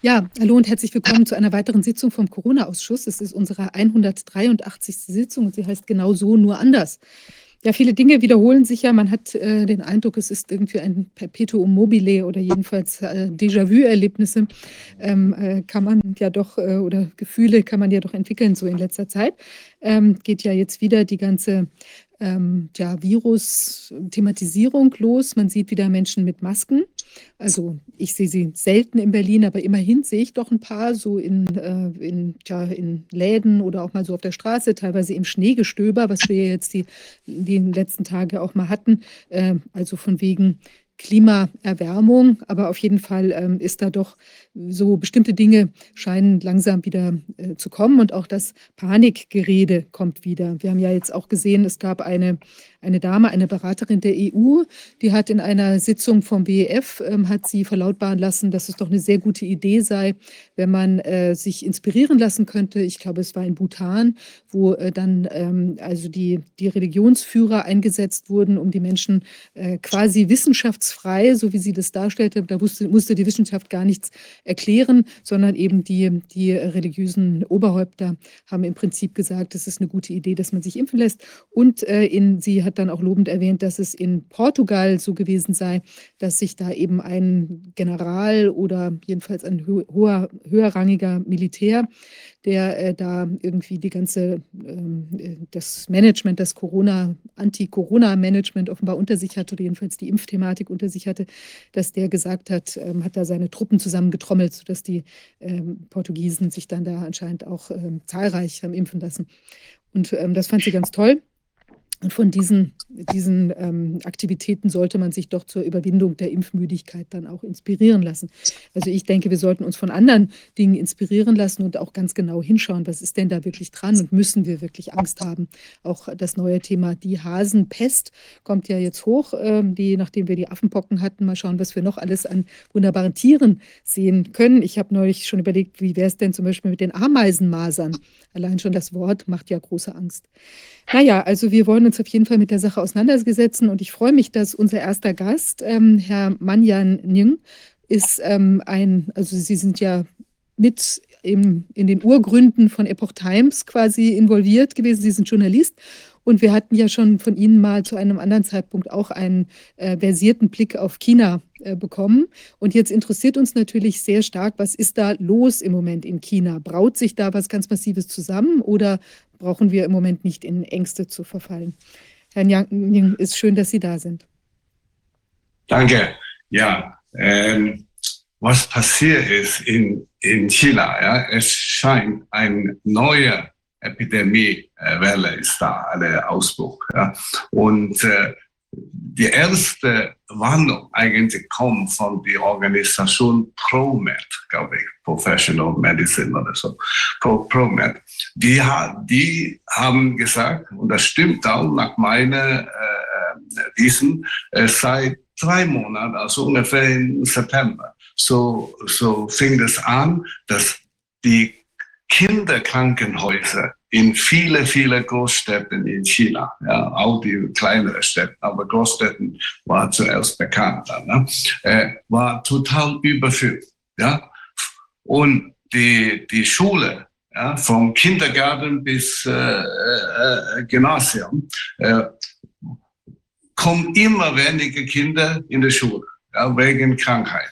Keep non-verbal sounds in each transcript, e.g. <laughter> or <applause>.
Ja, hallo und herzlich willkommen zu einer weiteren Sitzung vom Corona-Ausschuss. Es ist unsere 183. Sitzung und sie heißt genau so, nur anders. Ja, viele Dinge wiederholen sich ja. Man hat äh, den Eindruck, es ist irgendwie ein Perpetuum mobile oder jedenfalls äh, Déjà-vu-Erlebnisse ähm, äh, kann man ja doch äh, oder Gefühle kann man ja doch entwickeln so in letzter Zeit. Ähm, geht ja jetzt wieder die ganze ähm, ja, Virus-Thematisierung los. Man sieht wieder Menschen mit Masken. Also ich sehe sie selten in Berlin, aber immerhin sehe ich doch ein paar so in, äh, in, ja, in Läden oder auch mal so auf der Straße, teilweise im Schneegestöber, was wir jetzt die, die letzten Tage auch mal hatten. Äh, also von wegen Klimaerwärmung, aber auf jeden Fall ähm, ist da doch so bestimmte Dinge scheinen langsam wieder äh, zu kommen und auch das Panikgerede kommt wieder. Wir haben ja jetzt auch gesehen, es gab eine, eine Dame, eine Beraterin der EU, die hat in einer Sitzung vom BEF, ähm, hat sie verlautbaren lassen, dass es doch eine sehr gute Idee sei, wenn man äh, sich inspirieren lassen könnte. Ich glaube, es war in Bhutan, wo äh, dann ähm, also die, die Religionsführer eingesetzt wurden, um die Menschen äh, quasi wissenschaftsfrei, so wie sie das darstellte, da wusste, musste die Wissenschaft gar nichts erklären, sondern eben die, die religiösen Oberhäupter haben im Prinzip gesagt, es ist eine gute Idee, dass man sich impfen lässt. Und äh, in, sie hat dann auch lobend erwähnt, dass es in Portugal so gewesen sei, dass sich da eben ein General oder jedenfalls ein hoher, höherrangiger Militär der äh, da irgendwie die ganze, ähm, äh, das Management, das Corona, Anti-Corona-Management offenbar unter sich hatte oder jedenfalls die Impfthematik unter sich hatte, dass der gesagt hat, ähm, hat da seine Truppen zusammengetrommelt, sodass die ähm, Portugiesen sich dann da anscheinend auch ähm, zahlreich haben impfen lassen. Und ähm, das fand sie ganz toll. Und von diesen, diesen ähm, Aktivitäten sollte man sich doch zur Überwindung der Impfmüdigkeit dann auch inspirieren lassen. Also ich denke, wir sollten uns von anderen Dingen inspirieren lassen und auch ganz genau hinschauen, was ist denn da wirklich dran und müssen wir wirklich Angst haben. Auch das neue Thema, die Hasenpest, kommt ja jetzt hoch, ähm, die, nachdem wir die Affenpocken hatten. Mal schauen, was wir noch alles an wunderbaren Tieren sehen können. Ich habe neulich schon überlegt, wie wäre es denn zum Beispiel mit den Ameisenmasern? Allein schon das Wort macht ja große Angst. Naja, also wir wollen uns auf jeden Fall mit der Sache auseinandersetzen und ich freue mich, dass unser erster Gast, ähm, Herr Manjan Ning, ist ähm, ein, also Sie sind ja mit im, in den Urgründen von Epoch Times quasi involviert gewesen. Sie sind Journalist und wir hatten ja schon von Ihnen mal zu einem anderen Zeitpunkt auch einen äh, versierten Blick auf China äh, bekommen. Und jetzt interessiert uns natürlich sehr stark, was ist da los im Moment in China? Braut sich da was ganz Massives zusammen oder brauchen wir im Moment nicht in Ängste zu verfallen? Herr Yang, ist schön, dass Sie da sind. Danke. Ja, ähm, was passiert ist in, in China, ja, es scheint ein neuer Epidemiewelle ist da, eine Ausbruch. Ja. Und äh, die erste Warnung eigentlich kommt von der Organisation ProMed, glaube ich, Professional Medicine oder so, Pro, ProMed. Die, die haben gesagt, und das stimmt auch nach meiner äh, Wissen, äh, seit drei Monaten, also ungefähr im September, so, so fing es an, dass die Kinderkrankenhäuser in viele, viele Großstädten in China, ja, auch die kleineren Städte, aber Großstädten war zuerst bekannt, ne, äh, war total überfüllt. Ja. Und die, die Schule, ja, vom Kindergarten bis äh, äh, Gymnasium, äh, kommen immer weniger Kinder in die Schule, ja, wegen Krankheit.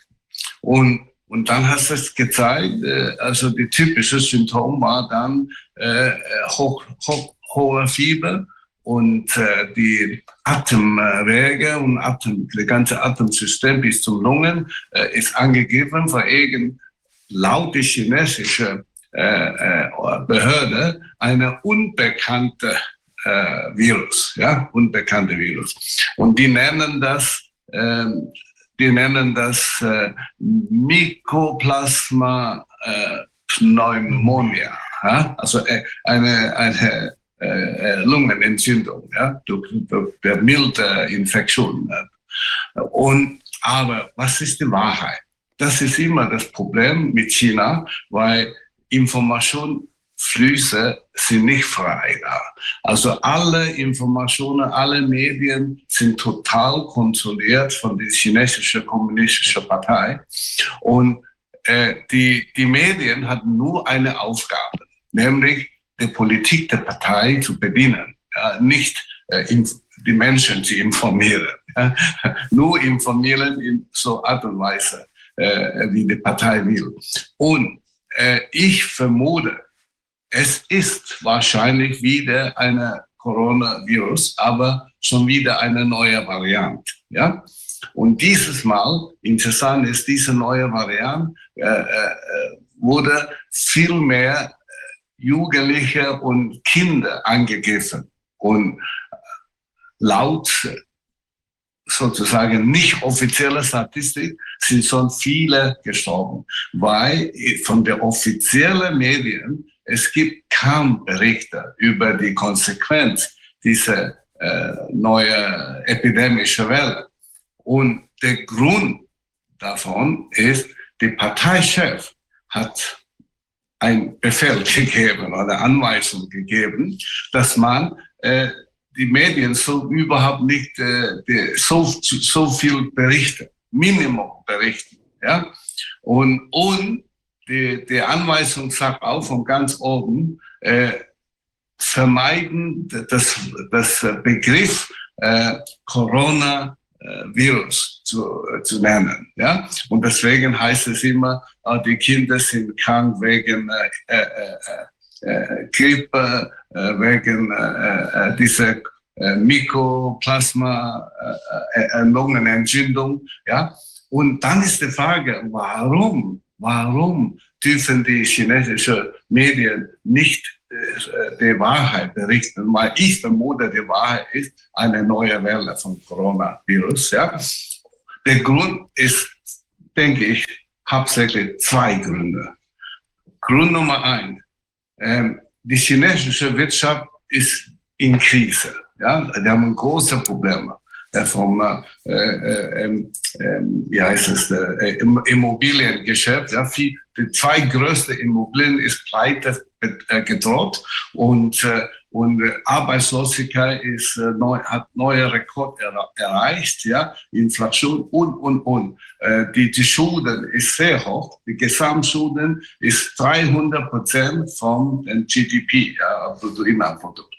Und und dann hast du es gezeigt, äh, also die typische Symptom war dann äh, hoch, hoch, hohe Fieber und äh, die Atemwege und Atem, das ganze Atemsystem bis zum Lungen äh, ist angegeben von irgend laut die chinesische äh, äh, Behörde eine unbekannte äh, Virus, ja, unbekannte Virus. Und die nennen das ähm, wir nennen das äh, Mycoplasma äh, pneumonia, ja? also äh, eine, eine äh, äh, Lungenentzündung ja? durch, durch der milde Infektion. Und, aber was ist die Wahrheit? Das ist immer das Problem mit China, weil Information Flüsse sind nicht frei da. Also alle Informationen, alle Medien sind total kontrolliert von der chinesischen kommunistischen Partei. Und äh, die, die Medien hatten nur eine Aufgabe, nämlich die Politik der Partei zu bedienen, ja, nicht äh, die Menschen zu informieren. Ja. <laughs> Nur informieren in so Art und Weise, äh, wie die Partei will. Und äh, ich vermute, es ist wahrscheinlich wieder eine Coronavirus, aber schon wieder eine neue Variante. Ja? Und dieses Mal, interessant ist, diese neue Variante äh, äh, wurde viel mehr äh, Jugendliche und Kinder angegriffen. Und laut sozusagen nicht offizielle Statistik sind schon viele gestorben, weil von der offiziellen Medien es gibt kaum Berichte über die Konsequenz dieser äh, neuen epidemischen Welle. Und der Grund davon ist, der Parteichef hat ein Befehl <laughs> gegeben oder Anweisung gegeben, dass man äh, die Medien so überhaupt nicht äh, die, so, so viel berichten, Minimum berichten. Ja? Und, und die, die Anweisung sagt auch von ganz oben, äh, vermeiden das, das Begriff äh, Corona-Virus zu, zu nennen. Ja? Und deswegen heißt es immer, äh, die Kinder sind krank wegen äh, äh, äh, Grippe, äh, wegen äh, äh, dieser äh, Mykoplasma, äh, äh, Lungenentzündung. Ja? Und dann ist die Frage, warum Warum dürfen die chinesischen Medien nicht äh, die Wahrheit berichten? Weil ich vermute, die Wahrheit ist eine neue Welle von Coronavirus. Ja? Der Grund ist, denke ich, hauptsächlich zwei Gründe. Grund Nummer eins, ähm, die chinesische Wirtschaft ist in Krise. Ja? Die haben große Probleme vom äh, äh, ähm, ähm, wie heißt es, äh, Immobiliengeschäft. Ja, die zwei größte Immobilien ist pleite gedroht und, und Arbeitslosigkeit ist, neu, hat neue Rekord er, erreicht, ja, Inflation und, und, und. Die, die Schulden ist sehr hoch. Die Gesamtschulden ist 300 Prozent vom GDP, ja, Bruttoinlandprodukt.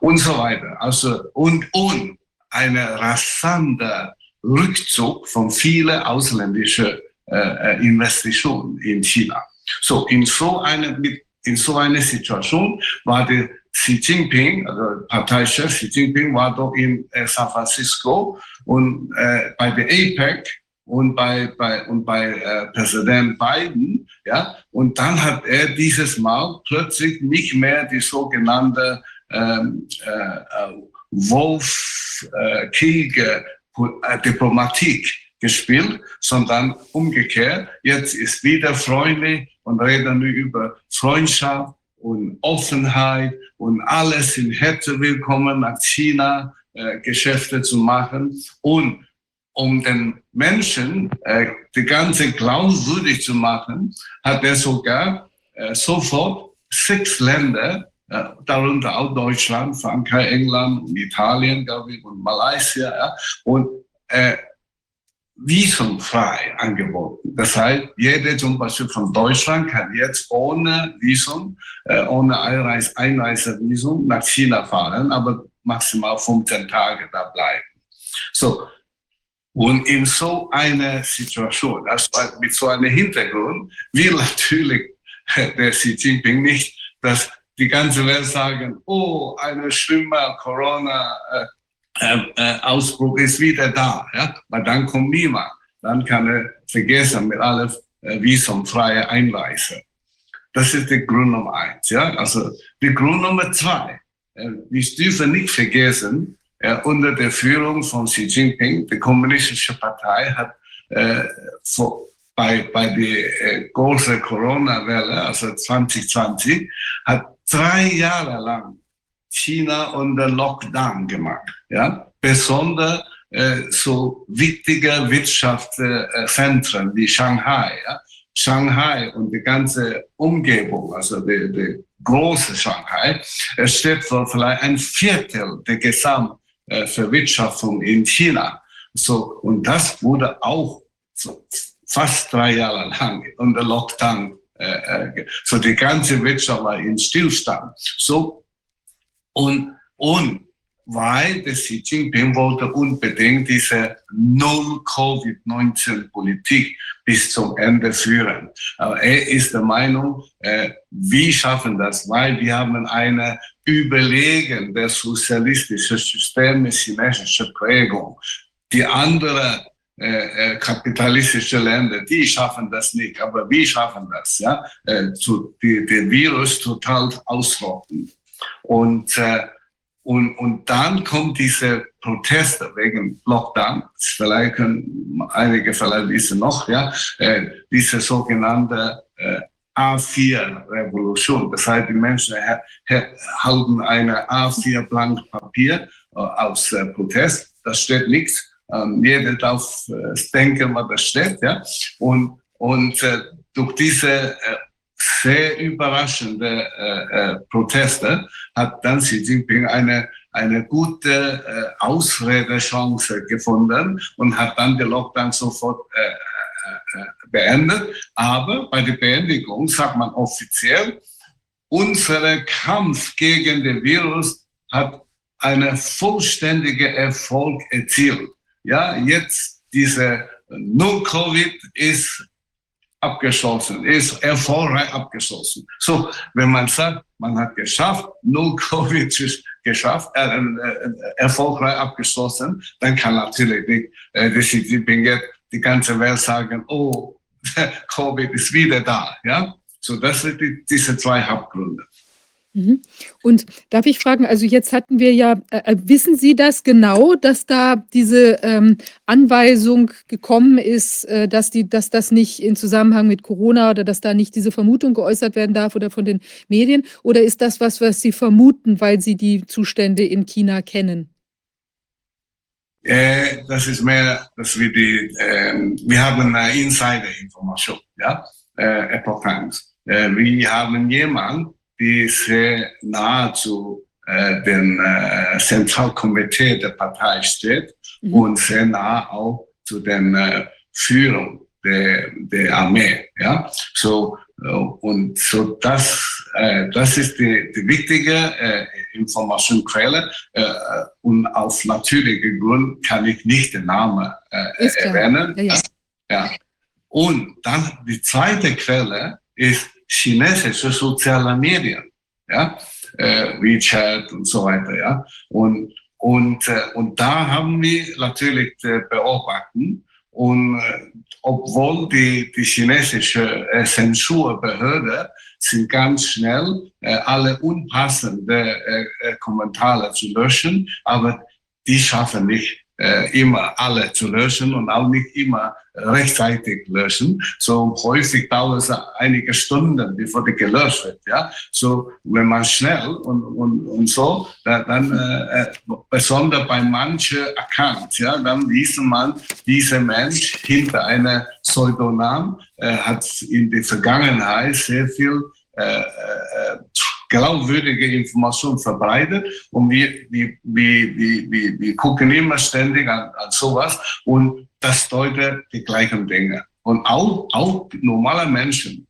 Und so weiter. Also, und, und, eine rasante Rückzug von vielen ausländischen äh, äh, Investitionen in China. So, in so einer, in so einer Situation war der Xi Jinping, also Parteichef Xi Jinping, war doch in äh, San Francisco und äh, bei der APEC und bei, bei, und bei äh, Präsident Biden, ja, und dann hat er dieses Mal plötzlich nicht mehr die sogenannte ähm, äh, Wolf, äh, Kriege, äh, Diplomatik gespielt, sondern umgekehrt. Jetzt ist wieder freundlich und reden über Freundschaft und Offenheit und alles sind herzlich willkommen nach China äh, Geschäfte zu machen und um den Menschen äh, die ganze glaubwürdig zu machen, hat er sogar äh, sofort sechs Länder darunter auch Deutschland, Frankreich, England und Italien, glaube ich, und Malaysia, ja, und äh, visumfrei angeboten. Das heißt, jeder zum Beispiel von Deutschland kann jetzt ohne Visum, äh, ohne Einreise, Einreisevisum nach China fahren, aber maximal 15 Tage da bleiben. So. Und in so einer Situation, also mit so einem Hintergrund, will <laughs> natürlich der Xi Jinping nicht, dass die ganze Welt sagen, oh, ein schlimmer Corona-Ausbruch äh, äh, ist wieder da. Ja? Weil dann kommt niemand. Dann kann er vergessen mit aller äh, visumfreie Einreise. Das ist der Grund Nummer eins. Ja? Also der Grund Nummer zwei. Äh, wir dürfen nicht vergessen, äh, unter der Führung von Xi Jinping, die kommunistische Partei hat äh, vor, bei, bei der äh, großen Corona-Welle, also 2020, hat drei Jahre lang China unter Lockdown gemacht. Ja? Besonders äh, so wichtige Wirtschaftszentren wie Shanghai, ja? Shanghai und die ganze Umgebung, also die, die große Shanghai, es steht für vielleicht ein Viertel der Gesamtverwirtschaftung in China. So, und das wurde auch so fast drei Jahre lang unter Lockdown. Äh, äh, die ganze Wirtschaft war in Stillstand. So, und, und weil der Xi Jinping wollte unbedingt diese Null-Covid-19-Politik bis zum Ende führen. Aber er ist der Meinung, äh, wir schaffen das, weil wir haben eine überlegene sozialistische System mit chinesischer Prägung. Die anderen äh, äh, kapitalistische Länder, die schaffen das nicht, aber wir schaffen das, ja, äh, zu, die, den Virus total ausrotten. Und äh, und, und dann kommt diese Proteste wegen Lockdown. Vielleicht können einige vielleicht wissen noch, ja, äh, diese sogenannte äh, A4-Revolution. Das heißt, die Menschen halten eine A4 Blank Papier äh, aus äh, Protest. Da steht nichts. Ähm, jeder darf äh, denken, was da steht. Ja? Und, und äh, durch diese äh, sehr überraschende äh, äh, Proteste hat dann Xi Jinping eine, eine gute äh, Ausredechance gefunden und hat dann den Lockdown sofort äh, äh, äh, beendet. Aber bei der Beendigung sagt man offiziell, unser Kampf gegen den Virus hat einen vollständigen Erfolg erzielt. Ja, jetzt diese Null-Covid ist abgeschossen, ist erfolgreich abgeschossen. So, wenn man sagt, man hat geschafft, null Covid <laughs> ist geschafft, äh, äh, erfolgreich abgeschlossen, dann kann natürlich nicht äh, die Xi Jinping jetzt die ganze Welt sagen, oh, <laughs> Covid ist wieder da. Ja? So, das sind die, diese zwei Hauptgründe. Mhm. Und darf ich fragen, also jetzt hatten wir ja, äh, äh, wissen Sie das genau, dass da diese ähm, Anweisung gekommen ist, äh, dass, die, dass das nicht in Zusammenhang mit Corona oder dass da nicht diese Vermutung geäußert werden darf oder von den Medien? Oder ist das was, was Sie vermuten, weil Sie die Zustände in China kennen? Äh, das ist mehr, dass wir die, äh, wir haben eine Insider-Information, ja, äh, Epoch Times. Äh, wir haben jemanden, die sehr nahe zu äh, dem äh, Zentralkomitee der Partei steht mhm. und sehr nah auch zu der äh, Führung der, der Armee. Ja, so und so das äh, das ist die, die wichtige äh, Informationsquelle äh, und auf natürlichen Grund kann ich nicht den Namen äh, erwähnen. Ja, ja. ja. Und dann die zweite Quelle ist chinesische soziale Medien, ja, äh, WeChat und so weiter, ja. Und, und, äh, und da haben wir natürlich äh, beobachten und äh, obwohl die, die chinesische äh, Zensurbehörde sind ganz schnell äh, alle unpassende Kommentare zu löschen, aber die schaffen nicht immer alle zu löschen und auch nicht immer rechtzeitig löschen. So häufig dauert es einige Stunden, bevor die gelöscht wird. Ja, so wenn man schnell und und, und so, dann äh, äh, besonders bei manchen Accounts, ja, dann liest man, dieser Mensch hinter einer Pseudonym äh, hat in der Vergangenheit sehr viel äh, äh, glaubwürdige Informationen verbreitet und wir, wir, wir, wir, wir gucken immer ständig an, an sowas und das deutet die gleichen Dinge. Und auch, auch normale Menschen,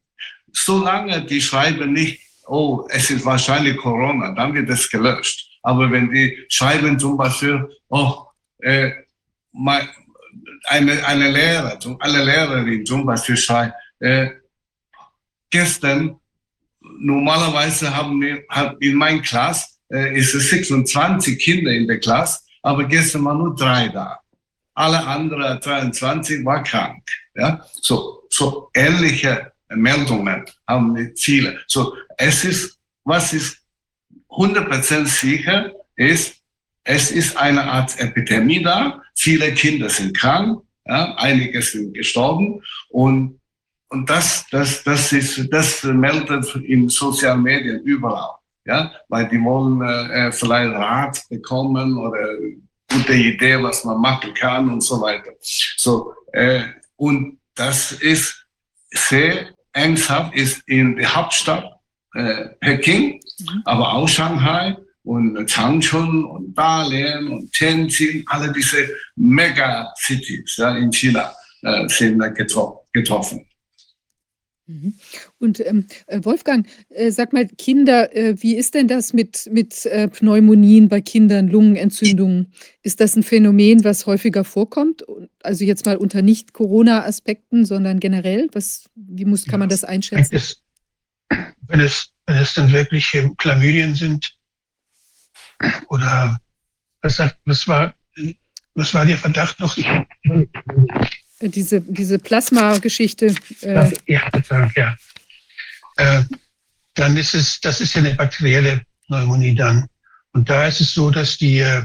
solange die schreiben nicht, oh, es ist wahrscheinlich Corona, dann wird es gelöscht. Aber wenn die schreiben zum Beispiel, oh, äh, eine, eine Lehrer, eine Lehrerin zum Beispiel schreibt, äh, gestern normalerweise haben wir in meiner Klasse äh, ist es 26 Kinder in der Klasse, aber gestern waren nur drei da. Alle anderen 23 waren krank. Ja, so so ähnliche Meldungen haben wir viele. So es ist was ist 100% sicher ist, es ist eine Art Epidemie da. Viele Kinder sind krank, ja, einige sind gestorben und und das, das, das ist, das meldet in sozialen Medien überall. Ja, weil die wollen äh, äh, vielleicht Rat bekommen oder gute Idee, was man machen kann und so weiter. So, äh, und das ist sehr ernsthaft ist in der Hauptstadt äh, Peking, mhm. aber auch Shanghai und Changchun und Dalian und Tianjin, alle diese Mega-Cities ja, in China äh, sind getroffen. Mhm. Und ähm, äh, Wolfgang, äh, sag mal, Kinder, äh, wie ist denn das mit, mit äh, Pneumonien bei Kindern, Lungenentzündungen? Ist das ein Phänomen, was häufiger vorkommt? Also jetzt mal unter nicht Corona-Aspekten, sondern generell? Was, wie muss, kann man das einschätzen? Es, wenn, es, wenn es dann wirklich Chlamydien sind oder was, was, war, was war der Verdacht noch? Diese, diese Plasma-Geschichte. Äh ja, ja. Äh, dann ist es, das ist ja eine bakterielle Pneumonie dann. Und da ist es so, dass die, äh,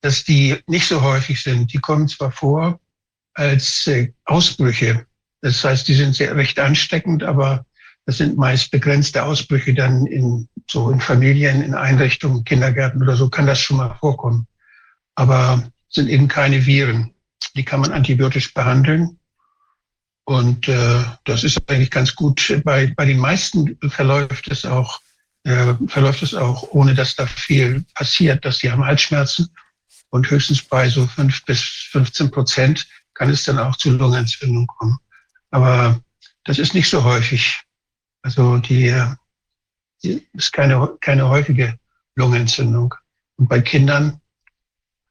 dass die nicht so häufig sind. Die kommen zwar vor als äh, Ausbrüche. Das heißt, die sind sehr recht ansteckend, aber das sind meist begrenzte Ausbrüche dann in so in Familien, in Einrichtungen, Kindergärten oder so kann das schon mal vorkommen. Aber sind eben keine Viren. Die kann man antibiotisch behandeln. Und äh, das ist eigentlich ganz gut. Bei, bei den meisten verläuft es auch, äh, verläuft es auch, ohne dass da viel passiert, dass sie haben Halsschmerzen. Und höchstens bei so fünf bis 15 Prozent kann es dann auch zu Lungenentzündung kommen. Aber das ist nicht so häufig. Also die, die ist keine, keine häufige Lungenentzündung. Und bei Kindern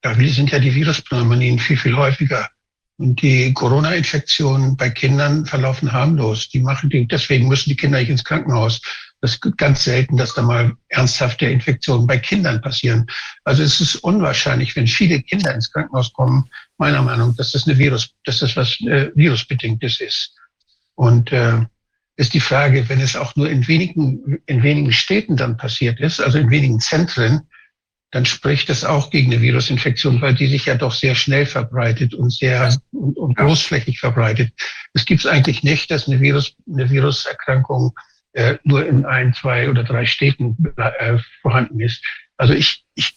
da sind ja die Viruspneumonien viel, viel häufiger. Und die Corona-Infektionen bei Kindern verlaufen harmlos. Die machen die, deswegen müssen die Kinder nicht ins Krankenhaus. Das ist ganz selten, dass da mal ernsthafte Infektionen bei Kindern passieren. Also es ist unwahrscheinlich, wenn viele Kinder ins Krankenhaus kommen, meiner Meinung, dass das eine Virus, dass das was äh, virusbedingtes ist. Und äh, ist die Frage, wenn es auch nur in wenigen, in wenigen Städten dann passiert ist, also in wenigen Zentren, dann spricht das auch gegen eine Virusinfektion, weil die sich ja doch sehr schnell verbreitet und sehr und, und großflächig verbreitet. Es gibt es eigentlich nicht, dass eine, Virus, eine Viruserkrankung äh, nur in ein, zwei oder drei Städten äh, vorhanden ist. Also ich, ich,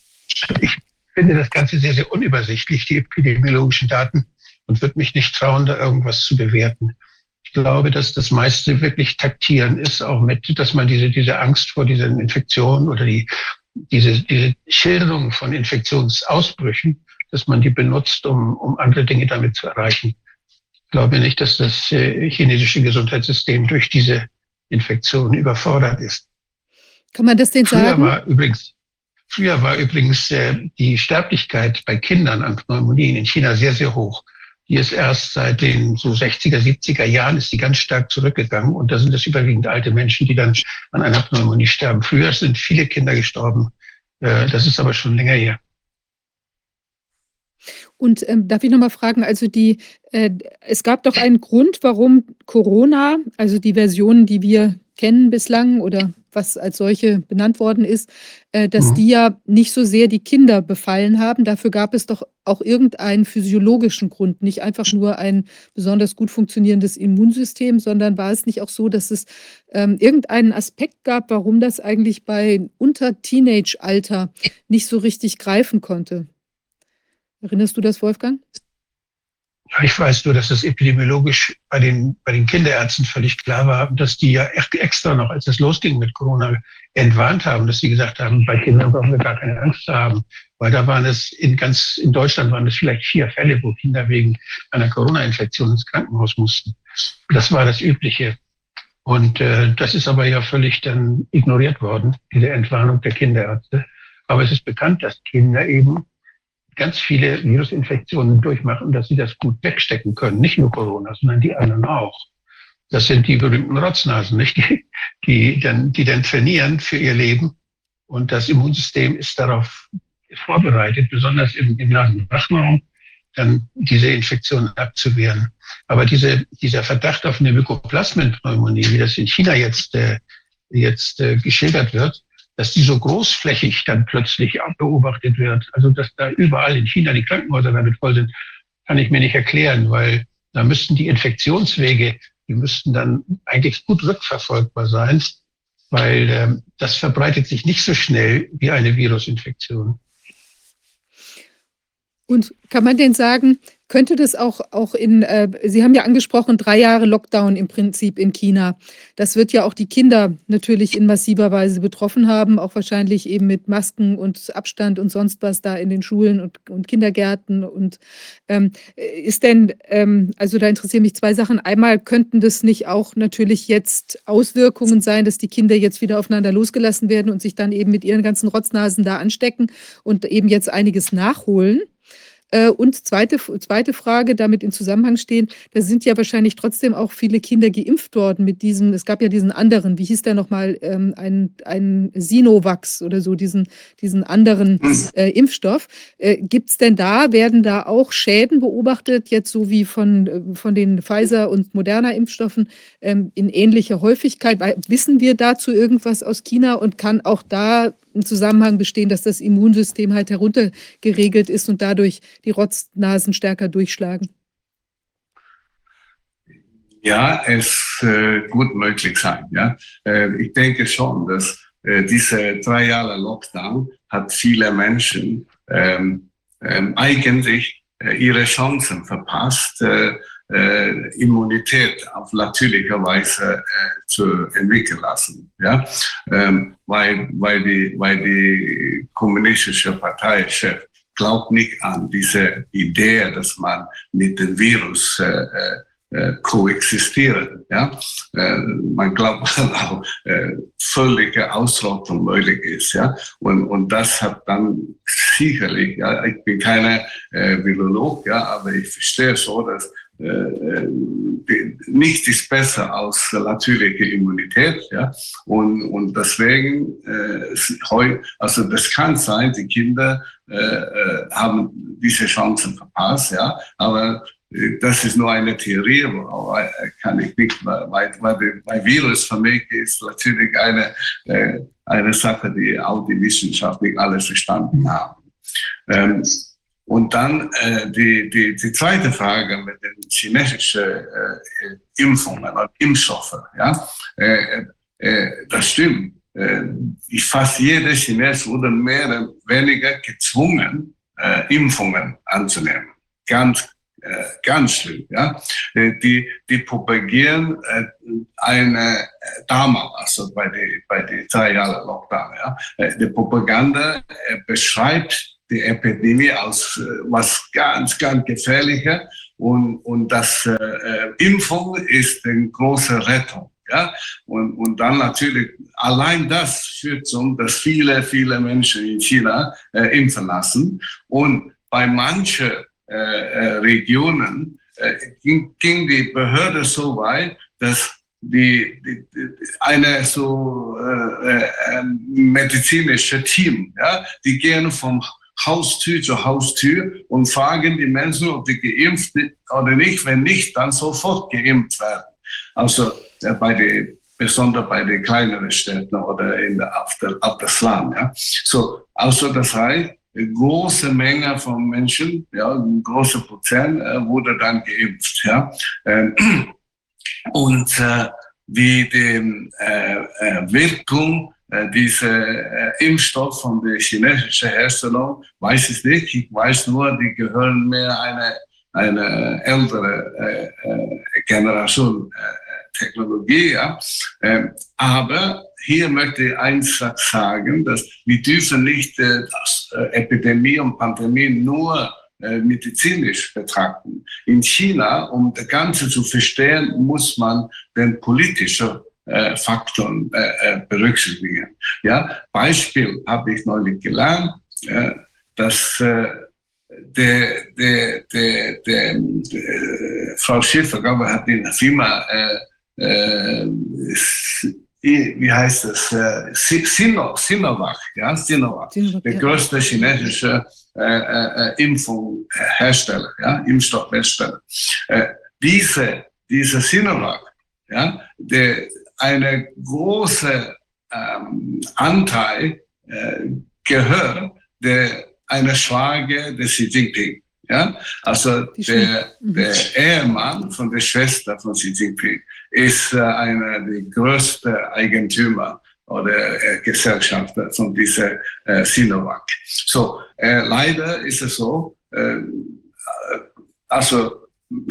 ich finde das Ganze sehr, sehr unübersichtlich, die epidemiologischen Daten, und würde mich nicht trauen, da irgendwas zu bewerten. Ich glaube, dass das meiste wirklich taktieren ist, auch mit, dass man diese, diese Angst vor diesen Infektionen oder die diese, diese Schilderung von Infektionsausbrüchen, dass man die benutzt, um, um andere Dinge damit zu erreichen. Ich glaube nicht, dass das äh, chinesische Gesundheitssystem durch diese Infektion überfordert ist. Kann man das denn früher sagen? War übrigens, früher war übrigens äh, die Sterblichkeit bei Kindern an Pneumonien in China sehr, sehr hoch. Die ist erst seit den so 60er, 70er Jahren ist die ganz stark zurückgegangen. Und da sind es überwiegend alte Menschen, die dann an einer Pneumonie sterben. Früher sind viele Kinder gestorben. Äh, das ist aber schon länger her. Und ähm, darf ich nochmal fragen, also die, äh, es gab doch einen Grund, warum Corona, also die Versionen, die wir kennen bislang oder was als solche benannt worden ist, äh, dass mhm. die ja nicht so sehr die Kinder befallen haben. Dafür gab es doch auch irgendeinen physiologischen Grund, nicht einfach nur ein besonders gut funktionierendes Immunsystem, sondern war es nicht auch so, dass es ähm, irgendeinen Aspekt gab, warum das eigentlich bei unter Teenage-Alter nicht so richtig greifen konnte? Erinnerst du das, Wolfgang? Ich weiß nur, dass das epidemiologisch bei den, bei den Kinderärzten völlig klar war, dass die ja extra noch, als es losging mit Corona, entwarnt haben, dass sie gesagt haben, bei Kindern brauchen wir gar keine Angst zu haben. Weil da waren es in ganz, in Deutschland waren es vielleicht vier Fälle, wo Kinder wegen einer Corona-Infektion ins Krankenhaus mussten. Das war das Übliche. Und äh, das ist aber ja völlig dann ignoriert worden, diese Entwarnung der Kinderärzte. Aber es ist bekannt, dass Kinder eben ganz viele Virusinfektionen durchmachen, dass sie das gut wegstecken können. Nicht nur Corona, sondern die anderen auch. Das sind die berühmten Rotznasen, nicht? Die, die, dann, die dann trainieren für ihr Leben. Und das Immunsystem ist darauf vorbereitet, besonders im, im Nasenrachenraum, dann diese Infektionen abzuwehren. Aber diese, dieser Verdacht auf eine Mykoplasmenpneumonie, wie das in China jetzt, äh, jetzt äh, geschildert wird, dass die so großflächig dann plötzlich beobachtet wird. Also dass da überall in China die Krankenhäuser damit voll sind, kann ich mir nicht erklären, weil da müssten die Infektionswege, die müssten dann eigentlich gut rückverfolgbar sein, weil ähm, das verbreitet sich nicht so schnell wie eine Virusinfektion. Und kann man denn sagen, könnte das auch, auch in, äh, Sie haben ja angesprochen, drei Jahre Lockdown im Prinzip in China. Das wird ja auch die Kinder natürlich in massiver Weise betroffen haben, auch wahrscheinlich eben mit Masken und Abstand und sonst was da in den Schulen und, und Kindergärten. Und ähm, ist denn, ähm, also da interessieren mich zwei Sachen. Einmal könnten das nicht auch natürlich jetzt Auswirkungen sein, dass die Kinder jetzt wieder aufeinander losgelassen werden und sich dann eben mit ihren ganzen Rotznasen da anstecken und eben jetzt einiges nachholen? Äh, und zweite, zweite Frage, damit in Zusammenhang stehen, da sind ja wahrscheinlich trotzdem auch viele Kinder geimpft worden mit diesem, es gab ja diesen anderen, wie hieß der nochmal, ähm, ein, ein Sinovax oder so, diesen, diesen anderen hm. äh, Impfstoff. Äh, Gibt es denn da, werden da auch Schäden beobachtet, jetzt so wie von, äh, von den Pfizer- und Moderna-Impfstoffen ähm, in ähnlicher Häufigkeit? Wissen wir dazu irgendwas aus China und kann auch da Zusammenhang bestehen, dass das Immunsystem halt heruntergeregelt ist und dadurch die Rotznasen stärker durchschlagen? Ja, es äh, gut möglich sein. Ja, äh, ich denke schon, dass äh, diese drei Jahre Lockdown hat viele Menschen ähm, ähm, eigentlich äh, ihre Chancen verpasst. Äh, äh, Immunität auf natürliche Weise äh, zu entwickeln lassen. Ja? Ähm, weil, weil, die, weil die kommunistische Parteichef glaubt nicht an diese Idee, dass man mit dem Virus äh, äh äh, koexistieren. Ja? Äh, man glaubt <laughs> auch, äh, völlige Ausrottung möglich ist. Ja? Und, und das hat dann sicherlich, ja, ich bin keine äh, Virolog, ja, aber ich verstehe so, dass äh, äh nichts ist besser als natürliche Immunität, ja, und, und deswegen, äh, also das kann sein, die Kinder äh, äh, haben diese Chancen verpasst, ja, aber das ist nur eine Theorie, aber kann ich nicht, weil, weil, weil Virus für mich ist natürlich eine, eine Sache, die auch die Wissenschaft nicht alle verstanden haben. Ähm, und dann äh, die, die, die zweite Frage mit den chinesischen äh, Impfungen oder Impfstoffen. Ja? Äh, äh, das stimmt. Äh, fast jeder Chines wurde mehr oder weniger gezwungen, äh, Impfungen anzunehmen. Ganz äh, ganz schlimm. Ja? Äh, die, die propagieren äh, eine äh, damals, also bei den bei die drei Jahren Lockdown, ja? die Propaganda beschreibt die Epidemie als was ganz, ganz gefährlicher und, und das äh, Impfung ist eine große Rettung. Ja? Und, und dann natürlich, allein das führt zum, dass viele, viele Menschen in China äh, impfen lassen. Und bei manchen äh, äh, Regionen äh, ging, ging, die Behörde so weit, dass die, die, die eine so äh, ähm, medizinische Team, ja, die gehen vom Haustür zu Haustür und fragen die Menschen, ob die geimpft sind oder nicht. Wenn nicht, dann sofort geimpft werden. Also äh, bei den besonders bei den kleineren Städten oder in der, auf, der, auf das Land. Ja. So, also das heißt, eine große Menge von Menschen, ja, ein großer Prozent äh, wurde dann geimpft. Ja. Ähm, <clears throat> und äh, wie die äh, äh, Wirkung äh, dieser äh, Impfstoff von der chinesischen Herstellung, weiß ich nicht. Ich weiß nur, die gehören mehr eine, eine ältere äh, äh, Generation äh, Technologie. Ja. Ähm, aber hier möchte ich eins sagen, dass wir dürfen nicht äh, das, äh, Epidemie und Pandemie nur äh, medizinisch betrachten. In China, um das Ganze zu verstehen, muss man den politischen äh, Faktoren äh, berücksichtigen. Ja, Beispiel habe ich neulich gelernt, dass äh, der, der, der, der, Frau Schiffer, glaube ich, hat in der Firma wie heißt das, Sino, Sinovac, ja, Sinovac, der größte chinesische äh, äh, Impfunghersteller, ja, Impfstoffhersteller. Äh, diese, diese Sinovac, ja, der eine große ähm, Anteil äh, gehört der einer Schwager des Xi Jinping. Ja? Also der, mhm. der Ehemann von der Schwester von Xi Jinping ist äh, einer der größten Eigentümer oder äh, Gesellschafter von dieser äh, Sinovac. So, äh, leider ist es so, äh, also <laughs>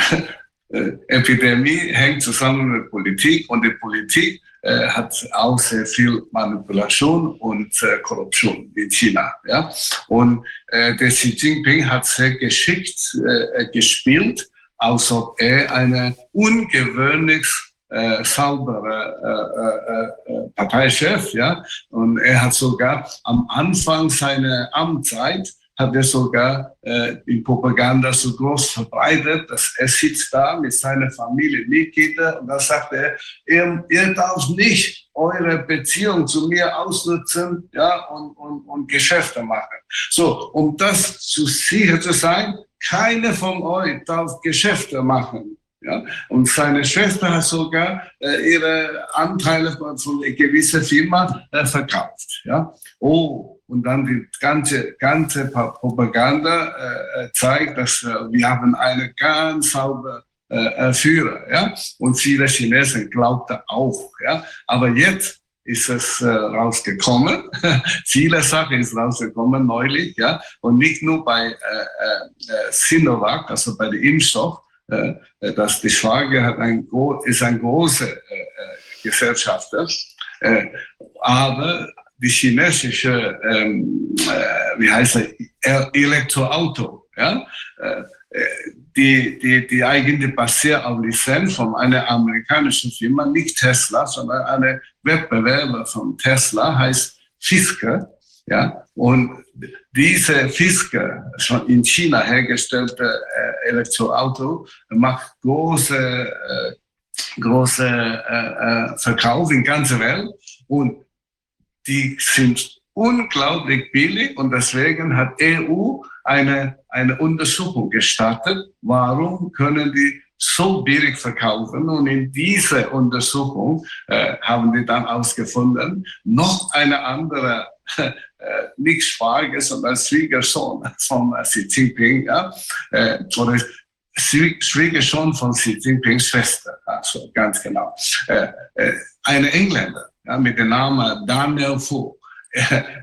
äh, Epidemie hängt zusammen mit Politik und die Politik äh, hat auch sehr viel Manipulation und äh, Korruption in China. Ja? Und äh, der Xi Jinping hat sehr geschickt äh, gespielt, als ob er eine ungewöhnlich äh, saubere äh, äh, Parteichef, ja, und er hat sogar am Anfang seiner Amtszeit hat er sogar äh, die Propaganda so groß verbreitet, dass er sitzt da mit seiner Familie, Mitglieder und da sagt er, ihr, ihr darf nicht eure Beziehung zu mir ausnutzen ja, und, und, und Geschäfte machen. So, um das zu sicher zu sein, keine von euch darf Geschäfte machen. Ja? Und seine Schwester hat sogar äh, ihre Anteile von, von einer gewissen Firma äh, verkauft. Ja? Oh, und dann die ganze, ganze Propaganda äh, äh, zeigt, dass äh, wir haben eine ganz saubere äh, äh, Führer. Ja? Und viele Chinesen glaubten auch. Ja? Aber jetzt ist es äh, rausgekommen. <laughs> Viele Sachen ist rausgekommen neulich, ja. Und nicht nur bei äh, äh, Sinovac, also bei dem Impfstoff, dass die Schwager hat ein, ist ein großer äh, Gesellschafter. Äh, aber die chinesische, ähm, äh, wie heißt es, Elektroauto, ja, äh, die, die, die eigentlich basiert auf Lizenz von einer amerikanischen Firma, nicht Tesla, sondern eine Wettbewerber von Tesla, heißt Fisker. Ja, und diese Fisker, schon in China hergestellte äh, Elektroauto, macht große, äh, große äh Verkauf in ganzer Welt. Und die sind unglaublich billig und deswegen hat EU eine, eine Untersuchung gestartet, warum können die so billig verkaufen. Und in dieser Untersuchung äh, haben die dann ausgefunden, noch eine andere, äh, nicht Schwager, sondern Schwiegersohn von Xi Jinping, ja, äh, oder Schwiegersohn von Xi Jinpings Schwester, also ganz genau, äh, eine Engländer ja, mit dem Namen Daniel Fu,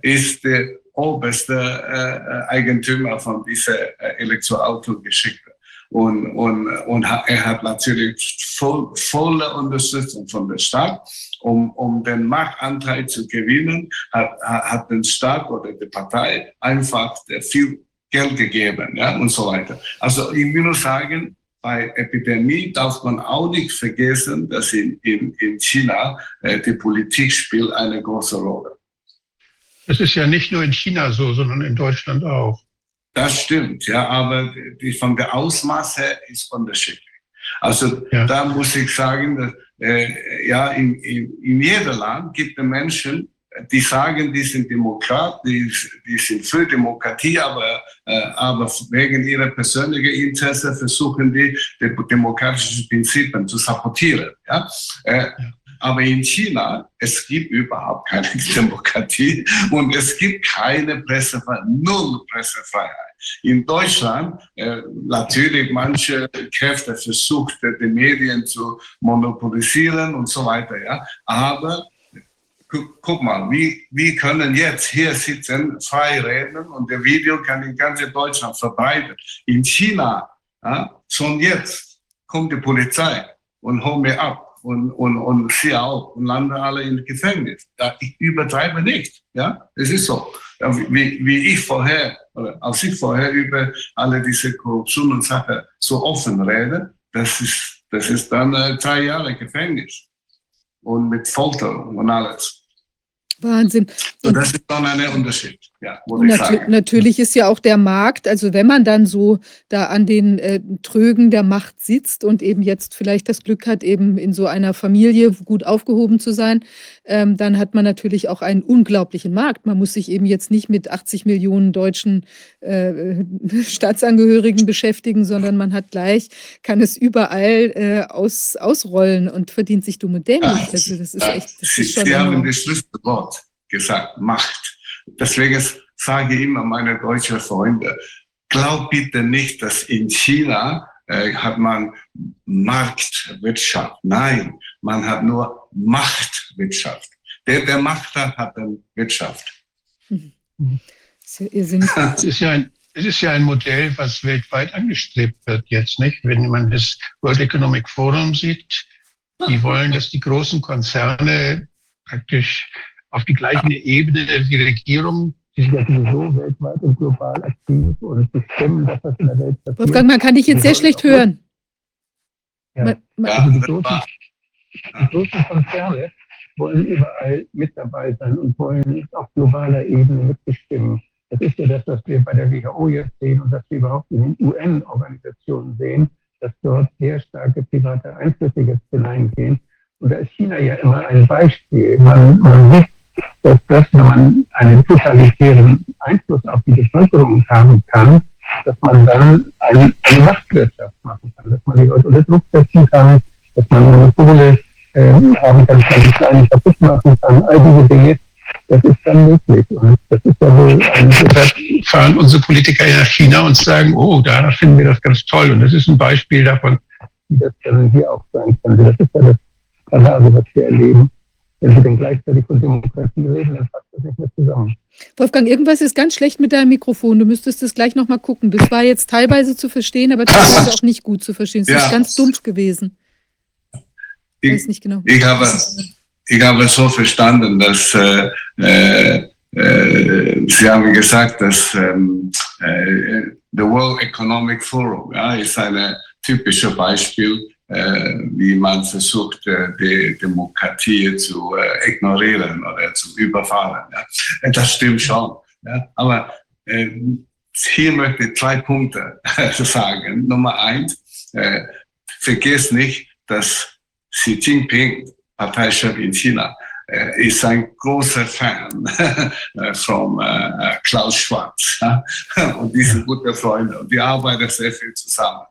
ist der oberste Eigentümer von dieser äh, Elektroauto-Geschichte. Und, und, und er hat natürlich voll, volle Unterstützung von der Stadt. Um, um den Marktanteil zu gewinnen, hat, hat den Staat oder die Partei einfach viel Geld gegeben ja, und so weiter. Also ich will nur sagen, bei Epidemie darf man auch nicht vergessen, dass in, in, in China äh, die Politik spielt eine große Rolle. Das ist ja nicht nur in China so, sondern in Deutschland auch. Das stimmt, ja, aber die, von der Ausmaß her ist unterschiedlich. Also ja. da muss ich sagen, dass, äh, ja, in, in, in jedem Land gibt es Menschen, die sagen, die sind Demokrat, die, die sind für Demokratie, aber, äh, aber wegen ihrer persönlichen Interesse versuchen die, die demokratischen Prinzipien zu sabotieren. Ja? Äh, aber in China, es gibt überhaupt keine <laughs> Demokratie und es gibt keine Pressefreiheit, null Pressefreiheit. In Deutschland, äh, natürlich manche Kräfte versucht, die Medien zu monopolisieren und so weiter, ja. Aber guck, mal, wie, wie können jetzt hier sitzen, frei reden und der Video kann in ganz Deutschland verbreitet. In China, ja, schon jetzt kommt die Polizei und holt mir ab und, und, und sie auch und landen alle im Gefängnis. Ja, ich übertreibe nicht. Ja, es ist so. Wie, wie ich vorher, oder als ich vorher über alle diese Korruption und Sachen so offen rede, das ist, das ist dann äh, drei Jahre Gefängnis und mit Folter und alles. Wahnsinn. Und das ist dann ein Unterschied. Ja, Natu natürlich ist ja auch der Markt, also wenn man dann so da an den äh, Trögen der Macht sitzt und eben jetzt vielleicht das Glück hat, eben in so einer Familie gut aufgehoben zu sein, ähm, dann hat man natürlich auch einen unglaublichen Markt. Man muss sich eben jetzt nicht mit 80 Millionen deutschen äh, <laughs> Staatsangehörigen beschäftigen, sondern man hat gleich, kann es überall äh, aus, ausrollen und verdient sich dumm und dämlich. Also das ist echt, das ist schon Sie haben das Schlüsselwort gesagt, Macht. Deswegen sage ich immer meine deutschen Freunde, glaub bitte nicht, dass in China äh, hat man Marktwirtschaft. Nein, man hat nur Machtwirtschaft. Der, der Macht hat, hat dann Wirtschaft. Das <laughs> ist ja, ein, es ist ja ein Modell, was weltweit angestrebt wird jetzt, nicht? Wenn man das World Economic Forum sieht, die wollen, dass die großen Konzerne praktisch auf die gleiche Ebene die Regierung, die sind ja sowieso weltweit und global aktiv und bestimmen, dass das in der Welt passiert. Wolfgang, man kann dich jetzt sehr schlecht hören. Ja. Also die großen, die großen Konzerne wollen überall mit dabei sein und wollen auf globaler Ebene mitbestimmen. Das ist ja das, was wir bei der WHO jetzt sehen und was wir überhaupt in den UN-Organisationen sehen, dass dort sehr starke private Einflüsse jetzt hineingehen. Und da ist China ja immer ein Beispiel. Man, man sieht, dass das, wenn man einen totalitären Einfluss auf die Bevölkerung haben kann, dass man dann eine, eine Machtwirtschaft machen kann, dass man die Leute unter Druck setzen kann, dass man Monopole äh, haben kann, dass man die Kleinen kaputt machen kann, all diese Dinge das ist dann möglich. Und das ist ja wohl ein, fahren unsere Politiker nach China und sagen, oh, da finden wir das ganz toll. Und das ist ein Beispiel davon, wie das dann hier auch sein könnte. Das ist ja das Skandal, was wir erleben. Wenn Sie dann gleichzeitig von Demokratie reden, dann passt das nicht mehr zusammen. Wolfgang, irgendwas ist ganz schlecht mit deinem Mikrofon. Du müsstest das gleich nochmal gucken. Das war jetzt teilweise zu verstehen, aber teilweise <laughs> auch nicht gut zu verstehen. Es ja. ist ganz dumpf gewesen. Ich, weiß nicht genau. Ich habe ich habe so verstanden, dass äh, äh, äh, Sie haben gesagt, dass ähm, äh, the World Economic Forum ja, ist ein typisches Beispiel, wie man versucht, äh, die Demokratie zu äh, ignorieren oder zu überfahren. Das stimmt schon. Aber äh, hier möchte ich zwei Punkte <laughs> sagen. Nummer eins, äh, vergiss nicht, dass Xi Jinping Parteichef in China, äh, ist ein großer Fan <laughs> äh, von äh, Klaus Schwarz. Und die sind gute Freunde und die arbeiten sehr viel zusammen.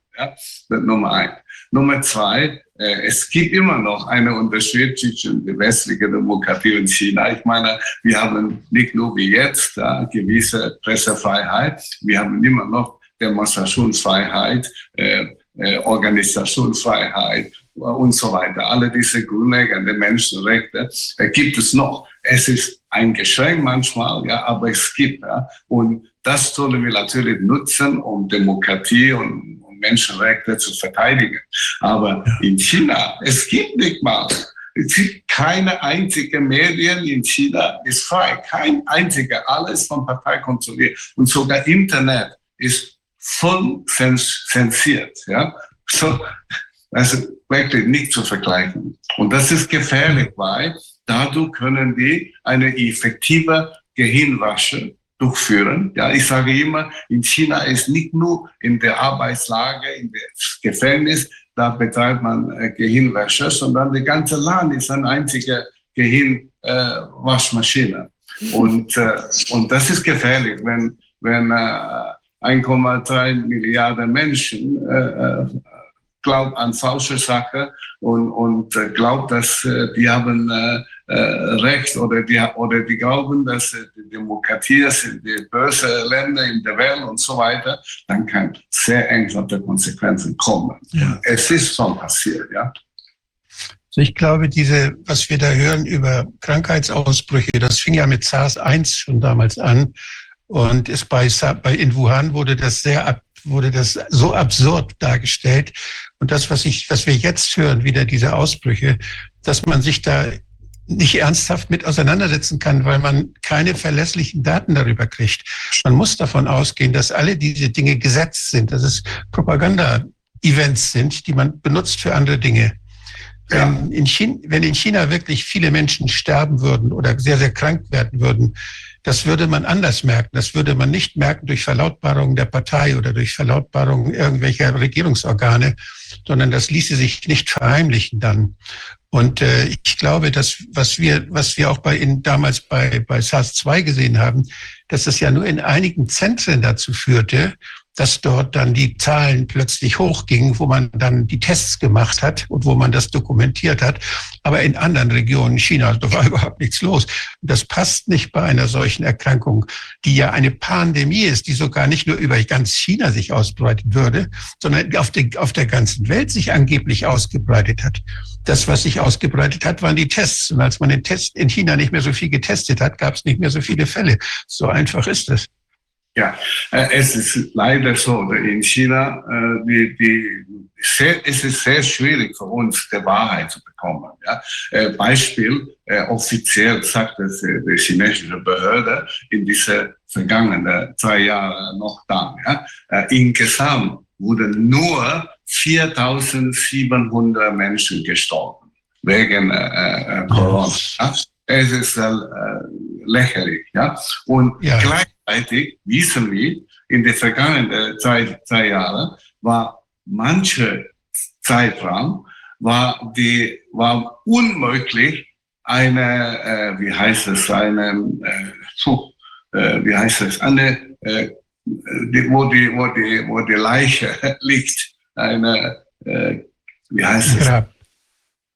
Nummer eins. Nummer zwei, es gibt immer noch einen Unterschied zwischen der westlichen Demokratie und China. Ich meine, wir haben nicht nur wie jetzt äh, gewisse Pressefreiheit, wir haben immer noch Demonstrationsfreiheit, äh, äh, Organisationsfreiheit und so weiter. Alle diese grundlegenden Menschenrechte äh, gibt es noch. Es ist eingeschränkt manchmal, ja, aber es gibt. Ja. Und das sollen wir natürlich nutzen, um Demokratie und Menschenrechte zu verteidigen. Aber in China, es gibt nicht mal es gibt keine einzige Medien in China ist frei. Kein einziger. Alles von Partei kontrolliert. Und sogar Internet ist voll zensiert. Ja? So, also wirklich nicht zu vergleichen. Und das ist gefährlich, weil dadurch können die eine effektive Gehirnwasche durchführen. Ja, ich sage immer, in China ist nicht nur in der Arbeitslage, in der Gefängnis, da betreibt man äh, Gehirnwäsche, sondern die ganze Land ist eine einzige Gehirnwaschmaschine. Äh, und, äh, und das ist gefährlich, wenn, wenn äh, 1,3 Milliarden Menschen äh, glaubt an falsche Sachen und, und glaubt, dass die haben Recht oder die, oder die glauben, dass äh, die Demokratie sind die böse Länder in der Welt und so weiter, dann kann sehr ernsthafte Konsequenzen kommen. Ja. Es ist schon passiert, ja. Also ich glaube, diese, was wir da hören über Krankheitsausbrüche, das fing ja mit SARS-1 schon damals an. Und ist bei, bei in Wuhan wurde das sehr wurde das so absurd dargestellt. Und das, was ich, was wir jetzt hören, wieder diese Ausbrüche, dass man sich da nicht ernsthaft mit auseinandersetzen kann, weil man keine verlässlichen Daten darüber kriegt. Man muss davon ausgehen, dass alle diese Dinge gesetzt sind, dass es Propaganda-Events sind, die man benutzt für andere Dinge. Ja. Wenn, in China, wenn in China wirklich viele Menschen sterben würden oder sehr, sehr krank werden würden, das würde man anders merken. Das würde man nicht merken durch Verlautbarungen der Partei oder durch Verlautbarungen irgendwelcher Regierungsorgane, sondern das ließe sich nicht verheimlichen dann. Und äh, ich glaube, dass was wir, was wir auch bei in, damals bei, bei SARS-2 gesehen haben, dass es ja nur in einigen Zentren dazu führte, dass dort dann die Zahlen plötzlich hochgingen, wo man dann die Tests gemacht hat und wo man das dokumentiert hat. Aber in anderen Regionen Chinas, da war <laughs> überhaupt nichts los. Das passt nicht bei einer solchen Erkrankung, die ja eine Pandemie ist, die sogar nicht nur über ganz China sich ausbreiten würde, sondern auf, der auf der ganzen Welt sich angeblich ausgebreitet hat. Das, was sich ausgebreitet hat, waren die Tests. Und als man den Test in China nicht mehr so viel getestet hat, gab es nicht mehr so viele Fälle. So einfach ist es. Ja, äh, es ist leider so, in China, äh, die, die, sehr, es ist sehr schwierig für uns, die Wahrheit zu bekommen. Ja? Äh, Beispiel, offiziell sagt es die chinesische Behörde in diese vergangenen zwei Jahre noch dann. Ja? Insgesamt wurden nur 4700 Menschen gestorben wegen Corona. Es ist lächerlich. Ja? Und ja. Gleichzeitig wissen wir, in den vergangenen zwei, zwei Jahren war manche Zeitraum war die war unmöglich eine äh, wie heißt es eine äh, so, äh, wie heißt es eine äh, die, wo die wo die wo die Leiche <laughs> liegt eine äh, wie heißt es Grab.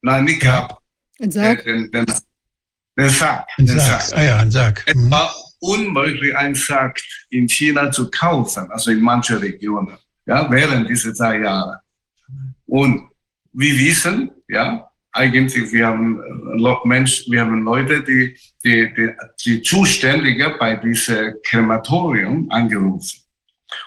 nein nicht Grab ein Sarg. Den, den, den Sarg. Ein den Sarg. Sarg. Ah ja, ein Sarg. Es mhm. war unmöglich, einen Sarg in China zu kaufen, also in manchen Regionen, ja, während dieser zwei Jahre. Und wir wissen, ja, eigentlich, wir haben äh, Menschen, wir haben Leute, die, die, die, die Zuständige bei diesem Krematorium angerufen.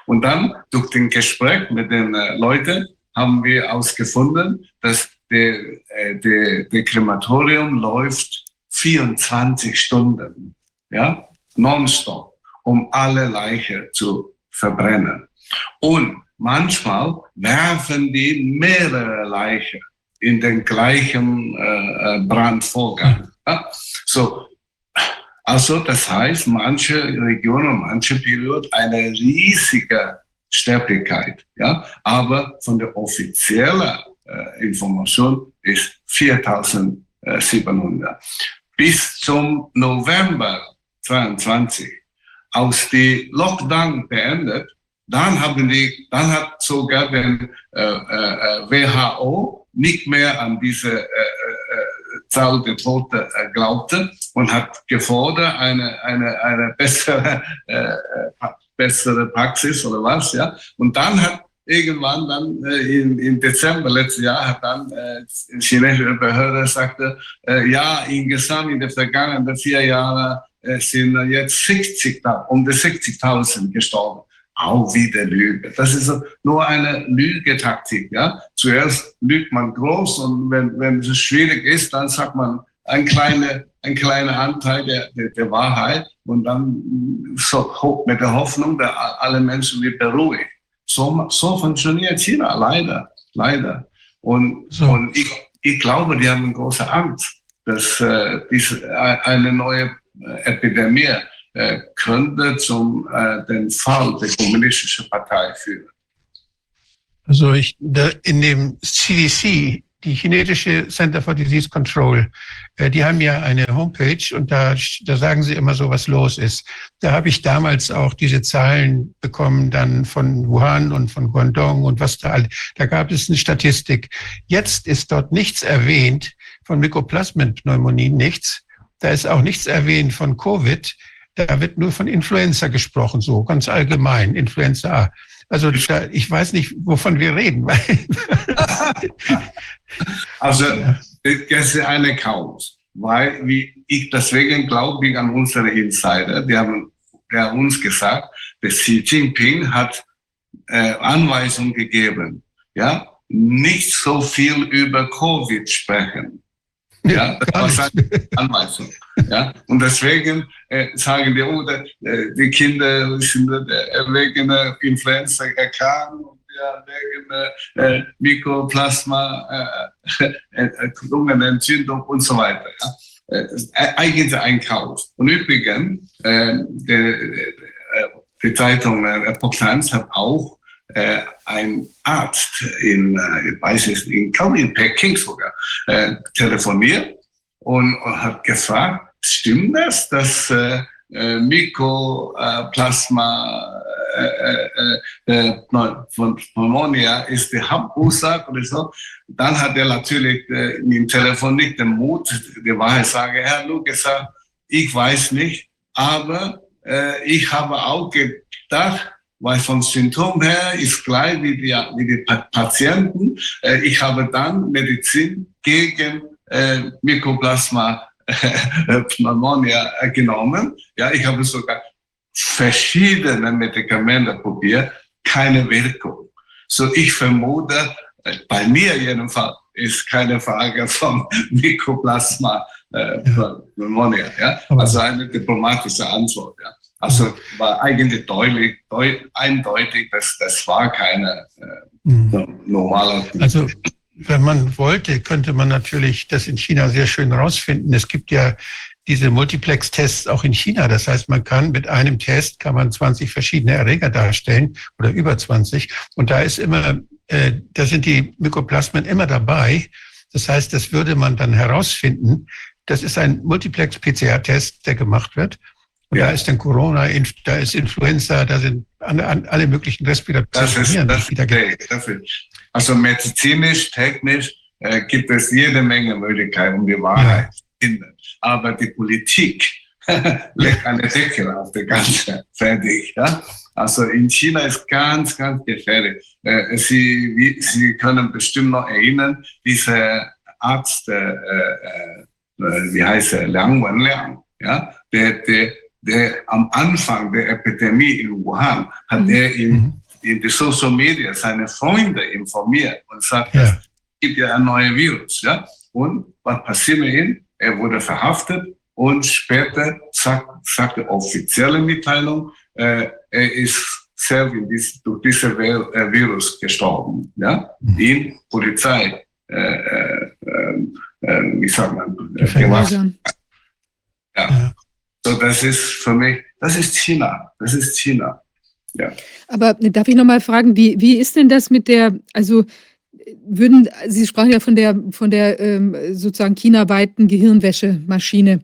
Und dann durch den Gespräch mit den äh, Leuten haben wir ausgefunden, dass der, äh, der, der Krematorium läuft 24 Stunden, ja, nonstop, um alle Leichen zu verbrennen. Und manchmal werfen die mehrere Leichen in den gleichen äh, äh Brandvorgang. Ja? So, also das heißt, manche Regionen, manche Perioden eine riesige Sterblichkeit, ja, aber von der offiziellen äh, Information ist 4700 bis zum November 22 aus die Lockdown beendet, dann haben die, dann hat sogar den äh, äh, WHO nicht mehr an diese äh, äh, Zahl der Toten äh, glaubte und hat gefordert eine eine eine bessere <laughs> äh, äh bessere Praxis oder was ja. Und dann hat irgendwann dann äh, in, im Dezember letztes Jahr hat dann äh, chinesische Behörde sagte, äh, ja, insgesamt in den vergangenen vier Jahren äh, sind jetzt 60, um die 60.000 gestorben. Auch wieder Lüge. Das ist nur eine Lügetaktik. Ja? Zuerst lügt man groß und wenn, wenn es schwierig ist, dann sagt man ein kleiner ein kleiner Anteil der, der, der Wahrheit und dann so mit der Hoffnung, dass alle Menschen wird beruhigt. So, so funktioniert China, leider, leider. Und, so. und ich, ich glaube, die haben große Angst, dass äh, diese, äh, eine neue Epidemie äh, könnte zum äh, den Fall der kommunistischen Partei führen. Also ich, in dem CDC die chinesische Center for Disease Control, äh, die haben ja eine Homepage und da, da sagen sie immer so, was los ist. Da habe ich damals auch diese Zahlen bekommen, dann von Wuhan und von Guangdong und was da all. Da gab es eine Statistik. Jetzt ist dort nichts erwähnt von Mykoplasmenpneumonie, nichts. Da ist auch nichts erwähnt von Covid. Da wird nur von Influenza gesprochen, so ganz allgemein, Influenza. Also ich weiß nicht, wovon wir reden. <laughs> also das ist eine Chaos, weil ich deswegen glaube ich an unsere Insider, die haben, haben uns gesagt, dass Xi Jinping hat äh, Anweisungen gegeben, ja, nicht so viel über Covid sprechen. Ja, das seine Anweisung. Ja, und deswegen äh, sagen die, oh, äh, die Kinder sind äh, wegen äh, Influenza erkrankt und ja, wegen äh, Mikroplasma, <laughs> äh, äh, Lungenentzündung und so weiter. Ja. Äh, eigentlich ein Chaos. Und übrigens, äh, die, die Zeitung äh, Epoch hat auch äh, ein Arzt in, äh, ich weiß es, in, in Peking sogar, äh, telefoniert und, und hat gefragt, stimmt das, dass äh, äh Mykoplasma äh, von Pneumonia ist die Hauptursache oder so, dann hat er natürlich im Telefon nicht den Mut, die Wahrheit sagen, Herr Lukas, ich weiß nicht, aber ich habe auch gedacht, weil vom Symptom her ist gleich wie die, wie die Patienten. Äh, ich habe dann Medizin gegen äh, Mycoplasma <laughs> äh, Pneumonia genommen. Ja, ich habe sogar verschiedene Medikamente probiert, keine Wirkung. So ich vermute, äh, bei mir jedenfalls ist keine Frage vom <laughs> Mycoplasma äh, pneumonia. Ja? Also eine diplomatische Antwort. Ja? Also war eigentlich deutlich, deut, eindeutig, dass das war keine äh, mhm. normale. Also wenn man wollte, könnte man natürlich das in China sehr schön rausfinden. Es gibt ja diese Multiplex-Tests auch in China. Das heißt, man kann mit einem Test kann man 20 verschiedene Erreger darstellen oder über 20. Und da ist immer, äh, da sind die Mykoplasmen immer dabei. Das heißt, das würde man dann herausfinden. Das ist ein Multiplex-PCR-Test, der gemacht wird. Und ja. da ist dann Corona, da ist Influenza, da sind alle möglichen Respiratoren. Das ist, das, das ist, also medizinisch, technisch äh, gibt es jede Menge Möglichkeiten, um die Wahrheit zu finden. Aber die Politik <laughs> legt eine Deckel auf die ganze <laughs> fertig. Ja? Also in China ist ganz, ganz gefährlich. Äh, Sie, wie, Sie können bestimmt noch erinnern, dieser Arzt, äh, äh, äh wie heißt er, Liang Wenliang, ja, der, der der am Anfang der Epidemie in Wuhan hat mhm. er in, mhm. in die Social Media seine Freunde informiert und sagt, ja. es gibt ja ein neues Virus. Ja? Und was passiert mit ihm? Er wurde verhaftet und später sagt, sagte offizielle Mitteilung, äh, er ist selbst dies, durch dieses äh, Virus gestorben. Ja? Mhm. Die Polizei, äh, äh, äh, wie sagt man, äh, ja. ja. So, das ist für mich, das ist China. Das ist China. Ja. Aber darf ich noch mal fragen, wie, wie ist denn das mit der, also würden, Sie sprachen ja von der, von der ähm, sozusagen chinaweiten Gehirnwäschemaschine.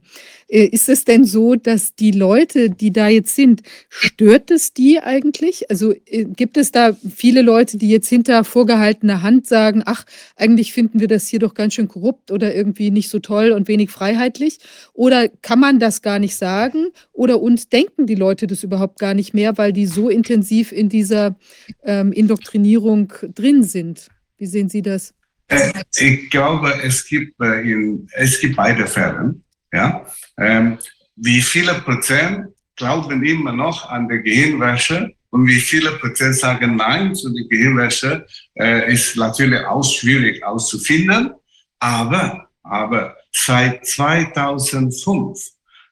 Äh, ist es denn so, dass die Leute, die da jetzt sind, stört es die eigentlich? Also äh, gibt es da viele Leute, die jetzt hinter vorgehaltener Hand sagen, ach, eigentlich finden wir das hier doch ganz schön korrupt oder irgendwie nicht so toll und wenig freiheitlich? Oder kann man das gar nicht sagen? Oder uns denken die Leute das überhaupt gar nicht mehr, weil die so intensiv in dieser ähm, Indoktrinierung drin sind? Wie sehen Sie das? Äh, ich glaube, es gibt, in, es gibt beide Fälle. Ja? Ähm, wie viele Prozent glauben immer noch an die Gehirnwäsche und wie viele Prozent sagen Nein zu der Gehirnwäsche, äh, ist natürlich auch schwierig auszufinden. Aber, aber seit 2005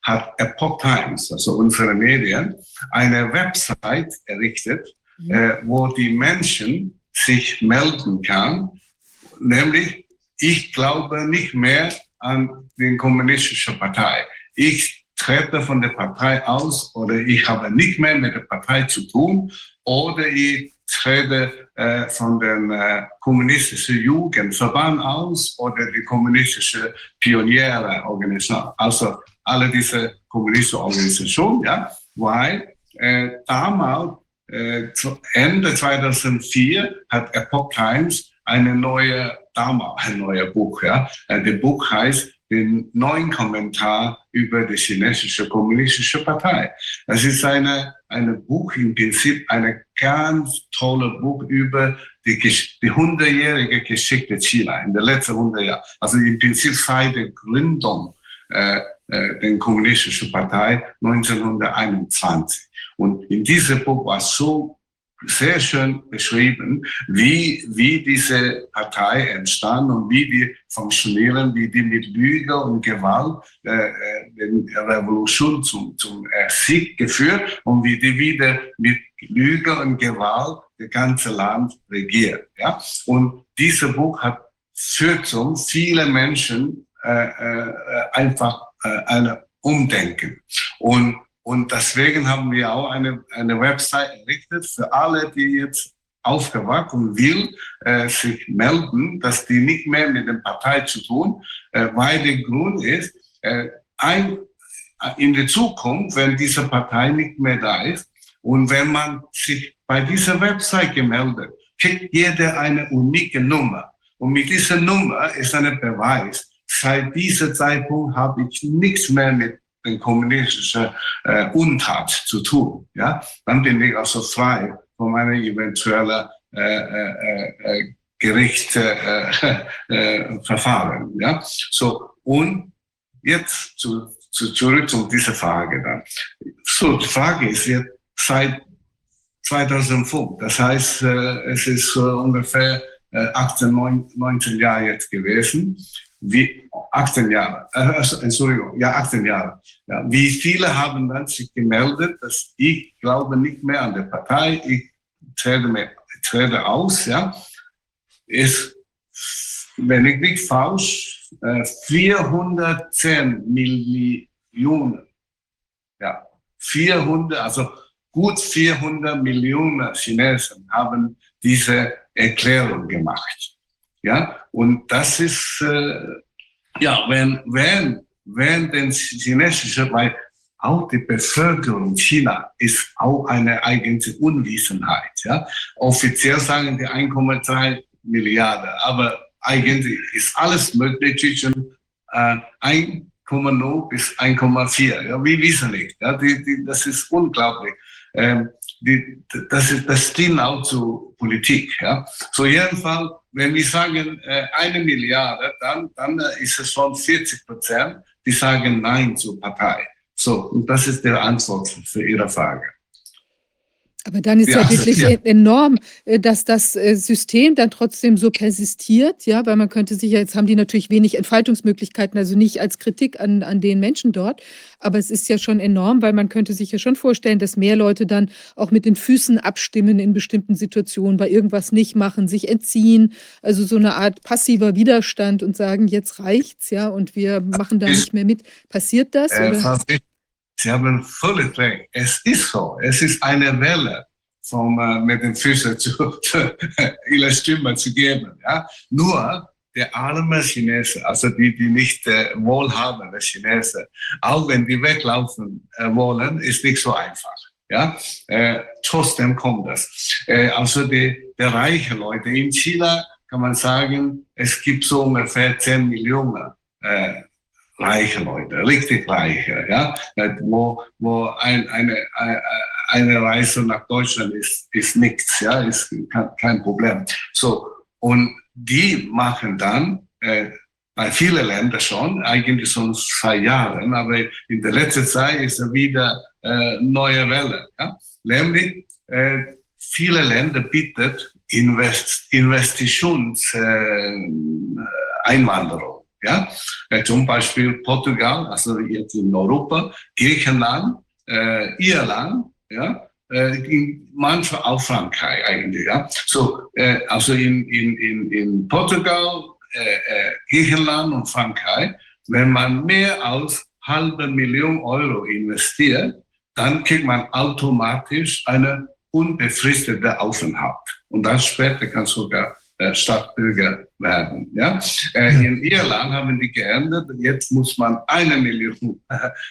hat Epoch Times, also unsere Medien, eine Website errichtet, mhm. äh, wo die Menschen sich melden kann, nämlich ich glaube nicht mehr an die kommunistische Partei. Ich trete von der Partei aus oder ich habe nicht mehr mit der Partei zu tun oder ich trete äh, von dem äh, kommunistischen Jugendverband aus oder die kommunistische Pionierorganisation. Also alle diese kommunistische Organisationen, ja, weil äh, damals, äh, Ende 2004, hat Epoch Times eine neue damals ein neues Buch. Ja. Äh, das Buch heißt den neuen Kommentar über die chinesische kommunistische Partei. Das ist eine, eine Buch im Prinzip, eine ganz tolle Buch über die, die 100-jährige Geschichte China in den letzten 100 Jahren. Also im Prinzip seit der Gründung äh, äh, der kommunistischen Partei 1921. Und in diesem Buch war so sehr schön beschrieben, wie, wie diese Partei entstand und wie die funktionieren, wie die mit Lüge und Gewalt äh, äh die Revolution zum, zum äh, Sieg geführt und wie die wieder mit Lüge und Gewalt das ganze Land regiert. Ja? Und dieses Buch hat führt zum viele Menschen äh, äh, einfach äh, eine Umdenken. Und und deswegen haben wir auch eine, eine Website errichtet für alle, die jetzt aufgewachsen will, äh, sich melden, dass die nicht mehr mit der Partei zu tun, äh, weil der Grund ist, äh, ein, in der Zukunft, wenn diese Partei nicht mehr da ist und wenn man sich bei dieser Website gemeldet, kriegt jeder eine unike Nummer. Und mit dieser Nummer ist ein Beweis, seit diesem Zeitpunkt habe ich nichts mehr mit den kommunistischen äh, Untat zu tun, ja, dann bin ich also frei von meiner eventuellen äh, äh, äh, Gerichtsverfahren. Äh, äh, <laughs> ja. So, und jetzt zu zu, zurück zu dieser Frage dann. So, die Frage ist jetzt seit 2005, das heißt, äh, es ist äh, ungefähr äh, 18, 19 Jahre jetzt gewesen. Wie, 18 Jahre, äh, also, Entschuldigung, ja, 18 Jahre. Ja, wie viele haben dann sich gemeldet, dass ich glaube nicht mehr an der Partei, ich trete, mehr, trete aus, ja, ist, wenn ich nicht falsch, äh, 410 Millionen, ja, 400, also gut 400 Millionen Chinesen haben diese Erklärung gemacht. Ja, und das ist, äh, ja, wenn, wenn, wenn den chinesischen, weil auch die Bevölkerung China ist auch eine eigene Unwissenheit. Ja, offiziell sagen die 1,3 Milliarden, aber eigentlich ist alles möglich zwischen äh, 1,0 bis 1,4. Ja, wir wissen nicht. Ja, die, die, das ist unglaublich. Ähm, die, das, ist, das dient auch zur Politik. Ja. So jedenfalls, wenn wir sagen äh, eine Milliarde, dann, dann ist es schon 40 Prozent, die sagen Nein zur Partei. So, und das ist die Antwort für Ihre Frage. Aber dann ist ja, ja wirklich ja. enorm, äh, dass das äh, System dann trotzdem so persistiert, ja, weil man könnte sich ja, jetzt haben die natürlich wenig Entfaltungsmöglichkeiten, also nicht als Kritik an, an den Menschen dort, aber es ist ja schon enorm, weil man könnte sich ja schon vorstellen, dass mehr Leute dann auch mit den Füßen abstimmen in bestimmten Situationen, bei irgendwas nicht machen, sich entziehen, also so eine Art passiver Widerstand und sagen, jetzt reicht's, ja, und wir machen da nicht mehr mit. Passiert das? Äh, oder? Sie haben völlig recht. Es ist so. Es ist eine Welle, vom, äh, mit den Füßen zu, <laughs> ihre Stimme zu geben. Ja? Nur der arme Chinese, also die, die nicht äh, wohlhabende Chinese, auch wenn die weglaufen äh, wollen, ist nicht so einfach. Ja, äh, trotzdem kommt das. Äh, also die, die reichen Leute in China kann man sagen, es gibt so ungefähr 10 Millionen äh, reiche Leute, richtig reiche, ja, wo, wo ein, eine, eine Reise nach Deutschland ist, ist nichts, ja, ist kein Problem. So, und die machen dann, äh, bei vielen Ländern schon, eigentlich schon seit Jahren, aber in der letzten Zeit ist wieder äh, neue Welle. Ja? Nämlich, äh, viele Länder bietet Invest Investitionseinwanderung. Ja? Äh, zum Beispiel Portugal, also jetzt in Europa, Griechenland, äh, Irland, ja? Äh, in manchmal auch Frankreich eigentlich. Ja? So, äh, also in, in, in, in Portugal, äh, äh, Griechenland und Frankreich, wenn man mehr als halbe Million Euro investiert, dann kriegt man automatisch eine unbefristete Aufenthalt. Und dann später kann sogar äh, Stadtbürger werden. Ja? Äh, in Irland haben die geändert, jetzt muss man eine Million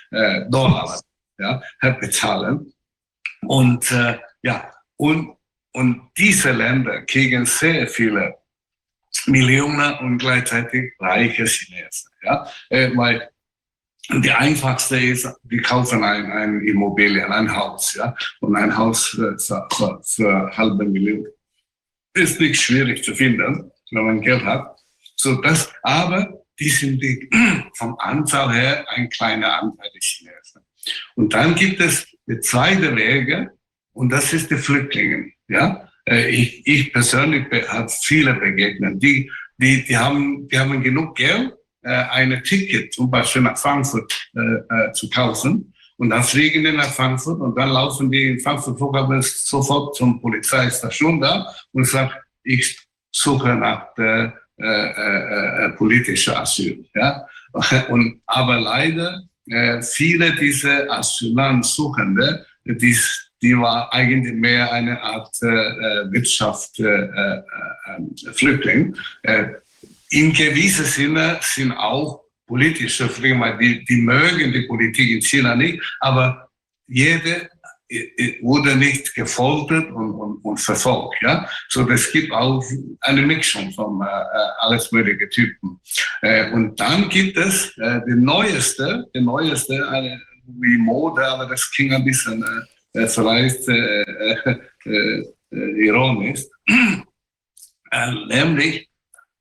äh, Dollar ja, bezahlen. Und ja, und, und diese Länder kriegen sehr viele Millionen und gleichzeitig reiche Chinesen. Ja? Weil die einfachste ist, die kaufen ein, ein Immobilien, ein Haus, ja, und ein Haus für, für, für halbe Million ist nicht schwierig zu finden, wenn man Geld hat. So das, aber die sind die, <clears throat> vom Anzahl her ein kleiner Anteil der Chinesen. Und dann gibt es die zweite Wege, und das ist die Flüchtlinge. Ja, äh, ich, ich persönlich habe viele begegnet, die, die, die haben, die haben genug Geld, äh, eine Ticket zum Beispiel nach Frankfurt äh, zu kaufen und dann fliegen die nach Frankfurt und dann laufen die in Frankfurt Flughafen sofort zum Polizeistation da und sagen, ich suche nach der äh, äh, äh, politische Asyl. Ja? <laughs> Und, aber leider, äh, viele dieser Asyllandsuchende, die, die war eigentlich mehr eine Art äh, äh Wirtschaft, äh, äh, Flüchtling. Äh, in gewissem Sinne sind auch politische Flüchtlinge, die, die mögen die Politik in China nicht, aber jede wurde nicht gefoltert und, und, und verfolgt. Ja? So, das gibt auch eine Mischung von äh, alles mögliche Typen. Äh, und dann gibt es äh, die neueste, die neueste, eine, wie Mode, aber das ging ein bisschen äh, vielleicht äh, äh, äh, ironisch, äh, nämlich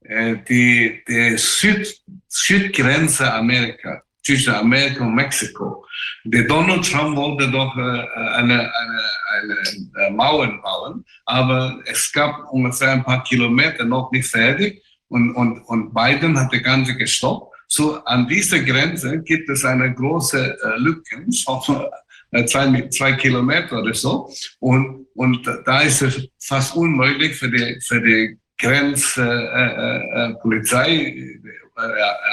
äh, die, die Süd, Südgrenze Amerika, zwischen Amerika und Mexiko. Der Donald Trump wollte doch äh, eine, eine, eine Mauer bauen, aber es gab ungefähr ein paar Kilometer noch nicht fertig und, und, und Biden hat das Ganze gestoppt. So an dieser Grenze gibt es eine große äh, Lücke von <laughs> äh, zwei, zwei Kilometer oder so. Und, und da ist es fast unmöglich für die, für die Grenzpolizei äh, äh,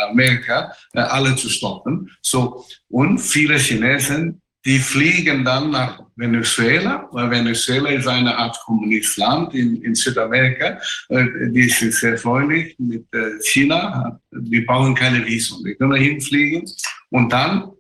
Amerika alle zu stoppen. So, und viele Chinesen, die fliegen dann nach Venezuela, weil Venezuela ist eine Art Kommunistland in, in Südamerika. Die sind sehr freundlich mit China. Die brauchen keine Visum. Die können hinfliegen und dann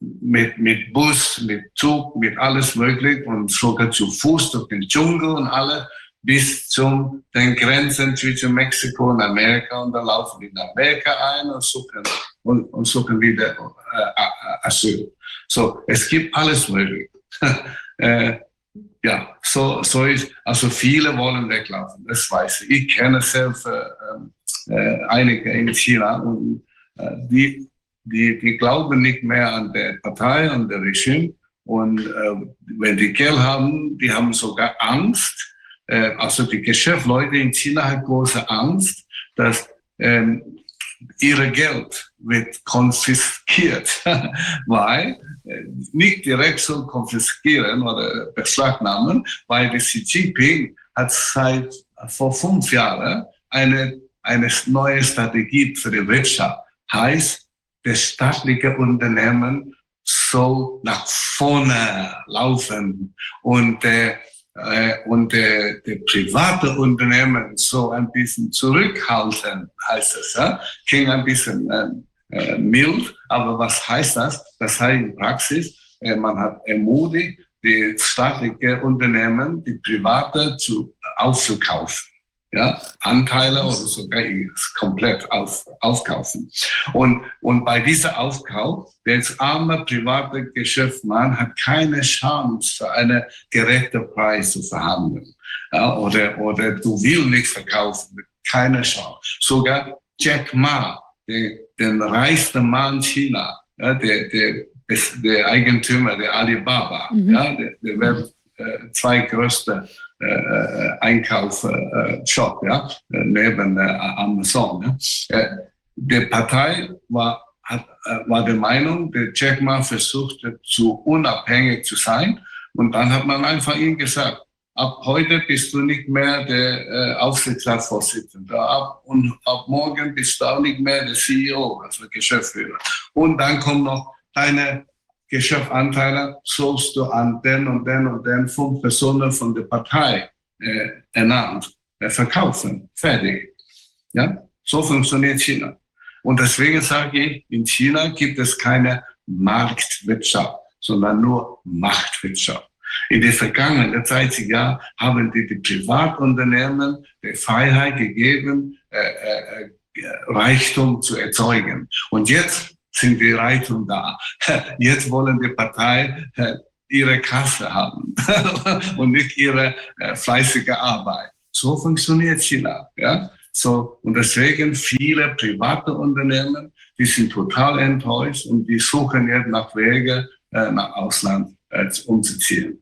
mit, mit Bus, mit Zug, mit alles möglich und sogar zu Fuß durch den Dschungel und alle bis zum den Grenzen zwischen Mexiko und Amerika und dann laufen die in Amerika ein und suchen, und, und suchen wieder äh, Asyl. So, es gibt alles möglich. <laughs> äh, ja, so, so ist, also viele wollen weglaufen, das weiß ich. Ich kenne selbst äh, äh, einige in China und äh, die die, die glauben nicht mehr an der Partei, an der Regime. Und äh, wenn die Geld haben, die haben sogar Angst. Äh, also die Geschäftsleute in China haben große Angst, dass ähm, ihre Geld wird konfiskiert, <laughs> weil äh, nicht direkt so konfiskieren oder beschlagnahmen, weil die Xi Jinping hat seit vor fünf Jahren eine, eine neue Strategie für die Wirtschaft. Heißt, das staatliche Unternehmen soll nach vorne laufen und äh, und der, der private Unternehmen so ein bisschen zurückhalten, heißt es. Ja? Klingt ein bisschen äh, äh, mild, aber was heißt das? Das heißt in Praxis, äh, man hat ermutigt, die staatliche Unternehmen, die private zu aufzukaufen ja, Anteile oder sogar komplett auf, aufkaufen. Und, und bei dieser Aufkauf, der arme private Geschäftsmann hat keine Chance für einen gerechten Preis zu verhandeln. Ja, oder, oder du willst nichts verkaufen, keine Chance. Sogar Jack Ma, der, der reichste Mann China, ja, der, der, der Eigentümer der Alibaba, mhm. ja, der, der wird äh, zwei größte äh, Einkauf-Shop, ja, neben Amazon. Ja. Die Partei war, hat, war der Meinung, der Jack versuchte zu unabhängig zu sein. Und dann hat man einfach ihm gesagt, ab heute bist du nicht mehr der äh, Aufsichtsratsvorsitzende. Ab, und ab morgen bist du auch nicht mehr der CEO, also Geschäftsführer. Und dann kommt noch deine Geschäftsanteile sollst du an den und den und den fünf Personen von der Partei äh, ernannt, äh, verkaufen. Fertig. Ja? So funktioniert China. Und deswegen sage ich, in China gibt es keine Marktwirtschaft, sondern nur Machtwirtschaft. In den vergangenen 30 Jahren haben die, die Privatunternehmen die Freiheit gegeben, äh, äh, äh Reichtum zu erzeugen. Und jetzt sind die Reichtum da. <laughs> Jetzt wollen die Partei äh, ihre Kasse haben <laughs> und nicht ihre äh, fleißige Arbeit. So funktioniert China. Ja? So, und deswegen viele private Unternehmen, die sind total enttäuscht und die suchen jetzt nach Wege, äh, nach Ausland umzuziehen.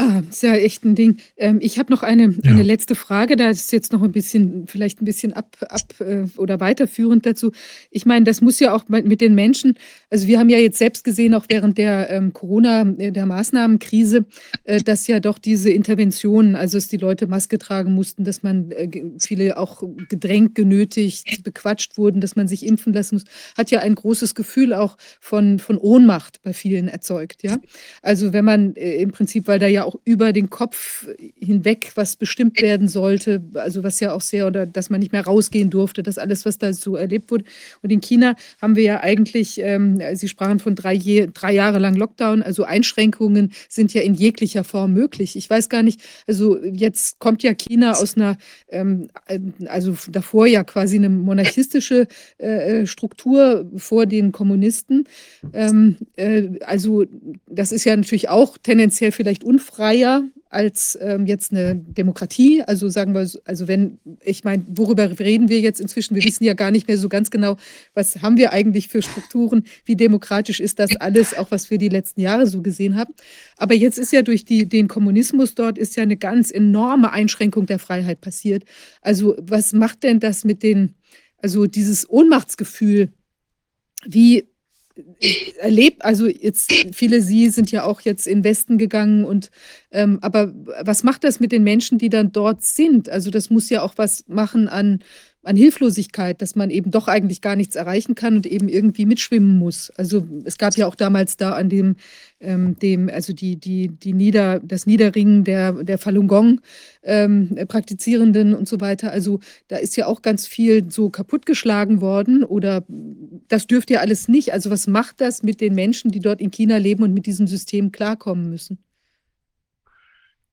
Ah, ist ja echt ein Ding. Ähm, ich habe noch eine, ja. eine letzte Frage, da ist jetzt noch ein bisschen, vielleicht ein bisschen ab, ab äh, oder weiterführend dazu. Ich meine, das muss ja auch mit den Menschen, also wir haben ja jetzt selbst gesehen, auch während der ähm, Corona, äh, der Maßnahmenkrise, äh, dass ja doch diese Interventionen, also dass die Leute Maske tragen mussten, dass man äh, viele auch gedrängt, genötigt, bequatscht wurden, dass man sich impfen lassen muss, hat ja ein großes Gefühl auch von, von Ohnmacht bei vielen erzeugt. Ja? Also wenn man äh, im Prinzip, weil da ja auch über den Kopf hinweg was bestimmt werden sollte, also was ja auch sehr, oder dass man nicht mehr rausgehen durfte, das alles, was da so erlebt wurde. Und in China haben wir ja eigentlich, ähm, Sie sprachen von drei, je, drei Jahre lang Lockdown, also Einschränkungen sind ja in jeglicher Form möglich. Ich weiß gar nicht, also jetzt kommt ja China aus einer, ähm, also davor ja quasi eine monarchistische äh, Struktur vor den Kommunisten. Ähm, äh, also das ist ja natürlich auch tendenziell vielleicht unfrei freier als ähm, jetzt eine Demokratie. Also sagen wir, also wenn, ich meine, worüber reden wir jetzt inzwischen? Wir wissen ja gar nicht mehr so ganz genau, was haben wir eigentlich für Strukturen, wie demokratisch ist das alles, auch was wir die letzten Jahre so gesehen haben. Aber jetzt ist ja durch die, den Kommunismus dort ist ja eine ganz enorme Einschränkung der Freiheit passiert. Also was macht denn das mit den, also dieses Ohnmachtsgefühl, wie erlebt, also jetzt viele Sie sind ja auch jetzt in Westen gegangen und ähm, aber was macht das mit den Menschen, die dann dort sind? Also das muss ja auch was machen an an Hilflosigkeit, dass man eben doch eigentlich gar nichts erreichen kann und eben irgendwie mitschwimmen muss. Also es gab ja auch damals da an dem, ähm, dem also die, die, die Nieder, das Niederringen der, der Falun Gong ähm, Praktizierenden und so weiter. Also da ist ja auch ganz viel so kaputtgeschlagen worden oder das dürft ihr alles nicht. Also was macht das mit den Menschen, die dort in China leben und mit diesem System klarkommen müssen?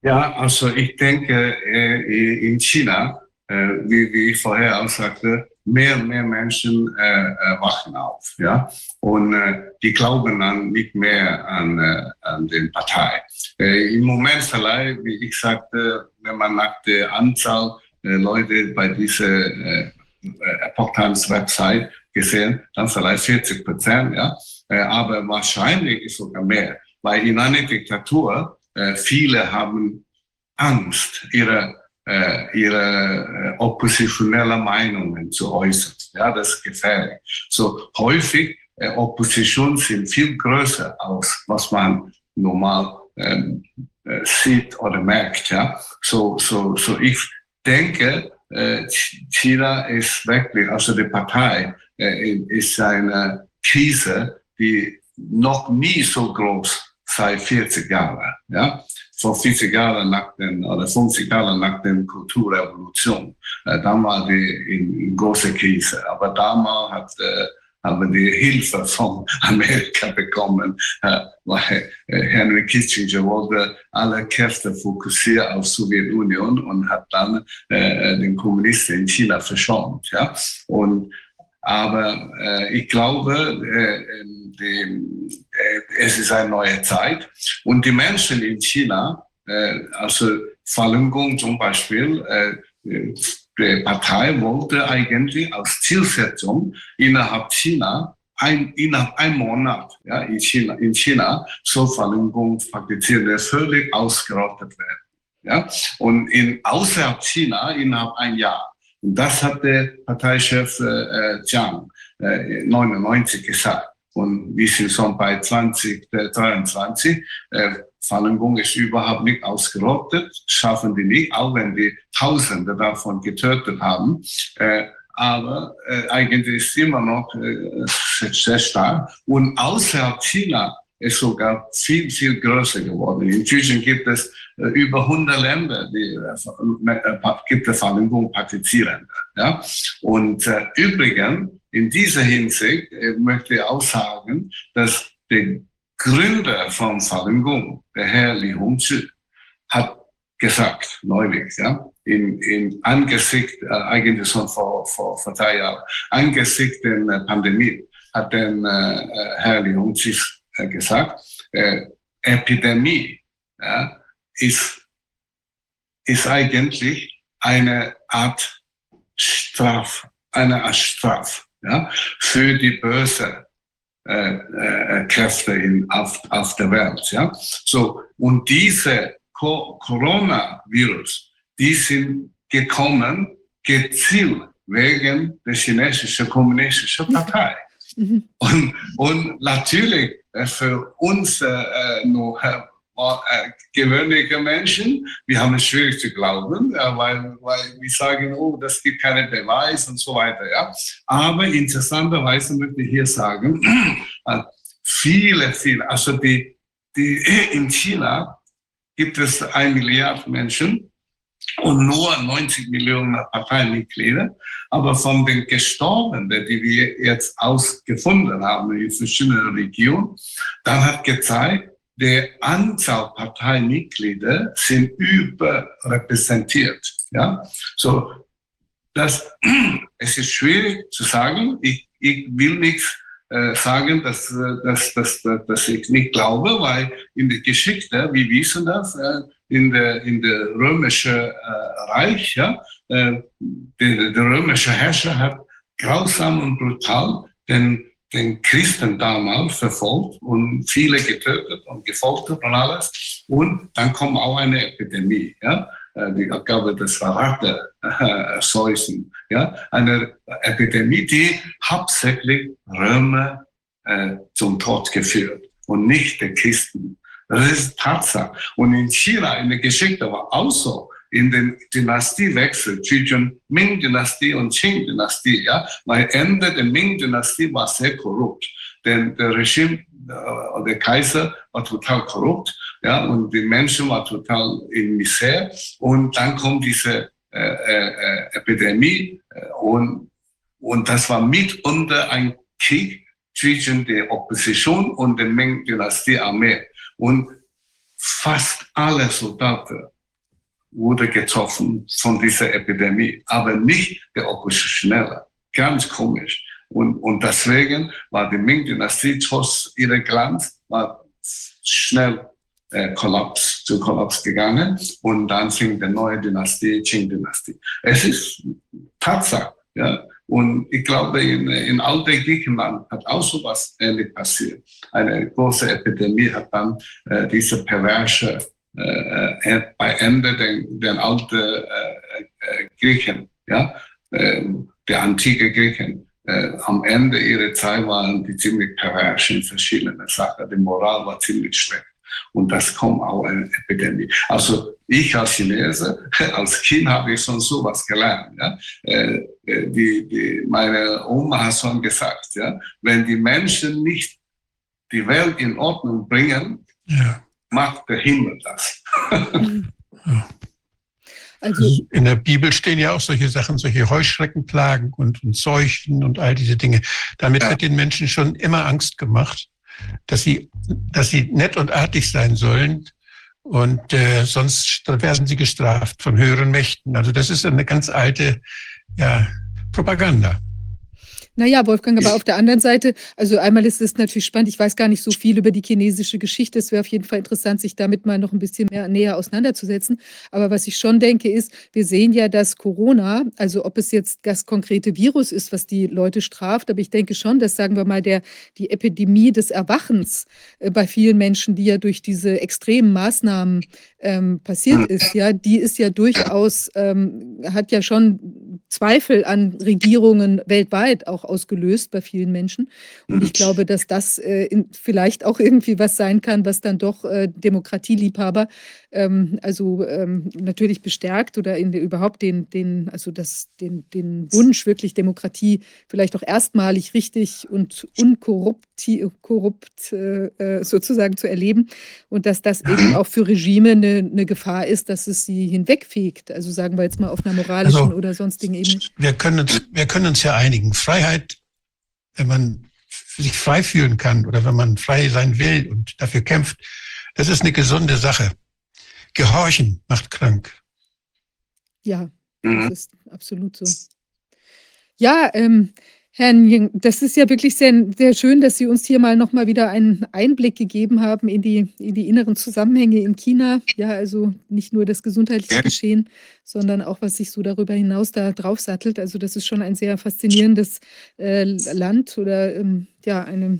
Ja, also ich denke, äh, in China wie, wie ich vorher auch sagte, mehr und mehr Menschen äh, äh, wachen auf. Ja? Und äh, die glauben dann nicht mehr an, äh, an den Partei. Äh, Im Moment vielleicht, wie ich sagte, wenn man nach der Anzahl der Leute bei dieser äh, Epoch Times Website gesehen, dann vielleicht 40 Prozent. Ja? Äh, aber wahrscheinlich ist sogar mehr, weil in einer Diktatur äh, viele haben Angst, ihre äh, ihre äh, oppositionelle Meinungen zu äußern. Ja, das ist gefährlich. So häufig äh, Opposition sind viel größer als was man normal ähm, äh, sieht oder merkt. Ja, so so so ich denke, äh, China ist wirklich, also die Partei äh, ist eine Krise, die noch nie so groß seit 40 Jahren. Ja, vor 40 Jahren nach den, oder 50 Jahren nach der Kulturrevolution. Äh, war die in, in große Krise. Aber damals hat, äh, haben die Hilfe von <laughs> Amerika bekommen, äh, weil äh, Henry Kissinger wollte alle Kräfte fokussieren auf Sowjetunion und hat dann äh, den Kommunisten in China verschont. Ja? Und aber äh, ich glaube, äh, die, äh, es ist eine neue Zeit und die Menschen in China, äh, also Falun Gong zum Beispiel, äh, die Partei wollte eigentlich als Zielsetzung innerhalb China ein, innerhalb einem Monat ja, in, China, in China so Falun Gong praktizierte völlig ausgerottet werden. Ja? Und in, außerhalb China innerhalb ein Jahr. Und das hat der Parteichef äh, Jiang äh, 99 gesagt. Und wir sind schon bei 2023. Äh, Falun Gong ist überhaupt nicht ausgerottet, schaffen die nicht, auch wenn wir Tausende davon getötet haben. Äh, aber äh, eigentlich ist immer noch äh, sehr stark. Und außerhalb China ist sogar viel, viel größer geworden. Inzwischen gibt es äh, über 100 Länder, die äh, äh gibt es Falun Gong praktizieren. Ja? Und äh, übrigens, in dieser Hinsicht äh, möchte ich auch sagen, dass der Gründer von Falun Gong, der Herr Li Hongzhi, hat gesagt, neulich, ja, in, in Angesicht, äh, eigentlich schon vor, vor, vor drei Jahren, angesichts der Pandemie, hat der äh, Herr Li Hongzhi äh, gesagt, äh, Epidemie ja, ist, ist eigentlich eine Art Straf, eine Art Straf ja, für die böse äh, äh, Kräfte in, auf, auf der Welt. Ja. So, und diese Co Coronavirus, die sind gekommen gezielt wegen der chinesischen kommunistischen Partei. Mhm. Und, und natürlich äh, für uns äh, äh nur äh, äh, gewöhnliche Menschen, wir haben es schwierig zu glauben, äh, weil, weil wir sagen, oh, das gibt keine Beweis und so weiter. Ja. Aber interessanterweise möchte ich hier sagen, <clears throat> viele, viele, also die, die, in China gibt es ein Milliard Menschen und nur 90 Millionen Parteimitglieder. Aber von den Gestorbenen, die wir jetzt ausgefunden haben in verschiedenen Regionen, dann hat gezeigt, die Anzahl Parteimitglieder sind überrepräsentiert. Ja, so das, <clears throat> es ist schwierig zu sagen. Ich, ich will nichts äh, sagen, dass, dass, dass, dass ich nicht glaube, weil in der Geschichte, wir wissen das, äh, in der, in der römischen äh, Reich, ja, äh, der, der römische Herrscher hat grausam und brutal den, den Christen damals verfolgt und viele getötet und gefoltert und alles. Und dann kommt auch eine Epidemie, ja. Äh, ich glaube, das war Ratte-Seuchen, ja. Eine Epidemie, die hauptsächlich Römer äh, zum Tod geführt und nicht der Christen. Das ist Tatsache. Und in China, in der Geschichte war auch so, in den Dynastiewechsel zwischen Ming-Dynastie und Qing-Dynastie, ja, weil Ende der Ming-Dynastie war sehr korrupt. Denn der Regime, äh, der Kaiser war total korrupt, ja, und die Menschen waren total in Misere. Und dann kommt diese äh, äh, Epidemie äh, und, und das war mitunter ein Krieg zwischen der Opposition und der Ming-Dynastie-Armee. Und fast alle Soldaten wurde getroffen von dieser Epidemie, aber nicht der Oppositionelle. Ganz komisch. Und, und deswegen war die Ming-Dynastie trotz ihrer Glanz war schnell äh, Kollaps, zu Kollaps gegangen und dann fing die neue Dynastie, Qing-Dynastie. Es ist Tatsache. Ja? Und ich glaube, in, in alten Griechenland hat auch so was ähnlich passiert. Eine große Epidemie hat dann äh, diese perverse äh, äh bei Ende den, den alten äh, äh, Griechen, ja, äh, der antike Griechen, äh, am Ende ihrer Zeit waren die ziemlich pervers in verschiedenen Sachen. Die Moral war ziemlich schlecht. Und das kommt auch eine Epidemie. Also ich als Chinese, <laughs> als Kind habe ich schon sowas gelernt. Ja? Äh, äh, die, die, meine Oma hat schon gesagt, ja? wenn die Menschen nicht die Welt in Ordnung bringen, ja. macht der Himmel das. ja. Also in der Bibel stehen ja auch solche Sachen, solche Heuschreckenplagen und, und Seuchen und all diese Dinge. Damit ja. wird den Menschen schon immer Angst gemacht dass sie, dass sie nett und artig sein sollen. Und äh, sonst werden sie gestraft von höheren Mächten. Also das ist eine ganz alte ja, Propaganda. Naja, Wolfgang, aber auf der anderen Seite, also einmal ist es natürlich spannend, ich weiß gar nicht so viel über die chinesische Geschichte. Es wäre auf jeden Fall interessant, sich damit mal noch ein bisschen mehr näher auseinanderzusetzen. Aber was ich schon denke, ist, wir sehen ja, dass Corona, also ob es jetzt das konkrete Virus ist, was die Leute straft, aber ich denke schon, dass, sagen wir mal, der, die Epidemie des Erwachens äh, bei vielen Menschen, die ja durch diese extremen Maßnahmen ähm, passiert ist, ja, die ist ja durchaus, ähm, hat ja schon Zweifel an Regierungen weltweit auch ausgelöst bei vielen Menschen. Und ich glaube, dass das äh, in, vielleicht auch irgendwie was sein kann, was dann doch äh, Demokratieliebhaber ähm, also ähm, natürlich bestärkt oder in, überhaupt den, den, also das, den, den Wunsch, wirklich Demokratie vielleicht auch erstmalig richtig und unkorrupt korrupt, äh, äh, sozusagen zu erleben und dass das <laughs> eben auch für Regime eine, eine Gefahr ist, dass es sie hinwegfegt. Also sagen wir jetzt mal auf einer moralischen also, oder sonstigen Ebene. Wir können, uns, wir können uns ja einigen. Freiheit, wenn man sich frei fühlen kann oder wenn man frei sein will und dafür kämpft, das ist eine gesunde Sache. Gehorchen macht krank. Ja, mhm. das ist absolut so. Ja, ähm, Herrn Jung, das ist ja wirklich sehr, sehr schön, dass Sie uns hier mal nochmal wieder einen Einblick gegeben haben in die, in die inneren Zusammenhänge in China. Ja, also nicht nur das gesundheitliche Geschehen, sondern auch, was sich so darüber hinaus da draufsattelt. Also das ist schon ein sehr faszinierendes äh, Land oder ähm, ja, eine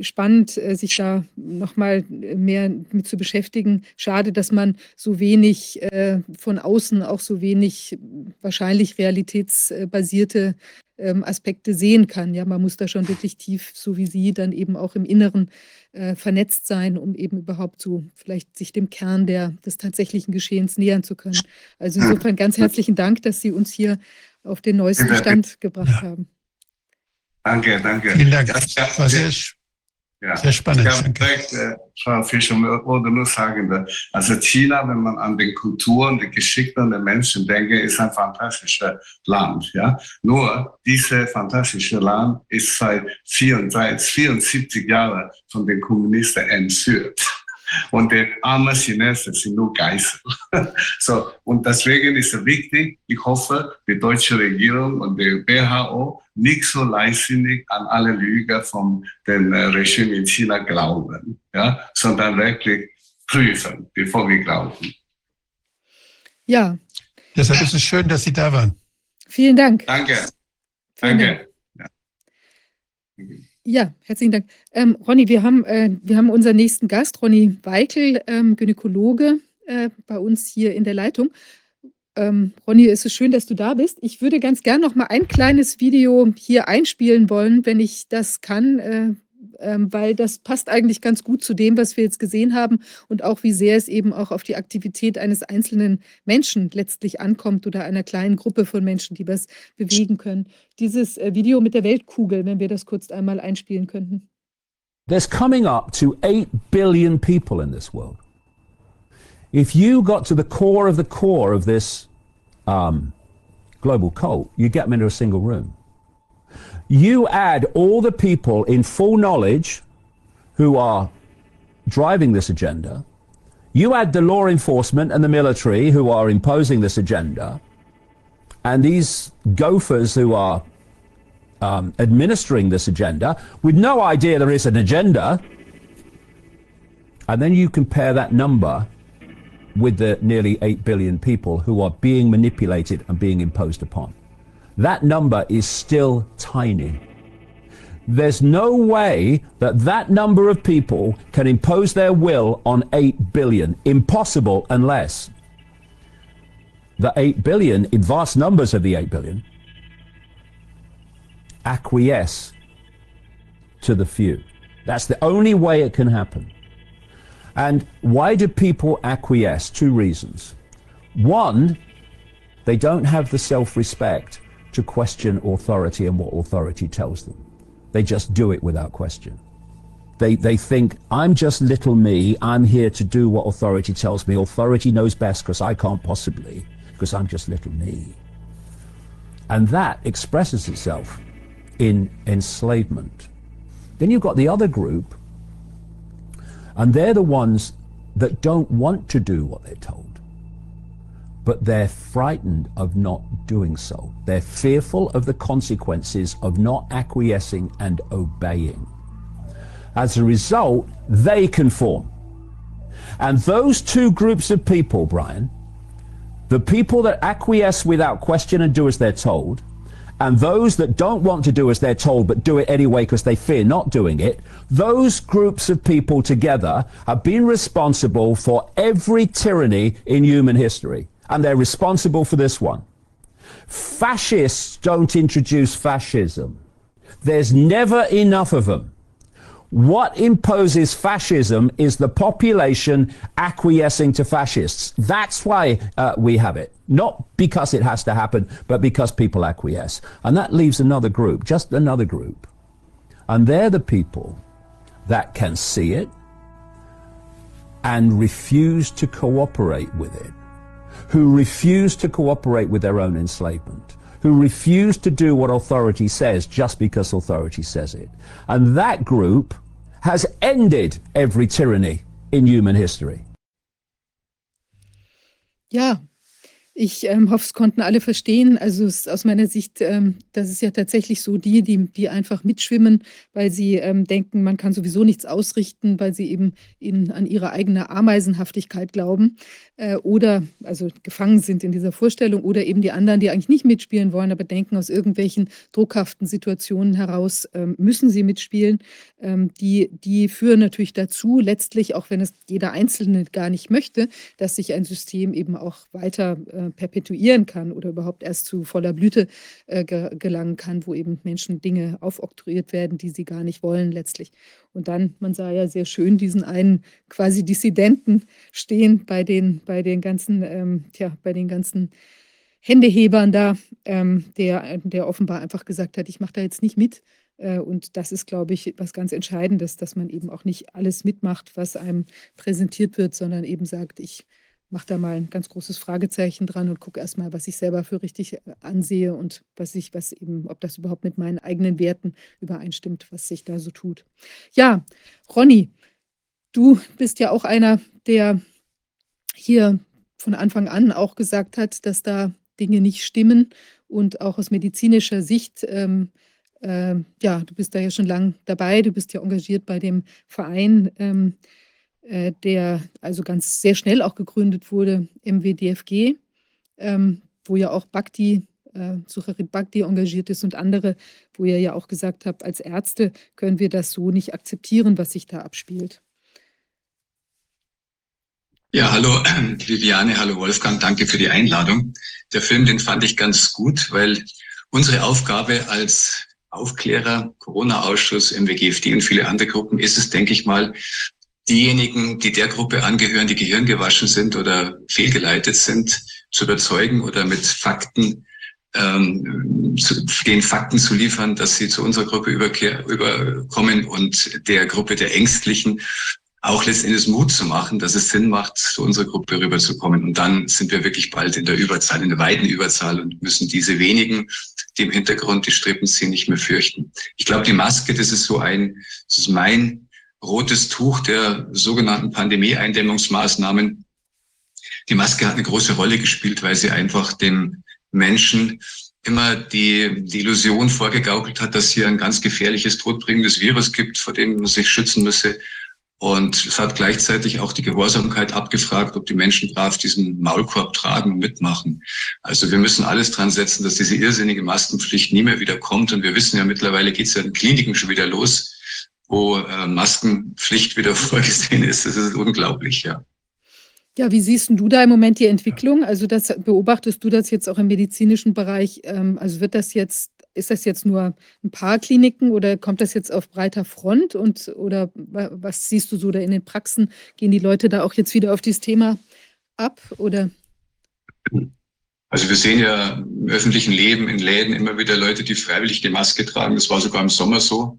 spannend, äh, sich da nochmal mehr mit zu beschäftigen. Schade, dass man so wenig äh, von außen auch so wenig wahrscheinlich realitätsbasierte ähm, Aspekte sehen kann. Ja, man muss da schon wirklich tief, so wie Sie, dann eben auch im Inneren äh, vernetzt sein, um eben überhaupt so vielleicht sich dem Kern der, des tatsächlichen Geschehens nähern zu können. Also insofern ganz herzlichen Dank, dass Sie uns hier auf den neuesten Stand gebracht haben. Danke, danke. Vielen Dank. Das war sehr ja. Sehr spannend. Ja, direkt, äh, Frau Fischer, würde nur sagen, also China, wenn man an den Kulturen, die Geschichten der Menschen denkt, ist ein fantastisches Land. Ja? Nur, dieses fantastische Land ist seit 74, 74 Jahren von den Kommunisten entführt. Und die armen Chinesen sind nur Geißel. <laughs> so, und deswegen ist es wichtig, ich hoffe, die deutsche Regierung und die WHO nicht so leichtsinnig an alle Lüge von dem äh, Regime in China glauben, ja, sondern wirklich prüfen, bevor wir glauben. Ja. Deshalb ist es schön, dass Sie da waren. Vielen Dank. Danke. Vielen Danke. Dank. Ja, herzlichen Dank. Ähm, Ronny, wir haben, äh, wir haben unseren nächsten Gast, Ronny Weikel, ähm, Gynäkologe, äh, bei uns hier in der Leitung. Ähm, Ronny, es ist schön, dass du da bist. Ich würde ganz gern noch mal ein kleines Video hier einspielen wollen, wenn ich das kann, äh, ähm, weil das passt eigentlich ganz gut zu dem, was wir jetzt gesehen haben und auch wie sehr es eben auch auf die Aktivität eines einzelnen Menschen letztlich ankommt oder einer kleinen Gruppe von Menschen, die was bewegen können. Dieses äh, Video mit der Weltkugel, wenn wir das kurz einmal einspielen könnten. There's coming up to 8 billion people in this world. If you got to the core of the core of this um, global cult, you get them into a single room. You add all the people in full knowledge who are driving this agenda. You add the law enforcement and the military who are imposing this agenda. And these gophers who are um, administering this agenda with no idea there is an agenda. And then you compare that number with the nearly 8 billion people who are being manipulated and being imposed upon. That number is still tiny. There's no way that that number of people can impose their will on 8 billion. Impossible unless the 8 billion, in vast numbers of the 8 billion, acquiesce to the few. That's the only way it can happen. And why do people acquiesce? Two reasons. One, they don't have the self-respect to question authority and what authority tells them. They just do it without question. They, they think, I'm just little me. I'm here to do what authority tells me. Authority knows best because I can't possibly, because I'm just little me. And that expresses itself in enslavement. Then you've got the other group, and they're the ones that don't want to do what they're told, but they're frightened of not doing so. They're fearful of the consequences of not acquiescing and obeying. As a result, they conform. And those two groups of people, Brian, the people that acquiesce without question and do as they're told, and those that don't want to do as they're told but do it anyway because they fear not doing it, those groups of people together have been responsible for every tyranny in human history. And they're responsible for this one. Fascists don't introduce fascism. There's never enough of them. What imposes fascism is the population acquiescing to fascists. That's why uh, we have it. Not because it has to happen, but because people acquiesce. And that leaves another group, just another group. And they're the people that can see it and refuse to cooperate with it, who refuse to cooperate with their own enslavement, who refuse to do what authority says just because authority says it. And that group has ended every tyranny in human history. Ja, ich ähm, hoffe, es konnten alle verstehen. Also es aus meiner Sicht, ähm, das ist ja tatsächlich so die, die, die einfach mitschwimmen, weil sie ähm, denken, man kann sowieso nichts ausrichten, weil sie eben in, an ihre eigene Ameisenhaftigkeit glauben äh, oder also gefangen sind in dieser Vorstellung oder eben die anderen, die eigentlich nicht mitspielen wollen, aber denken, aus irgendwelchen druckhaften Situationen heraus ähm, müssen sie mitspielen. Ähm, die, die führen natürlich dazu, letztlich, auch wenn es jeder Einzelne gar nicht möchte, dass sich ein System eben auch weiter äh, perpetuieren kann oder überhaupt erst zu voller Blüte äh, ge gelangen kann, wo eben Menschen Dinge aufoktroyiert werden, die sie gar nicht wollen letztlich. Und dann, man sah ja sehr schön diesen einen quasi Dissidenten stehen bei den, bei den ganzen, ähm, tja, bei den ganzen Händehebern da, ähm, der, der offenbar einfach gesagt hat, ich mache da jetzt nicht mit. Äh, und das ist, glaube ich, was ganz Entscheidendes, dass man eben auch nicht alles mitmacht, was einem präsentiert wird, sondern eben sagt, ich mache da mal ein ganz großes Fragezeichen dran und gucke erstmal, was ich selber für richtig äh, ansehe und was ich, was eben, ob das überhaupt mit meinen eigenen Werten übereinstimmt, was sich da so tut. Ja, Ronny, du bist ja auch einer, der hier von Anfang an auch gesagt hat, dass da Dinge nicht stimmen und auch aus medizinischer Sicht ähm, äh, ja, du bist da ja schon lang dabei, du bist ja engagiert bei dem Verein ähm, äh, der also ganz sehr schnell auch gegründet wurde, MWDFG. ähm, wo ja auch Bhakti, äh, Sucharit Bhakti engagiert ist und andere, wo ihr ja auch gesagt habt, als Ärzte können wir das so nicht akzeptieren, was sich da abspielt. Ja, hallo <clears throat> Viviane, hallo Wolfgang, danke für die Einladung. Der Film, den fand ich ganz gut, weil unsere Aufgabe als Aufklärer, Corona-Ausschuss, MWGFD und viele andere Gruppen ist es, denke ich mal, diejenigen, die der Gruppe angehören, die gehirngewaschen sind oder fehlgeleitet sind, zu überzeugen oder mit Fakten ähm, zu, den Fakten zu liefern, dass sie zu unserer Gruppe überkommen und der Gruppe der Ängstlichen auch letztendlich Mut zu machen, dass es Sinn macht, zu unserer Gruppe rüberzukommen. Und dann sind wir wirklich bald in der Überzahl, in der weiten Überzahl und müssen diese wenigen, die im Hintergrund die Strippen ziehen, nicht mehr fürchten. Ich glaube, die Maske, das ist so ein, das ist mein rotes Tuch der sogenannten Pandemie-Eindämmungsmaßnahmen. Die Maske hat eine große Rolle gespielt, weil sie einfach den Menschen immer die, die Illusion vorgegaukelt hat, dass hier ein ganz gefährliches, todbringendes Virus gibt, vor dem man sich schützen müsse. Und es hat gleichzeitig auch die Gehorsamkeit abgefragt, ob die Menschen brav diesen Maulkorb tragen und mitmachen. Also wir müssen alles dran setzen, dass diese irrsinnige Maskenpflicht nie mehr wieder kommt. Und wir wissen ja mittlerweile geht es ja in Kliniken schon wieder los, wo äh, Maskenpflicht wieder <laughs> vorgesehen ist. Das ist unglaublich, ja. Ja, wie siehst du da im Moment die Entwicklung? Also das beobachtest du das jetzt auch im medizinischen Bereich? Ähm, also wird das jetzt, ist das jetzt nur ein paar Kliniken oder kommt das jetzt auf breiter Front? Und oder was siehst du so da in den Praxen? Gehen die Leute da auch jetzt wieder auf dieses Thema ab? Oder? Also wir sehen ja im öffentlichen Leben, in Läden immer wieder Leute, die freiwillig die Maske tragen. Das war sogar im Sommer so.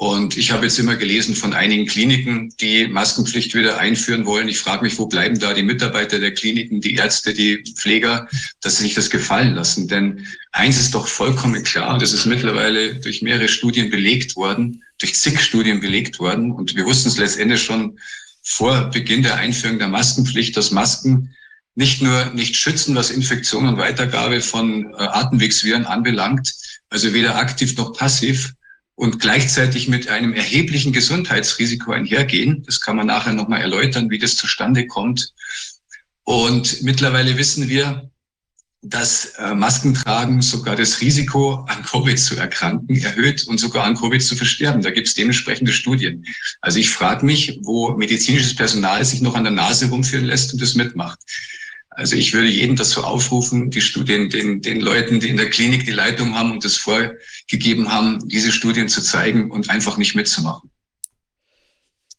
Und ich habe jetzt immer gelesen von einigen Kliniken, die Maskenpflicht wieder einführen wollen. Ich frage mich, wo bleiben da die Mitarbeiter der Kliniken, die Ärzte, die Pfleger, dass sie sich das gefallen lassen. Denn eins ist doch vollkommen klar, das ist mittlerweile durch mehrere Studien belegt worden, durch zig Studien belegt worden. Und wir wussten es letztendlich schon vor Beginn der Einführung der Maskenpflicht, dass Masken nicht nur nicht schützen, was Infektion und Weitergabe von äh, Atemwegsviren anbelangt, also weder aktiv noch passiv, und gleichzeitig mit einem erheblichen Gesundheitsrisiko einhergehen. Das kann man nachher nochmal erläutern, wie das zustande kommt. Und mittlerweile wissen wir, dass äh, Maskentragen sogar das Risiko, an Covid zu erkranken, erhöht und sogar an Covid zu versterben. Da gibt es dementsprechende Studien. Also ich frage mich, wo medizinisches Personal sich noch an der Nase rumführen lässt und das mitmacht. Also ich würde jeden dazu aufrufen, die Studien den, den Leuten, die in der Klinik die Leitung haben und das vorgegeben haben, diese Studien zu zeigen und einfach nicht mitzumachen.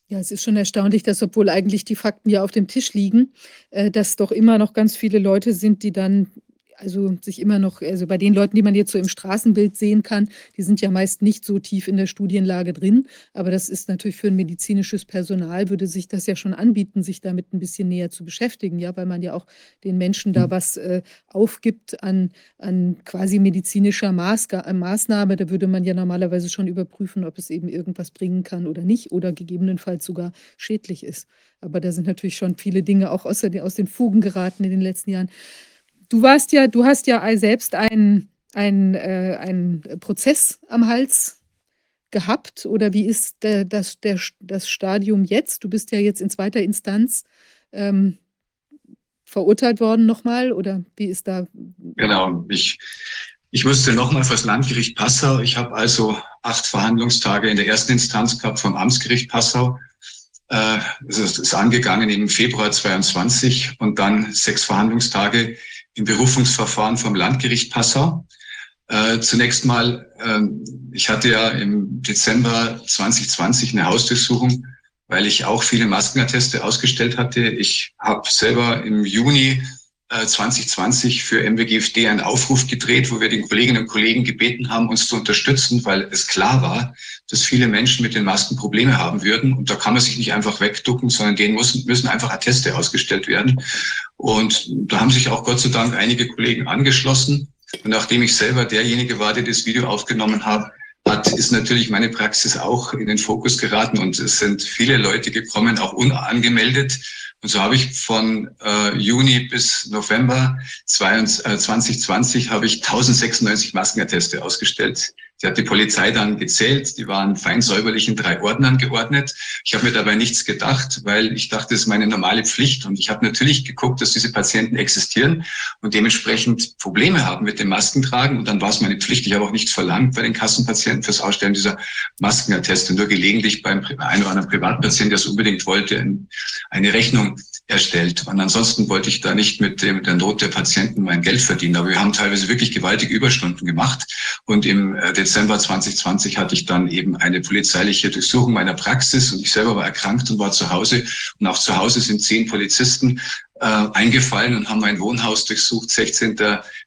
Ja, es ist schon erstaunlich, dass obwohl eigentlich die Fakten ja auf dem Tisch liegen, äh, dass doch immer noch ganz viele Leute sind, die dann also sich immer noch, also bei den Leuten, die man jetzt so im Straßenbild sehen kann, die sind ja meist nicht so tief in der Studienlage drin. Aber das ist natürlich für ein medizinisches Personal, würde sich das ja schon anbieten, sich damit ein bisschen näher zu beschäftigen, ja, weil man ja auch den Menschen da mhm. was äh, aufgibt an, an quasi medizinischer Maßga Maßnahme. Da würde man ja normalerweise schon überprüfen, ob es eben irgendwas bringen kann oder nicht oder gegebenenfalls sogar schädlich ist. Aber da sind natürlich schon viele Dinge auch aus, aus den Fugen geraten in den letzten Jahren. Du warst ja, du hast ja selbst einen äh, einen Prozess am Hals gehabt oder wie ist der, das, der, das Stadium jetzt? Du bist ja jetzt in zweiter Instanz ähm, verurteilt worden nochmal oder wie ist da? Genau, ich, ich musste nochmal fürs Landgericht Passau. Ich habe also acht Verhandlungstage in der ersten Instanz gehabt vom Amtsgericht Passau. Äh, es ist angegangen im Februar 22 und dann sechs Verhandlungstage im Berufungsverfahren vom Landgericht Passau. Äh, zunächst mal, äh, ich hatte ja im Dezember 2020 eine Hausdurchsuchung, weil ich auch viele Maskenatteste ausgestellt hatte. Ich habe selber im Juni 2020 äh, für MWGFD einen Aufruf gedreht, wo wir den Kolleginnen und Kollegen gebeten haben, uns zu unterstützen, weil es klar war, dass viele Menschen mit den Masken Probleme haben würden. Und da kann man sich nicht einfach wegducken, sondern denen müssen, müssen einfach Atteste ausgestellt werden. Und da haben sich auch Gott sei Dank einige Kollegen angeschlossen. Und nachdem ich selber derjenige war, der das Video aufgenommen hat, hat, ist natürlich meine Praxis auch in den Fokus geraten und es sind viele Leute gekommen, auch unangemeldet. Und so habe ich von äh, Juni bis November 2020 äh, habe ich 1096 Maskenatteste ausgestellt. Die hat die Polizei dann gezählt. Die waren fein säuberlich in drei Ordnern geordnet. Ich habe mir dabei nichts gedacht, weil ich dachte, das ist meine normale Pflicht. Und ich habe natürlich geguckt, dass diese Patienten existieren und dementsprechend Probleme haben mit dem Maskentragen. Und dann war es meine Pflicht. Ich habe auch nichts verlangt bei den Kassenpatienten fürs Ausstellen dieser Maskenatteste. Nur gelegentlich beim einen oder anderen Privatpatienten, der es unbedingt wollte, eine Rechnung erstellt. Und ansonsten wollte ich da nicht mit dem, der Not der Patienten mein Geld verdienen. Aber wir haben teilweise wirklich gewaltige Überstunden gemacht. Und im äh, Dezember 2020 hatte ich dann eben eine polizeiliche Durchsuchung meiner Praxis und ich selber war erkrankt und war zu Hause. Und auch zu Hause sind zehn Polizisten eingefallen und haben mein Wohnhaus durchsucht, 16.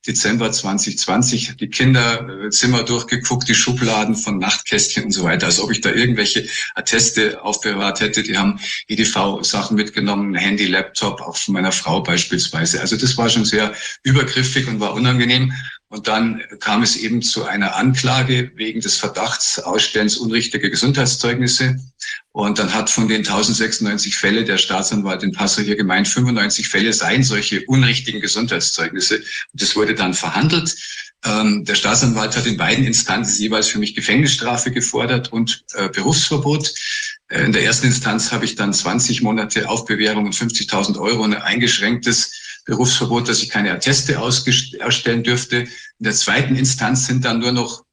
Dezember 2020, die Kinderzimmer durchgeguckt, die Schubladen von Nachtkästchen und so weiter, als ob ich da irgendwelche Atteste aufbewahrt hätte. Die haben EDV-Sachen mitgenommen, Handy, Laptop, auch von meiner Frau beispielsweise. Also das war schon sehr übergriffig und war unangenehm. Und dann kam es eben zu einer Anklage wegen des Verdachts Ausstellens unrichtiger Gesundheitszeugnisse. Und dann hat von den 1096 Fälle der Staatsanwalt in Passau hier gemeint, 95 Fälle seien solche unrichtigen Gesundheitszeugnisse. Und das wurde dann verhandelt. Ähm, der Staatsanwalt hat in beiden Instanzen jeweils für mich Gefängnisstrafe gefordert und äh, Berufsverbot. Äh, in der ersten Instanz habe ich dann 20 Monate Aufbewährung und 50.000 Euro und ein eingeschränktes Berufsverbot, dass ich keine Atteste ausstellen dürfte. In der zweiten Instanz sind dann nur noch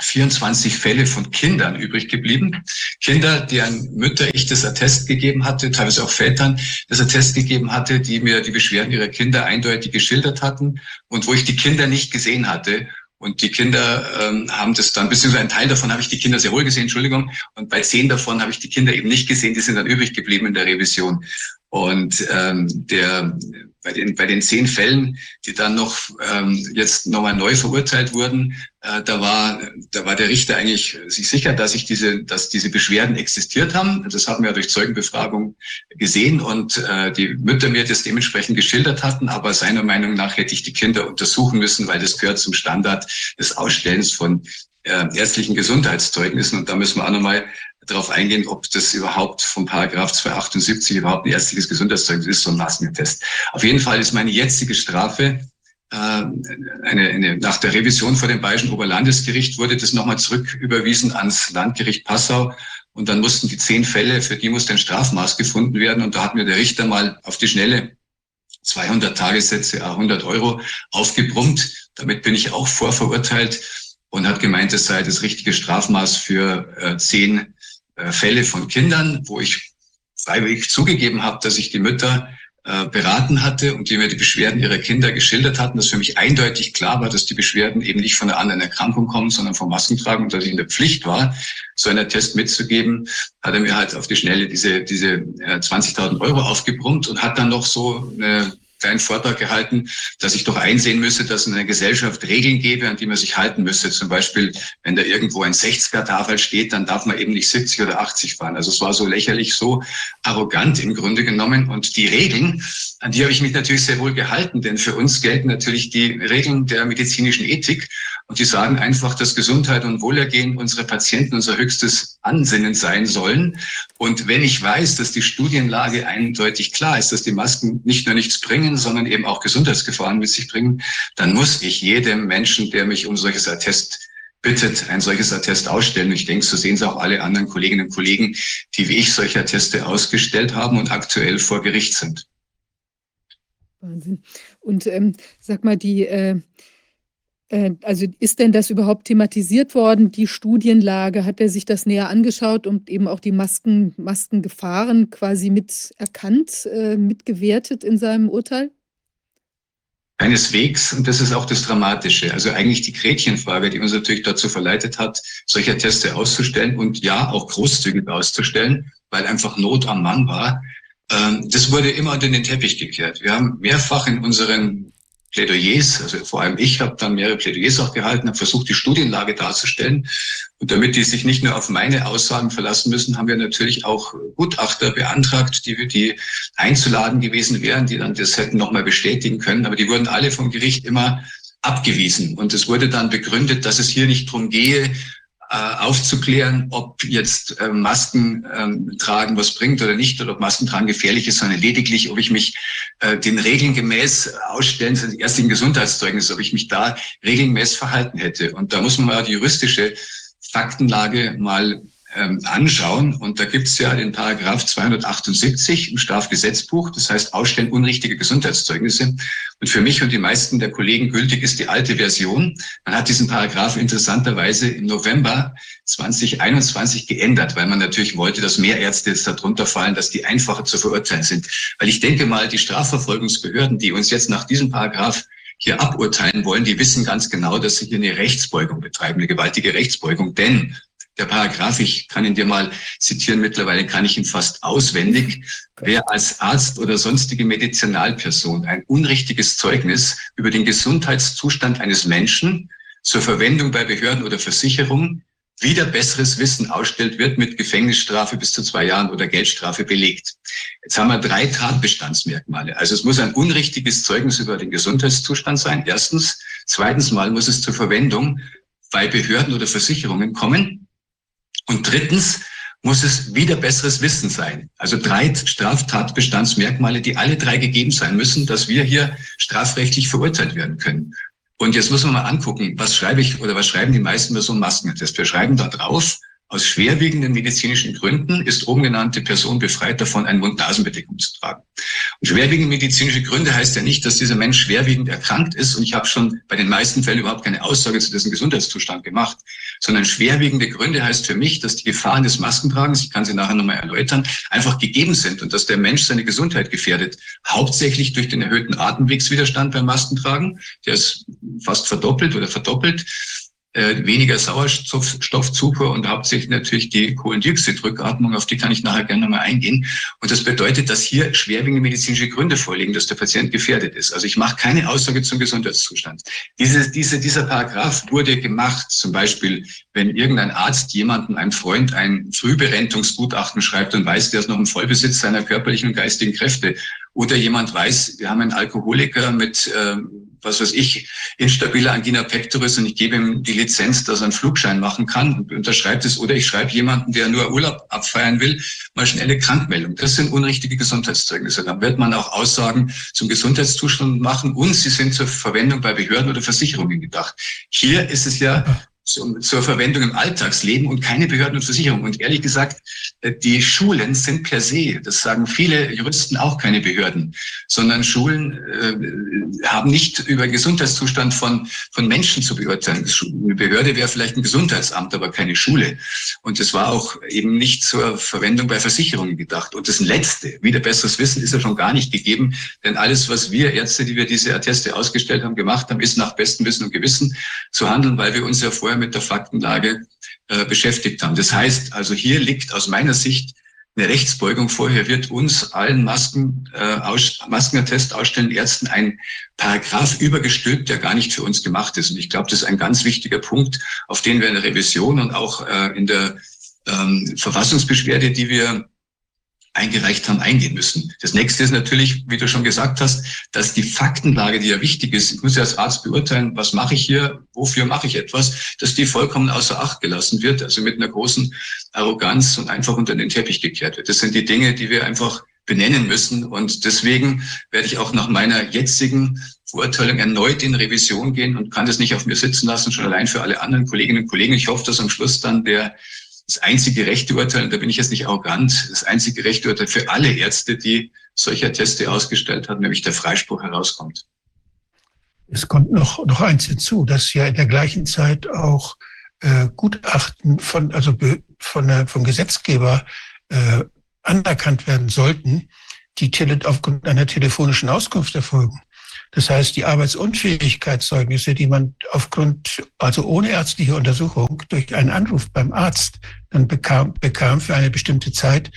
24 Fälle von Kindern übrig geblieben. Kinder, deren Mütter ich das Attest gegeben hatte, teilweise auch Vätern das Attest gegeben hatte, die mir die Beschwerden ihrer Kinder eindeutig geschildert hatten und wo ich die Kinder nicht gesehen hatte. Und die Kinder ähm, haben das dann, beziehungsweise ein Teil davon habe ich die Kinder sehr wohl gesehen, Entschuldigung. Und bei zehn davon habe ich die Kinder eben nicht gesehen, die sind dann übrig geblieben in der Revision. Und ähm, der bei den, bei den zehn Fällen, die dann noch ähm, jetzt nochmal neu verurteilt wurden, äh, da war, da war der Richter eigentlich sich sicher, dass ich diese, dass diese Beschwerden existiert haben. Das haben wir durch Zeugenbefragung gesehen und äh, die Mütter mir das dementsprechend geschildert hatten. Aber seiner Meinung nach hätte ich die Kinder untersuchen müssen, weil das gehört zum Standard des Ausstellens von äh, ärztlichen Gesundheitszeugnissen. Und da müssen wir auch nochmal darauf eingehen, ob das überhaupt vom Paragraph 278 überhaupt ein ärztliches Gesundheitszeugnis ist, so ein Maskentest. Auf jeden Fall ist meine jetzige Strafe äh, eine, eine, nach der Revision vor dem Bayerischen Oberlandesgericht wurde das nochmal zurück überwiesen ans Landgericht Passau. Und dann mussten die zehn Fälle, für die musste ein Strafmaß gefunden werden. Und da hat mir der Richter mal auf die Schnelle 200 Tagessätze, 100 Euro aufgebrummt. Damit bin ich auch vorverurteilt und hat gemeint, es sei das richtige Strafmaß für äh, zehn Fälle von Kindern, wo ich freiwillig zugegeben habe, dass ich die Mütter äh, beraten hatte und die mir die Beschwerden ihrer Kinder geschildert hatten, dass für mich eindeutig klar war, dass die Beschwerden eben nicht von einer anderen Erkrankung kommen, sondern vom Maskentragen und dass ich in der Pflicht war, so einen Test mitzugeben, hat er mir halt auf die Schnelle diese, diese äh, 20.000 Euro aufgebrummt und hat dann noch so eine kleinen Vortrag gehalten, dass ich doch einsehen müsse, dass in einer Gesellschaft Regeln gäbe, an die man sich halten müsse. Zum Beispiel, wenn da irgendwo ein 60er-Tafel steht, dann darf man eben nicht 70 oder 80 fahren. Also es war so lächerlich, so arrogant im Grunde genommen. Und die Regeln, an die habe ich mich natürlich sehr wohl gehalten, denn für uns gelten natürlich die Regeln der medizinischen Ethik. Und die sagen einfach, dass Gesundheit und Wohlergehen unserer Patienten unser höchstes Ansinnen sein sollen. Und wenn ich weiß, dass die Studienlage eindeutig klar ist, dass die Masken nicht nur nichts bringen, sondern eben auch Gesundheitsgefahren mit sich bringen, dann muss ich jedem Menschen, der mich um solches Attest bittet, ein solches Attest ausstellen. Ich denke, so sehen es auch alle anderen Kolleginnen und Kollegen, die wie ich solche Atteste ausgestellt haben und aktuell vor Gericht sind. Wahnsinn. Und ähm, sag mal, die äh äh, also ist denn das überhaupt thematisiert worden, die Studienlage? Hat er sich das näher angeschaut und eben auch die Masken, Maskengefahren quasi mit erkannt, äh, mitgewertet in seinem Urteil? Keineswegs, und das ist auch das Dramatische. Also eigentlich die Gretchenfrage, die uns natürlich dazu verleitet hat, solche Teste auszustellen und ja, auch großzügig auszustellen, weil einfach Not am Mann war. Ähm, das wurde immer unter den Teppich gekehrt. Wir haben mehrfach in unseren Plädoyers, also vor allem ich habe dann mehrere Plädoyers auch gehalten, habe versucht, die Studienlage darzustellen. Und damit die sich nicht nur auf meine Aussagen verlassen müssen, haben wir natürlich auch Gutachter beantragt, die, die einzuladen gewesen wären, die dann das hätten nochmal bestätigen können. Aber die wurden alle vom Gericht immer abgewiesen. Und es wurde dann begründet, dass es hier nicht darum gehe, aufzuklären, ob jetzt äh, Masken ähm, tragen was bringt oder nicht, oder ob Masken tragen gefährlich ist, sondern lediglich, ob ich mich äh, den Regeln gemäß ausstellen, das ärztlichen Gesundheitszeugnis, ob ich mich da regelmäß verhalten hätte. Und da muss man mal die juristische Faktenlage mal ähm, anschauen. Und da gibt es ja den Paragraph 278 im Strafgesetzbuch, das heißt Ausstellen unrichtige Gesundheitszeugnisse. Und für mich und die meisten der Kollegen gültig ist die alte Version. Man hat diesen Paragraph interessanterweise im November 2021 geändert, weil man natürlich wollte, dass mehr Ärzte jetzt darunter fallen, dass die einfacher zu verurteilen sind. Weil ich denke mal, die Strafverfolgungsbehörden, die uns jetzt nach diesem Paragraph hier aburteilen wollen, die wissen ganz genau, dass sie hier eine Rechtsbeugung betreiben, eine gewaltige Rechtsbeugung. Denn der Paragraph, ich kann ihn dir mal zitieren, mittlerweile kann ich ihn fast auswendig. Wer als Arzt oder sonstige Medizinalperson ein unrichtiges Zeugnis über den Gesundheitszustand eines Menschen zur Verwendung bei Behörden oder Versicherungen wieder besseres Wissen ausstellt, wird mit Gefängnisstrafe bis zu zwei Jahren oder Geldstrafe belegt. Jetzt haben wir drei Tatbestandsmerkmale. Also es muss ein unrichtiges Zeugnis über den Gesundheitszustand sein. Erstens. Zweitens mal muss es zur Verwendung bei Behörden oder Versicherungen kommen. Und drittens muss es wieder besseres Wissen sein. Also drei Straftatbestandsmerkmale, die alle drei gegeben sein müssen, dass wir hier strafrechtlich verurteilt werden können. Und jetzt muss man mal angucken, was schreibe ich oder was schreiben die meisten bei so einem Maskentest? Wir schreiben da drauf, aus schwerwiegenden medizinischen Gründen ist oben genannte Person befreit davon, eine Mund-Nasen-Bedeckung zu tragen. Und schwerwiegende medizinische Gründe heißt ja nicht, dass dieser Mensch schwerwiegend erkrankt ist. Und ich habe schon bei den meisten Fällen überhaupt keine Aussage zu dessen Gesundheitszustand gemacht. Sondern schwerwiegende Gründe heißt für mich, dass die Gefahren des Maskentragens, ich kann sie nachher nochmal erläutern, einfach gegeben sind und dass der Mensch seine Gesundheit gefährdet. Hauptsächlich durch den erhöhten Atemwegswiderstand beim Maskentragen. Der ist fast verdoppelt oder verdoppelt äh, weniger Sauerstoffzufuhr und hauptsächlich natürlich die Kohlendioxidrückatmung, auf die kann ich nachher gerne mal eingehen. Und das bedeutet, dass hier schwerwiegende medizinische Gründe vorliegen, dass der Patient gefährdet ist. Also ich mache keine Aussage zum Gesundheitszustand. Diese, diese, dieser Paragraph wurde gemacht, zum Beispiel, wenn irgendein Arzt jemanden, einem Freund, ein Frühberentungsgutachten schreibt und weiß, der ist noch im Vollbesitz seiner körperlichen und geistigen Kräfte. Oder jemand weiß, wir haben einen Alkoholiker mit äh, was weiß ich, instabiler Angina pectoris und ich gebe ihm die Lizenz, dass er einen Flugschein machen kann und unterschreibt es. Oder ich schreibe jemanden, der nur Urlaub abfeiern will, mal schnelle Krankmeldung. Das sind unrichtige Gesundheitszeugnisse. Dann wird man auch Aussagen zum Gesundheitszustand machen und sie sind zur Verwendung bei Behörden oder Versicherungen gedacht. Hier ist es ja zur Verwendung im Alltagsleben und keine Behörden und Versicherungen. Und ehrlich gesagt, äh, die Schulen sind per se, das sagen viele Juristen auch keine Behörden, sondern Schulen äh, haben nicht über Gesundheitszustand von, von Menschen zu beurteilen. Eine Behörde wäre vielleicht ein Gesundheitsamt, aber keine Schule. Und es war auch eben nicht zur Verwendung bei Versicherungen gedacht. Und das Letzte, wieder besseres Wissen, ist ja schon gar nicht gegeben, denn alles, was wir Ärzte, die wir diese Atteste ausgestellt haben, gemacht haben, ist nach bestem Wissen und Gewissen zu handeln, weil wir uns ja vorher mit der Faktenlage äh, beschäftigt haben. Das heißt, also hier liegt aus meiner Sicht eine Rechtsbeugung vor. Hier wird uns allen Masken, äh, aus, Maskenattest ausstellen Ärzten ein Paragraph übergestülpt, der gar nicht für uns gemacht ist. Und ich glaube, das ist ein ganz wichtiger Punkt, auf den wir in der Revision und auch äh, in der ähm, Verfassungsbeschwerde, die wir eingereicht haben, eingehen müssen. Das nächste ist natürlich, wie du schon gesagt hast, dass die Faktenlage, die ja wichtig ist, ich muss ja als Arzt beurteilen, was mache ich hier, wofür mache ich etwas, dass die vollkommen außer Acht gelassen wird, also mit einer großen Arroganz und einfach unter den Teppich gekehrt wird. Das sind die Dinge, die wir einfach benennen müssen. Und deswegen werde ich auch nach meiner jetzigen Verurteilung erneut in Revision gehen und kann das nicht auf mir sitzen lassen, schon allein für alle anderen Kolleginnen und Kollegen. Ich hoffe, dass am Schluss dann der das einzige rechte Urteil, und da bin ich jetzt nicht arrogant, das einzige rechte Urteil für alle Ärzte, die solcher Teste ausgestellt haben, nämlich der Freispruch herauskommt. Es kommt noch, noch eins hinzu, dass ja in der gleichen Zeit auch äh, Gutachten von, also von, äh, vom Gesetzgeber äh, anerkannt werden sollten, die tele aufgrund einer telefonischen Auskunft erfolgen. Das heißt, die Arbeitsunfähigkeitszeugnisse, die man aufgrund, also ohne ärztliche Untersuchung durch einen Anruf beim Arzt dann bekam, bekam für eine bestimmte Zeit,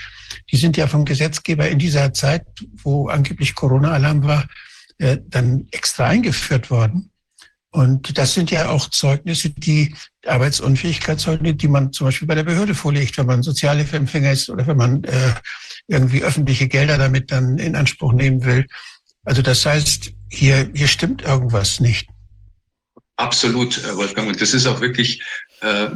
die sind ja vom Gesetzgeber in dieser Zeit, wo angeblich Corona-Alarm war, äh, dann extra eingeführt worden. Und das sind ja auch Zeugnisse, die Arbeitsunfähigkeitszeugnisse, die man zum Beispiel bei der Behörde vorlegt, wenn man Sozialhilfeempfänger ist oder wenn man äh, irgendwie öffentliche Gelder damit dann in Anspruch nehmen will. Also das heißt, hier, hier stimmt irgendwas nicht. Absolut, äh, Wolfgang. Und das ist auch wirklich äh,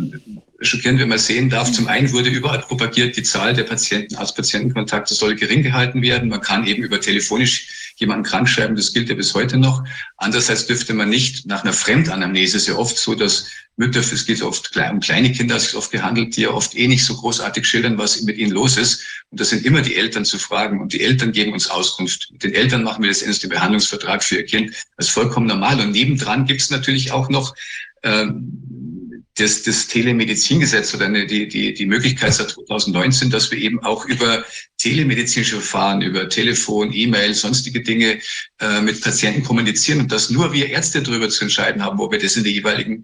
schockierend, wenn man sehen darf. Zum einen wurde überall propagiert, die Zahl der Patienten als Patientenkontakte soll gering gehalten werden. Man kann eben über telefonisch jemanden krank schreiben, das gilt ja bis heute noch. Andererseits dürfte man nicht nach einer Fremdanamnese, ja oft so, dass Mütter, es geht oft um kleine Kinder, es ist oft gehandelt, die ja oft eh nicht so großartig schildern, was mit ihnen los ist. Und das sind immer die Eltern zu fragen und die Eltern geben uns Auskunft. Mit den Eltern machen wir letztendlich den Behandlungsvertrag für ihr Kind. Das ist vollkommen normal. Und nebendran gibt es natürlich auch noch ähm, das, das Telemedizingesetz oder eine, die, die, die Möglichkeit seit 2019, dass wir eben auch über telemedizinische Verfahren, über Telefon, E-Mail, sonstige Dinge äh, mit Patienten kommunizieren und dass nur wir Ärzte darüber zu entscheiden haben, ob wir das in der jeweiligen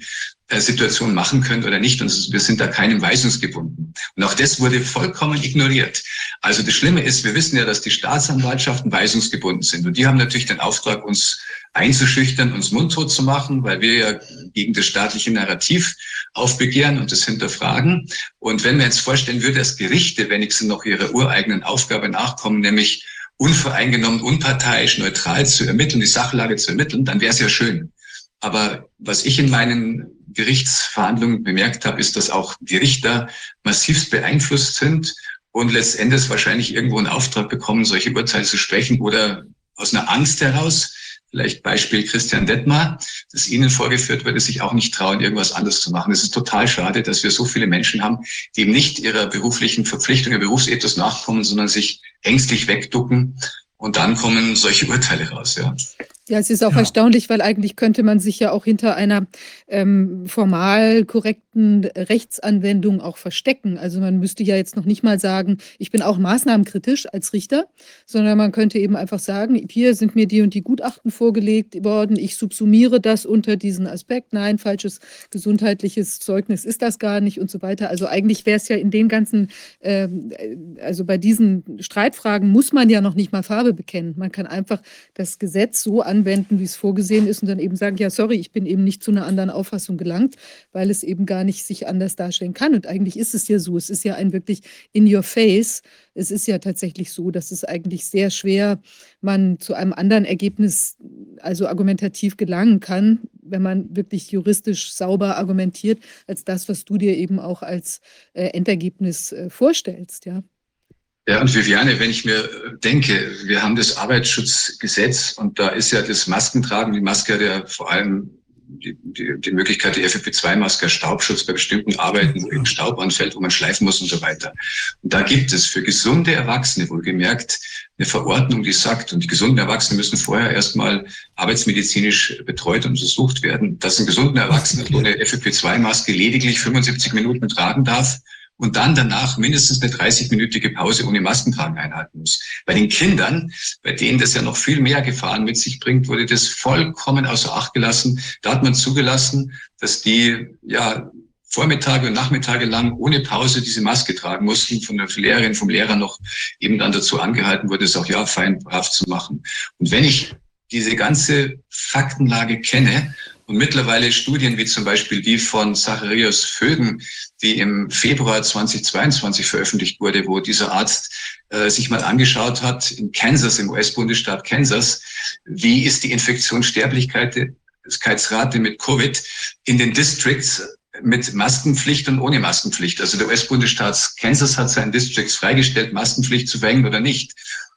äh, Situation machen können oder nicht. Und wir sind da keinem weisungsgebunden. Und auch das wurde vollkommen ignoriert. Also das Schlimme ist, wir wissen ja, dass die Staatsanwaltschaften weisungsgebunden sind. Und die haben natürlich den Auftrag, uns einzuschüchtern, uns mundtot zu machen, weil wir ja gegen das staatliche Narrativ aufbegehren und das hinterfragen. Und wenn wir jetzt vorstellen würde, dass Gerichte wenigstens noch ihrer ureigenen Aufgabe nachkommen, nämlich unvoreingenommen, unparteiisch, neutral zu ermitteln, die Sachlage zu ermitteln, dann wäre es ja schön. Aber was ich in meinen Gerichtsverhandlungen bemerkt habe, ist, dass auch die Richter massivst beeinflusst sind und letztendlich wahrscheinlich irgendwo einen Auftrag bekommen, solche Urteile zu sprechen oder aus einer Angst heraus, vielleicht Beispiel Christian Detmar, das Ihnen vorgeführt wird, sich auch nicht trauen, irgendwas anderes zu machen. Es ist total schade, dass wir so viele Menschen haben, die eben nicht ihrer beruflichen Verpflichtung, ihr Berufsethos nachkommen, sondern sich ängstlich wegducken. Und dann kommen solche Urteile raus, ja. Ja, es ist auch ja. erstaunlich, weil eigentlich könnte man sich ja auch hinter einer ähm, formal korrekten Rechtsanwendung auch verstecken. Also man müsste ja jetzt noch nicht mal sagen, ich bin auch maßnahmenkritisch als Richter, sondern man könnte eben einfach sagen, hier sind mir die und die Gutachten vorgelegt worden, ich subsumiere das unter diesen Aspekt. Nein, falsches gesundheitliches Zeugnis ist das gar nicht und so weiter. Also eigentlich wäre es ja in den ganzen, ähm, also bei diesen Streitfragen muss man ja noch nicht mal Farbe bekennen. Man kann einfach das Gesetz so an anwenden, wie es vorgesehen ist und dann eben sagen, ja, sorry, ich bin eben nicht zu einer anderen Auffassung gelangt, weil es eben gar nicht sich anders darstellen kann. Und eigentlich ist es ja so, es ist ja ein wirklich in your face. Es ist ja tatsächlich so, dass es eigentlich sehr schwer man zu einem anderen Ergebnis, also argumentativ gelangen kann, wenn man wirklich juristisch sauber argumentiert, als das, was du dir eben auch als äh, Endergebnis äh, vorstellst, ja. Ja, und Viviane, wenn ich mir denke, wir haben das Arbeitsschutzgesetz und da ist ja das Maskentragen, die Maske hat ja vor allem die, die, die Möglichkeit der FFP2-Maske, Staubschutz bei bestimmten Arbeiten, wo eben Staub anfällt, wo man schleifen muss und so weiter. Und da gibt es für gesunde Erwachsene wohlgemerkt eine Verordnung, die sagt, und die gesunden Erwachsenen müssen vorher erstmal arbeitsmedizinisch betreut und untersucht werden, dass ein gesunder Erwachsener ohne FFP2-Maske lediglich 75 Minuten tragen darf und dann danach mindestens eine 30-minütige Pause ohne Maskentragen einhalten muss. Bei den Kindern, bei denen das ja noch viel mehr Gefahren mit sich bringt, wurde das vollkommen außer Acht gelassen. Da hat man zugelassen, dass die ja Vormittage und Nachmittage lang ohne Pause diese Maske tragen mussten, von der Lehrerin, vom Lehrer noch eben dann dazu angehalten wurde, es auch ja fein brav zu machen. Und wenn ich diese ganze Faktenlage kenne und mittlerweile Studien wie zum Beispiel die von Zacharias Vögen, die im Februar 2022 veröffentlicht wurde, wo dieser Arzt äh, sich mal angeschaut hat in Kansas, im US-Bundesstaat Kansas, wie ist die Infektionssterblichkeitsrate mit Covid in den Districts mit Maskenpflicht und ohne Maskenpflicht. Also der US-Bundesstaat Kansas hat seinen Districts freigestellt, Maskenpflicht zu verhängen oder nicht.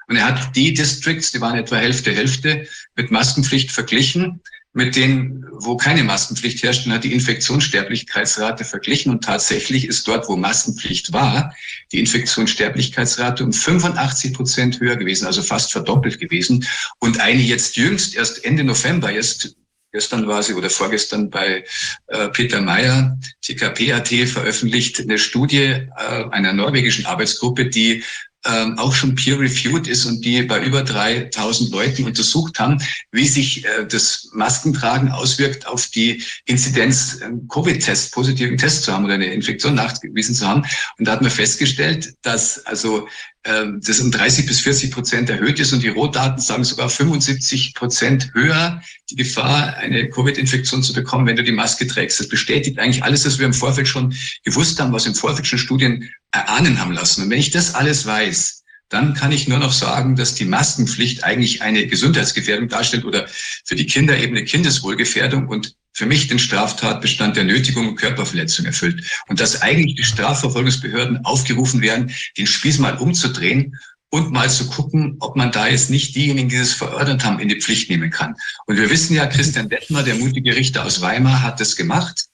Und er hat die Districts, die waren etwa Hälfte, Hälfte, mit Maskenpflicht verglichen mit denen, wo keine Maskenpflicht herrscht, und hat die Infektionssterblichkeitsrate verglichen. Und tatsächlich ist dort, wo Maskenpflicht war, die Infektionssterblichkeitsrate um 85 Prozent höher gewesen, also fast verdoppelt gewesen. Und eine jetzt jüngst, erst Ende November, jetzt gestern war sie oder vorgestern bei äh, Peter Meyer, TKP.at, veröffentlicht eine Studie äh, einer norwegischen Arbeitsgruppe, die ähm, auch schon peer-reviewed ist und die bei über 3000 Leuten untersucht haben, wie sich äh, das Maskentragen auswirkt auf die Inzidenz, äh, Covid-Test, positiven Test zu haben oder eine Infektion nachgewiesen zu haben. Und da hat man festgestellt, dass also ähm, das um 30 bis 40 Prozent erhöht ist und die Rohdaten sagen sogar 75 Prozent höher die Gefahr, eine Covid-Infektion zu bekommen, wenn du die Maske trägst. Das bestätigt eigentlich alles, was wir im Vorfeld schon gewusst haben, was im Vorfeld schon Studien erahnen haben lassen. Und wenn ich das alles weiß, dann kann ich nur noch sagen, dass die Maskenpflicht eigentlich eine Gesundheitsgefährdung darstellt oder für die Kinder eben eine Kindeswohlgefährdung und für mich den Straftatbestand der Nötigung und Körperverletzung erfüllt. Und dass eigentlich die Strafverfolgungsbehörden aufgerufen werden, den Spieß mal umzudrehen und mal zu gucken, ob man da jetzt nicht diejenigen, die es verordnet haben, in die Pflicht nehmen kann. Und wir wissen ja, Christian Detmer, der mutige Richter aus Weimar, hat das gemacht.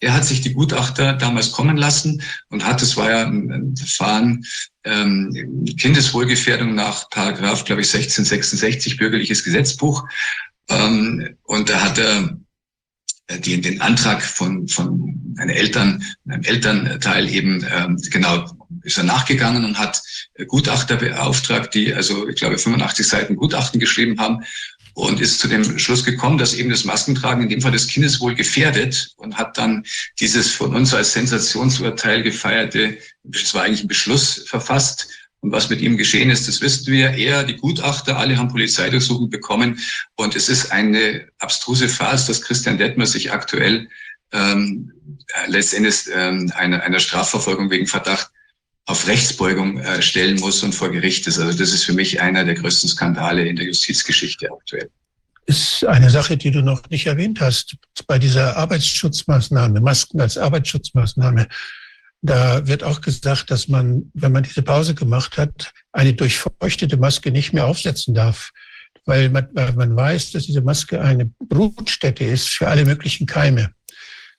Er hat sich die Gutachter damals kommen lassen und hat, das war ja ein Verfahren, ähm, Kindeswohlgefährdung nach Paragraph, glaube ich, 1666 bürgerliches Gesetzbuch. Ähm, und da hat er äh, die, den Antrag von, von einem Eltern, einem Elternteil eben, ähm, genau, ist er nachgegangen und hat Gutachter beauftragt, die also, ich glaube, 85 Seiten Gutachten geschrieben haben und ist zu dem Schluss gekommen, dass eben das Maskentragen in dem Fall des Kindes wohl gefährdet und hat dann dieses von uns als Sensationsurteil gefeierte, das war eigentlich ein Beschluss verfasst. Und was mit ihm geschehen ist, das wissen wir. Er, die Gutachter, alle haben Polizeidurchsuchung bekommen. Und es ist eine abstruse Phase, dass Christian Detmer sich aktuell ähm, letztendlich ähm, einer, einer Strafverfolgung wegen Verdacht auf Rechtsbeugung äh, stellen muss und vor Gericht ist. Also das ist für mich einer der größten Skandale in der Justizgeschichte aktuell. Ist eine Sache, die du noch nicht erwähnt hast, bei dieser Arbeitsschutzmaßnahme, Masken als Arbeitsschutzmaßnahme. Da wird auch gesagt, dass man, wenn man diese Pause gemacht hat, eine durchfeuchtete Maske nicht mehr aufsetzen darf, weil man, weil man weiß, dass diese Maske eine Brutstätte ist für alle möglichen Keime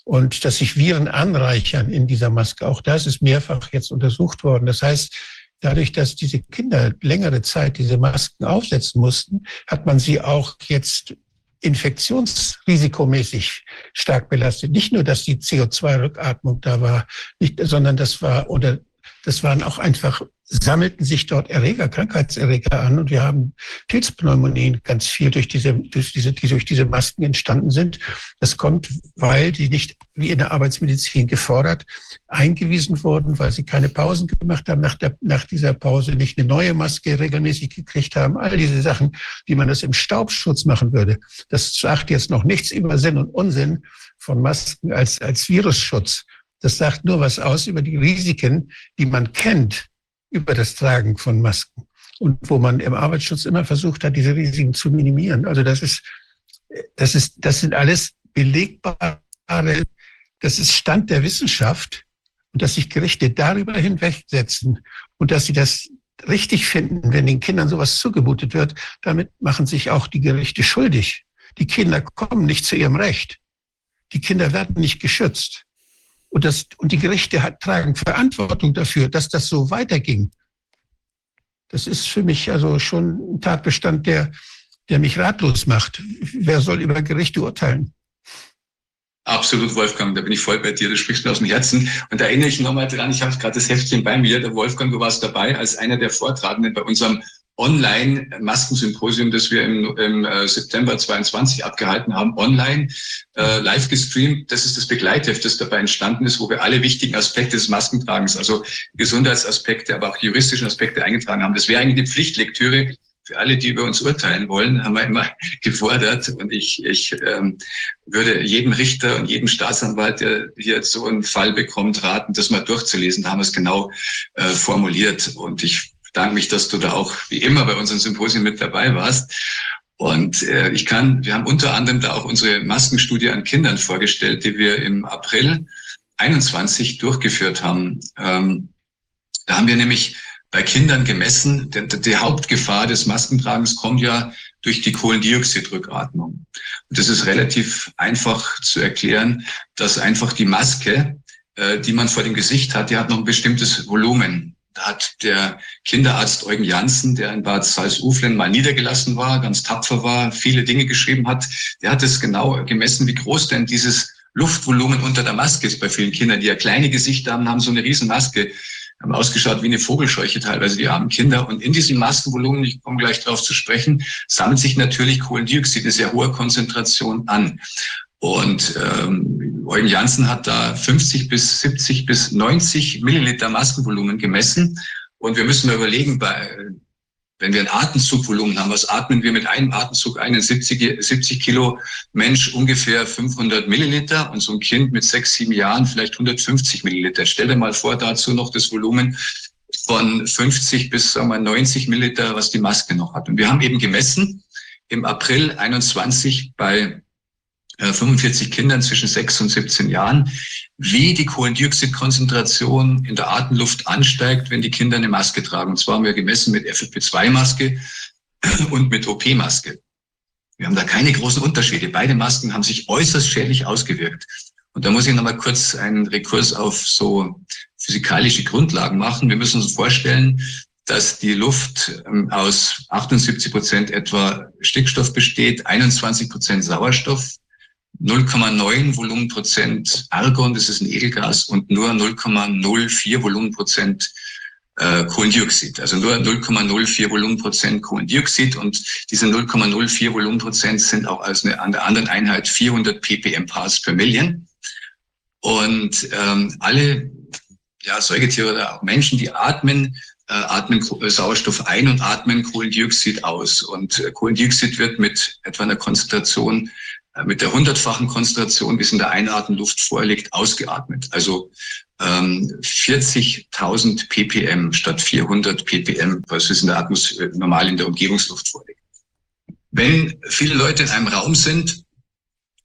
und dass sich Viren anreichern in dieser Maske. Auch das ist mehrfach jetzt untersucht worden. Das heißt, dadurch, dass diese Kinder längere Zeit diese Masken aufsetzen mussten, hat man sie auch jetzt infektionsrisikomäßig stark belastet. Nicht nur, dass die CO2-Rückatmung da war, nicht, sondern das war, oder das waren auch einfach sammelten sich dort Erreger, Krankheitserreger an und wir haben Pilzpneumonien ganz viel durch diese, durch diese, die durch diese Masken entstanden sind. Das kommt, weil die nicht wie in der Arbeitsmedizin gefordert eingewiesen wurden, weil sie keine Pausen gemacht haben, nach, der, nach dieser Pause nicht eine neue Maske regelmäßig gekriegt haben. All diese Sachen, wie man das im Staubschutz machen würde. Das sagt jetzt noch nichts über Sinn und Unsinn von Masken als, als Virusschutz. Das sagt nur was aus über die Risiken, die man kennt, über das Tragen von Masken und wo man im Arbeitsschutz immer versucht hat, diese Risiken zu minimieren. Also das ist, das ist, das sind alles belegbare, das ist Stand der Wissenschaft und dass sich Gerichte darüber hinwegsetzen und dass sie das richtig finden, wenn den Kindern sowas zugemutet wird, damit machen sich auch die Gerichte schuldig. Die Kinder kommen nicht zu ihrem Recht. Die Kinder werden nicht geschützt. Und, das, und die Gerichte hat, tragen Verantwortung dafür, dass das so weiterging. Das ist für mich also schon ein Tatbestand, der, der mich ratlos macht. Wer soll über Gerichte urteilen? Absolut, Wolfgang, da bin ich voll bei dir, du sprichst mir aus dem Herzen. Und da erinnere ich nochmal dran, ich habe gerade das Heftchen bei mir, der Wolfgang, du warst dabei als einer der Vortragenden bei unserem Online-Maskensymposium, das wir im, im äh, September 22 abgehalten haben, online, äh, live gestreamt. Das ist das Begleitheft, das dabei entstanden ist, wo wir alle wichtigen Aspekte des Maskentragens, also Gesundheitsaspekte, aber auch juristischen Aspekte eingetragen haben. Das wäre eigentlich die Pflichtlektüre für alle, die über uns urteilen wollen, haben wir immer <laughs> gefordert. Und ich, ich ähm, würde jedem Richter und jedem Staatsanwalt, der hier so einen Fall bekommt, raten, das mal durchzulesen. Da haben wir es genau äh, formuliert. Und ich bedanke mich, dass du da auch wie immer bei unseren Symposien mit dabei warst. Und äh, ich kann, wir haben unter anderem da auch unsere Maskenstudie an Kindern vorgestellt, die wir im April 21 durchgeführt haben. Ähm, da haben wir nämlich bei Kindern gemessen, die, die Hauptgefahr des Maskentragens kommt ja durch die Kohlendioxidrückatmung. Und das ist relativ einfach zu erklären, dass einfach die Maske, äh, die man vor dem Gesicht hat, die hat noch ein bestimmtes Volumen. Hat der Kinderarzt Eugen Janssen, der in Bad Salzuflen mal niedergelassen war, ganz tapfer war, viele Dinge geschrieben hat, der hat es genau gemessen, wie groß denn dieses Luftvolumen unter der Maske ist bei vielen Kindern, die ja kleine Gesichter haben, haben so eine riesen Maske, haben ausgeschaut wie eine Vogelscheuche teilweise, die armen Kinder. Und in diesem Maskenvolumen, ich komme gleich darauf zu sprechen, sammelt sich natürlich Kohlendioxid, eine sehr hohe Konzentration an. Und ähm, Eugen Janssen hat da 50 bis 70 bis 90 Milliliter Maskenvolumen gemessen. Und wir müssen überlegen, bei, wenn wir ein Atemzugvolumen haben, was atmen wir mit einem Atemzug einen 70, 70 Kilo Mensch ungefähr 500 Milliliter und so ein Kind mit sechs, sieben Jahren vielleicht 150 Milliliter. Stell dir mal vor, dazu noch das Volumen von 50 bis sagen wir, 90 Milliliter, was die Maske noch hat. Und wir haben eben gemessen im April 21 bei 45 äh, Kindern zwischen 6 und 17 Jahren, wie die Kohlendioxidkonzentration in der Atemluft ansteigt, wenn die Kinder eine Maske tragen. Und zwar haben wir gemessen mit FFP2-Maske <clears throat> und mit OP-Maske. Wir haben da keine großen Unterschiede. Beide Masken haben sich äußerst schädlich ausgewirkt. Und da muss ich nochmal kurz einen Rekurs auf so physikalische Grundlagen machen. Wir müssen uns vorstellen, dass die Luft ähm, aus 78 Prozent etwa Stickstoff besteht, 21 Prozent Sauerstoff, 0,9 Volumenprozent Argon, das ist ein Edelgas, und nur 0,04 Volumenprozent äh, Kohlendioxid. Also nur 0,04 Volumenprozent Kohlendioxid und diese 0,04 Volumenprozent sind auch als eine, an der anderen Einheit 400 ppm Parts per Million. Und ähm, alle ja, Säugetiere oder auch Menschen, die atmen, äh, atmen Sauerstoff ein und atmen Kohlendioxid aus. Und äh, Kohlendioxid wird mit etwa einer Konzentration, äh, mit der hundertfachen Konzentration, wie es in der Einatemluft vorliegt, ausgeatmet. Also ähm, 40.000 ppm statt 400 ppm, was es in der Atmosphäre normal in der Umgebungsluft vorliegt. Wenn viele Leute in einem Raum sind,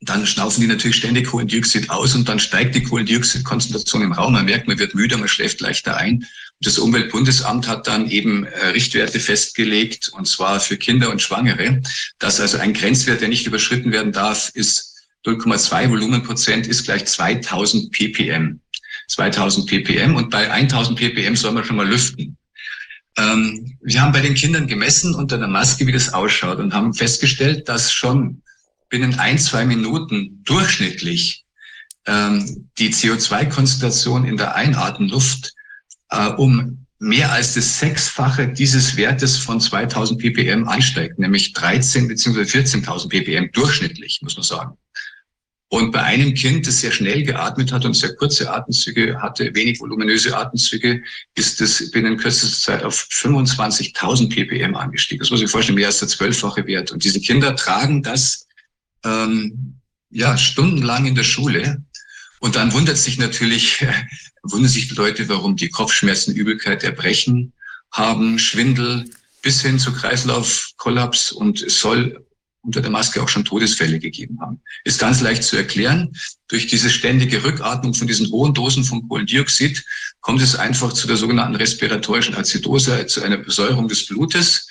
dann schnaufen die natürlich ständig Kohlendioxid aus und dann steigt die Kohlendioxidkonzentration im Raum. Man merkt, man wird müde, man schläft leichter ein. Das Umweltbundesamt hat dann eben äh, Richtwerte festgelegt, und zwar für Kinder und Schwangere, dass also ein Grenzwert, der nicht überschritten werden darf, ist 0,2 Volumenprozent ist gleich 2000 ppm. 2000 ppm und bei 1000 ppm soll man schon mal lüften. Ähm, wir haben bei den Kindern gemessen unter der Maske, wie das ausschaut und haben festgestellt, dass schon binnen ein, zwei Minuten durchschnittlich ähm, die CO2-Konzentration in der Einatemluft äh, um mehr als das Sechsfache dieses Wertes von 2000 ppm ansteigt, nämlich 13 bzw. 14.000 ppm durchschnittlich, muss man sagen. Und bei einem Kind, das sehr schnell geatmet hat und sehr kurze Atemzüge hatte, wenig voluminöse Atemzüge, ist es binnen kürzester Zeit auf 25.000 ppm angestiegen. Das muss ich vorstellen, mehr als der zwölffache Wert. Und diese Kinder tragen das ähm, ja, stundenlang in der Schule. Und dann wundert sich natürlich, wundern sich die Leute, warum die Kopfschmerzen, Übelkeit, Erbrechen haben, Schwindel bis hin zu Kreislaufkollaps und es soll unter der Maske auch schon Todesfälle gegeben haben. Ist ganz leicht zu erklären. Durch diese ständige Rückatmung von diesen hohen Dosen von Kohlendioxid kommt es einfach zu der sogenannten respiratorischen Azidose, zu einer Besäuerung des Blutes.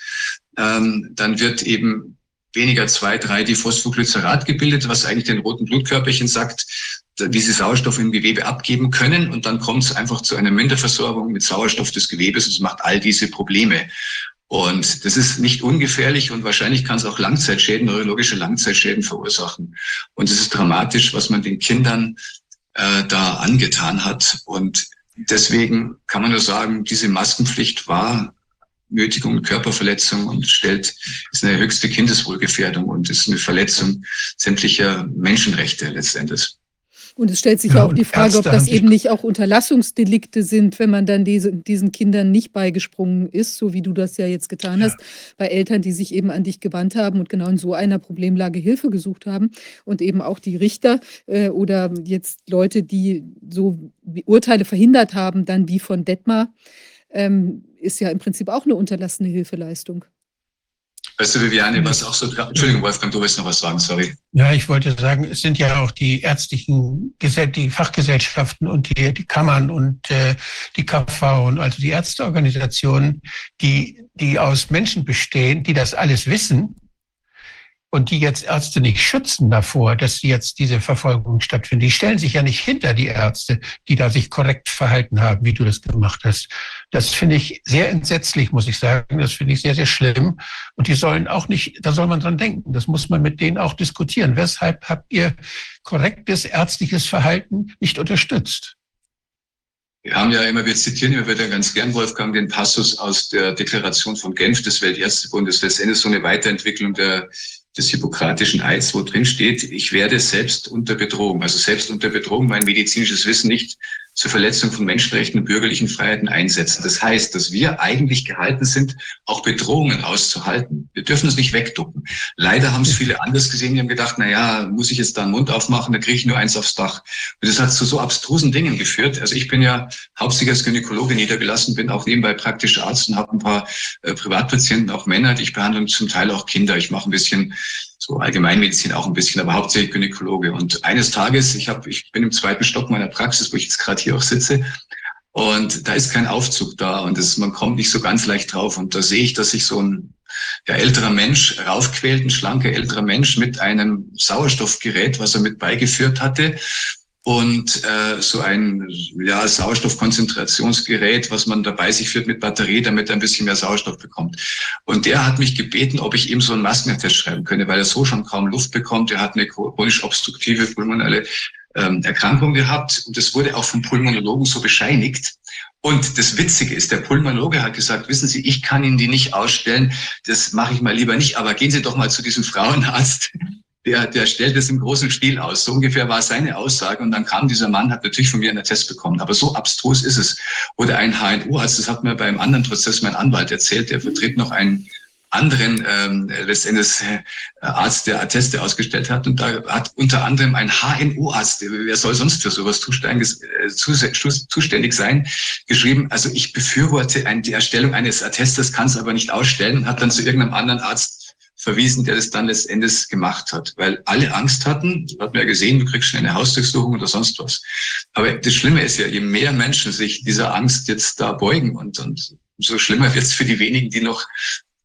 Ähm, dann wird eben weniger 2,3-Diphosphoglycerat gebildet, was eigentlich den roten Blutkörperchen sagt, diese Sauerstoff im Gewebe abgeben können und dann kommt es einfach zu einer Minderversorgung mit Sauerstoff des Gewebes und es macht all diese Probleme. Und das ist nicht ungefährlich und wahrscheinlich kann es auch Langzeitschäden, neurologische Langzeitschäden verursachen. Und es ist dramatisch, was man den Kindern äh, da angetan hat. Und deswegen kann man nur sagen, diese Maskenpflicht war Nötigung Körperverletzung und stellt, ist eine höchste Kindeswohlgefährdung und ist eine Verletzung sämtlicher Menschenrechte letztendlich. Und es stellt sich ja, auch die Frage, ob das eben nicht auch Unterlassungsdelikte sind, wenn man dann diese, diesen Kindern nicht beigesprungen ist, so wie du das ja jetzt getan ja. hast, bei Eltern, die sich eben an dich gewandt haben und genau in so einer Problemlage Hilfe gesucht haben. Und eben auch die Richter äh, oder jetzt Leute, die so Urteile verhindert haben, dann wie von Detmar, ähm, ist ja im Prinzip auch eine unterlassene Hilfeleistung. Weißt du, Viviane, was auch so, Entschuldigung, Wolfgang, du willst noch was sagen, sorry. Ja, ich wollte sagen, es sind ja auch die ärztlichen, die Fachgesellschaften und die, die Kammern und äh, die KV und also die Ärzteorganisationen, die, die aus Menschen bestehen, die das alles wissen und die jetzt Ärzte nicht schützen davor, dass jetzt diese Verfolgung stattfindet. Die stellen sich ja nicht hinter die Ärzte, die da sich korrekt verhalten haben, wie du das gemacht hast. Das finde ich sehr entsetzlich, muss ich sagen. Das finde ich sehr, sehr schlimm. Und die sollen auch nicht, da soll man dran denken. Das muss man mit denen auch diskutieren. Weshalb habt ihr korrektes ärztliches Verhalten nicht unterstützt? Wir haben ja immer, wir zitieren immer wieder ganz gern, Wolfgang, den Passus aus der Deklaration von Genf des Weltärztebundes. Letztendlich so eine Weiterentwicklung der des hippokratischen Eids, wo drin steht, ich werde selbst unter Bedrohung, also selbst unter Bedrohung mein medizinisches Wissen nicht zur Verletzung von Menschenrechten und bürgerlichen Freiheiten einsetzen. Das heißt, dass wir eigentlich gehalten sind, auch Bedrohungen auszuhalten. Wir dürfen es nicht wegducken. Leider haben es viele anders gesehen. Die haben gedacht, na ja, muss ich jetzt da einen Mund aufmachen, da kriege ich nur eins aufs Dach. Und das hat zu so abstrusen Dingen geführt. Also ich bin ja hauptsächlich als Gynäkologe niedergelassen, bin auch nebenbei praktisch Arzt und habe ein paar äh, Privatpatienten, auch Männer, die ich behandle und zum Teil auch Kinder. Ich mache ein bisschen so Allgemeinmedizin auch ein bisschen, aber hauptsächlich Gynäkologe. Und eines Tages, ich, hab, ich bin im zweiten Stock meiner Praxis, wo ich jetzt gerade hier auch sitze, und da ist kein Aufzug da und das, man kommt nicht so ganz leicht drauf. Und da sehe ich, dass sich so ein ja, älterer Mensch raufquält, ein schlanker älterer Mensch mit einem Sauerstoffgerät, was er mit beigeführt hatte und äh, so ein ja, Sauerstoffkonzentrationsgerät, was man dabei sich führt mit Batterie, damit er ein bisschen mehr Sauerstoff bekommt. Und der hat mich gebeten, ob ich ihm so einen Maskentest schreiben könne, weil er so schon kaum Luft bekommt. Er hat eine chronisch obstruktive pulmonale ähm, Erkrankung gehabt und das wurde auch vom Pulmonologen so bescheinigt. Und das Witzige ist, der Pulmonologe hat gesagt, wissen Sie, ich kann Ihnen die nicht ausstellen, das mache ich mal lieber nicht, aber gehen Sie doch mal zu diesem Frauenarzt, der, der stellt es im großen Stil aus. So ungefähr war seine Aussage. Und dann kam dieser Mann, hat natürlich von mir einen Test bekommen. Aber so abstrus ist es. Oder ein HNO, also das hat mir beim anderen Prozess mein Anwalt erzählt, der vertritt noch einen anderen ähm, letztendlich äh, Arzt, der Atteste ausgestellt hat. Und da hat unter anderem ein HNO-Arzt, wer soll sonst für sowas äh, zuständig sein, geschrieben, also ich befürworte die Erstellung eines Attestes, kann es aber nicht ausstellen hat dann zu irgendeinem anderen Arzt verwiesen, der das dann letztendlich gemacht hat, weil alle Angst hatten. Hat man ja gesehen, du kriegst schnell eine Hausdurchsuchung oder sonst was. Aber das Schlimme ist ja, je mehr Menschen sich dieser Angst jetzt da beugen und, und so schlimmer wird es für die wenigen, die noch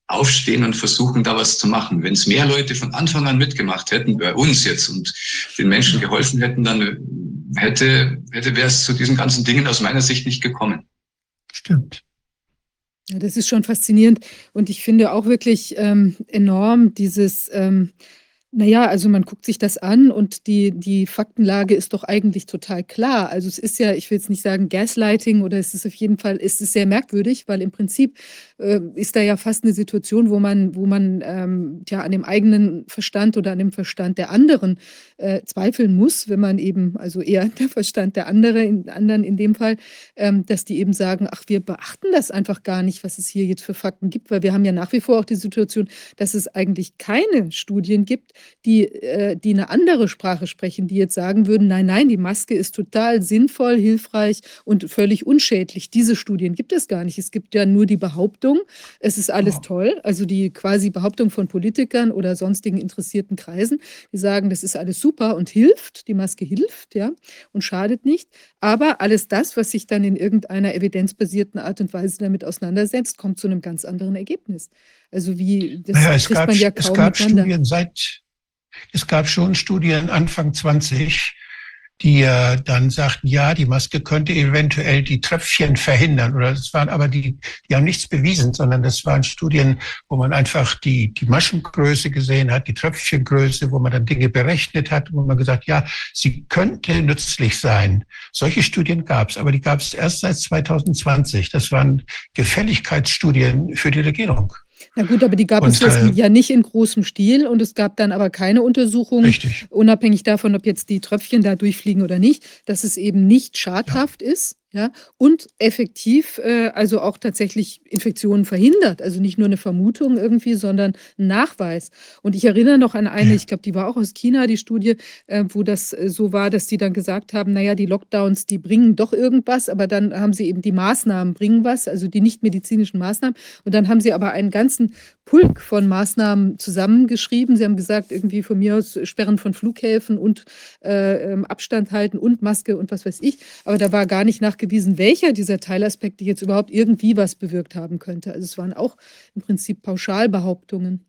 aufstehen und versuchen, da was zu machen. Wenn es mehr Leute von Anfang an mitgemacht hätten, bei uns jetzt und den Menschen geholfen hätten, dann hätte, hätte wäre es zu diesen ganzen Dingen aus meiner Sicht nicht gekommen. Stimmt. Ja, das ist schon faszinierend und ich finde auch wirklich ähm, enorm dieses, ähm, naja, also man guckt sich das an und die, die Faktenlage ist doch eigentlich total klar. Also es ist ja, ich will jetzt nicht sagen Gaslighting oder es ist auf jeden Fall, es ist sehr merkwürdig, weil im Prinzip äh, ist da ja fast eine Situation, wo man, wo man ähm, ja an dem eigenen Verstand oder an dem Verstand der anderen äh, zweifeln muss, wenn man eben, also eher <laughs> der Verstand der andere, in, anderen in dem Fall, ähm, dass die eben sagen, ach, wir beachten das einfach gar nicht, was es hier jetzt für Fakten gibt, weil wir haben ja nach wie vor auch die Situation, dass es eigentlich keine Studien gibt, die, äh, die eine andere Sprache sprechen, die jetzt sagen würden, nein, nein, die Maske ist total sinnvoll, hilfreich und völlig unschädlich. Diese Studien gibt es gar nicht. Es gibt ja nur die Behauptung, es ist alles oh. toll, also die quasi Behauptung von Politikern oder sonstigen interessierten Kreisen, die sagen, das ist alles super und hilft, die Maske hilft, ja, und schadet nicht. Aber alles das, was sich dann in irgendeiner evidenzbasierten Art und Weise damit auseinandersetzt, kommt zu einem ganz anderen Ergebnis. Also wie, das naja, es kriegt gab, man ja kaum es gab Studien seit, es gab schon Studien Anfang 20, die äh, dann sagten, ja, die Maske könnte eventuell die Tröpfchen verhindern. Oder das waren aber die, die haben nichts bewiesen, sondern das waren Studien, wo man einfach die, die Maschengröße gesehen hat, die Tröpfchengröße, wo man dann Dinge berechnet hat, wo man gesagt, ja, sie könnte nützlich sein. Solche Studien gab es, aber die gab es erst seit 2020. Das waren Gefälligkeitsstudien für die Regierung. Na gut, aber die gab und, es äh, ja nicht in großem Stil und es gab dann aber keine Untersuchung, richtig. unabhängig davon, ob jetzt die Tröpfchen da durchfliegen oder nicht, dass es eben nicht schadhaft ja. ist. Ja, und effektiv, äh, also auch tatsächlich Infektionen verhindert. Also nicht nur eine Vermutung irgendwie, sondern ein Nachweis. Und ich erinnere noch an eine, ich glaube, die war auch aus China, die Studie, äh, wo das äh, so war, dass die dann gesagt haben, naja, die Lockdowns, die bringen doch irgendwas, aber dann haben sie eben die Maßnahmen bringen was, also die nicht medizinischen Maßnahmen. Und dann haben sie aber einen ganzen Pulk von Maßnahmen zusammengeschrieben. Sie haben gesagt, irgendwie von mir aus Sperren von Flughäfen und äh, ähm, Abstand halten und Maske und was weiß ich. Aber da war gar nicht nachgewiesen, welcher dieser Teilaspekte jetzt überhaupt irgendwie was bewirkt haben könnte. Also es waren auch im Prinzip Pauschalbehauptungen.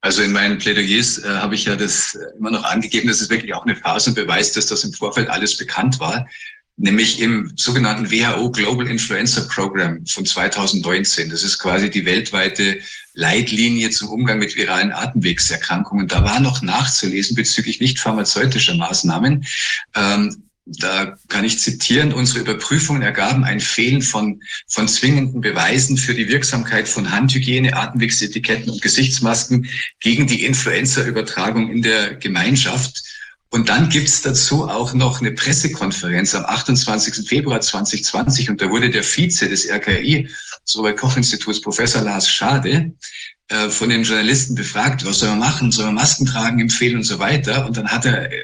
Also in meinen Plädoyers äh, habe ich ja das immer noch angegeben, dass es wirklich auch eine Phase beweist, dass das im Vorfeld alles bekannt war nämlich im sogenannten WHO Global Influenza Program von 2019. Das ist quasi die weltweite Leitlinie zum Umgang mit viralen Atemwegserkrankungen. Da war noch nachzulesen bezüglich nicht pharmazeutischer Maßnahmen. Ähm, da kann ich zitieren, unsere Überprüfungen ergaben ein Fehlen von, von zwingenden Beweisen für die Wirksamkeit von Handhygiene, Atemwegsetiketten und Gesichtsmasken gegen die Influenza-Übertragung in der Gemeinschaft. Und dann gibt's dazu auch noch eine Pressekonferenz am 28. Februar 2020 und da wurde der Vize des RKI, des Robert-Koch-Instituts, Professor Lars Schade, äh, von den Journalisten befragt, was soll man machen, soll man Masken tragen, empfehlen und so weiter. Und dann hat er äh,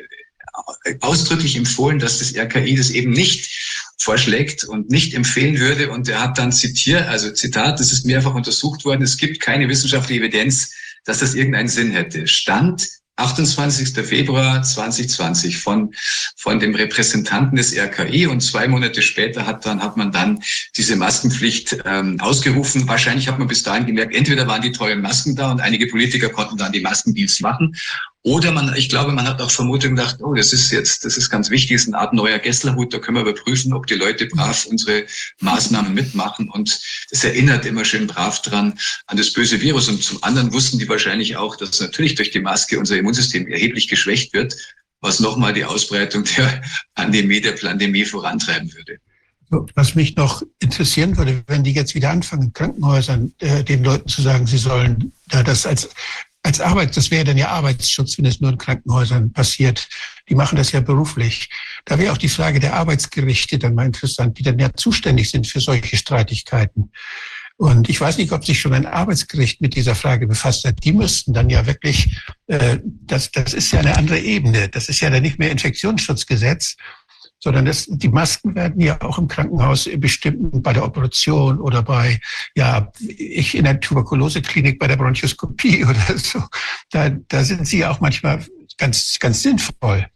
ausdrücklich empfohlen, dass das RKI das eben nicht vorschlägt und nicht empfehlen würde. Und er hat dann zitiert, also Zitat, das ist mehrfach untersucht worden, es gibt keine wissenschaftliche Evidenz, dass das irgendeinen Sinn hätte. Stand 28. Februar 2020 von, von dem Repräsentanten des RKI und zwei Monate später hat, dann, hat man dann diese Maskenpflicht ähm, ausgerufen. Wahrscheinlich hat man bis dahin gemerkt, entweder waren die teuren Masken da und einige Politiker konnten dann die Maskendeals machen oder man, ich glaube, man hat auch Vermutung gedacht, oh, das ist jetzt, das ist ganz wichtig, das ist eine Art neuer Gesslerhut, da können wir überprüfen, ob die Leute brav unsere Maßnahmen mitmachen. Und das erinnert immer schön brav dran an das böse Virus. Und zum anderen wussten die wahrscheinlich auch, dass natürlich durch die Maske unser Immunsystem erheblich geschwächt wird, was nochmal die Ausbreitung der Pandemie, der Pandemie vorantreiben würde. Was mich noch interessieren würde, wenn die jetzt wieder anfangen, Krankenhäusern äh, den Leuten zu sagen, sie sollen da das als als Arbeit, das wäre dann ja Arbeitsschutz, wenn es nur in Krankenhäusern passiert. Die machen das ja beruflich. Da wäre auch die Frage der Arbeitsgerichte dann mal interessant, die dann ja zuständig sind für solche Streitigkeiten. Und ich weiß nicht, ob sich schon ein Arbeitsgericht mit dieser Frage befasst hat. Die müssten dann ja wirklich, äh, das, das ist ja eine andere Ebene. Das ist ja dann nicht mehr Infektionsschutzgesetz, sondern das, die Masken werden ja auch im Krankenhaus in bestimmten, bei der Operation oder bei, ja, ich in der Tuberkuloseklinik bei der Bronchoskopie <laughs> oder so, da, da sind sie ja auch manchmal ganz, ganz sinnvoll.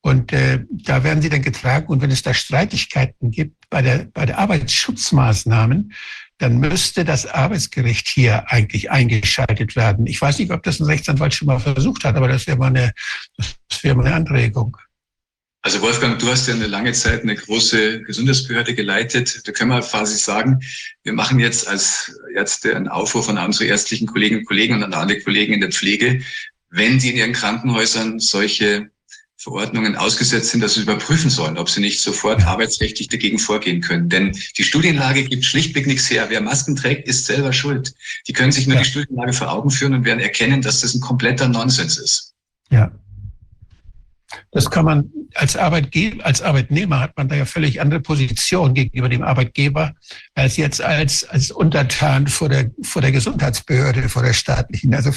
Und äh, da werden sie dann getragen. Und wenn es da Streitigkeiten gibt bei der, bei der Arbeitsschutzmaßnahmen, dann müsste das Arbeitsgericht hier eigentlich eingeschaltet werden. Ich weiß nicht, ob das ein Rechtsanwalt schon mal versucht hat, aber das wäre mal eine, das wäre mal eine Anregung. Also Wolfgang, du hast ja eine lange Zeit eine große Gesundheitsbehörde geleitet. Da können wir quasi sagen, wir machen jetzt als Ärzte einen Aufruf an unsere ärztlichen Kolleginnen und Kollegen und an alle Kollegen in der Pflege, wenn die in ihren Krankenhäusern solche Verordnungen ausgesetzt sind, dass sie überprüfen sollen, ob sie nicht sofort arbeitsrechtlich dagegen vorgehen können. Denn die Studienlage gibt schlichtweg nichts her. Wer Masken trägt, ist selber schuld. Die können sich nur ja. die Studienlage vor Augen führen und werden erkennen, dass das ein kompletter Nonsens ist. Ja, das kann man als Arbeitgeber, als Arbeitnehmer hat man da ja völlig andere Position gegenüber dem Arbeitgeber als jetzt als, als Untertan vor der, vor der Gesundheitsbehörde, vor der staatlichen. Also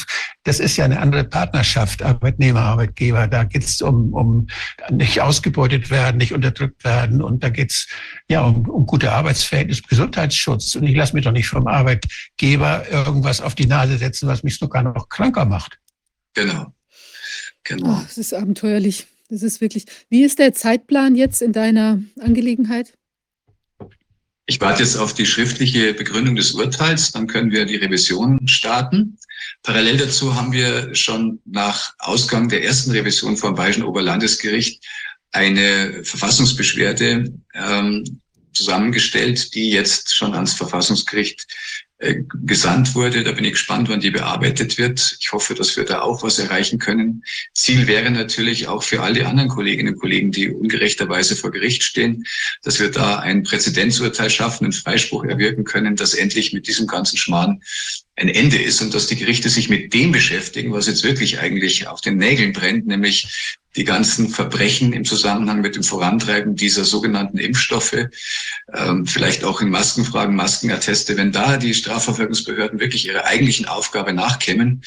das ist ja eine andere Partnerschaft, Arbeitnehmer, Arbeitgeber. Da geht es um, um nicht ausgebeutet werden, nicht unterdrückt werden. Und da geht es ja um, um gute Arbeitsverhältnisse, Gesundheitsschutz. Und ich lasse mich doch nicht vom Arbeitgeber irgendwas auf die Nase setzen, was mich sogar noch kranker macht. Genau. Genau. Oh, das ist abenteuerlich. Das ist wirklich. Wie ist der Zeitplan jetzt in deiner Angelegenheit? Ich warte jetzt auf die schriftliche Begründung des Urteils, dann können wir die Revision starten. Parallel dazu haben wir schon nach Ausgang der ersten Revision vom Bayerischen Oberlandesgericht eine Verfassungsbeschwerde ähm, zusammengestellt, die jetzt schon ans Verfassungsgericht gesandt wurde. Da bin ich gespannt, wann die bearbeitet wird. Ich hoffe, dass wir da auch was erreichen können. Ziel wäre natürlich auch für alle anderen Kolleginnen und Kollegen, die ungerechterweise vor Gericht stehen, dass wir da ein Präzedenzurteil schaffen, einen Freispruch erwirken können, dass endlich mit diesem ganzen Schmarrn ein Ende ist und dass die Gerichte sich mit dem beschäftigen, was jetzt wirklich eigentlich auf den Nägeln brennt, nämlich die ganzen Verbrechen im Zusammenhang mit dem Vorantreiben dieser sogenannten Impfstoffe, ähm, vielleicht auch in Maskenfragen, Maskenatteste, wenn da die Strafverfolgungsbehörden wirklich ihrer eigentlichen Aufgabe nachkämen,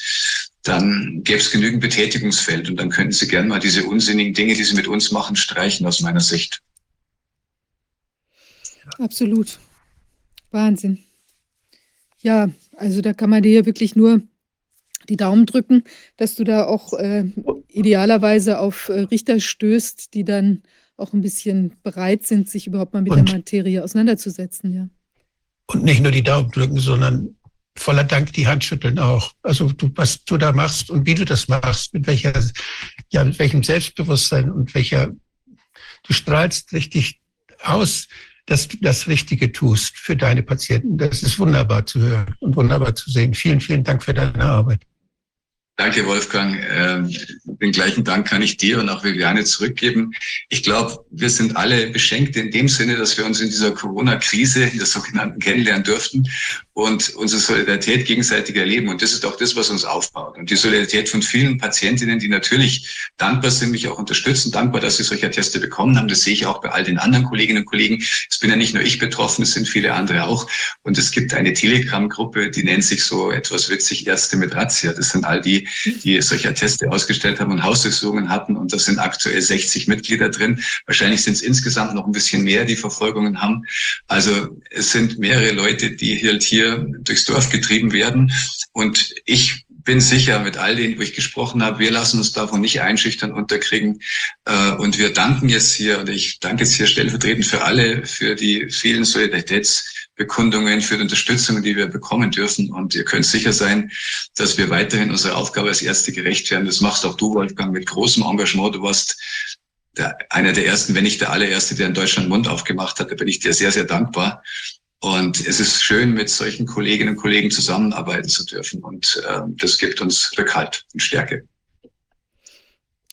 dann gäbe es genügend Betätigungsfeld und dann könnten sie gern mal diese unsinnigen Dinge, die sie mit uns machen, streichen aus meiner Sicht. Absolut. Wahnsinn. Ja, also da kann man dir wirklich nur die Daumen drücken, dass du da auch äh, idealerweise auf äh, Richter stößt, die dann auch ein bisschen bereit sind, sich überhaupt mal mit und, der Materie auseinanderzusetzen, ja. Und nicht nur die Daumen drücken, sondern voller Dank die Hand schütteln auch. Also du, was du da machst und wie du das machst, mit welcher, ja, mit welchem Selbstbewusstsein und welcher, du strahlst richtig aus, dass du das Richtige tust für deine Patienten. Das ist wunderbar zu hören und wunderbar zu sehen. Vielen, vielen Dank für deine Arbeit. Danke, Wolfgang. Ähm, den gleichen Dank kann ich dir und auch Viviane zurückgeben. Ich glaube, wir sind alle beschenkt in dem Sinne, dass wir uns in dieser Corona-Krise, in der sogenannten, kennenlernen durften und unsere Solidarität gegenseitig erleben. Und das ist auch das, was uns aufbaut. Und die Solidarität von vielen Patientinnen, die natürlich dankbar sind, mich auch unterstützen, dankbar, dass sie solche Teste bekommen haben. Das sehe ich auch bei all den anderen Kolleginnen und Kollegen. Es bin ja nicht nur ich betroffen, es sind viele andere auch. Und es gibt eine Telegram-Gruppe, die nennt sich so etwas witzig Ärzte mit Razzia. Das sind all die, die solche Teste ausgestellt haben und Hausdurchsuchungen hatten. Und da sind aktuell 60 Mitglieder drin. Wahrscheinlich sind es insgesamt noch ein bisschen mehr, die Verfolgungen haben. Also es sind mehrere Leute, die halt hier durchs Dorf getrieben werden. Und ich bin sicher, mit all denen, wo ich gesprochen habe, wir lassen uns davon nicht einschüchtern, unterkriegen. Äh, und wir danken jetzt hier, und ich danke jetzt hier stellvertretend für alle, für die vielen Solidaritätsbekundungen, für die Unterstützung, die wir bekommen dürfen. Und ihr könnt sicher sein, dass wir weiterhin unsere Aufgabe als Ärzte gerecht werden. Das machst auch du, Wolfgang, mit großem Engagement. Du warst der, einer der ersten, wenn nicht der allererste, der in Deutschland Mund aufgemacht hat. Da bin ich dir sehr, sehr dankbar. Und es ist schön, mit solchen Kolleginnen und Kollegen zusammenarbeiten zu dürfen. Und äh, das gibt uns Rückhalt und Stärke.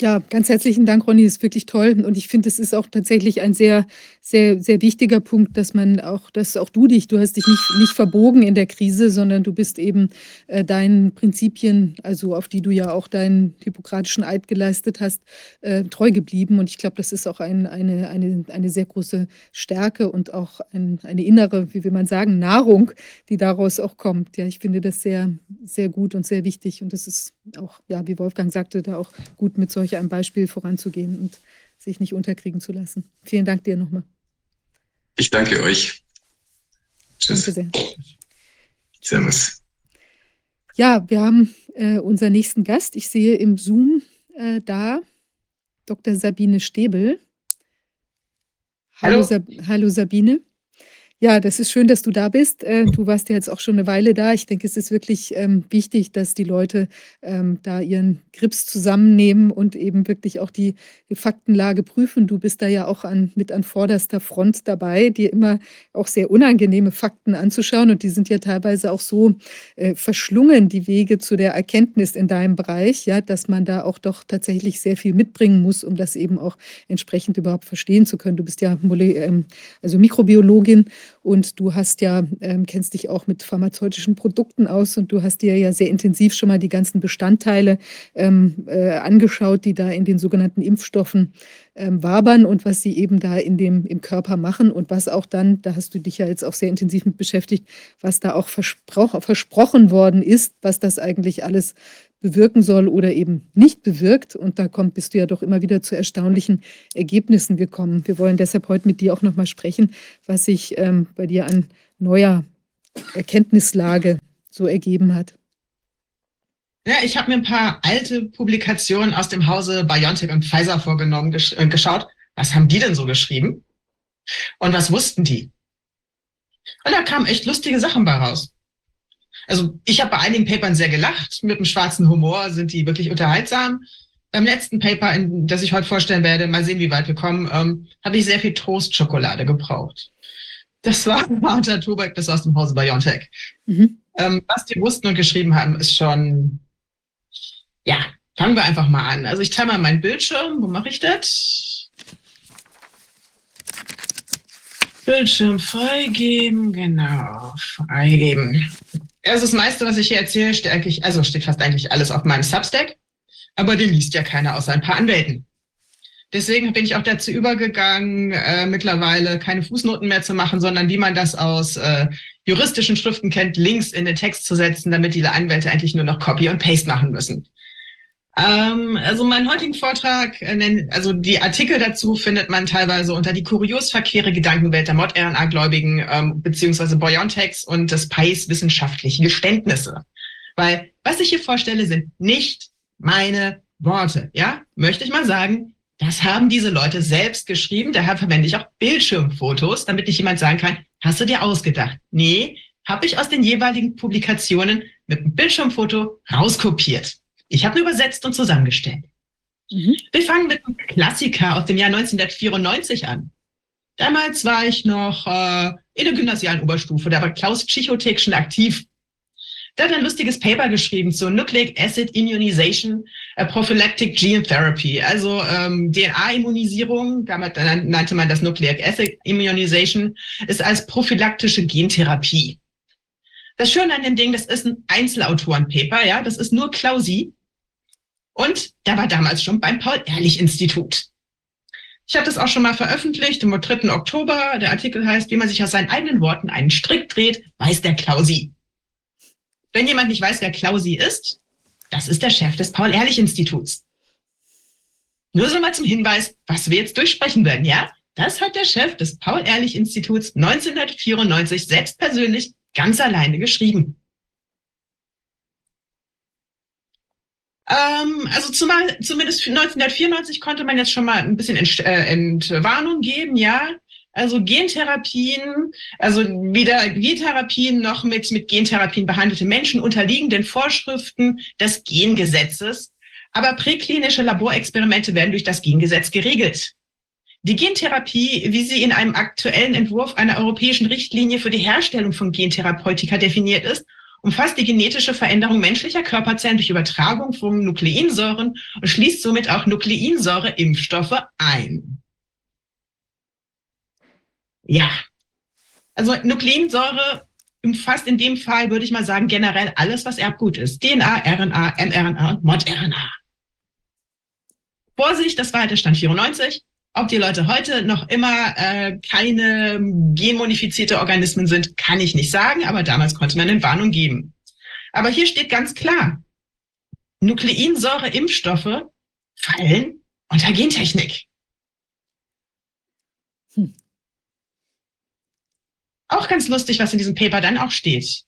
Ja, ganz herzlichen Dank, Ronny. Das ist wirklich toll. Und ich finde, es ist auch tatsächlich ein sehr, sehr, sehr wichtiger Punkt, dass man auch, dass auch du dich, du hast dich nicht, nicht verbogen in der Krise, sondern du bist eben äh, deinen Prinzipien, also auf die du ja auch deinen hippokratischen Eid geleistet hast, äh, treu geblieben. Und ich glaube, das ist auch ein, eine, eine, eine sehr große Stärke und auch ein, eine innere, wie will man sagen, Nahrung, die daraus auch kommt. Ja, ich finde das sehr, sehr gut und sehr wichtig. Und das ist auch, ja, wie Wolfgang sagte, da auch gut mit solch einem Beispiel voranzugehen und sich nicht unterkriegen zu lassen. Vielen Dank dir nochmal. Ich danke euch. Tschüss. Danke sehr. Servus. Ja, wir haben äh, unseren nächsten Gast. Ich sehe im Zoom äh, da Dr. Sabine Stäbel. Hallo, Hallo. Sab Hallo Sabine. Ja, das ist schön, dass du da bist. Äh, du warst ja jetzt auch schon eine Weile da. Ich denke, es ist wirklich ähm, wichtig, dass die Leute ähm, da ihren Grips zusammennehmen und eben wirklich auch die, Faktenlage prüfen. Du bist da ja auch an, mit an vorderster Front dabei, dir immer auch sehr unangenehme Fakten anzuschauen. Und die sind ja teilweise auch so äh, verschlungen, die Wege zu der Erkenntnis in deinem Bereich, ja, dass man da auch doch tatsächlich sehr viel mitbringen muss, um das eben auch entsprechend überhaupt verstehen zu können. Du bist ja ähm, also Mikrobiologin und du hast ja, ähm, kennst dich auch mit pharmazeutischen Produkten aus und du hast dir ja sehr intensiv schon mal die ganzen Bestandteile ähm, äh, angeschaut, die da in den sogenannten Impfstoffen ähm, wabern und was sie eben da in dem, im Körper machen und was auch dann, da hast du dich ja jetzt auch sehr intensiv mit beschäftigt, was da auch versprochen worden ist, was das eigentlich alles bewirken soll oder eben nicht bewirkt. Und da kommt, bist du ja doch immer wieder zu erstaunlichen Ergebnissen gekommen. Wir wollen deshalb heute mit dir auch nochmal sprechen, was sich ähm, bei dir an neuer Erkenntnislage so ergeben hat. Ja, ich habe mir ein paar alte Publikationen aus dem Hause BioNTech und Pfizer vorgenommen, gesch äh, geschaut. Was haben die denn so geschrieben? Und was wussten die? Und da kamen echt lustige Sachen bei raus. Also ich habe bei einigen Papern sehr gelacht. Mit einem schwarzen Humor sind die wirklich unterhaltsam. Beim letzten Paper, in, das ich heute vorstellen werde, mal sehen, wie weit wir kommen, ähm, habe ich sehr viel Trostschokolade gebraucht. Das war <laughs> harter Tobak, das aus dem Hause Biontech. Mhm. Ähm, was die wussten und geschrieben haben, ist schon, ja, fangen wir einfach mal an. Also ich teile mal meinen Bildschirm. Wo mache ich das? Bildschirm freigeben, genau, freigeben. Also das meiste, was ich hier erzähle, steht eigentlich, also steht fast eigentlich alles auf meinem Substack, aber den liest ja keiner außer ein paar Anwälten. Deswegen bin ich auch dazu übergegangen, äh, mittlerweile keine Fußnoten mehr zu machen, sondern wie man das aus äh, juristischen Schriften kennt, Links in den Text zu setzen, damit die Anwälte eigentlich nur noch Copy und Paste machen müssen. Ähm, also meinen heutigen Vortrag, äh, also die Artikel dazu findet man teilweise unter die kurios verquere Gedankenwelt der Mod-RNA-Gläubigen ähm, beziehungsweise Biontechs und des PAIS wissenschaftliche Geständnisse. Weil was ich hier vorstelle, sind nicht meine Worte. Ja, möchte ich mal sagen, das haben diese Leute selbst geschrieben. Daher verwende ich auch Bildschirmfotos, damit nicht jemand sagen kann, hast du dir ausgedacht? Nee, habe ich aus den jeweiligen Publikationen mit einem Bildschirmfoto rauskopiert. Ich habe übersetzt und zusammengestellt. Mhm. Wir fangen mit einem Klassiker aus dem Jahr 1994 an. Damals war ich noch äh, in der gymnasialen Oberstufe, da war Klaus Psychothek schon aktiv. Der hat ein lustiges Paper geschrieben zu Nucleic Acid Immunization uh, Prophylactic Gene Therapy, also ähm, DNA-Immunisierung, damals nannte man das Nucleic Acid Immunization, ist als prophylaktische Gentherapie. Das Schöne an dem Ding, das ist ein Einzelautoren-Paper, ja, das ist nur Klausi. Und der war damals schon beim Paul-Ehrlich-Institut. Ich habe das auch schon mal veröffentlicht am 3. Oktober. Der Artikel heißt, wie man sich aus seinen eigenen Worten einen Strick dreht, weiß der Klausi. Wenn jemand nicht weiß, wer Klausi ist, das ist der Chef des Paul-Ehrlich-Instituts. Nur so mal zum Hinweis, was wir jetzt durchsprechen werden, ja? Das hat der Chef des Paul-Ehrlich-Instituts 1994 selbst persönlich ganz alleine geschrieben. Ähm, also zumal, zumindest 1994 konnte man jetzt schon mal ein bisschen Ent, äh, Entwarnung geben, ja. Also Gentherapien, also weder Gentherapien noch mit, mit Gentherapien behandelte Menschen unterliegen den Vorschriften des Gengesetzes. Aber präklinische Laborexperimente werden durch das Gengesetz geregelt. Die Gentherapie, wie sie in einem aktuellen Entwurf einer europäischen Richtlinie für die Herstellung von Gentherapeutika definiert ist, umfasst die genetische Veränderung menschlicher Körperzellen durch Übertragung von Nukleinsäuren und schließt somit auch Nukleinsäure-Impfstoffe ein. Ja, also Nukleinsäure umfasst in dem Fall, würde ich mal sagen, generell alles, was Erbgut ist. DNA, RNA, mRNA und ModRNA. Vorsicht, das war halt der Stand 94. Ob die Leute heute noch immer äh, keine genmodifizierte Organismen sind, kann ich nicht sagen, aber damals konnte man eine Warnung geben. Aber hier steht ganz klar, Nukleinsäure-Impfstoffe fallen unter Gentechnik. Hm. Auch ganz lustig, was in diesem Paper dann auch steht.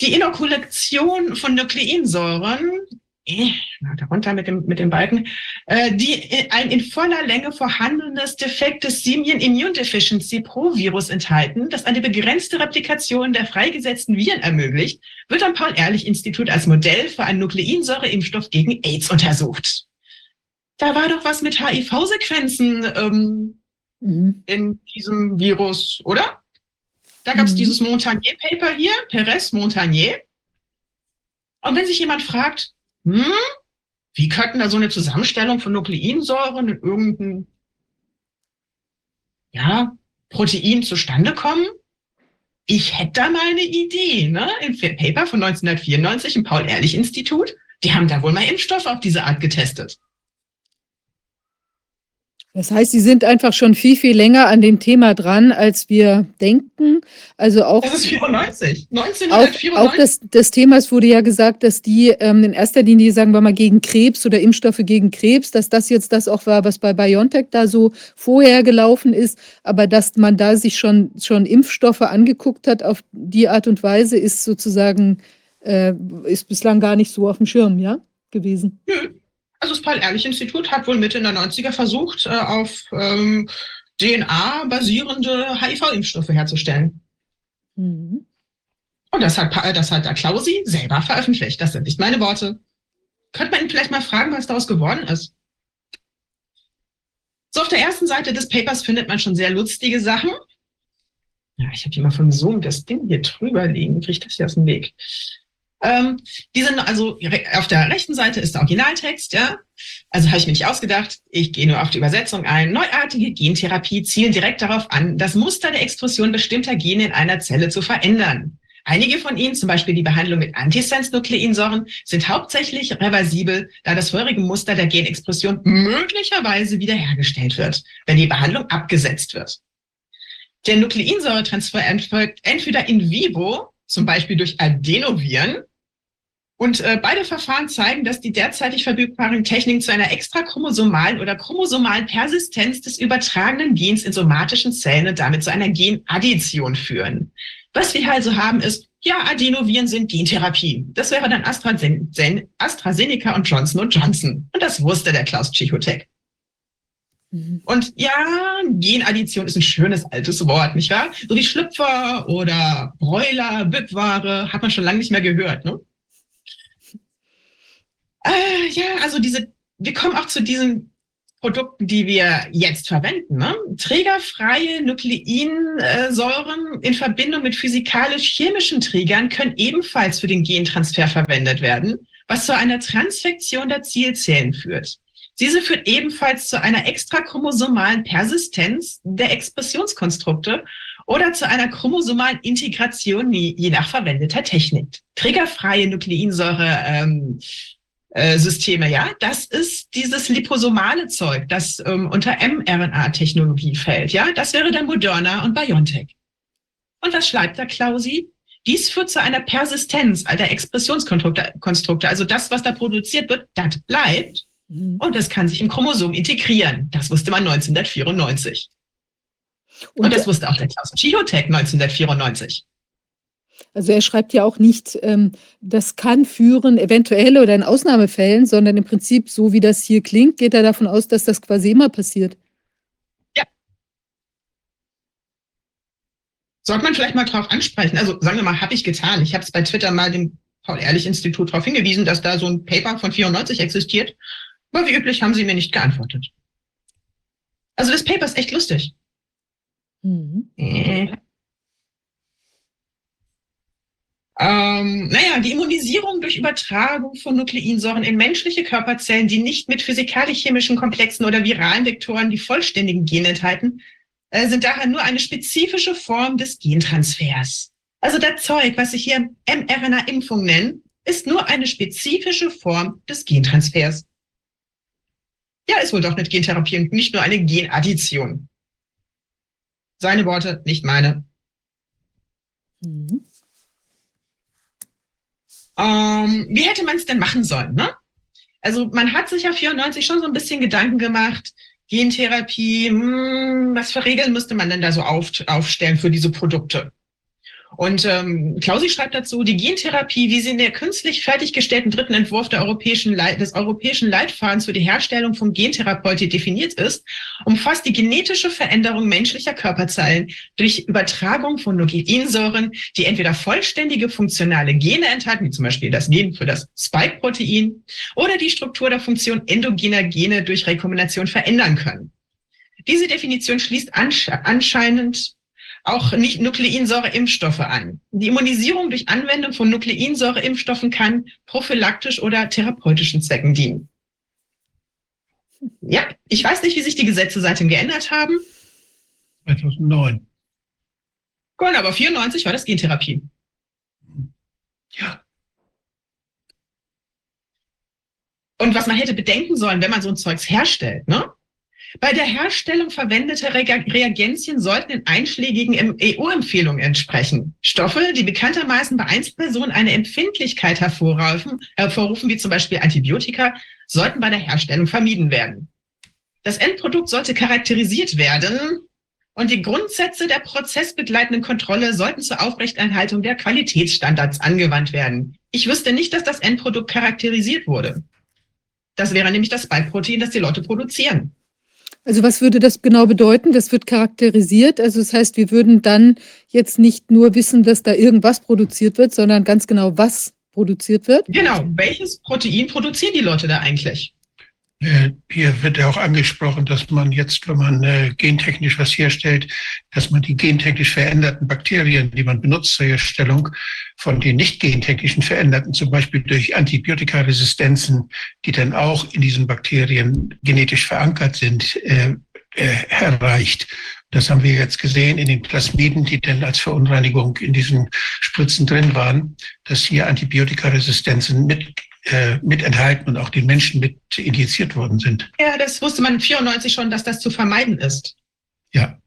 Die Inokulation von Nukleinsäuren äh, darunter mit dem, mit dem Balken, äh, die ein in voller Länge vorhandenes defektes Simian Immune Deficiency Pro-Virus enthalten, das eine begrenzte Replikation der freigesetzten Viren ermöglicht, wird am Paul-Ehrlich-Institut als Modell für einen Nukleinsäure-Impfstoff gegen AIDS untersucht. Da war doch was mit HIV-Sequenzen ähm, mhm. in diesem Virus, oder? Da gab es mhm. dieses Montagnier-Paper hier, Perez-Montagnier. Und wenn sich jemand fragt, hm, wie könnten da so eine Zusammenstellung von Nukleinsäuren in irgendein ja, Protein zustande kommen? Ich hätte da mal eine Idee, ne? Im Paper von 1994 im Paul-Ehrlich-Institut. Die haben da wohl mal Impfstoff auf diese Art getestet. Das heißt, Sie sind einfach schon viel, viel länger an dem Thema dran, als wir denken. Also auch. Das ist 94. 1994. Auch, auch das, das Thema, es wurde ja gesagt, dass die ähm, in erster Linie, sagen wir mal, gegen Krebs oder Impfstoffe gegen Krebs, dass das jetzt das auch war, was bei BioNTech da so vorher gelaufen ist. Aber dass man da sich schon, schon Impfstoffe angeguckt hat auf die Art und Weise, ist sozusagen, äh, ist bislang gar nicht so auf dem Schirm, ja, gewesen. Nö. Also das Paul-Ehrlich-Institut hat wohl Mitte der 90er versucht, äh, auf ähm, DNA-basierende HIV-Impfstoffe herzustellen. Mhm. Und das hat, das hat der Klausi selber veröffentlicht. Das sind nicht meine Worte. Könnte man ihn vielleicht mal fragen, was daraus geworden ist? So, auf der ersten Seite des Papers findet man schon sehr lustige Sachen. Ja, ich habe hier mal vom Zoom das Ding hier drüber liegen. Kriege ich das hier aus dem Weg? Ähm, die sind also auf der rechten Seite ist der Originaltext, ja. Also habe ich mir nicht ausgedacht. Ich gehe nur auf die Übersetzung ein. Neuartige Gentherapie zielen direkt darauf an, das Muster der Expression bestimmter Gene in einer Zelle zu verändern. Einige von ihnen, zum Beispiel die Behandlung mit Antisense-Nukleinsäuren, sind hauptsächlich reversibel, da das vorherige Muster der Genexpression möglicherweise wiederhergestellt wird, wenn die Behandlung abgesetzt wird. Der Nukleinsäuretransfer erfolgt entweder in vivo, zum Beispiel durch Adenoviren, und äh, beide Verfahren zeigen, dass die derzeitig verfügbaren Techniken zu einer extrachromosomalen oder chromosomalen Persistenz des übertragenen Gens in somatischen Zellen und damit zu einer Genaddition führen. Was wir also haben ist, ja, Adenoviren sind Gentherapie. Das wäre dann AstraZen AstraZeneca und Johnson Johnson. Und das wusste der Klaus Tschichotek. Mhm. Und ja, Genaddition ist ein schönes altes Wort, nicht wahr? So wie Schlüpfer oder Bräuler, Bückware, hat man schon lange nicht mehr gehört, ne? Äh, ja, also diese, wir kommen auch zu diesen Produkten, die wir jetzt verwenden. Ne? Trägerfreie Nukleinsäuren in Verbindung mit physikalisch-chemischen Trägern können ebenfalls für den Gentransfer verwendet werden, was zu einer Transfektion der Zielzellen führt. Diese führt ebenfalls zu einer extrachromosomalen Persistenz der Expressionskonstrukte oder zu einer chromosomalen Integration je nach verwendeter Technik. Trägerfreie Nukleinsäure ähm, äh, Systeme, ja, das ist dieses liposomale Zeug, das ähm, unter mRNA-Technologie fällt, ja, das wäre dann Moderna und BioNTech. Und was schreibt der Klausi? Dies führt zu einer Persistenz all der Expressionskonstrukte, also das, was da produziert wird, das bleibt mhm. und das kann sich im Chromosom integrieren. Das wusste man 1994. Und, und das wusste auch der Klaus Chihotek 1994. Also er schreibt ja auch nicht, ähm, das kann führen, eventuell oder in Ausnahmefällen, sondern im Prinzip, so wie das hier klingt, geht er davon aus, dass das quasi immer passiert. Ja. Sollte man vielleicht mal drauf ansprechen. Also sagen wir mal, habe ich getan. Ich habe es bei Twitter mal dem Paul-Ehrlich-Institut darauf hingewiesen, dass da so ein Paper von 94 existiert. Aber wie üblich haben sie mir nicht geantwortet. Also das Paper ist echt lustig. Mhm. Äh. Ähm, naja, die Immunisierung durch Übertragung von Nukleinsäuren in menschliche Körperzellen, die nicht mit physikalisch-chemischen Komplexen oder viralen Vektoren die vollständigen Gene enthalten, äh, sind daher nur eine spezifische Form des Gentransfers. Also das Zeug, was ich hier mRNA-Impfung nenne, ist nur eine spezifische Form des Gentransfers. Ja, ist wohl doch nicht Gentherapie und nicht nur eine Genaddition. Seine Worte, nicht meine. Mhm. Ähm, wie hätte man es denn machen sollen? Ne? Also man hat sich ja 94 schon so ein bisschen Gedanken gemacht, Gentherapie, hm, was für Regeln müsste man denn da so auf, aufstellen für diese Produkte? Und ähm, Klausi schreibt dazu, die Gentherapie, wie sie in der künstlich fertiggestellten dritten Entwurf europäischen des europäischen Leitfadens für die Herstellung von Gentherapeutik definiert ist, umfasst die genetische Veränderung menschlicher Körperzellen durch Übertragung von Nukleinsäuren, die entweder vollständige funktionale Gene enthalten, wie zum Beispiel das Gen für das Spike-Protein, oder die Struktur der Funktion endogener Gene durch Rekombination verändern können. Diese Definition schließt anscheinend auch nicht Nukleinsäure-Impfstoffe an. Die Immunisierung durch Anwendung von Nukleinsäure-Impfstoffen kann prophylaktisch oder therapeutischen Zwecken dienen. Ja, ich weiß nicht, wie sich die Gesetze seitdem geändert haben. 2009. Gut, aber 94 war das Gentherapie. Ja. Und was man hätte bedenken sollen, wenn man so ein Zeugs herstellt, ne? Bei der Herstellung verwendeter Reagenzien sollten in einschlägigen EU-Empfehlungen entsprechen. Stoffe, die bekanntermaßen bei Einzelpersonen eine Empfindlichkeit hervorrufen, hervorrufen, wie zum Beispiel Antibiotika, sollten bei der Herstellung vermieden werden. Das Endprodukt sollte charakterisiert werden und die Grundsätze der prozessbegleitenden Kontrolle sollten zur Aufrechterhaltung der Qualitätsstandards angewandt werden. Ich wüsste nicht, dass das Endprodukt charakterisiert wurde. Das wäre nämlich das Spike-Protein, das die Leute produzieren. Also was würde das genau bedeuten? Das wird charakterisiert. Also das heißt, wir würden dann jetzt nicht nur wissen, dass da irgendwas produziert wird, sondern ganz genau, was produziert wird. Genau. Welches Protein produzieren die Leute da eigentlich? Äh, hier wird ja auch angesprochen, dass man jetzt, wenn man äh, gentechnisch was herstellt, dass man die gentechnisch veränderten Bakterien, die man benutzt zur Herstellung, von den nicht gentechnischen veränderten, zum Beispiel durch Antibiotikaresistenzen, die dann auch in diesen Bakterien genetisch verankert sind, äh, äh, erreicht. Das haben wir jetzt gesehen in den Plasmiden, die dann als Verunreinigung in diesen Spritzen drin waren, dass hier Antibiotikaresistenzen mit äh, mit enthalten und auch den Menschen mit injiziert worden sind. Ja, das wusste man 94 schon, dass das zu vermeiden ist. Ja.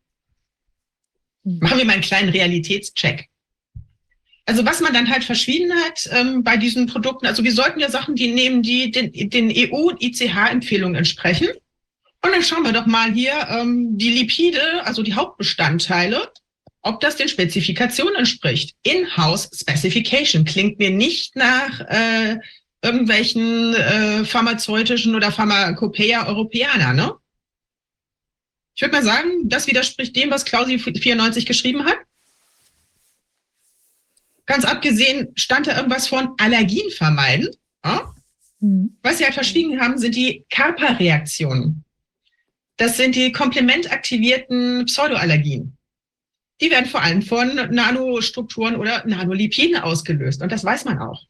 Machen wir mal einen kleinen Realitätscheck. Also was man dann halt verschwiegen hat ähm, bei diesen Produkten, also wir sollten ja Sachen die nehmen, die den, den EU- und ICH-Empfehlungen entsprechen. Und dann schauen wir doch mal hier ähm, die Lipide, also die Hauptbestandteile, ob das den Spezifikationen entspricht. In-house Specification klingt mir nicht nach äh, irgendwelchen äh, pharmazeutischen oder Pharmakopäer Europäer, ne? Ich würde mal sagen, das widerspricht dem, was Klausi 94 geschrieben hat. Ganz abgesehen stand da irgendwas von Allergien vermeiden. Ja? Mhm. Was sie halt verschwiegen haben, sind die Kappa-Reaktionen. Das sind die komplementaktivierten Pseudoallergien. Die werden vor allem von Nanostrukturen oder Nanolipiden ausgelöst. Und das weiß man auch.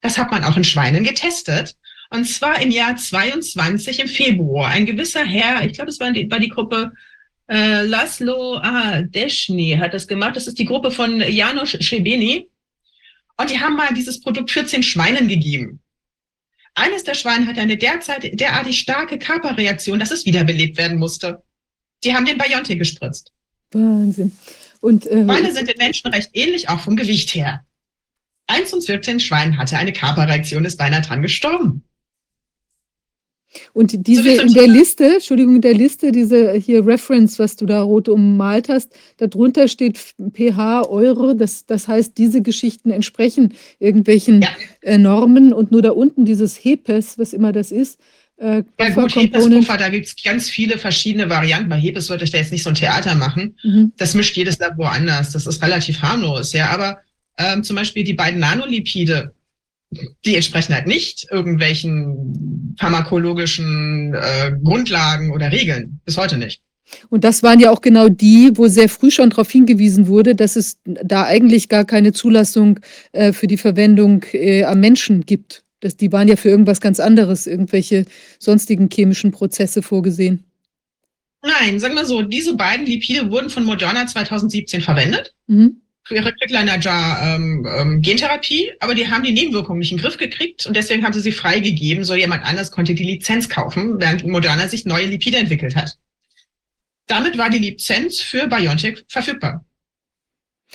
Das hat man auch in Schweinen getestet. Und zwar im Jahr 22 im Februar. Ein gewisser Herr, ich glaube, es war die, war die Gruppe äh, Laszlo ah, Deschny hat das gemacht. Das ist die Gruppe von Janusz Schebeni. Und die haben mal dieses Produkt 14 Schweinen gegeben. Eines der Schweine hatte eine derzeit derartig starke Körperreaktion, dass es wiederbelebt werden musste. Die haben den Biontech gespritzt. Wahnsinn. Und, äh, Schweine sind den Menschen recht ähnlich, auch vom Gewicht her. Eins von 14 Schweinen hatte eine Körperreaktion, ist beinahe dran gestorben. Und diese in der. Liste, Entschuldigung, in der Liste, diese hier Reference, was du da rot ummalt hast, darunter steht pH, Euro, das, das heißt, diese Geschichten entsprechen irgendwelchen Ja. äh, Normen und nur da unten dieses HEPES, was immer das ist, äh, Ja gut. Hepes-Puffer, da gibt es ganz viele verschiedene Varianten. Bei Hepes würde ich da jetzt nicht so ein Theater machen. Mhm. Das mischt jedes Labor anders. Das ist relativ harmlos, ja. Aber ähm, zum Beispiel die beiden Nanolipide, die entsprechen halt nicht irgendwelchen pharmakologischen äh, Grundlagen oder Regeln. Bis heute nicht. Und das waren ja auch genau die, wo sehr früh schon darauf hingewiesen wurde, dass es da eigentlich gar keine Zulassung äh, für die Verwendung äh, am Menschen gibt. Das, die waren ja für irgendwas ganz anderes, irgendwelche sonstigen chemischen Prozesse vorgesehen. Nein, sagen wir so, diese beiden Lipide wurden von Moderna 2017 verwendet. Mhm. Für ihre Quickliner Jar ähm, ähm, Gentherapie, aber die haben die Nebenwirkungen nicht in den Griff gekriegt und deswegen haben sie sie freigegeben. So jemand anders konnte die Lizenz kaufen, während Moderna sich neue Lipide entwickelt hat. Damit war die Lizenz für BioNTech verfügbar.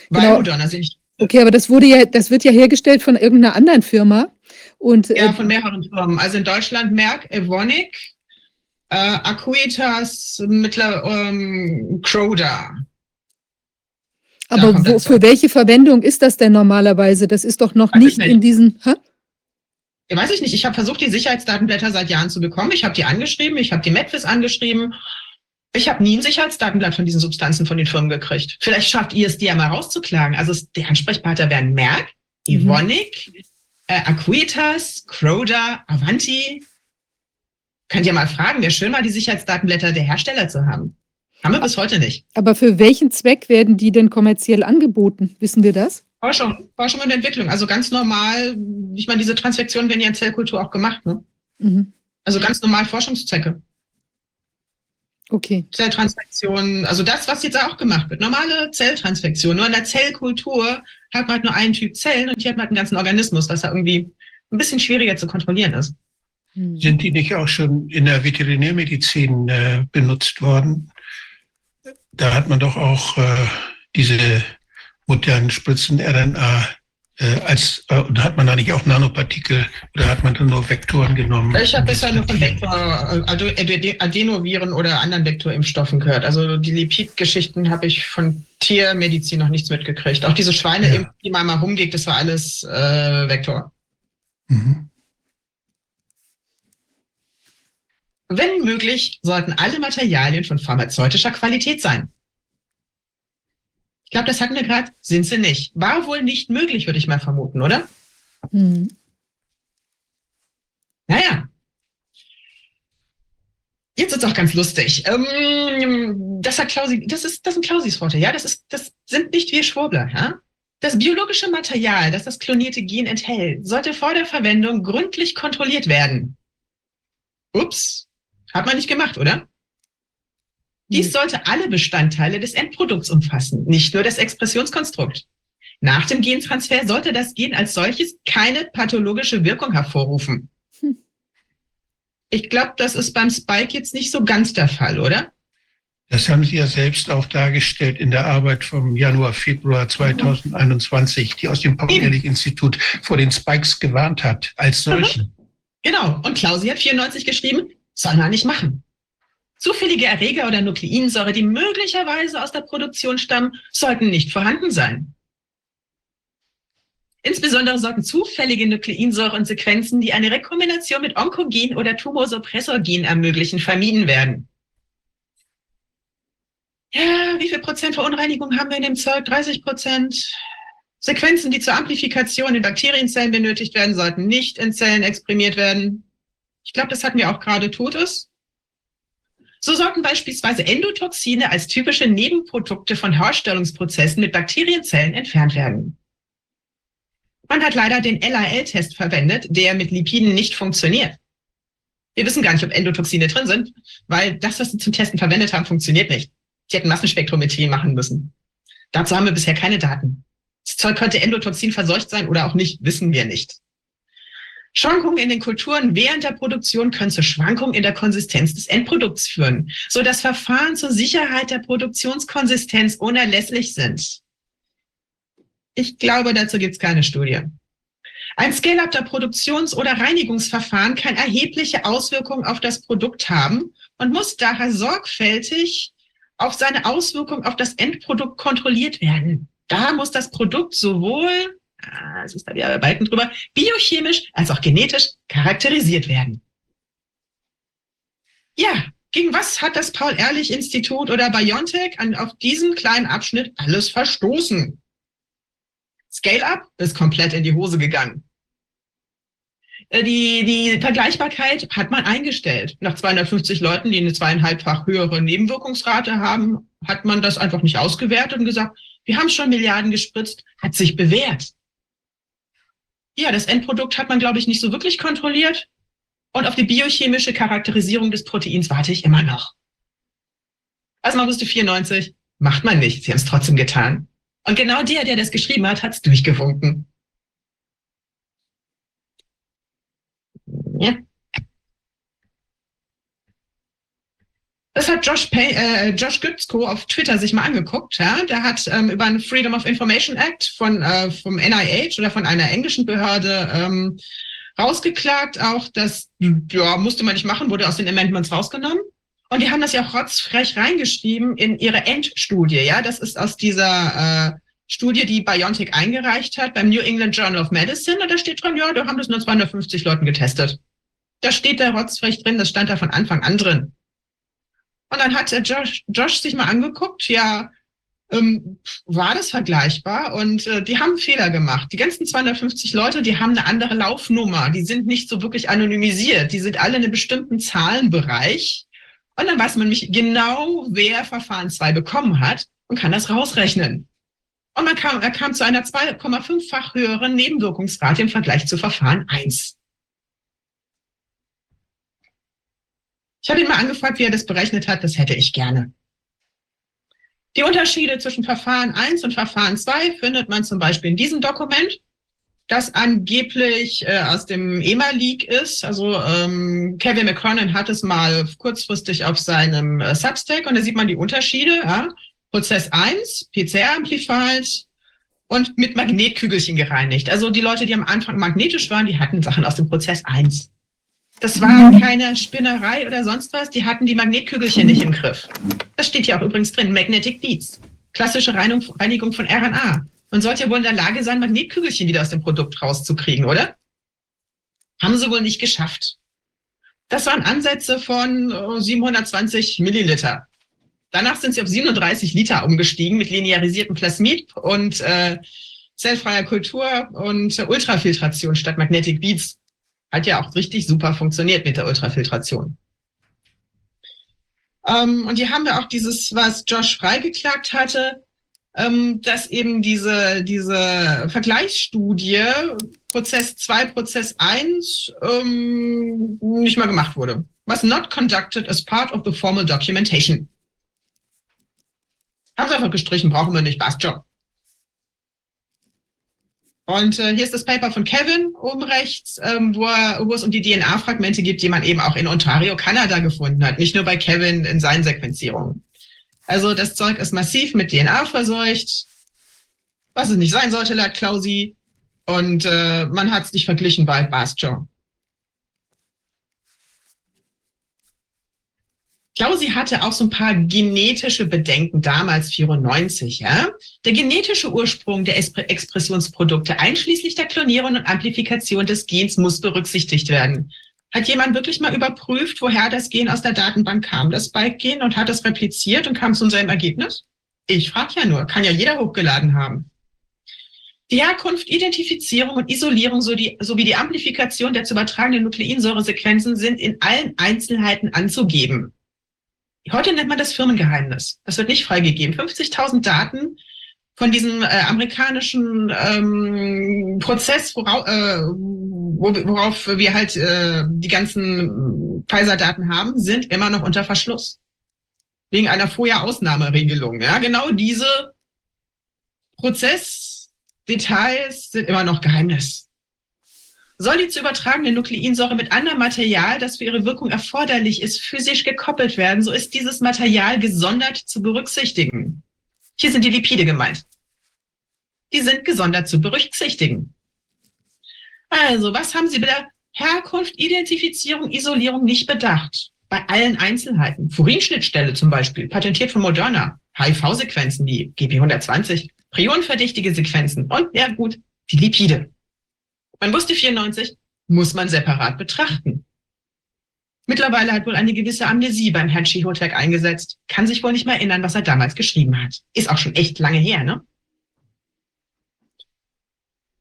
Weil Genau. Moderna sie nicht, Okay, aber das wurde ja, das wird ja hergestellt von irgendeiner anderen Firma. Und ja, äh, von mehreren Firmen. Also in Deutschland Merck, Evonik, äh, Acuitas, mittler ähm, Croda. Aber wo, für welche Verwendung ist das denn normalerweise? Das ist doch noch nicht nicht. in diesen. Hä? Ja, weiß ich nicht. Ich habe versucht, die Sicherheitsdatenblätter seit Jahren zu bekommen. Ich habe die angeschrieben, ich habe die Medfis angeschrieben. Ich habe nie ein Sicherheitsdatenblatt von diesen Substanzen von den Firmen gekriegt. Vielleicht schafft ihr es, die ja mal rauszuklagen. Also der Ansprechpartner wären Merck, Mhm. Evonik, äh, Acuitas, Croda, Avanti. Könnt ihr mal fragen, wäre schön, mal die Sicherheitsdatenblätter der Hersteller zu haben. Haben wir bis heute nicht. Aber für welchen Zweck werden die denn kommerziell angeboten? Wissen wir das? Forschung, Forschung und Entwicklung. Also ganz normal, ich meine, diese Transfektionen werden ja in Zellkultur auch gemacht. Ne? Mhm. Also ganz normal Forschungszwecke. Okay. Zelltransfektion, also das, was jetzt auch gemacht wird, normale Zelltransfektion. Nur in der Zellkultur hat man halt nur einen Typ Zellen und hier hat man halt einen ganzen Organismus, was da irgendwie ein bisschen schwieriger zu kontrollieren ist. Mhm. Sind die nicht auch schon in der Veterinärmedizin äh, benutzt worden? Da hat man doch auch äh, diese modernen Spritzen RNA äh, als äh, und hat man da nicht auch Nanopartikel oder hat man dann nur Vektoren genommen? Ich habe bisher nur von Vektor, also Adenoviren oder anderen Vektorimpfstoffen gehört. Also die Lipidgeschichten habe ich von Tiermedizin noch nichts mitgekriegt. Auch diese Schweine, Ja. die man mal rumgeht, das war alles äh, Vektor. Mhm. Wenn möglich, sollten alle Materialien von pharmazeutischer Qualität sein. Ich glaube, das hatten wir gerade, sind sie nicht. War wohl nicht möglich, würde ich mal vermuten, oder? Mhm. Naja. Jetzt ist auch ganz lustig. Ähm, das hat Klausi, das ist, das sind Klausis Worte, ja. Das ist, das sind nicht wir Schwurbler, ja. Das biologische Material, das das klonierte Gen enthält, sollte vor der Verwendung gründlich kontrolliert werden. Ups, hat man nicht gemacht, oder? Dies sollte alle Bestandteile des Endprodukts umfassen, nicht nur das Expressionskonstrukt. Nach dem Gentransfer sollte das Gen als solches keine pathologische Wirkung hervorrufen. Hm. Ich glaube, das ist beim Spike jetzt nicht so ganz der Fall, oder? Das haben Sie ja selbst auch dargestellt in der Arbeit vom Januar, Februar 2021, die aus dem Paul-Ehrlich-Institut vor den Spikes gewarnt hat, als solchen. Genau. Und Klausi hat 94 geschrieben, soll man nicht machen. Zufällige Erreger oder Nukleinsäure, die möglicherweise aus der Produktion stammen, sollten nicht vorhanden sein. Insbesondere sollten zufällige Nukleinsäure und Sequenzen, die eine Rekombination mit Onkogen oder Tumorsuppressorgen ermöglichen, vermieden werden. Ja, wie viel Prozent Verunreinigung haben wir in dem Zeug? 30 Prozent. Sequenzen, die zur Amplifikation in Bakterienzellen benötigt werden, sollten nicht in Zellen exprimiert werden. Ich glaube, das hatten wir auch gerade, tut es. So sollten beispielsweise Endotoxine als typische Nebenprodukte von Herstellungsprozessen mit Bakterienzellen entfernt werden. Man hat leider den LAL-Test verwendet, der mit Lipiden nicht funktioniert. Wir wissen gar nicht, ob Endotoxine drin sind, weil das, was sie zum Testen verwendet haben, funktioniert nicht. Sie hätten Massenspektrometrie machen müssen. Dazu haben wir bisher keine Daten. Das Zeug könnte Endotoxin verseucht sein oder auch nicht, wissen wir nicht. Schwankungen in den Kulturen während der Produktion können zu Schwankungen in der Konsistenz des Endprodukts führen, so dass Verfahren zur Sicherheit der Produktionskonsistenz unerlässlich sind. Ich glaube, dazu gibt es keine Studie. Ein Scale-up der Produktions- oder Reinigungsverfahren kann erhebliche Auswirkungen auf das Produkt haben und muss daher sorgfältig auf seine Auswirkungen auf das Endprodukt kontrolliert werden. Da muss das Produkt sowohl, es ist da wieder bei drüber, biochemisch als auch genetisch charakterisiert werden. Ja, gegen was hat das Paul-Ehrlich-Institut oder BioNTech an, auf diesem kleinen Abschnitt alles verstoßen? Scale-up ist komplett in die Hose gegangen. Äh, die, die Vergleichbarkeit hat man eingestellt. Nach 250 Leuten, die eine zweieinhalbfach höhere Nebenwirkungsrate haben, hat man das einfach nicht ausgewertet und gesagt, wir haben schon Milliarden gespritzt, hat sich bewährt. Ja, das Endprodukt hat man, glaube ich, nicht so wirklich kontrolliert. Und auf die biochemische Charakterisierung des Proteins warte ich immer noch. Also man wusste 94, macht man nicht. Sie haben es trotzdem getan. Und genau der, der das geschrieben hat, hat es durchgewunken. Ja. Das hat Josh, Pay, äh, Josh Gützko auf Twitter sich mal angeguckt. Ja? Der hat ähm, über einen Freedom of Information Act von, äh, vom NIH oder von einer englischen Behörde ähm, rausgeklagt. Auch das ja, musste man nicht machen, wurde aus den Amendments rausgenommen. Und die haben das ja auch rotzfrech reingeschrieben in ihre Endstudie. Ja, das ist aus dieser äh, Studie, die BioNTech eingereicht hat beim New England Journal of Medicine. Und da steht drin, ja, da haben das nur 250 Leuten getestet. Da steht der rotzfrech drin, das stand da von Anfang an drin. Und dann hat Josh, Josh sich mal angeguckt, ja, ähm, war das vergleichbar? Und äh, die haben Fehler gemacht. Die ganzen 250 Leute, die haben eine andere Laufnummer. Die sind nicht so wirklich anonymisiert. Die sind alle in einem bestimmten Zahlenbereich. Und dann weiß man nämlich genau, wer Verfahren 2 bekommen hat und kann das rausrechnen. Und man kam, er kam zu einer 2,5-fach höheren Nebenwirkungsrate im Vergleich zu Verfahren 1. Ich habe ihn mal angefragt, wie er das berechnet hat. Das hätte ich gerne. Die Unterschiede zwischen Verfahren 1 und Verfahren 2 findet man zum Beispiel in diesem Dokument, das angeblich äh, aus dem EMA-Leak ist. Also ähm, Kevin McCronin hat es mal kurzfristig auf seinem äh, Substack und da sieht man die Unterschiede. Ja? Prozess 1, PCR-Amplified und mit Magnetkügelchen gereinigt. Also die Leute, die am Anfang magnetisch waren, die hatten Sachen aus dem Prozess 1. Das war keine Spinnerei oder sonst was. Die hatten die Magnetkügelchen nicht im Griff. Das steht hier auch übrigens drin. Magnetic Beads. Klassische Reinigung von RNA. Man sollte ja wohl in der Lage sein, Magnetkügelchen wieder aus dem Produkt rauszukriegen, oder? Haben sie wohl nicht geschafft. Das waren Ansätze von 720 Milliliter. Danach sind sie auf 37 Liter umgestiegen mit linearisiertem Plasmid und äh, zellfreier Kultur und Ultrafiltration statt Magnetic Beads. Hat ja auch richtig super funktioniert mit der Ultrafiltration. Ähm, und hier haben wir auch dieses, was Josh freigeklagt hatte, ähm, dass eben diese, diese Vergleichsstudie Prozess 2, Prozess 1 ähm, nicht mal gemacht wurde. Was not conducted as part of the formal documentation. Haben sie einfach gestrichen, brauchen wir nicht, passt schon. Und äh, hier ist das Paper von Kevin oben rechts, ähm, wo, er, wo es um die DNA-Fragmente geht, die man eben auch in Ontario, Kanada gefunden hat, nicht nur bei Kevin in seinen Sequenzierungen. Also das Zeug ist massiv mit DNA verseucht, was es nicht sein sollte, laut Klausi. Und äh, man hat es nicht verglichen bei Bastjo. Klausi hatte auch so ein paar genetische Bedenken damals 94. Ja? Der genetische Ursprung der Expressionsprodukte einschließlich der Klonierung und Amplifikation des Gens muss berücksichtigt werden. Hat jemand wirklich mal überprüft, woher das Gen aus der Datenbank kam, das Spike-Gen, und hat es repliziert und kam zu unserem Ergebnis? Ich frage ja nur, kann ja jeder hochgeladen haben. Die Herkunft, Identifizierung und Isolierung sowie die Amplifikation der zu übertragenen Nukleinsäuresequenzen sind in allen Einzelheiten anzugeben. Heute nennt man das Firmengeheimnis. Das wird nicht freigegeben. 50.000 Daten von diesem äh, amerikanischen ähm, Prozess, worauf, äh, worauf wir halt äh, die ganzen Pfizer-Daten haben, sind immer noch unter Verschluss. Wegen einer Vorher-Ausnahmeregelung. Ja, genau diese Prozessdetails sind immer noch Geheimnis. Soll die zu übertragene Nukleinsäure mit anderem Material, das für ihre Wirkung erforderlich ist, physisch gekoppelt werden, so ist dieses Material gesondert zu berücksichtigen. Hier sind die Lipide gemeint. Die sind gesondert zu berücksichtigen. Also, was haben Sie bei der Herkunft, Identifizierung, Isolierung nicht bedacht? Bei allen Einzelheiten. Furinschnittstelle zum Beispiel, patentiert von Moderna. HIV-Sequenzen, die GP120, prionverdächtige Sequenzen und, ja gut, die Lipide. Man wusste 94, muss man separat betrachten. Mittlerweile hat wohl eine gewisse Amnesie beim Herrn Schihotek eingesetzt. Kann sich wohl nicht mehr erinnern, was er damals geschrieben hat. Ist auch schon echt lange her, ne?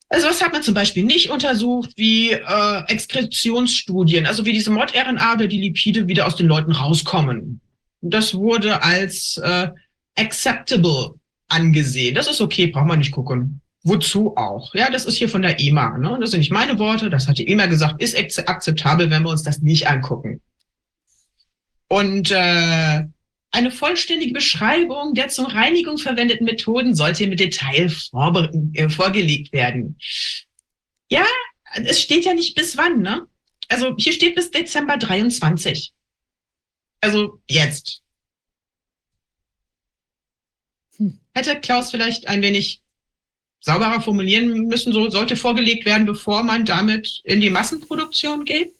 Also was hat man zum Beispiel nicht untersucht, wie äh, Exkretionsstudien, also wie diese Mod-RNA oder die Lipide wieder aus den Leuten rauskommen. Das wurde als äh, acceptable angesehen. Das ist okay, braucht man nicht gucken. Wozu auch? Ja, das ist hier von der EMA. Ne? Das sind nicht meine Worte, das hat die EMA gesagt, ist akzeptabel, wenn wir uns das nicht angucken. Und äh, eine vollständige Beschreibung der zur Reinigung verwendeten Methoden sollte im Detail äh, vorgelegt werden. Ja, es steht ja nicht bis wann, ne? Also hier steht bis Dezember 23. Also jetzt. Hm. Hätte Klaus vielleicht ein wenig sauberer formulieren müssen, so sollte vorgelegt werden, bevor man damit in die Massenproduktion geht?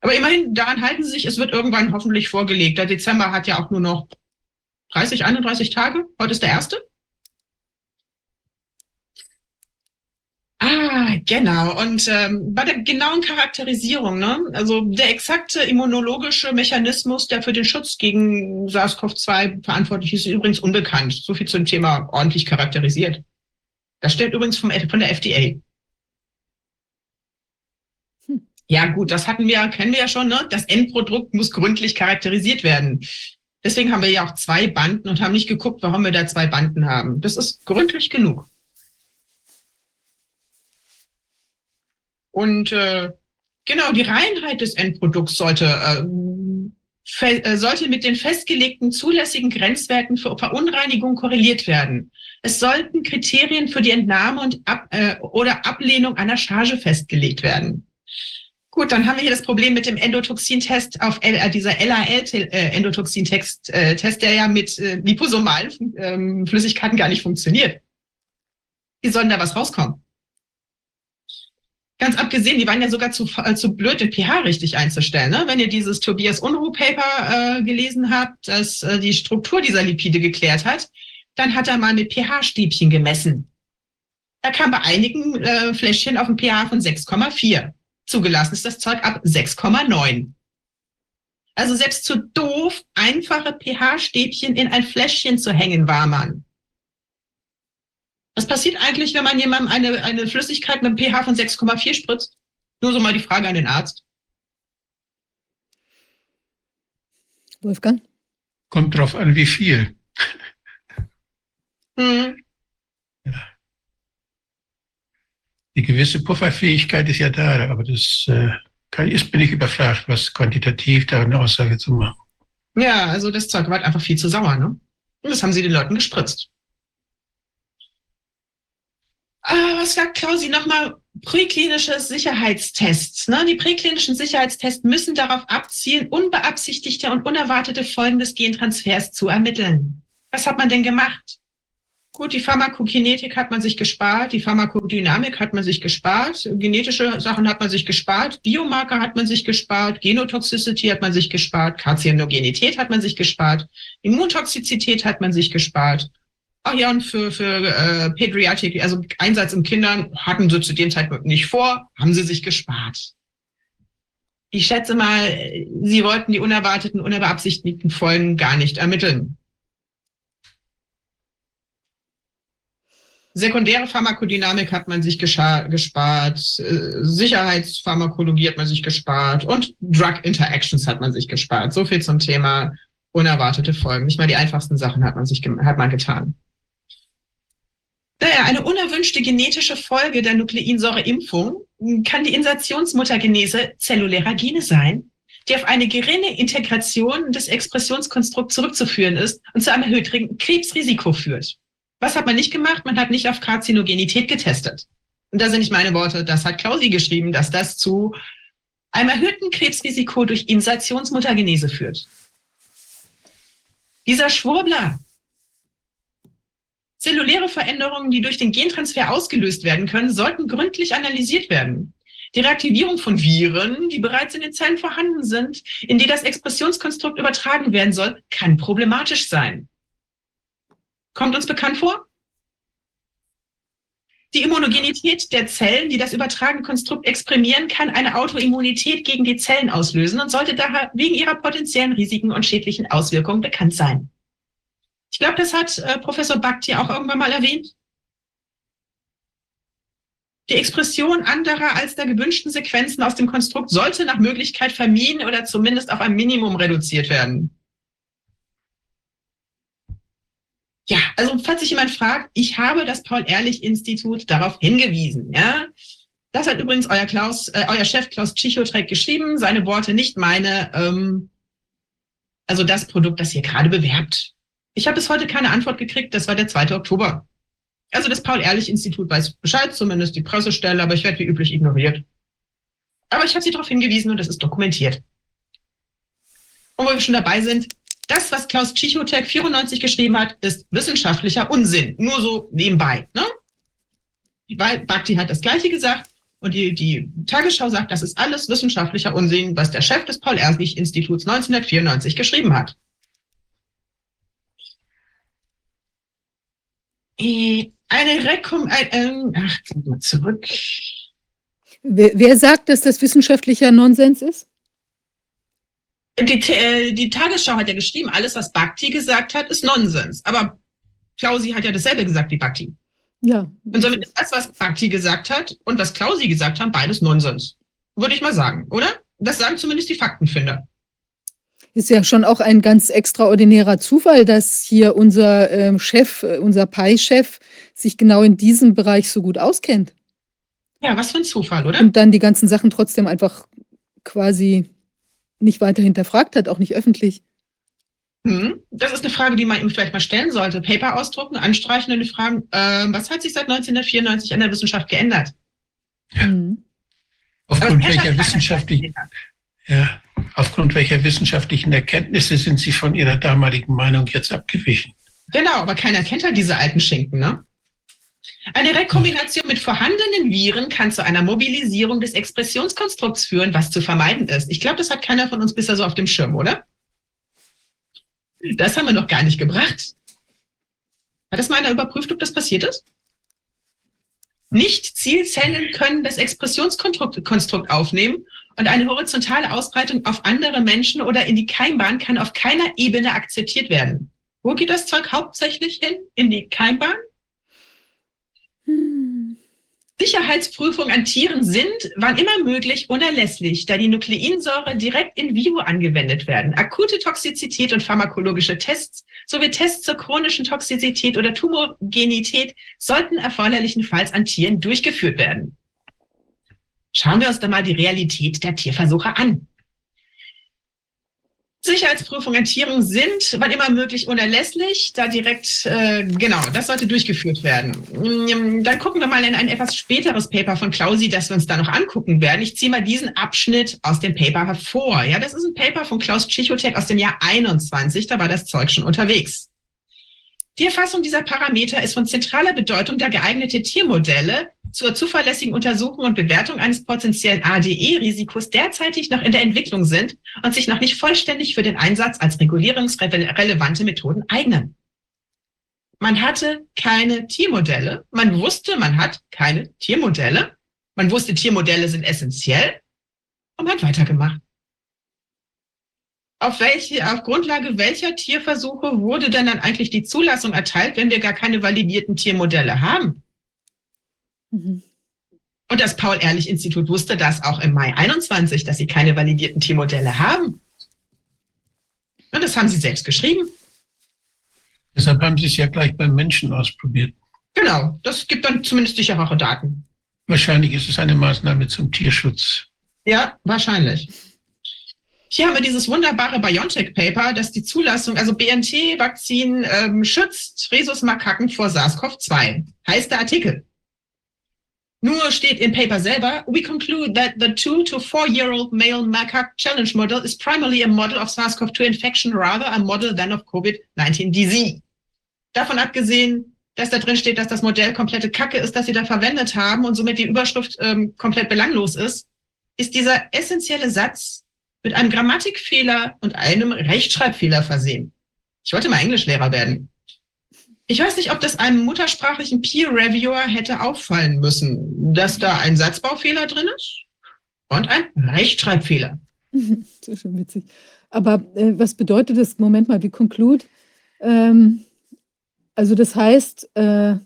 Aber immerhin, daran halten sie sich, es wird irgendwann hoffentlich vorgelegt. Der Dezember hat ja auch nur noch 30, 31 Tage. Heute ist der erste. Ah, genau. Und ähm, bei der genauen Charakterisierung, ne? also der exakte immunologische Mechanismus, der für den Schutz gegen SARS-CoV-2 verantwortlich ist, ist übrigens unbekannt. So viel zum Thema ordentlich charakterisiert. Das stellt übrigens vom, von der FDA. Ja, gut, das hatten wir, kennen wir ja schon, ne? Das Endprodukt muss gründlich charakterisiert werden. Deswegen haben wir ja auch zwei Banden und haben nicht geguckt, warum wir da zwei Banden haben. Das ist gründlich genug. Und äh, genau, die Reinheit des Endprodukts sollte, äh, äh, sollte mit den festgelegten zulässigen Grenzwerten für Verunreinigung korreliert werden. Es sollten Kriterien für die Entnahme und ab, äh, oder Ablehnung einer Charge festgelegt werden. Gut, dann haben wir hier das Problem mit dem Endotoxin-Test auf L, äh, dieser LAL-Endotoxin-Test, äh, Test, der ja mit äh, liposomalen ähm, Flüssigkeiten gar nicht funktioniert. Wie soll denn da was rauskommen? Ganz abgesehen, die waren ja sogar zu, äh, zu blöd, den pH richtig einzustellen. Ne? Wenn ihr dieses Tobias Unruh-Paper äh, gelesen habt, das äh, die Struktur dieser Lipide geklärt hat, dann hat er mal mit pH-Stäbchen gemessen. Da kam bei einigen äh, Fläschchen auf ein pH von 6,4. Zugelassen ist das Zeug ab 6,9. Also selbst zu doof, einfache pH-Stäbchen in ein Fläschchen zu hängen, war man. Was passiert eigentlich, wenn man jemandem eine, eine Flüssigkeit mit einem pH von 6,4 spritzt? Nur so mal die Frage an den Arzt. Wolfgang? Kommt drauf an, wie viel. <laughs> Hm. Ja die gewisse Pufferfähigkeit ist ja da, aber das äh, kann, ist, bin ich überfragt, was quantitativ da eine Aussage zu machen. Ja, also das Zeug war einfach viel zu sauer, ne? Und das haben sie den Leuten gespritzt. Ah, was sagt Klausi nochmal? Präklinische Sicherheitstests. Ne? Die präklinischen Sicherheitstests müssen darauf abzielen, unbeabsichtigte und unerwartete Folgen des Gentransfers zu ermitteln. Was hat man denn gemacht? Gut, die Pharmakokinetik hat man sich gespart, die Pharmakodynamik hat man sich gespart, genetische Sachen hat man sich gespart, Biomarker hat man sich gespart, Genotoxicity hat man sich gespart, Karzinogenität hat man sich gespart, Immuntoxizität hat man sich gespart. Ach ja, und für, für äh, Pädiatrik, also Einsatz in Kindern, hatten sie zu dem Zeitpunkt nicht vor, haben sie sich gespart. Ich schätze mal, sie wollten die unerwarteten, unbeabsichtigten Folgen gar nicht ermitteln. Sekundäre Pharmakodynamik hat man sich gespart, äh, Sicherheitspharmakologie hat man sich gespart und Drug Interactions hat man sich gespart. So viel zum Thema unerwartete Folgen. Nicht mal die einfachsten Sachen hat man sich hat man getan. Naja, eine unerwünschte genetische Folge der Nukleinsäureimpfung kann die Insertionsmuttergenese zellulärer Gene sein, die auf eine geringe Integration des Expressionskonstrukts zurückzuführen ist und zu einem erhöhten Krebsrisiko führt. Was hat man nicht gemacht? Man hat nicht auf Karzinogenität getestet. Und da sind nicht meine Worte, das hat Klausi geschrieben, dass das zu einem erhöhten Krebsrisiko durch Insertionsmuttergenese führt. Dieser Schwurbler Zelluläre Veränderungen, die durch den Gentransfer ausgelöst werden können, sollten gründlich analysiert werden. Die Reaktivierung von Viren, die bereits in den Zellen vorhanden sind, in die das Expressionskonstrukt übertragen werden soll, kann problematisch sein. Kommt uns bekannt vor? Die Immunogenität der Zellen, die das übertragene Konstrukt exprimieren, kann eine Autoimmunität gegen die Zellen auslösen und sollte daher wegen ihrer potenziellen Risiken und schädlichen Auswirkungen bekannt sein. Ich glaube, das hat äh, Professor Bhakti auch irgendwann mal erwähnt. Die Expression anderer als der gewünschten Sequenzen aus dem Konstrukt sollte nach Möglichkeit vermieden oder zumindest auf ein Minimum reduziert werden. Ja, also falls sich jemand fragt, ich habe das Paul-Ehrlich-Institut darauf hingewiesen. Ja, das hat übrigens euer Klaus, äh, euer Chef Klaus Tschichotrek geschrieben. Seine Worte, nicht meine. Ähm, also das Produkt, das ihr gerade bewerbt. Ich habe bis heute keine Antwort gekriegt. Das war der 2. Oktober. Also das Paul-Ehrlich-Institut weiß Bescheid, zumindest die Pressestelle, aber ich werde wie üblich ignoriert. Aber ich habe sie darauf hingewiesen und das ist dokumentiert. Und wo wir schon dabei sind, das, was Klaus Tschichotek 94 geschrieben hat, ist wissenschaftlicher Unsinn. Nur so nebenbei. Ne? Weil Bhakti hat das Gleiche gesagt und die, die Tagesschau sagt, das ist alles wissenschaftlicher Unsinn, was der Chef des Paul-Ehrlich-Instituts 1994 geschrieben hat. Eine Rekom... Äh, äh, ach, mal zurück. Wer, wer sagt, dass das wissenschaftlicher Nonsens ist? Die, äh, die Tagesschau hat ja geschrieben, alles, was Bhakti gesagt hat, ist Nonsens. Aber Klausi hat ja dasselbe gesagt wie Bhakti. Ja. Und somit ist das, was Bhakti gesagt hat und was Klausi gesagt haben, beides Nonsens. Würde ich mal sagen, oder? Das sagen zumindest die Faktenfinder. Ist ja schon auch ein ganz extraordinärer Zufall, dass hier unser ähm, Chef, äh, unser PI-Chef, sich genau in diesem Bereich so gut auskennt. Ja, was für ein Zufall, oder? Und dann die ganzen Sachen trotzdem einfach quasi nicht weiter hinterfragt hat, auch nicht öffentlich. Hm. Das ist eine Frage, die man ihm vielleicht mal stellen sollte. Paper ausdrucken, anstreichen und fragen, äh, was hat sich seit 1994 an der Wissenschaft geändert? Ja. Mhm. Aufgrund welcher wissenschaftlichen, ja, aufgrund welcher wissenschaftlichen Erkenntnisse sind Sie von Ihrer damaligen Meinung jetzt abgewichen? Genau, aber keiner kennt halt diese alten Schinken, ne? Eine Rekombination mit vorhandenen Viren kann zu einer Mobilisierung des Expressionskonstrukts führen, was zu vermeiden ist. Ich glaube, das hat keiner von uns bisher so auf dem Schirm, oder? Das haben wir noch gar nicht gebracht. Hat das mal einer überprüft, ob das passiert ist? Nicht-Zielzellen können das Expressionskonstrukt aufnehmen und eine horizontale Ausbreitung auf andere Menschen oder in die Keimbahn kann auf keiner Ebene akzeptiert werden. Wo geht das Zeug hauptsächlich hin? In die Keimbahn? Hm. Sicherheitsprüfungen an Tieren sind, wann immer möglich, unerlässlich, da die Nukleinsäure direkt in vivo angewendet werden. Akute Toxizität und pharmakologische Tests sowie Tests zur chronischen Toxizität oder Tumogenität sollten erforderlichenfalls an Tieren durchgeführt werden. Schauen wir uns dann mal die Realität der Tierversuche an. Sicherheitsprüfungen an Tieren sind, wann immer möglich, unerlässlich. Da direkt, äh, genau, das sollte durchgeführt werden. Mm, dann gucken wir mal in ein etwas späteres Paper von Klausi, das wir uns da noch angucken werden. Ich ziehe mal diesen Abschnitt aus dem Paper hervor. Ja, das ist ein Paper von Klaus Tschichotek aus dem Jahr 21. Da war das Zeug schon unterwegs. Die Erfassung dieser Parameter ist von zentraler Bedeutung, da geeignete Tiermodelle zur zuverlässigen Untersuchung und Bewertung eines potenziellen ADE-Risikos derzeitig noch in der Entwicklung sind und sich noch nicht vollständig für den Einsatz als regulierungsrelevante Methoden eignen. Man hatte keine Tiermodelle. Man wusste, man hat keine Tiermodelle. Man wusste, Tiermodelle sind essentiell und man hat weitergemacht. Auf, welche, auf Grundlage welcher Tierversuche wurde denn dann eigentlich die Zulassung erteilt, wenn wir gar keine validierten Tiermodelle haben? Mhm. Und das Paul-Ehrlich-Institut wusste das auch im Mai 21, dass sie keine validierten Tiermodelle haben. Und das haben sie selbst geschrieben. Deshalb haben Sie es ja gleich beim Menschen ausprobiert. Genau, das gibt dann zumindest sicherere Daten. Wahrscheinlich ist es eine Maßnahme zum Tierschutz. Ja, wahrscheinlich. Hier haben wir dieses wunderbare BioNTech-Paper, das die Zulassung, also BNT-Vakzin ähm, schützt Rhesusmakaken vor SARS-CoV-2. Heißt der Artikel. Nur steht im Paper selber, we conclude that the two to four year old male macaque challenge model is primarily a model of SARS-CoV-2 infection, rather a model than of COVID-19 disease. Davon abgesehen dass da drin steht, dass das Modell komplette Kacke ist, das sie da verwendet haben und somit die Überschrift ähm, komplett belanglos ist, ist dieser essentielle Satz mit einem Grammatikfehler und einem Rechtschreibfehler versehen. Ich wollte mal Englischlehrer werden. Ich weiß nicht, ob das einem muttersprachlichen Peer-Reviewer hätte auffallen müssen, dass da ein Satzbaufehler drin ist und ein Rechtschreibfehler. <laughs> Das ist schon witzig. Aber äh, was bedeutet das? Moment mal, wie conclude? Ähm, also das heißt, äh,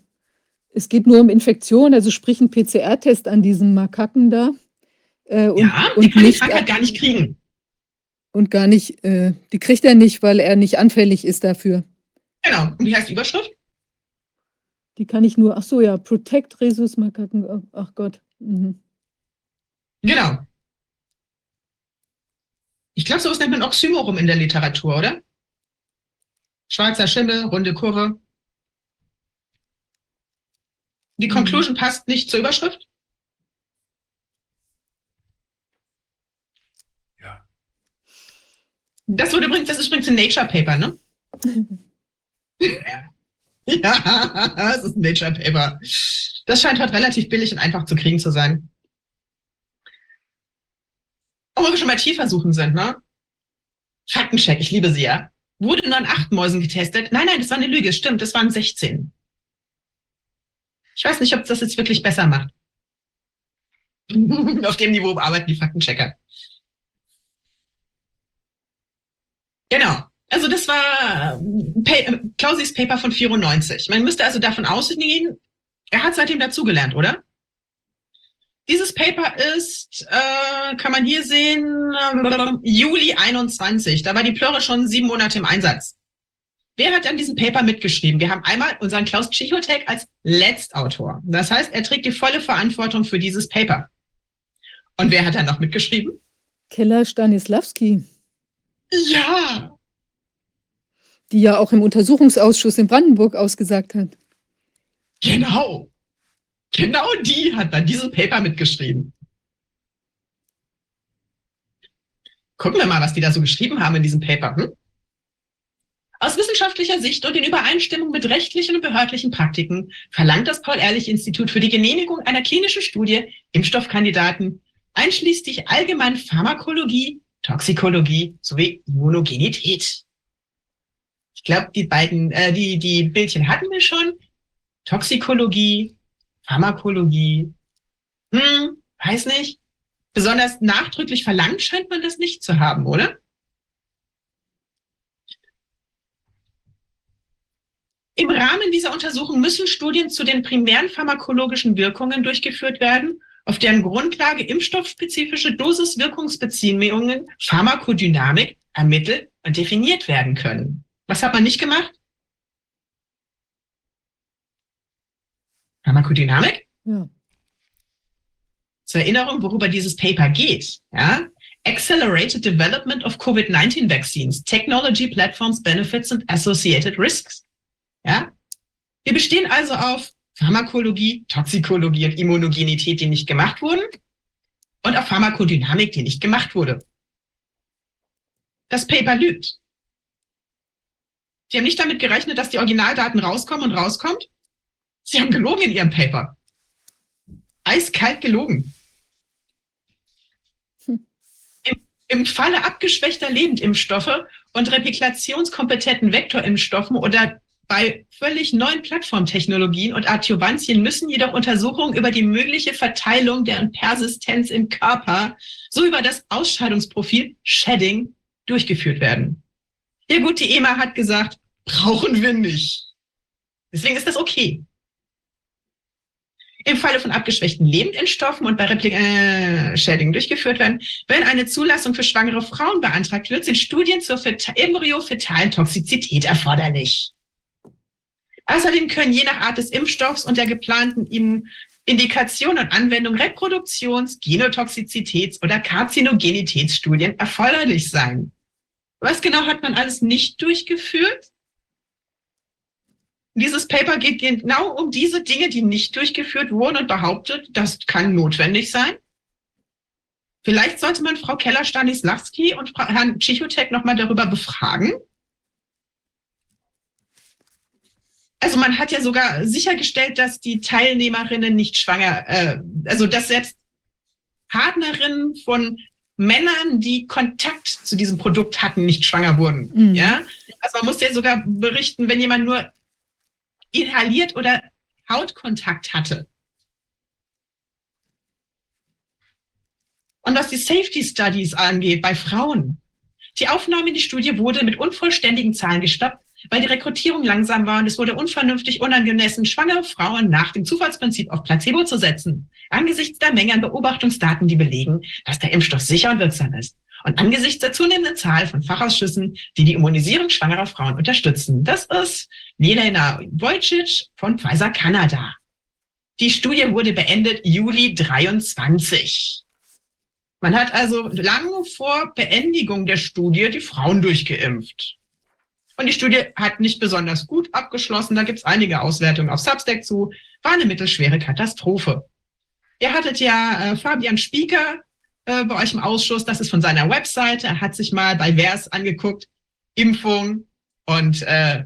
es geht nur um Infektion, also sprich ein PCR-Test an diesen Makaken da. Äh, und, ja, die und kann nicht, die Krankheit gar nicht kriegen. Und gar nicht, äh, die kriegt er nicht, weil er nicht anfällig ist dafür. Genau. Und wie heißt die Überschrift? Die kann ich nur, ach so, ja, Protect Rhesus Makaken, ach Gott. Mhm. Genau. Ich glaube, sowas nennt man Oxymorum in der Literatur, oder? Schwarzer Schimmel, runde Kurve. Die mhm. Conclusion passt nicht zur Überschrift? Ja. Das wurde übrigens, das ist übrigens ein Nature Paper, ne? <laughs> <laughs> ja, das ist ein Nature Paper. Das scheint halt relativ billig und einfach zu kriegen zu sein. Und wo wir schon mal Tierversuchen sind, ne? Faktencheck, ich liebe sie ja. Wurde nur an acht Mäusen getestet? Nein, nein, das war eine Lüge, stimmt, das waren 16. Ich weiß nicht, ob das jetzt wirklich besser macht. <laughs> Auf dem Niveau arbeiten die Faktenchecker. Genau. Also das war pa Klausis Paper von 94. Man müsste also davon ausgehen, er hat seitdem dazugelernt, oder? Dieses Paper ist, äh, kann man hier sehen, äh, Juli 21. Da war die Plörre schon sieben Monate im Einsatz. Wer hat an diesem Paper mitgeschrieben? Wir haben einmal unseren Klaus Tschichotek als Letztautor. Das heißt, er trägt die volle Verantwortung für dieses Paper. Und wer hat dann noch mitgeschrieben? Keller Stanislawski. Ja. Die ja auch im Untersuchungsausschuss in Brandenburg ausgesagt hat. Genau. Genau die hat dann dieses Paper mitgeschrieben. Gucken wir mal, was die da so geschrieben haben in diesem Paper. Hm? Aus wissenschaftlicher Sicht und in Übereinstimmung mit rechtlichen und behördlichen Praktiken verlangt das Paul-Ehrlich-Institut für die Genehmigung einer klinischen Studie Impfstoffkandidaten einschließlich allgemein Pharmakologie, Toxikologie sowie Immunogenität. Ich glaube, die beiden, äh, die, die Bildchen hatten wir schon. Toxikologie, Pharmakologie. Hm, weiß nicht. Besonders nachdrücklich verlangt scheint man das nicht zu haben, oder? Im Rahmen dieser Untersuchung müssen Studien zu den primären pharmakologischen Wirkungen durchgeführt werden, auf deren Grundlage impfstoffspezifische Dosis-Wirkungsbeziehungen, Pharmakodynamik ermittelt und definiert werden können. Was hat man nicht gemacht? Pharmakodynamik? Ja. Zur Erinnerung, worüber dieses Paper geht. Ja? Accelerated Development of COVID-19 Vaccines, Technology Platforms, Benefits and Associated Risks. Ja? Wir bestehen also auf Pharmakologie, Toxikologie und Immunogenität, die nicht gemacht wurden, und auf Pharmakodynamik, die nicht gemacht wurde. Das Paper lügt. Sie haben nicht damit gerechnet, dass die Originaldaten rauskommen und rauskommt. Sie haben gelogen in Ihrem Paper. Eiskalt gelogen. Hm. Im, Im Falle abgeschwächter Lebendimpfstoffe und replikationskompetenten Vektorimpfstoffen oder bei völlig neuen Plattformtechnologien und Adjuvantien müssen jedoch Untersuchungen über die mögliche Verteilung deren Persistenz im Körper so über das Ausscheidungsprofil Shedding durchgeführt werden. Ja gut, die EMA hat gesagt, brauchen wir nicht. Deswegen ist das okay. Im Falle von abgeschwächten Lebendendstoffen und bei Replik-Shedding äh, durchgeführt werden, wenn eine Zulassung für schwangere Frauen beantragt wird, sind Studien zur embryofetalen Toxizität erforderlich. Außerdem können je nach Art des Impfstoffs und der geplanten Indikation und Anwendung Reproduktions-, Genotoxizitäts- oder Karzinogenitätsstudien erforderlich sein. Was genau hat man alles nicht durchgeführt? Dieses Paper geht genau um diese Dinge, die nicht durchgeführt wurden und behauptet, das kann notwendig sein. Vielleicht sollte man Frau Keller-Stanislawski und Herrn Tschichotek nochmal darüber befragen, also man hat ja sogar sichergestellt, dass die Teilnehmerinnen nicht schwanger, äh, also dass selbst Partnerinnen von Männern, die Kontakt zu diesem Produkt hatten, nicht schwanger wurden. Mhm. Ja, also man muss ja sogar berichten, wenn jemand nur inhaliert oder Hautkontakt hatte. Und was die Safety Studies angeht bei Frauen, die Aufnahme in die Studie wurde mit unvollständigen Zahlen gestoppt, weil die Rekrutierung langsam war und es wurde unvernünftig unangemessen, schwangere Frauen nach dem Zufallsprinzip auf Placebo zu setzen. Angesichts der Menge an Beobachtungsdaten, die belegen, dass der Impfstoff sicher und wirksam ist. Und angesichts der zunehmenden Zahl von Fachausschüssen, die die Immunisierung schwangerer Frauen unterstützen. Das ist Jelena Wojcic von Pfizer Kanada. Die Studie wurde beendet Juli 23. Man hat also lange vor Beendigung der Studie die Frauen durchgeimpft. Und die Studie hat nicht besonders gut abgeschlossen. Da gibt es einige Auswertungen auf Substack zu. War eine mittelschwere Katastrophe. Ihr hattet ja äh, Fabian Spieker äh, bei euch im Ausschuss. Das ist von seiner Webseite. Er hat sich mal bei VERS angeguckt. Impfung und äh,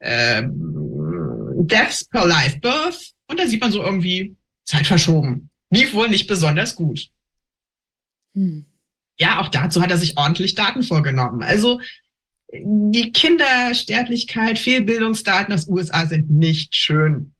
äh, Deaths per Live Birth. Und da sieht man so irgendwie Zeit verschoben. Lief wohl nicht besonders gut. Hm. Ja, auch dazu hat er sich ordentlich Daten vorgenommen. Also die Kindersterblichkeit, Fehlbildungsdaten aus USA sind nicht schön.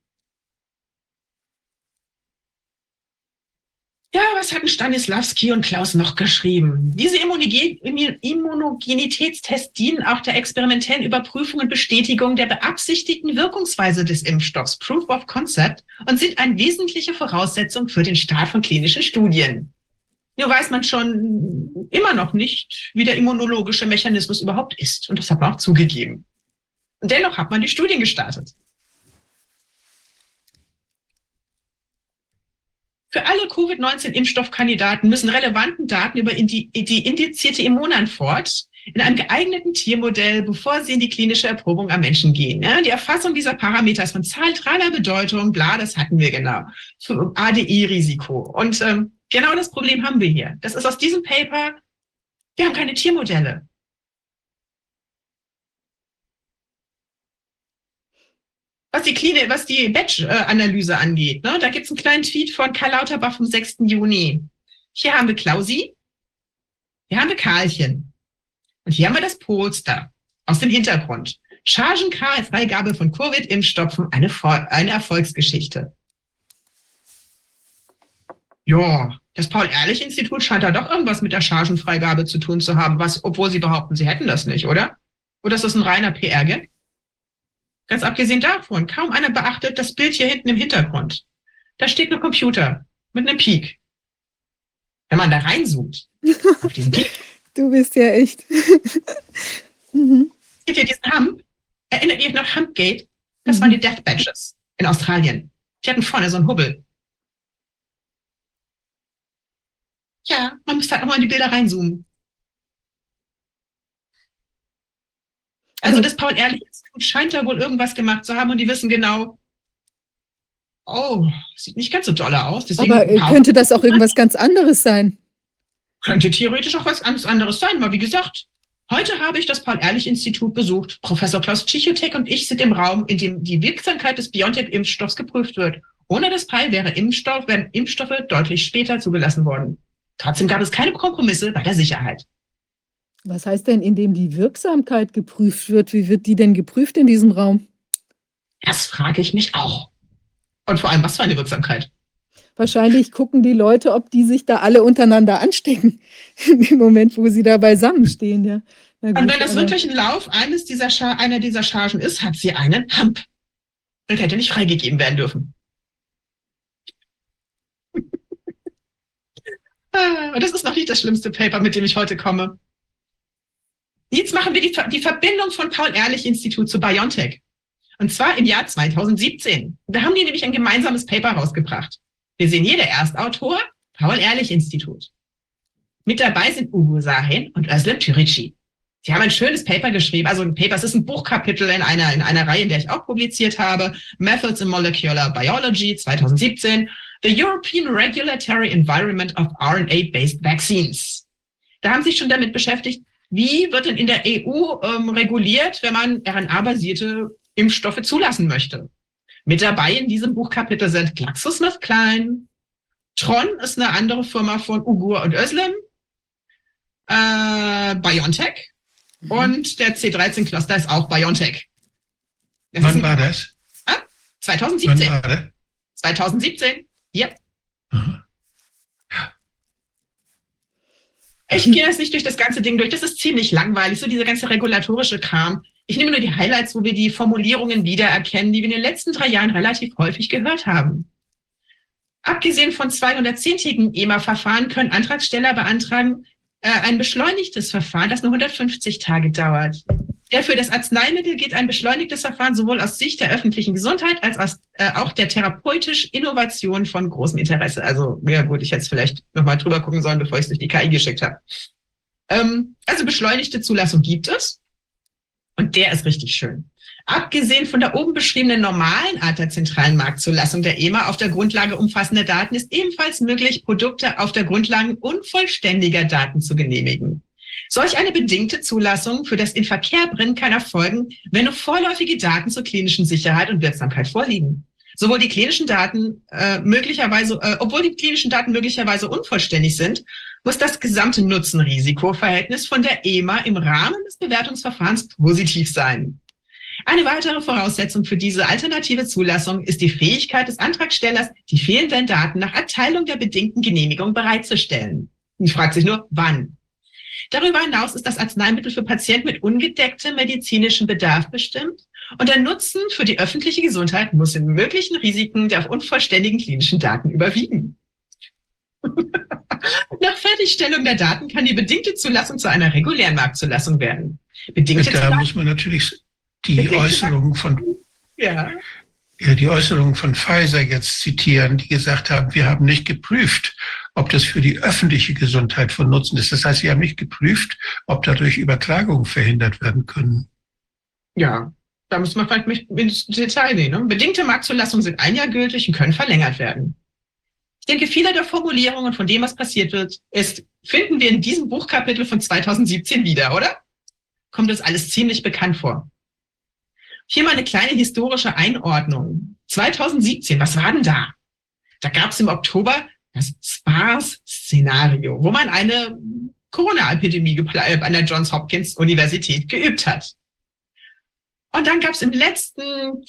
Ja, was hatten Stanislawski und Klaus noch geschrieben? Diese Immunogen Immunogenitätstests dienen auch der experimentellen Überprüfung und Bestätigung der beabsichtigten Wirkungsweise des Impfstoffs, Proof of Concept, und sind eine wesentliche Voraussetzung für den Start von klinischen Studien. Nur weiß man schon immer noch nicht, wie der immunologische Mechanismus überhaupt ist. Und das hat man auch zugegeben. Und dennoch hat man die Studien gestartet. Für alle Covid-19-Impfstoffkandidaten müssen relevanten Daten über die, indizierte Immunantwort in einem geeigneten Tiermodell, bevor sie in die klinische Erprobung am Menschen gehen. Die Erfassung dieser Parameter ist von zentraler Bedeutung, bla, das hatten wir genau, ADI-Risiko. Und ähm, genau das Problem haben wir hier. Das ist aus diesem Paper, wir haben keine Tiermodelle. Was die, Kline, was die Batch-Analyse angeht, ne, da gibt es einen kleinen Tweet von Karl Lauterbach vom 6. Juni. Hier haben wir Klausi, hier haben wir Karlchen und hier haben wir das Polster aus dem Hintergrund. Chargenfreigabe von Covid-Impfstoffen, eine, eine Erfolgsgeschichte. Ja, das Paul-Ehrlich-Institut scheint da doch irgendwas mit der Chargenfreigabe zu tun zu haben, was, obwohl sie behaupten, sie hätten das nicht, oder? Oder ist das ein reiner PR-Gag? Ganz abgesehen davon, kaum einer beachtet das Bild hier hinten im Hintergrund. Da steht ein Computer mit einem Peak. Wenn man da reinzoomt, <laughs> auf diesen Peak, Du bist ja echt. <laughs> mhm. seht ihr diesen Hump? Erinnert ihr euch noch Humpgate? Das waren die Death Badges in Australien. Die hatten vorne so einen Hubbel. Ja, man müsste halt auch mal in die Bilder reinzoomen. Also das Paul-Ehrlich-Institut scheint da wohl irgendwas gemacht zu haben und die wissen genau, oh, sieht nicht ganz so doll aus. Deswegen Aber äh, könnte das auch irgendwas ganz anderes sein? könnte theoretisch auch was ganz anderes sein. Aber wie gesagt, heute habe ich das Paul-Ehrlich-Institut besucht. Professor Klaus Tschichotek und ich sind im Raum, in dem die Wirksamkeit des BioNTech-Impfstoffs geprüft wird. Ohne das PAL wäre Impfstoff, wären Impfstoffe deutlich später zugelassen worden. Trotzdem gab es keine Kompromisse bei der Sicherheit. Was heißt denn, indem die Wirksamkeit geprüft wird? Wie wird die denn geprüft in diesem Raum? Das frage ich mich auch. Und vor allem, was für eine Wirksamkeit? Wahrscheinlich gucken die Leute, ob die sich da alle untereinander anstecken. <laughs> Im Moment, wo sie da beisammenstehen, ja. Na Und gut, wenn das wirklich ein Lauf eines dieser Char einer dieser Chargen ist, hat sie einen Hump. Und hätte nicht freigegeben werden dürfen. Und das ist noch nicht das schlimmste Paper, mit dem ich heute komme. Jetzt machen wir die, die Verbindung von Paul-Ehrlich-Institut zu BioNTech. Und zwar im Jahr 2017. Da haben die nämlich ein gemeinsames Paper rausgebracht. Wir sehen hier der Erstautor, Paul-Ehrlich-Institut. Mit dabei sind Ugo Sahin und Özlem Türici. Sie haben ein schönes Paper geschrieben, also ein Paper, es ist ein Buchkapitel in einer, in einer Reihe, in der ich auch publiziert habe, Methods in Molecular Biology 2017, The European Regulatory Environment of RNA-Based Vaccines. Da haben Sie sich schon damit beschäftigt, wie wird denn in der EU ähm, reguliert, wenn man RNA-basierte Impfstoffe zulassen möchte. Mit dabei in diesem Buchkapitel sind GlaxoSmithKline, Tron ist eine andere Firma von Ugur und Özlem, äh, BioNTech mhm. und der C13-Cluster ist auch BioNTech. Das Wann war das? 2017. Wann war das? 2017, ja. Ich gehe jetzt nicht durch das ganze Ding durch. Das ist ziemlich langweilig, so dieser ganze regulatorische Kram. Ich nehme nur die Highlights, wo wir die Formulierungen wiedererkennen, die wir in den letzten drei Jahren relativ häufig gehört haben. Abgesehen von 210-tägigen EMA-Verfahren können Antragsteller beantragen ein beschleunigtes Verfahren, das nur 150 Tage dauert. Ja, für das Arzneimittel geht ein beschleunigtes Verfahren sowohl aus Sicht der öffentlichen Gesundheit als äh, auch der therapeutisch Innovation von großem Interesse. Also, ja gut, ich hätte es vielleicht nochmal drüber gucken sollen, bevor ich es durch die KI geschickt habe. Ähm, also beschleunigte Zulassung gibt es. Und der ist richtig schön. Abgesehen von der oben beschriebenen normalen Art der zentralen Marktzulassung der EMA auf der Grundlage umfassender Daten ist ebenfalls möglich, Produkte auf der Grundlage unvollständiger Daten zu genehmigen. Solch eine bedingte Zulassung für das Inverkehrbringen kann erfolgen, wenn nur vorläufige Daten zur klinischen Sicherheit und Wirksamkeit vorliegen. Sowohl die klinischen Daten äh, möglicherweise, äh, obwohl die klinischen Daten möglicherweise unvollständig sind, muss das gesamte Nutzen-Risiko-Verhältnis von der EMA im Rahmen des Bewertungsverfahrens positiv sein. Eine weitere Voraussetzung für diese alternative Zulassung ist die Fähigkeit des Antragstellers, die fehlenden Daten nach Erteilung der bedingten Genehmigung bereitzustellen. Ich frage sich nur, wann? Darüber hinaus ist das Arzneimittel für Patienten mit ungedecktem medizinischem Bedarf bestimmt und der Nutzen für die öffentliche Gesundheit muss in möglichen Risiken der unvollständigen klinischen Daten überwiegen. <laughs> Nach Fertigstellung der Daten kann die bedingte Zulassung zu einer regulären Marktzulassung werden. Bedingte da Zulassung, muss man natürlich die Äußerungen von ja. ja. die Äußerungen von Pfizer jetzt zitieren, die gesagt haben, wir haben nicht geprüft, ob das für die öffentliche Gesundheit von Nutzen ist. Das heißt, sie haben nicht geprüft, ob dadurch Übertragungen verhindert werden können. Ja, da muss man vielleicht ins Detail gehen. Ne? Bedingte Marktzulassungen sind ein Jahr gültig und können verlängert werden. Ich denke, viele der Formulierungen von dem, was passiert wird, ist, finden wir in diesem Buchkapitel von 2017 wieder, oder? Kommt uns alles ziemlich bekannt vor. Hier mal eine kleine historische Einordnung. 2017, was war denn da? Da gab es im Oktober das SPARS-Szenario, wo man eine Corona-Epidemie an der Johns Hopkins Universität geübt hat. Und dann gab es im letzten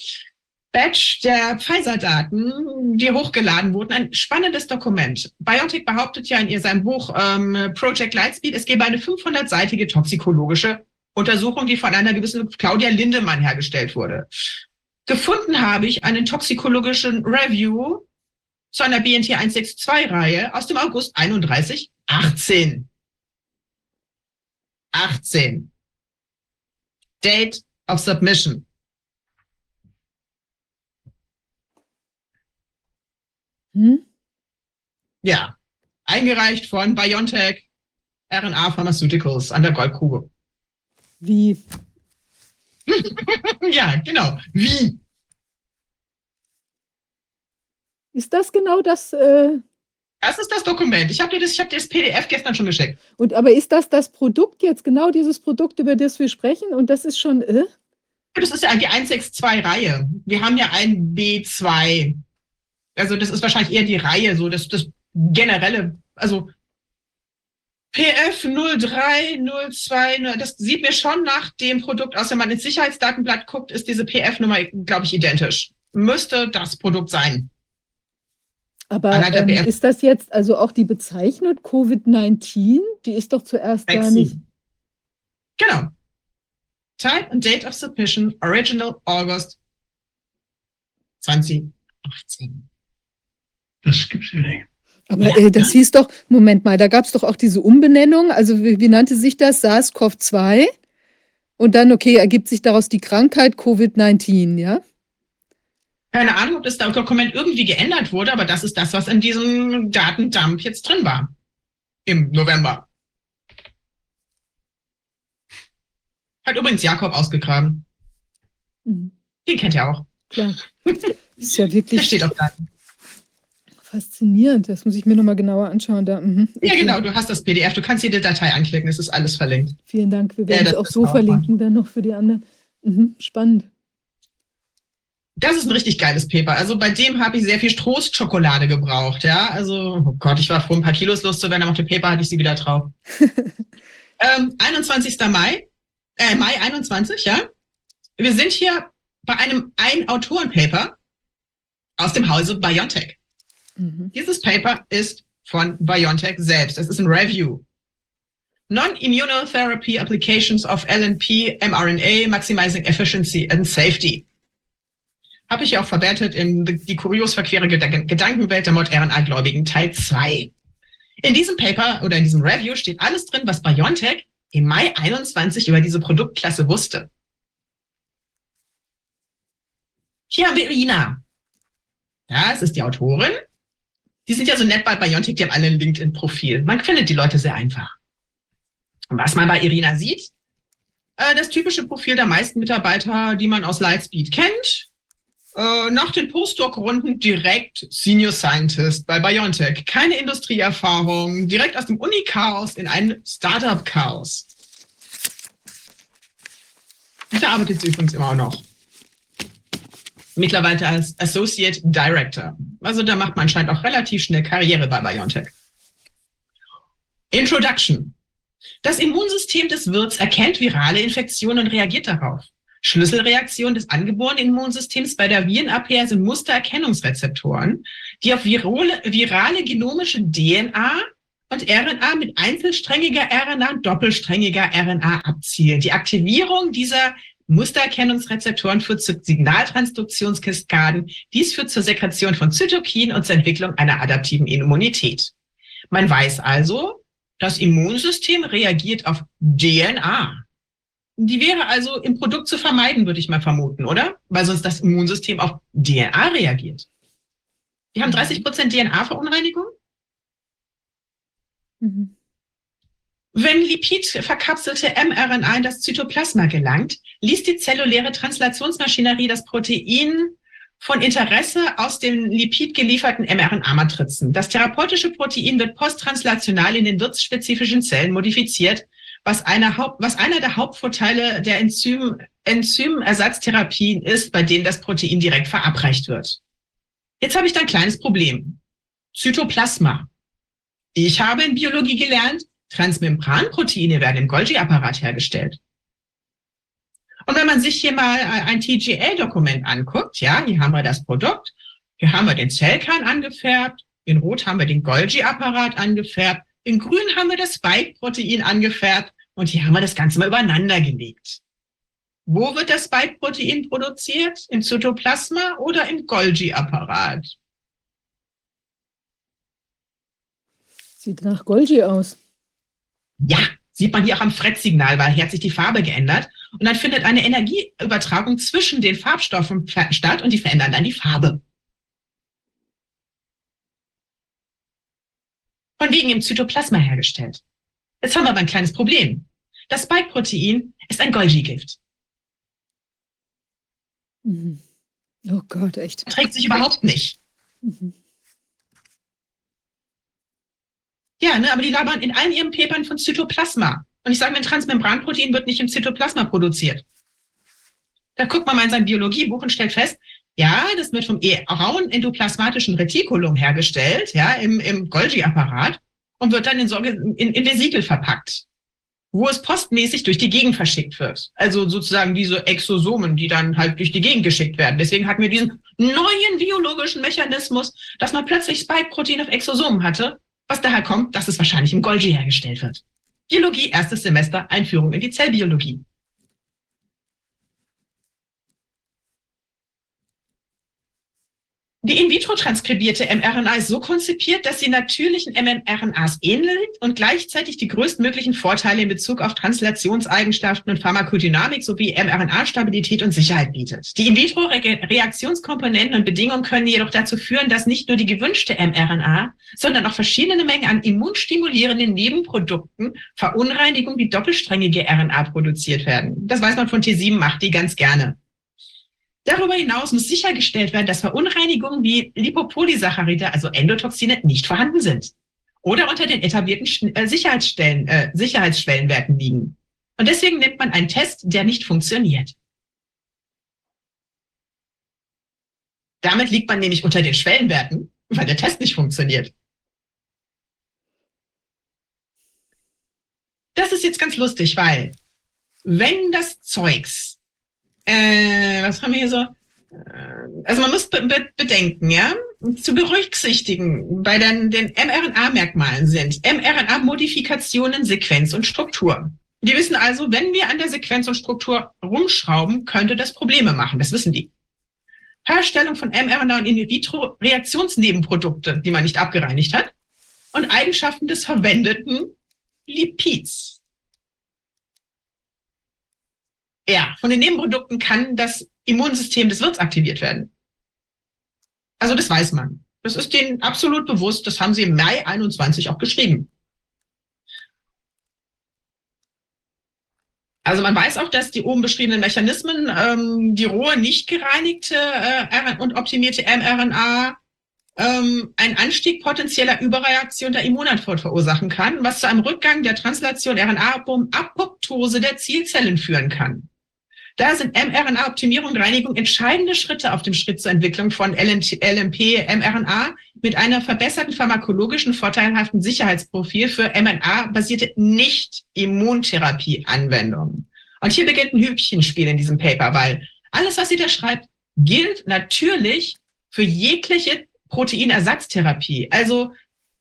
Batch der Pfizer-Daten, die hochgeladen wurden, ein spannendes Dokument. BioNTech behauptet ja in seinem Buch ähm, Project Lightspeed, es gebe eine 500-seitige toxikologische Untersuchung, die von einer gewissen Claudia Lindemann hergestellt wurde. Gefunden habe ich einen toxikologischen Review zu einer BNT 162-Reihe aus dem August 31, 18. 18. Date of Submission. Hm? Ja, eingereicht von BioNTech RNA Pharmaceuticals an der Goldgrube. Wie? <laughs> ja, genau. Wie? Ist das genau das? Äh das ist das Dokument. Ich habe dir, das, hab dir das PDF gestern schon geschickt. Und aber ist das das Produkt jetzt, genau dieses Produkt, über das wir sprechen? Und das ist schon. Äh? Das ist ja die 162-Reihe. Wir haben ja ein B2. Also das ist wahrscheinlich eher die Reihe, so das, das generelle, also PF 0302, das sieht mir schon nach dem Produkt aus. Wenn man ins Sicherheitsdatenblatt guckt, ist diese PF-Nummer, glaube ich, identisch. Müsste das Produkt sein. Aber ähm, ist das jetzt also auch die Bezeichnung Covid-19? Die ist doch zuerst Vaccine. gar nicht. Genau. Type and Date of Submission, Original August 2018. Das gibt's ja nicht. Aber ja, äh, das hieß doch, Moment mal, da gab es doch auch diese Umbenennung. Also wie, wie nannte sich das? SARS-CoV-2. Und dann, okay, ergibt sich daraus die Krankheit Covid-19, ja? Keine Ahnung, ob das Dokument irgendwie geändert wurde, aber das ist das, was in diesem Datendump jetzt drin war. Im November. Hat übrigens Jakob ausgegraben. Mhm. Den kennt ihr auch. Klar. Ist ja wirklich. Der steht auf Daten. Faszinierend, das muss ich mir nochmal genauer anschauen. Da. Mhm. Ja, genau, du hast das PDF, du kannst jede Datei anklicken, es ist alles verlinkt. Vielen Dank, wir werden ja, es auch so verlinken, dann noch für die anderen. Mhm. Spannend. Das ist ein richtig geiles Paper. Also bei dem habe ich sehr viel Strohschokolade gebraucht, ja. Also, oh Gott, ich war froh, ein paar Kilos loszuwerden, aber auf dem Paper hatte ich sie wieder drauf. <laughs> ähm, 21. Mai, äh, Mai 21, ja. Wir sind hier bei einem Ein-Autoren-Paper aus dem Hause BioNTech. Mhm. Dieses Paper ist von BioNTech selbst. Es ist ein Review. Non-Immunotherapy Applications of LNP mRNA Maximizing Efficiency and Safety. Habe ich auch verwertet in die kurios verquere Gedankenwelt der mRNA-Gläubigen Teil 2. In diesem Paper oder in diesem Review steht alles drin, was BioNTech im Mai 21 über diese Produktklasse wusste. Hier haben wir Irina. Ja, es ist die Autorin. Die sind ja so nett bei Biontech, die haben alle ein LinkedIn-Profil. Man findet die Leute sehr einfach. Und was man bei Irina sieht, äh, das typische Profil der meisten Mitarbeiter, die man aus Lightspeed kennt. Äh, nach den Postdoc-Runden direkt Senior Scientist bei BioNTech. Keine Industrieerfahrung, direkt aus dem Uni-Chaos in ein Startup-Chaos. Da arbeitet sie übrigens immer noch mittlerweile als Associate Director. Also da macht man anscheinend auch relativ schnell Karriere bei BioNTech. Introduction. Das Immunsystem des Wirts erkennt virale Infektionen und reagiert darauf. Schlüsselreaktion des angeborenen Immunsystems bei der Virenabwehr sind Mustererkennungsrezeptoren, die auf virale, virale genomische DNA und RNA mit einzelsträngiger RNA und doppelsträngiger RNA abzielen. Die Aktivierung dieser Mustererkennungsrezeptoren führt zu Signaltransduktionskaskaden. Dies führt zur Sekretion von Zytokin und zur Entwicklung einer adaptiven Immunität. Man weiß also, das Immunsystem reagiert auf DNA. Die wäre also im Produkt zu vermeiden, würde ich mal vermuten, oder? Weil sonst das Immunsystem auf DNA reagiert. Wir haben 30 Prozent DNA-Verunreinigung. Mhm. Wenn lipidverkapselte mRNA in das Zytoplasma gelangt, liest die zelluläre Translationsmaschinerie das Protein von Interesse aus den Lipid gelieferten mRNA-Matrizen. Das therapeutische Protein wird posttranslational in den wirtsspezifischen Zellen modifiziert, was einer, Haupt, was einer der Hauptvorteile der Enzym, Enzymersatztherapien ist, bei denen das Protein direkt verabreicht wird. Jetzt habe ich da ein kleines Problem. Zytoplasma. Ich habe in Biologie gelernt, Transmembranproteine werden im Golgi-Apparat hergestellt. Und wenn man sich hier mal ein TGL-Dokument anguckt, ja, hier haben wir das Produkt, hier haben wir den Zellkern angefärbt, in Rot haben wir den Golgi-Apparat angefärbt, in Grün haben wir das Spike-Protein angefärbt und hier haben wir das Ganze mal übereinander gelegt. Wo wird das Spike-Protein produziert? Im Zytoplasma oder im Golgi-Apparat? Sieht nach Golgi aus. Ja, sieht man hier auch am Fret-Signal, weil hier hat sich die Farbe geändert. Und dann findet eine Energieübertragung zwischen den Farbstoffen statt und die verändern dann die Farbe. Von wegen im Zytoplasma hergestellt. Jetzt haben wir aber ein kleines Problem. Das Spike-Protein ist ein Golgi-Gift. Mhm. Oh Gott, echt. Trägt sich überhaupt nicht. Mhm. Ja, ne, aber die labern in allen ihren Papern von Zytoplasma. Und ich sage, ein Transmembranprotein wird nicht im Zytoplasma produziert. Da guckt man mal in sein Biologiebuch und stellt fest, ja, das wird vom rauen endoplasmatischen Retikulum hergestellt, ja, im, im Golgi-Apparat und wird dann in, in, in Vesikel verpackt, wo es postmäßig durch die Gegend verschickt wird. Also sozusagen diese Exosomen, die dann halt durch die Gegend geschickt werden. Deswegen hatten wir diesen neuen biologischen Mechanismus, dass man plötzlich Spike-Protein auf Exosomen hatte was daher kommt, dass es wahrscheinlich im Golgi hergestellt wird. Biologie, erstes Semester, Einführung in die Zellbiologie. Die in vitro transkribierte mRNA ist so konzipiert, dass sie natürlichen mRNAs ähnelt und gleichzeitig die größtmöglichen Vorteile in Bezug auf Translationseigenschaften und Pharmakodynamik sowie mRNA-Stabilität und Sicherheit bietet. Die in vitro Reaktionskomponenten und Bedingungen können jedoch dazu führen, dass nicht nur die gewünschte mRNA, sondern auch verschiedene Mengen an immunstimulierenden Nebenprodukten, Verunreinigungen wie doppelsträngige RNA produziert werden. Das weiß man von T7, macht die ganz gerne. Darüber hinaus muss sichergestellt werden, dass Verunreinigungen wie Lipopolysaccharide, also Endotoxine, nicht vorhanden sind oder unter den etablierten äh, Sicherheitsstellen, äh, Sicherheitsschwellenwerten liegen. Und deswegen nimmt man einen Test, der nicht funktioniert. Damit liegt man nämlich unter den Schwellenwerten, weil der Test nicht funktioniert. Das ist jetzt ganz lustig, weil wenn das Zeugs, äh, was haben wir hier so? Äh, Also man muss be be bedenken, ja, zu berücksichtigen bei den, den mRNA-Merkmalen sind mRNA-Modifikationen, Sequenz und Struktur. Die wissen also, wenn wir an der Sequenz und Struktur rumschrauben, könnte das Probleme machen. Das wissen die. Herstellung von mRNA und In-vitro-Reaktionsnebenprodukte, die man nicht abgereinigt hat, und Eigenschaften des verwendeten Lipids. Ja, von den Nebenprodukten kann das Immunsystem des Wirts aktiviert werden. Also das weiß man. Das ist denen absolut bewusst. Das haben sie im Mai 21 auch geschrieben. Also man weiß auch, dass die oben beschriebenen Mechanismen ähm, die rohe, nicht gereinigte äh, und optimierte mRNA ähm, einen Anstieg potenzieller Überreaktion der Immunantwort verursachen kann, was zu einem Rückgang der Translation RNA-Apoptose der Zielzellen führen kann. Da sind mRNA-Optimierung und Reinigung entscheidende Schritte auf dem Schritt zur Entwicklung von LMP, mRNA mit einer verbesserten pharmakologischen vorteilhaften Sicherheitsprofil für mRNA-basierte Nicht-Immuntherapie-Anwendungen. Und hier beginnt ein Hübchenspiel in diesem Paper, weil alles, was sie da schreibt, gilt natürlich für jegliche Proteinersatztherapie. Also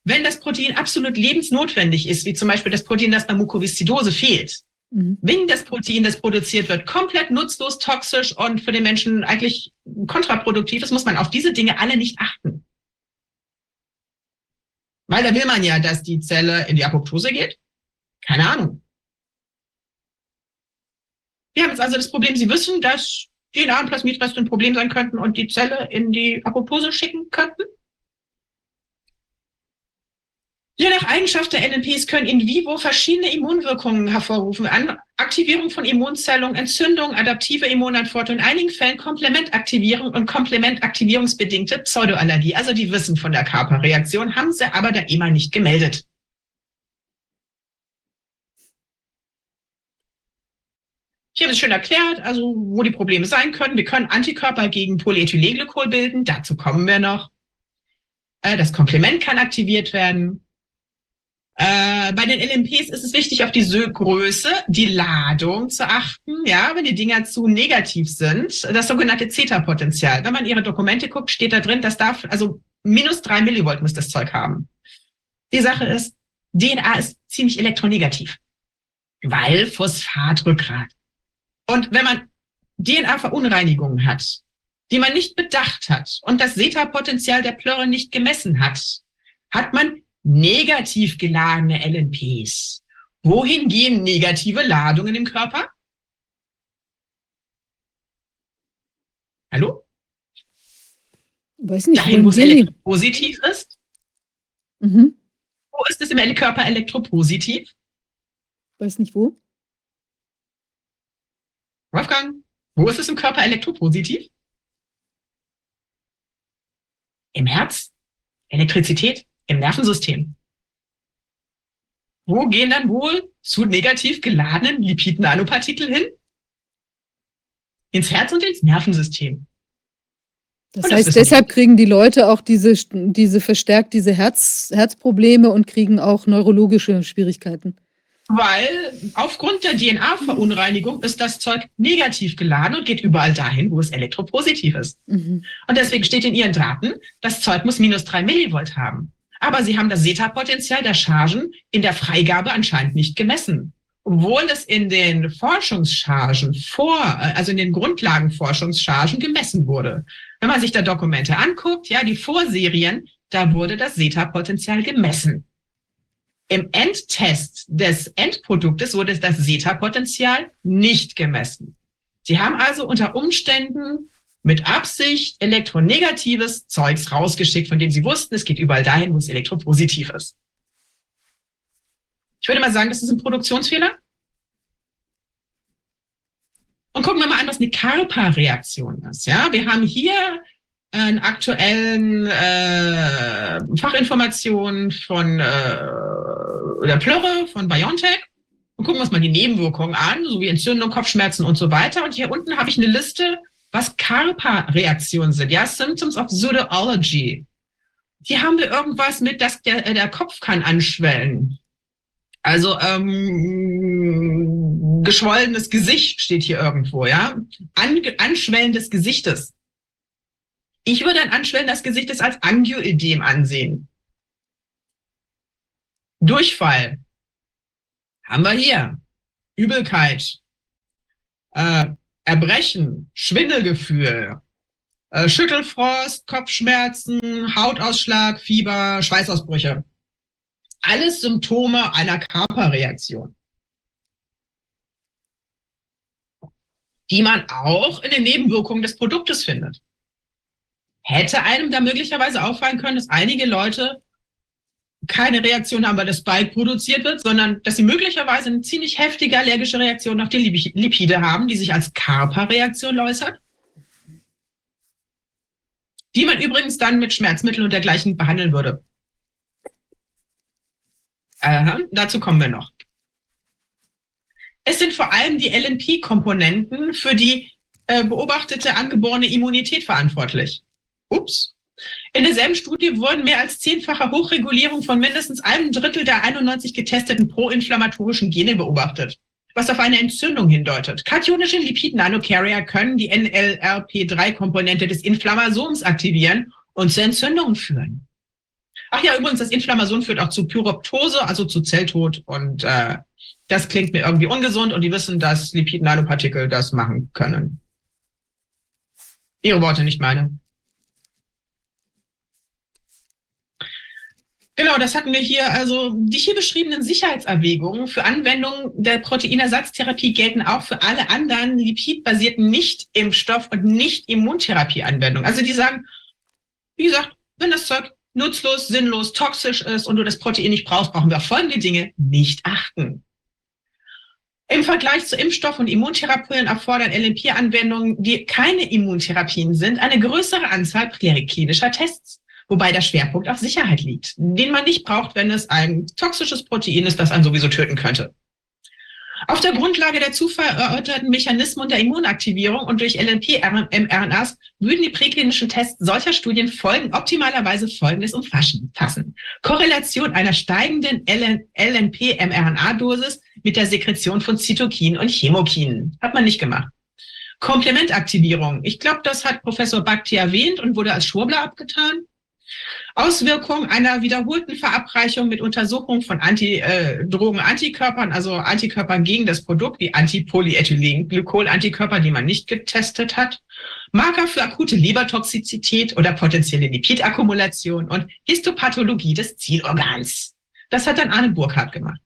wenn das Protein absolut lebensnotwendig ist, wie zum Beispiel das Protein, das bei Mukoviszidose fehlt, Mhm. wenn das Protein, das produziert wird, komplett nutzlos, toxisch und für den Menschen eigentlich kontraproduktiv ist, muss man auf diese Dinge alle nicht achten. Weil da will man ja, dass die Zelle in die Apoptose geht. Keine Ahnung. Wir haben jetzt also das Problem, Sie wissen, dass DNA und Plasmidreste ein Problem sein könnten und die Zelle in die Apoptose schicken könnten. Je nach Eigenschaft der NNPs können in vivo verschiedene Immunwirkungen hervorrufen. An Aktivierung von Immunzellen, Entzündung, adaptive Immunantwort und in einigen Fällen Komplementaktivierung und komplementaktivierungsbedingte Pseudoallergie. Also die wissen von der Körperreaktion, haben sie aber da immer nicht gemeldet. Ich habe es schön erklärt, also wo die Probleme sein können. Wir können Antikörper gegen Polyethylenglykol bilden, dazu kommen wir noch. Äh, Das Komplement kann aktiviert werden. Äh, bei den LMPs ist es wichtig, auf die Größe, die Ladung zu achten. Ja, wenn die Dinger zu negativ sind, das sogenannte Zeta-Potenzial. Wenn man ihre Dokumente guckt, steht da drin, das darf, also minus drei Millivolt muss das Zeug haben. Die Sache ist, DNA ist ziemlich elektronegativ, weil Phosphatrückgrat. Und wenn man DNA-Verunreinigungen hat, die man nicht bedacht hat und das Zeta-Potenzial der Plörre nicht gemessen hat, hat man negativ geladene LNPs. Wohin gehen negative Ladungen im Körper? Hallo? Weiß nicht, Dahin, wo es elektropositiv ist? Mhm. Wo ist es im Körper elektropositiv? Weiß nicht wo. Wolfgang, wo ist es im Körper elektropositiv? Im Herz? Elektrizität? Im Nervensystem? Wo gehen dann wohl zu negativ geladenen Lipid-Nanopartikel hin? Ins Herz und ins Nervensystem. Das Und das heißt, wir. deshalb kriegen die Leute auch diese, diese verstärkt diese Herz, Herzprobleme und kriegen auch neurologische Schwierigkeiten. Weil aufgrund der DNA-Verunreinigung ist das Zeug negativ geladen und geht überall dahin, wo es elektropositiv ist. Mhm. Und deswegen steht in ihren Daten, das Zeug muss minus drei Millivolt haben. Aber sie haben das Zeta-Potenzial der Chargen in der Freigabe anscheinend nicht gemessen. Obwohl es in den Forschungschargen vor, äh, also in den Grundlagenforschungschargen gemessen wurde. Wenn man sich da Dokumente anguckt, ja, die Vorserien, da wurde das Zeta-Potenzial gemessen. Im Endtest des Endproduktes wurde das Zeta-Potenzial nicht gemessen. Sie haben also unter Umständen mit Absicht elektronegatives Zeugs rausgeschickt, von dem sie wussten, es geht überall dahin, wo es elektropositiv ist. Ich würde mal sagen, das ist ein Produktionsfehler. Und gucken wir mal an, was eine Karpa-Reaktion ist. Ja, wir haben hier einen aktuellen äh, Fachinformationen von äh, der Plörre von BioNTech und gucken uns mal die Nebenwirkungen an, so wie Entzündung, Kopfschmerzen und so weiter. Und hier unten habe ich eine Liste was CARPA-Reaktionen sind, ja, Symptoms of Pseudoology. Die haben wir irgendwas mit, dass der, der Kopf kann anschwellen. Also ähm, geschwollenes Gesicht steht hier irgendwo, ja. An, Anschwellen des Gesichtes. Ich würde ein Anschwellen des Gesichtes als Angioödem ansehen. Durchfall haben wir hier. Übelkeit, äh, Erbrechen, Schwindelgefühl, äh, Schüttelfrost, Kopfschmerzen, Hautausschlag, Fieber, Schweißausbrüche. Alles Symptome einer Körperreaktion. Die man auch in den Nebenwirkungen des Produktes findet. Hätte einem da möglicherweise auffallen können, dass einige Leute keine Reaktion haben, weil das Bike produziert wird, sondern dass sie möglicherweise eine ziemlich heftige allergische Reaktion auf die Lipide haben, die sich als Kappa-Reaktion äußert, die man übrigens dann mit Schmerzmitteln und dergleichen behandeln würde. Aha, dazu kommen wir noch. Es sind vor allem die LNP-Komponenten für die äh, beobachtete angeborene Immunität verantwortlich. Ups. In derselben Studie wurden mehr als zehnfache Hochregulierung von mindestens einem Drittel der 91 getesteten proinflammatorischen Gene beobachtet, was auf eine Entzündung hindeutet. Kationische Lipid-Nanocarrier können die NLRP3-Komponente des Inflammasoms aktivieren und zu Entzündungen führen. Ach ja, übrigens, das Inflammason führt auch zu Pyroptose, also zu Zelltod. Und äh, das klingt mir irgendwie ungesund und die wissen, dass Lipid-Nanopartikel das machen können. Ihre Worte, nicht meine. Genau, das hatten wir hier. Also die hier beschriebenen Sicherheitserwägungen für Anwendung der Proteinersatztherapie gelten auch für alle anderen lipidbasierten Nicht-Impfstoff- und Nicht-Immuntherapie-Anwendungen. Also die sagen, wie gesagt, wenn das Zeug nutzlos, sinnlos, toxisch ist und du das Protein nicht brauchst, brauchen wir folgende Dinge nicht achten. Im Vergleich zu Impfstoff- und Immuntherapien erfordern LNP-Anwendungen, die keine Immuntherapien sind, eine größere Anzahl präklinischer Tests wobei der Schwerpunkt auf Sicherheit liegt, den man nicht braucht, wenn es ein toxisches Protein ist, das einen sowieso töten könnte. Auf der Grundlage der zuvor erörterten Mechanismen der Immunaktivierung und durch LNP-mRNAs würden die präklinischen Tests solcher Studien folgen, optimalerweise Folgendes umfassen. Korrelation einer steigenden LNP-mRNA-Dosis mit der Sekretion von Zytokinen und Chemokinen. Hat man nicht gemacht. Komplementaktivierung. Ich glaube, das hat Professor Bakti erwähnt und wurde als Schwurbler abgetan. Auswirkung einer wiederholten Verabreichung mit Untersuchung von Anti, äh, Drogen-Antikörpern, also Antikörpern gegen das Produkt, wie Antipolyethylenglykol-Antikörper, die man nicht getestet hat, Marker für akute Lebertoxizität oder potenzielle Lipidakkumulation und Histopathologie des Zielorgans. Das hat dann Arne Burkhardt gemacht.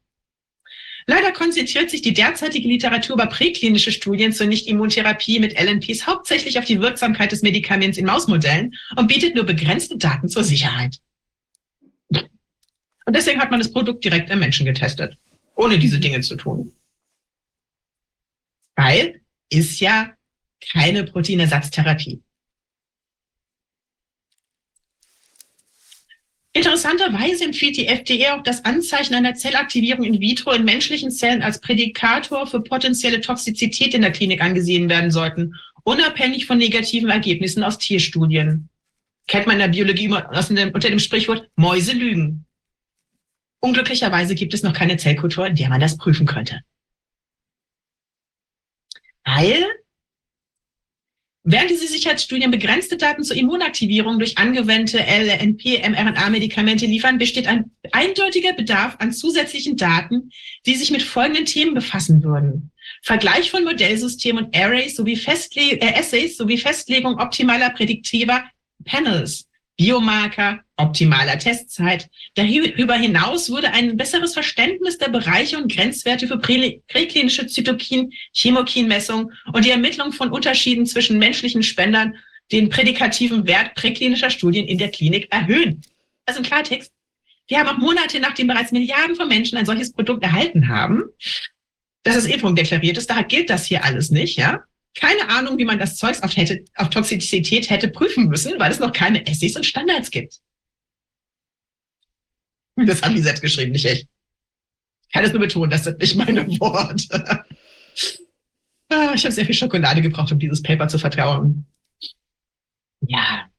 Leider konzentriert sich die derzeitige Literatur über präklinische Studien zur Nicht-Immuntherapie mit LNPs hauptsächlich auf die Wirksamkeit des Medikaments in Mausmodellen und bietet nur begrenzte Daten zur Sicherheit. Und deswegen hat man das Produkt direkt im Menschen getestet, ohne diese Dinge zu tun. Weil ist ja keine Proteinersatztherapie. Interessanterweise empfiehlt die FDA auch das Anzeichen einer Zellaktivierung in vitro in menschlichen Zellen als Prädikator für potenzielle Toxizität in der Klinik angesehen werden sollten, unabhängig von negativen Ergebnissen aus Tierstudien. Kennt man in der Biologie unter dem Sprichwort Mäuse lügen. Unglücklicherweise gibt es noch keine Zellkultur, in der man das prüfen könnte. Weil Während diese Sicherheitsstudien begrenzte Daten zur Immunaktivierung durch angewandte LNP-mRNA-Medikamente liefern, besteht ein eindeutiger Bedarf an zusätzlichen Daten, die sich mit folgenden Themen befassen würden. Vergleich von Modellsystemen und Arrays sowie Festle äh, Essays sowie Festlegung optimaler prädiktiver Panels. Biomarker, optimaler Testzeit. Darüber hinaus würde ein besseres Verständnis der Bereiche und Grenzwerte für präklinische Zytokin, Chemokinmessung und die Ermittlung von Unterschieden zwischen menschlichen Spendern den prädikativen Wert präklinischer Studien in der Klinik erhöhen. Also im Klartext, wir haben auch Monate, nachdem bereits Milliarden von Menschen ein solches Produkt erhalten haben, dass es Impfung deklariert ist, daher gilt das hier alles nicht, ja keine Ahnung, wie man das Zeugs auf, hätte, auf Toxizität hätte prüfen müssen, weil es noch keine Essays und Standards gibt. Das haben die selbst geschrieben, nicht ich. Ich kann es nur betonen, das sind nicht meine <laughs> Worte. Ah, ich habe sehr viel Schokolade gebraucht, um dieses Paper zu vertrauen. Ja.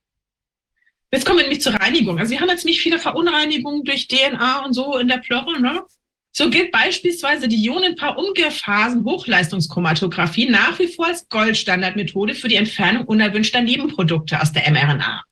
Jetzt kommen wir nämlich zur Reinigung. Also wir haben jetzt nicht viele Verunreinigungen durch DNA und so in der Plörre, ne? So gilt beispielsweise die Ionenpaar-Umkehrphasen Hochleistungschromatographie nach wie vor als Goldstandardmethode für die Entfernung unerwünschter Nebenprodukte aus der mRNA.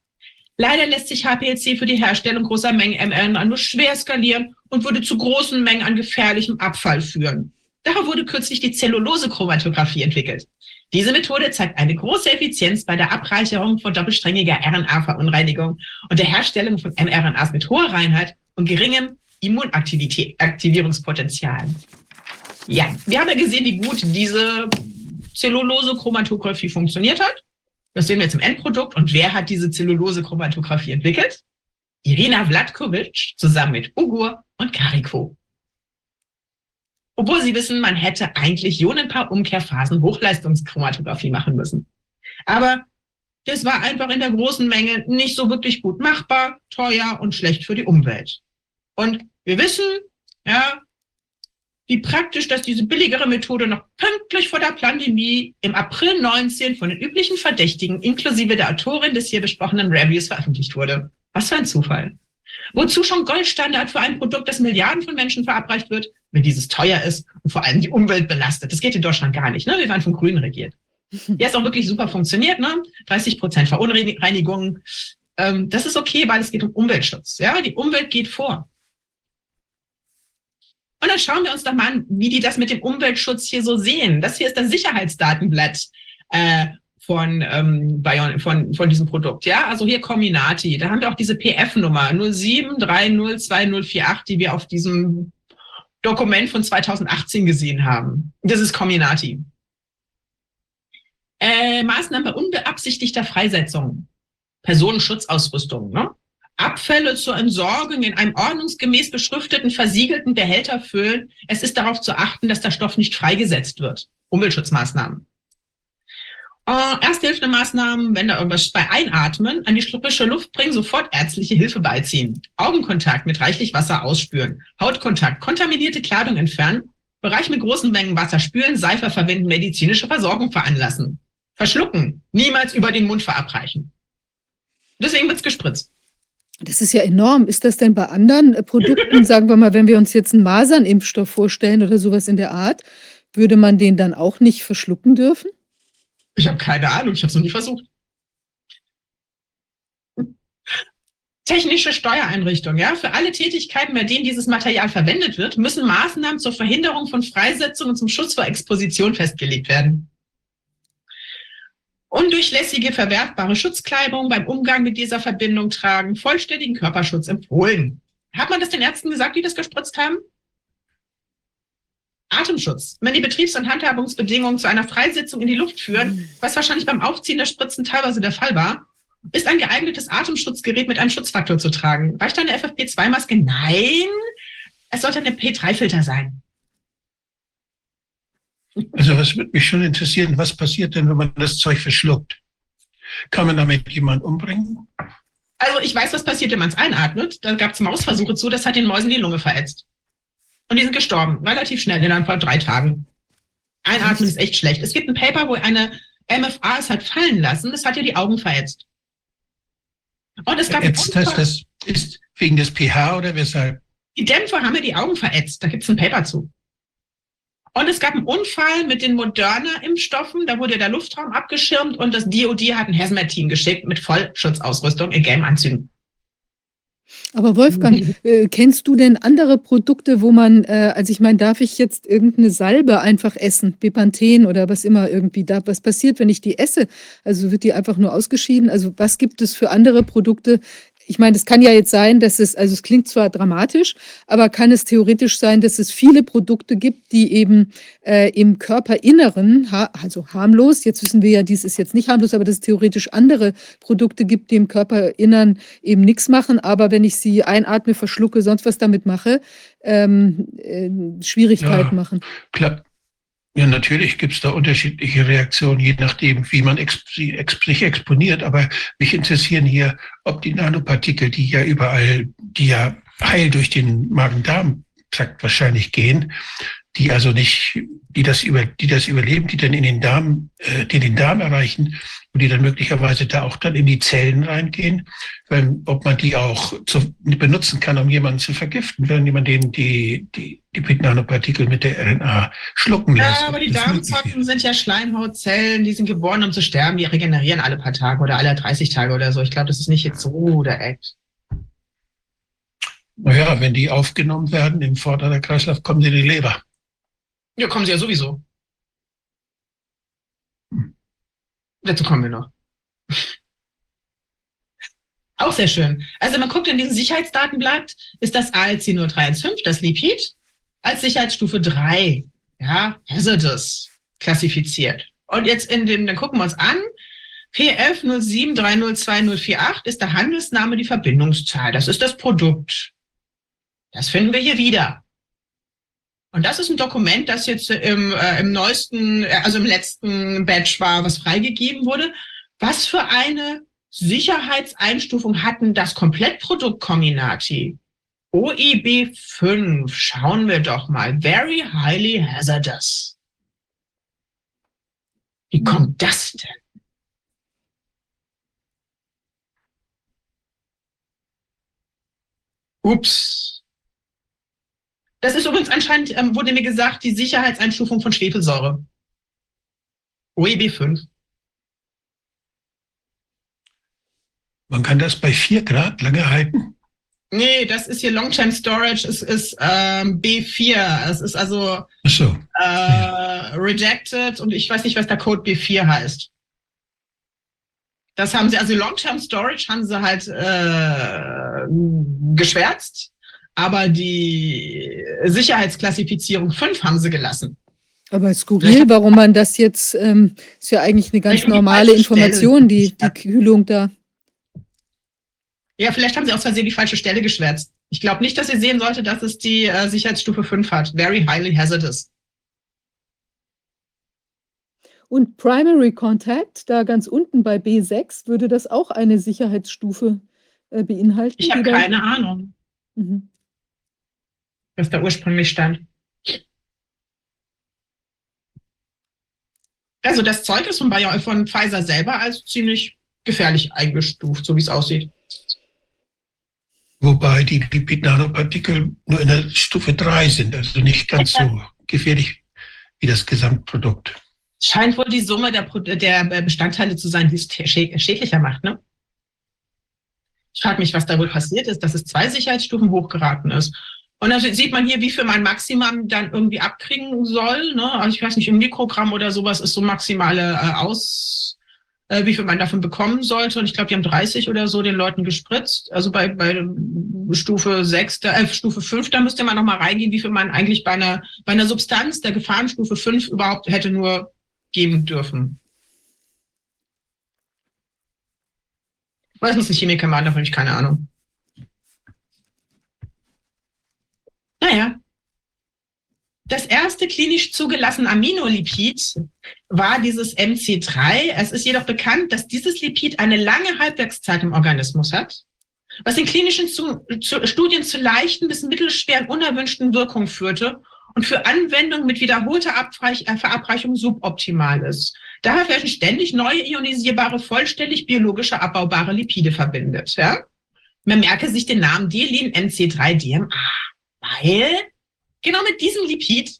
Leider lässt sich HPLC für die Herstellung großer Mengen mRNA nur schwer skalieren und würde zu großen Mengen an gefährlichem Abfall führen. Daher wurde kürzlich die Zellulose-Chromatographie entwickelt. Diese Methode zeigt eine große Effizienz bei der Abreicherung von doppelsträngiger RNA-Verunreinigung und der Herstellung von mRNAs mit hoher Reinheit und geringem Immunaktivierungspotenzial. Ja, wir haben ja gesehen, wie gut diese Zellulose-Chromatographie funktioniert hat. Das sehen wir jetzt im Endprodukt. Und wer hat diese Zellulose-Chromatographie entwickelt? Irina Vladkovic zusammen mit Ugur und Kariko. Obwohl Sie wissen, man hätte eigentlich Ionenpaar-Umkehrphasen Hochleistungschromatographie machen müssen. Aber das war einfach in der großen Menge nicht so wirklich gut machbar, teuer und schlecht für die Umwelt. Und wir wissen, ja, wie praktisch, dass diese billigere Methode noch pünktlich vor der Pandemie im April 19 von den üblichen Verdächtigen inklusive der Autorin des hier besprochenen Reviews veröffentlicht wurde. Was für ein Zufall. Wozu schon Goldstandard für ein Produkt, das Milliarden von Menschen verabreicht wird, wenn dieses teuer ist und vor allem die Umwelt belastet. Das geht in Deutschland gar nicht. Ne? Wir waren von Grünen regiert. <laughs> Ja, ist auch wirklich super funktioniert. Ne? 30 Prozent Verunreinigung. Ähm, das ist okay, weil es geht um Umweltschutz. Ja, die Umwelt geht vor. Und dann schauen wir uns doch mal an, wie die das mit dem Umweltschutz hier so sehen. Das hier ist das Sicherheitsdatenblatt äh, von, ähm, Bion, von, von diesem Produkt. Ja, also hier Cominati. Da haben wir auch diese PF-Nummer 0730248, die wir auf diesem Dokument von 2018 gesehen haben. Das ist Cominati. Äh, Maßnahmen bei unbeabsichtigter Freisetzung. Personenschutzausrüstung. Ne? Abfälle zur Entsorgung in einem ordnungsgemäß beschrifteten, versiegelten Behälter füllen. Es ist darauf zu achten, dass der Stoff nicht freigesetzt wird. Umweltschutzmaßnahmen. Äh, Ersthilfemaßnahmen, wenn da irgendwas bei Einatmen, an die frische Luft bringen, sofort ärztliche Hilfe beiziehen. Augenkontakt mit reichlich Wasser ausspüren. Hautkontakt, kontaminierte Kleidung entfernen. Bereich mit großen Mengen Wasser spülen, Seife verwenden, medizinische Versorgung veranlassen. Verschlucken, niemals über den Mund verabreichen. Deswegen wird's gespritzt. Das ist ja enorm. Ist das denn bei anderen äh, Produkten, <laughs> sagen wir mal, wenn wir uns jetzt einen Masernimpfstoff vorstellen oder sowas in der Art, würde man den dann auch nicht verschlucken dürfen? Ich habe keine Ahnung, ich habe es noch nie versucht. Technische Steuereinrichtung, ja. Für alle Tätigkeiten, bei denen dieses Material verwendet wird, müssen Maßnahmen zur Verhinderung von Freisetzung und zum Schutz vor Exposition festgelegt werden. Undurchlässige, verwertbare Schutzkleidung beim Umgang mit dieser Verbindung tragen, vollständigen Körperschutz empfohlen. Hat man das den Ärzten gesagt, die das gespritzt haben? Atemschutz. Wenn die Betriebs- und Handhabungsbedingungen zu einer Freisetzung in die Luft führen, was wahrscheinlich beim Aufziehen der Spritzen teilweise der Fall war, ist ein geeignetes Atemschutzgerät mit einem Schutzfaktor zu tragen. Reicht eine FFP2-Maske? Nein, es sollte eine P3-Filter sein. Also was würde mich schon interessieren, was passiert denn, wenn man das Zeug verschluckt? Kann man damit jemanden umbringen? Also ich weiß, was passiert, wenn man es einatmet. Da gab es Mausversuche zu, das hat den Mäusen die Lunge verätzt. Und die sind gestorben, relativ schnell, innerhalb von drei Tagen. Einatmen ist echt schlecht. Es gibt ein Paper, wo eine MFA es hat fallen lassen, das hat ja die Augen verätzt. Und es gab Jetzt, das, das ist wegen des pH oder weshalb? Die Dämpfer haben ja die Augen verätzt. Da gibt es ein Paper zu. Und es gab einen Unfall mit den Moderna-Impfstoffen. Da wurde der Luftraum abgeschirmt und das DOD hat ein Hazmat-Team geschickt mit Vollschutzausrüstung in gelben Anzügen. Aber Wolfgang, äh, kennst du denn andere Produkte, wo man, äh, also ich meine, darf ich jetzt irgendeine Salbe einfach essen, Bepanthen oder was immer irgendwie da, was passiert, wenn ich die esse? Also wird die einfach nur ausgeschieden? Also was gibt es für andere Produkte, ich meine, es kann ja jetzt sein, dass es, also es klingt zwar dramatisch, aber kann es theoretisch sein, dass es viele Produkte gibt, die eben äh, im Körperinneren, ha also harmlos, jetzt wissen wir ja, dies ist jetzt nicht harmlos, aber dass es theoretisch andere Produkte gibt, die im Körperinnern eben nichts machen, aber wenn ich sie einatme, verschlucke, sonst was damit mache, ähm, äh, Schwierigkeiten ja, machen. Klar, ja, natürlich gibt es da unterschiedliche Reaktionen, je nachdem, wie man exp sich exponiert. Aber mich interessieren hier, ob die Nanopartikel, die ja überall, die ja heil durch den Magen-Darm-Trakt wahrscheinlich gehen, die also nicht, die das über, die das überleben, die dann in den Darm, äh, die den Darm erreichen und die dann möglicherweise da auch dann in die Zellen reingehen, wenn, ob man die auch zu, benutzen kann, um jemanden zu vergiften, wenn jemand den die, die, die Pit-Nanopartikel mit der RNA schlucken lässt. Ja, aber die. Darmzotten sind ja Schleimhautzellen, die sind geboren, um zu sterben, die regenerieren alle paar Tage oder alle 30 Tage oder so. Ich glaube, das ist nicht jetzt so der Act. Naja, wenn die aufgenommen werden im vorderen Kreislauf, kommen sie in die Leber. Ja, kommen sie ja sowieso. Dazu kommen wir noch. <laughs> Auch sehr schön. Also man guckt in diesem Sicherheitsdatenblatt, ist das ALC nur 315, das Lipid, als Sicherheitsstufe 3, ja, Hazardous klassifiziert. Und jetzt in dem, dann gucken wir uns an, PF 0730248 ist der Handelsname, die Verbindungszahl. Das ist das Produkt. Das finden wir hier wieder. Und das ist ein Dokument, das jetzt im, äh, im neuesten, äh, also im letzten Batch war, was freigegeben wurde. Was für eine Sicherheitseinstufung hatten das Komplettprodukt Combinati? OEB 5, schauen wir doch mal. Very highly hazardous. Wie kommt das denn? Ups. Das ist übrigens anscheinend, ähm, wurde mir gesagt, die Sicherheitseinstufung von Schwefelsäure. OEB 5. Man kann das bei vier Grad lange halten. Nee, das ist hier Long-Term Storage, es ist ähm, B4. Es ist also so. äh, rejected und ich weiß nicht, was der Code B4 heißt. Das haben sie, also Long-Term Storage haben sie halt äh, geschwärzt, aber die Sicherheitsklassifizierung 5 haben sie gelassen. Aber skurril, warum man das jetzt, ähm, ist ja eigentlich eine ganz die normale falsche Information, die, die Kühlung da. Ja, vielleicht haben sie aus Versehen die falsche Stelle geschwärzt. Ich glaube nicht, dass ihr sehen sollte, dass es die äh, Sicherheitsstufe 5 hat. Very highly hazardous. Und Primary Contact, da ganz unten bei B6, würde das auch eine Sicherheitsstufe äh, beinhalten? Ich habe die keine Ahnung, Mhm. Was da ursprünglich stand. Also das Zeug ist von, Bayer, von Pfizer selber als ziemlich gefährlich eingestuft, so wie es aussieht. Wobei die Lipid-Nanopartikel nur in der Stufe 3 sind, also nicht ganz so <laughs> gefährlich wie das Gesamtprodukt. Scheint wohl die Summe der, Pro- der Bestandteile zu sein, die es schä- schädlicher macht, ne? Ich frage mich, was da wohl passiert ist, dass es zwei Sicherheitsstufen hochgeraten ist. Und dann sieht man hier, wie viel man Maximum dann irgendwie abkriegen soll. Ne? Also ich weiß nicht, im Mikrogramm oder sowas ist so maximale äh, Aus, äh, wie viel man davon bekommen sollte. Und ich glaube, die haben 30 oder so den Leuten gespritzt. Also bei, bei Stufe 6, da, äh, Stufe 5, da müsste man nochmal reingehen, wie viel man eigentlich bei einer, bei einer Substanz der Gefahrenstufe 5 überhaupt hätte nur geben dürfen. Muss ein Chemiker machen, davon ich keine Ahnung. Naja. Das erste klinisch zugelassene Aminolipid war dieses MC3. Es ist jedoch bekannt, dass dieses Lipid eine lange Halbwertszeit im Organismus hat, was in klinischen zu, zu, Studien zu leichten bis mittelschweren unerwünschten Wirkungen führte und für Anwendungen mit wiederholter Abreich, äh, Verabreichung suboptimal ist. Daher werden ständig neue ionisierbare, vollständig biologische abbaubare Lipide verbindet. Ja? Man merke sich den Namen Delin NC3-DMA, weil genau mit diesem Lipid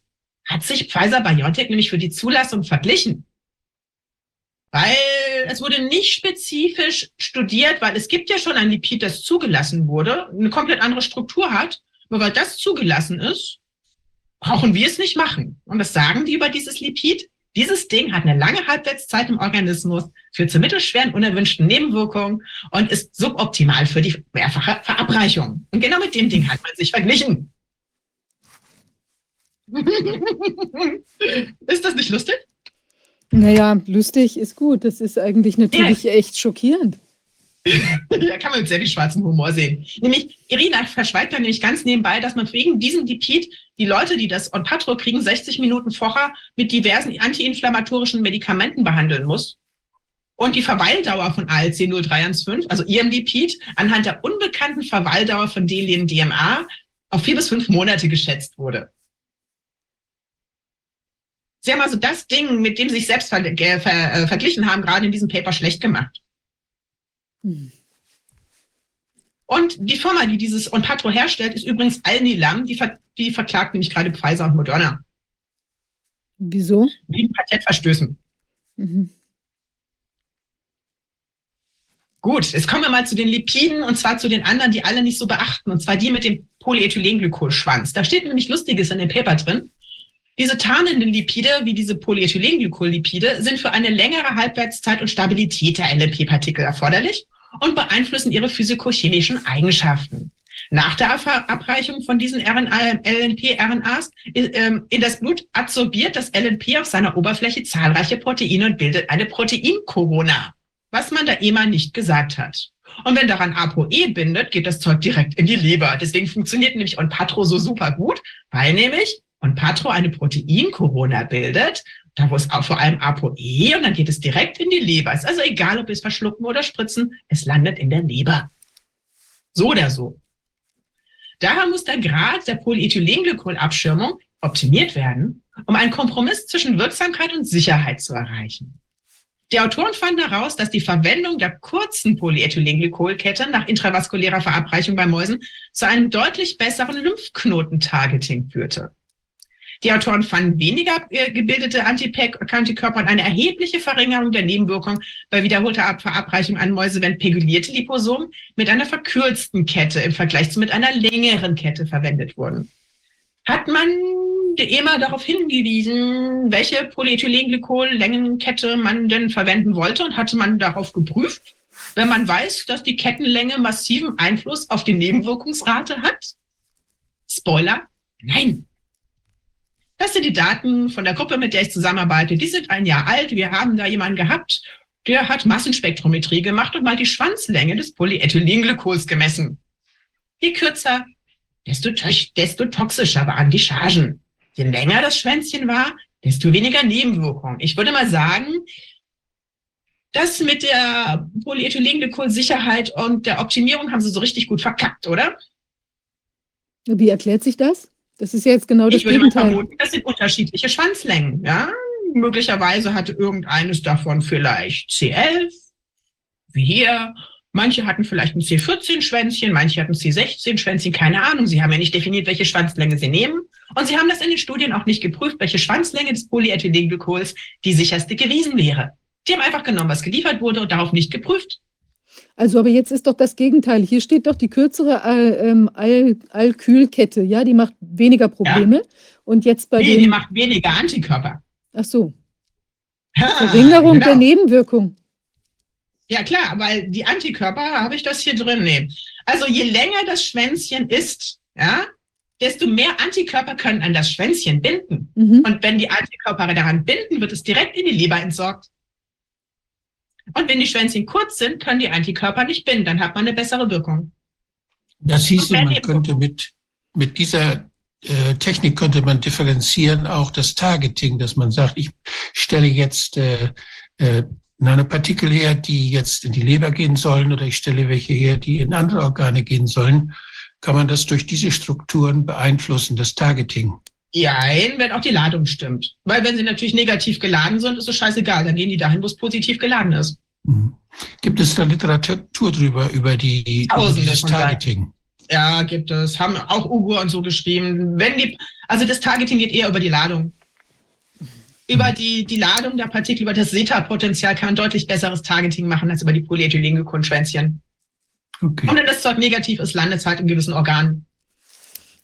hat sich Pfizer-BioNTech nämlich für die Zulassung verglichen. Weil es wurde nicht spezifisch studiert, weil es gibt ja schon ein Lipid, das zugelassen wurde, eine komplett andere Struktur hat, aber weil das zugelassen ist, brauchen wir es nicht machen. Und was sagen die über dieses Lipid? Dieses Ding hat eine lange Halbwertszeit im Organismus, führt zu mittelschweren unerwünschten Nebenwirkungen und ist suboptimal für die mehrfache Verabreichung. Und genau mit dem Ding hat man sich verglichen. <laughs> ist das nicht lustig? Naja, lustig ist gut. Das ist eigentlich natürlich echt schockierend. <laughs> da kann man mit sehr viel schwarzem Humor sehen. Nämlich, Irina verschweigt dann nämlich ganz nebenbei, dass man wegen diesem Lipid die Leute, die das Onpatro kriegen, 60 Minuten vorher mit diversen antiinflammatorischen Medikamenten behandeln muss. Und die Verweildauer von ALC 0315, also ihrem Lipid, anhand der unbekannten Verweildauer von Delin DMA auf vier bis fünf Monate geschätzt wurde. Sie haben also das Ding, mit dem Sie sich selbst ver ver äh, verglichen haben, gerade in diesem Paper schlecht gemacht. Hm. Und die Firma, die dieses Onpatro herstellt, ist übrigens Alnilam. Die, ver die verklagt nämlich gerade Pfizer und Moderna. Wieso? Wegen Patentverstößen. Mhm. Gut, jetzt kommen wir mal zu den Lipiden und zwar zu den anderen, die alle nicht so beachten, und zwar die mit dem Polyethylenglykolschwanz. Da steht nämlich Lustiges in dem Paper drin. Diese tarnenden Lipide, wie diese Polyethylenglykollipide, sind für eine längere Halbwertszeit und Stabilität der LNP-Partikel erforderlich und beeinflussen ihre physikochemischen Eigenschaften. Nach der Abreichung von diesen LNP-RNAs ähm, in das Blut adsorbiert das LNP auf seiner Oberfläche zahlreiche Proteine und bildet eine Proteinkorona, was man da immer nicht gesagt hat. Und wenn daran ApoE bindet, geht das Zeug direkt in die Leber. Deswegen funktioniert nämlich Onpatro so super gut, weil nämlich Onpatro eine Proteinkorona bildet, da wo es auch vor allem ApoE und dann geht es direkt in die Leber. Ist also egal, ob wir es verschlucken oder spritzen, es landet in der Leber. So oder so. Daher muss der Grad der Polyethylenglykol-Abschirmung optimiert werden, um einen Kompromiss zwischen Wirksamkeit und Sicherheit zu erreichen. Die Autoren fanden heraus, dass die Verwendung der kurzen Polyethylenglykolkette nach intravaskulärer Verabreichung bei Mäusen zu einem deutlich besseren Lymphknotentargeting führte. Die Autoren fanden weniger äh, gebildete Antikörper und eine erhebliche Verringerung der Nebenwirkung bei wiederholter Verabreichung an Mäuse, wenn pegulierte Liposomen mit einer verkürzten Kette im Vergleich zu mit einer längeren Kette verwendet wurden. Hat man immer darauf hingewiesen, welche Polyethylenglykol-Längenkette man denn verwenden wollte und hatte man darauf geprüft, wenn man weiß, dass die Kettenlänge massiven Einfluss auf die Nebenwirkungsrate hat? Spoiler, nein. Das sind die Daten von der Gruppe, mit der ich zusammenarbeite. Die sind ein Jahr alt. Wir haben da jemanden gehabt, der hat Massenspektrometrie gemacht und mal die Schwanzlänge des Polyethylenglykols gemessen. Je kürzer, desto, desto toxischer waren die Chargen. Je länger das Schwänzchen war, desto weniger Nebenwirkungen. Ich würde mal sagen, das mit der Polyethylenglykol-Sicherheit und der Optimierung haben sie so richtig gut verkackt, oder? Wie erklärt sich das? Das ist ja jetzt genau das ich würde Gegenteil. Mal vermuten, das sind unterschiedliche Schwanzlängen. Ja? Möglicherweise hatte irgendeines davon vielleicht C11, wie hier. Manche hatten vielleicht ein C14-Schwänzchen, manche hatten C16-Schwänzchen, keine Ahnung. Sie haben ja nicht definiert, welche Schwanzlänge sie nehmen. Und sie haben das in den Studien auch nicht geprüft, welche Schwanzlänge des Polyethylenglykols die sicherste gewesen wäre. Die haben einfach genommen, was geliefert wurde und darauf nicht geprüft. Also, aber jetzt ist doch das Gegenteil. Hier steht doch die kürzere ähm, Al Alkylkette, ja, die macht weniger Probleme. Und jetzt bei Nee, den. die macht weniger Antikörper. Ach so. Ja, Verringerung genau. der Nebenwirkung. Ja klar, weil die Antikörper habe ich das hier drin nehmen. Also je länger das Schwänzchen ist, ja, desto mehr Antikörper können an das Schwänzchen binden. Mhm. Und wenn die Antikörper daran binden, wird es direkt in die Leber entsorgt. Und wenn die Schwänzchen kurz sind, können die Antikörper nicht binden. Dann hat man eine bessere Wirkung. Das hieße, Und man könnte mit, mit dieser äh, Technik könnte man differenzieren auch das Targeting, dass man sagt, ich stelle jetzt äh, äh, Nanopartikel her, die jetzt in die Leber gehen sollen oder ich stelle welche her, die in andere Organe gehen sollen. Kann man das durch diese Strukturen beeinflussen, das Targeting? Jein, wenn auch die Ladung stimmt. Weil wenn sie natürlich negativ geladen sind, ist es scheißegal. Dann gehen die dahin, wo es positiv geladen ist. Mhm. Gibt es da Literatur drüber, über, die, über Tausende. Targeting? Ja, gibt es. Haben auch Ugo und so geschrieben. Wenn die, also das Targeting geht eher über die Ladung. Über die, die Ladung der Partikel, über das Zeta-Potenzial kann man deutlich besseres Targeting machen als über die Polyethylenglykolschwänzchen. Okay. Und wenn das Zeug negativ ist, landet es halt in gewissen Organen.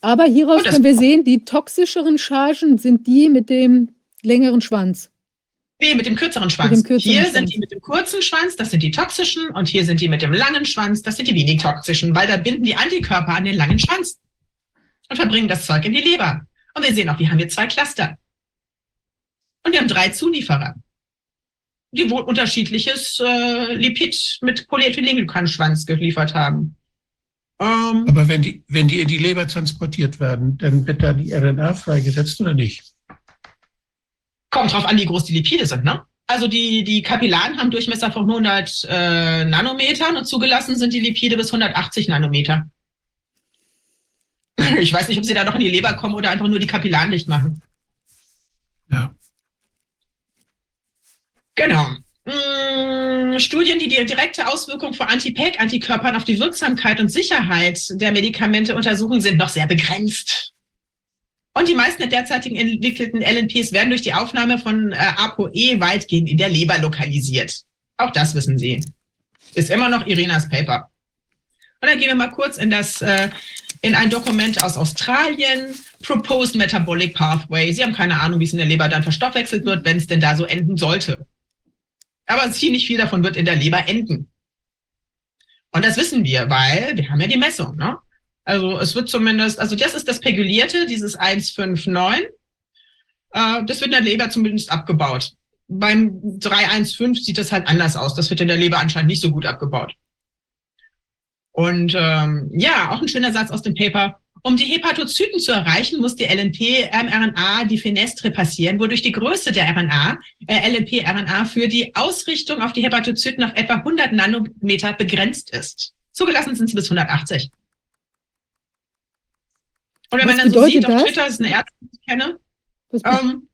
Aber hieraus das- können wir sehen, die toxischeren Chargen sind die mit dem längeren Schwanz. Nee, mit dem kürzeren Schwanz. Dem kürzeren hier Schwanz. sind die mit dem kurzen Schwanz, das sind die toxischen, und hier sind die mit dem langen Schwanz, das sind die wenig toxischen, weil da binden die Antikörper an den langen Schwanz und verbringen das Zeug in die Leber. Und wir sehen auch, wir haben hier zwei Cluster. Und wir haben drei Zulieferer, die wohl unterschiedliches äh, Lipid mit Polyethylenglykanschwanz geliefert haben. Ähm, Aber wenn die, wenn die in die Leber transportiert werden, dann wird da die RNA freigesetzt oder nicht? Kommt drauf an, wie groß die Lipide sind, ne? Also die, die Kapillaren haben Durchmesser von 100 äh, Nanometern und zugelassen sind die Lipide bis 180 Nanometer. Ich weiß nicht, ob sie da noch in die Leber kommen oder einfach nur die Kapillaren dicht machen. Ja. Genau. Mm, Studien, die die direkte Auswirkung von Anti-PEG-Antikörpern auf die Wirksamkeit und Sicherheit der Medikamente untersuchen, sind noch sehr begrenzt. Und die meisten der derzeitigen entwickelten LNPs werden durch die Aufnahme von äh, ApoE weitgehend in der Leber lokalisiert. Auch das wissen Sie. Ist immer noch Irenas Paper. Und dann gehen wir mal kurz in das, äh, in ein Dokument aus Australien, Proposed Metabolic Pathway. Sie haben keine Ahnung, wie es in der Leber dann verstoffwechselt wird, wenn es denn da so enden sollte. Aber ziemlich viel davon wird in der Leber enden. Und das wissen wir, weil wir haben ja die Messung. Ne? Also es wird zumindest, also das ist das Pegulierte, dieses 159. Äh, das wird in der Leber zumindest abgebaut. Beim 315 sieht das halt anders aus. Das wird in der Leber anscheinend nicht so gut abgebaut. Und ähm, ja, auch ein schöner Satz aus dem Paper. Um die Hepatozyten zu erreichen, muss die LNP-mRNA die Fenestre passieren, wodurch die Größe der RNA, äh, LNP-RNA für die Ausrichtung auf die Hepatozyten auf etwa 100 Nanometer begrenzt ist. Zugelassen sind sie bis 180. Und wenn man dann so sieht, das? auf Twitter ist eine Ärztin, die ich kenne, ähm,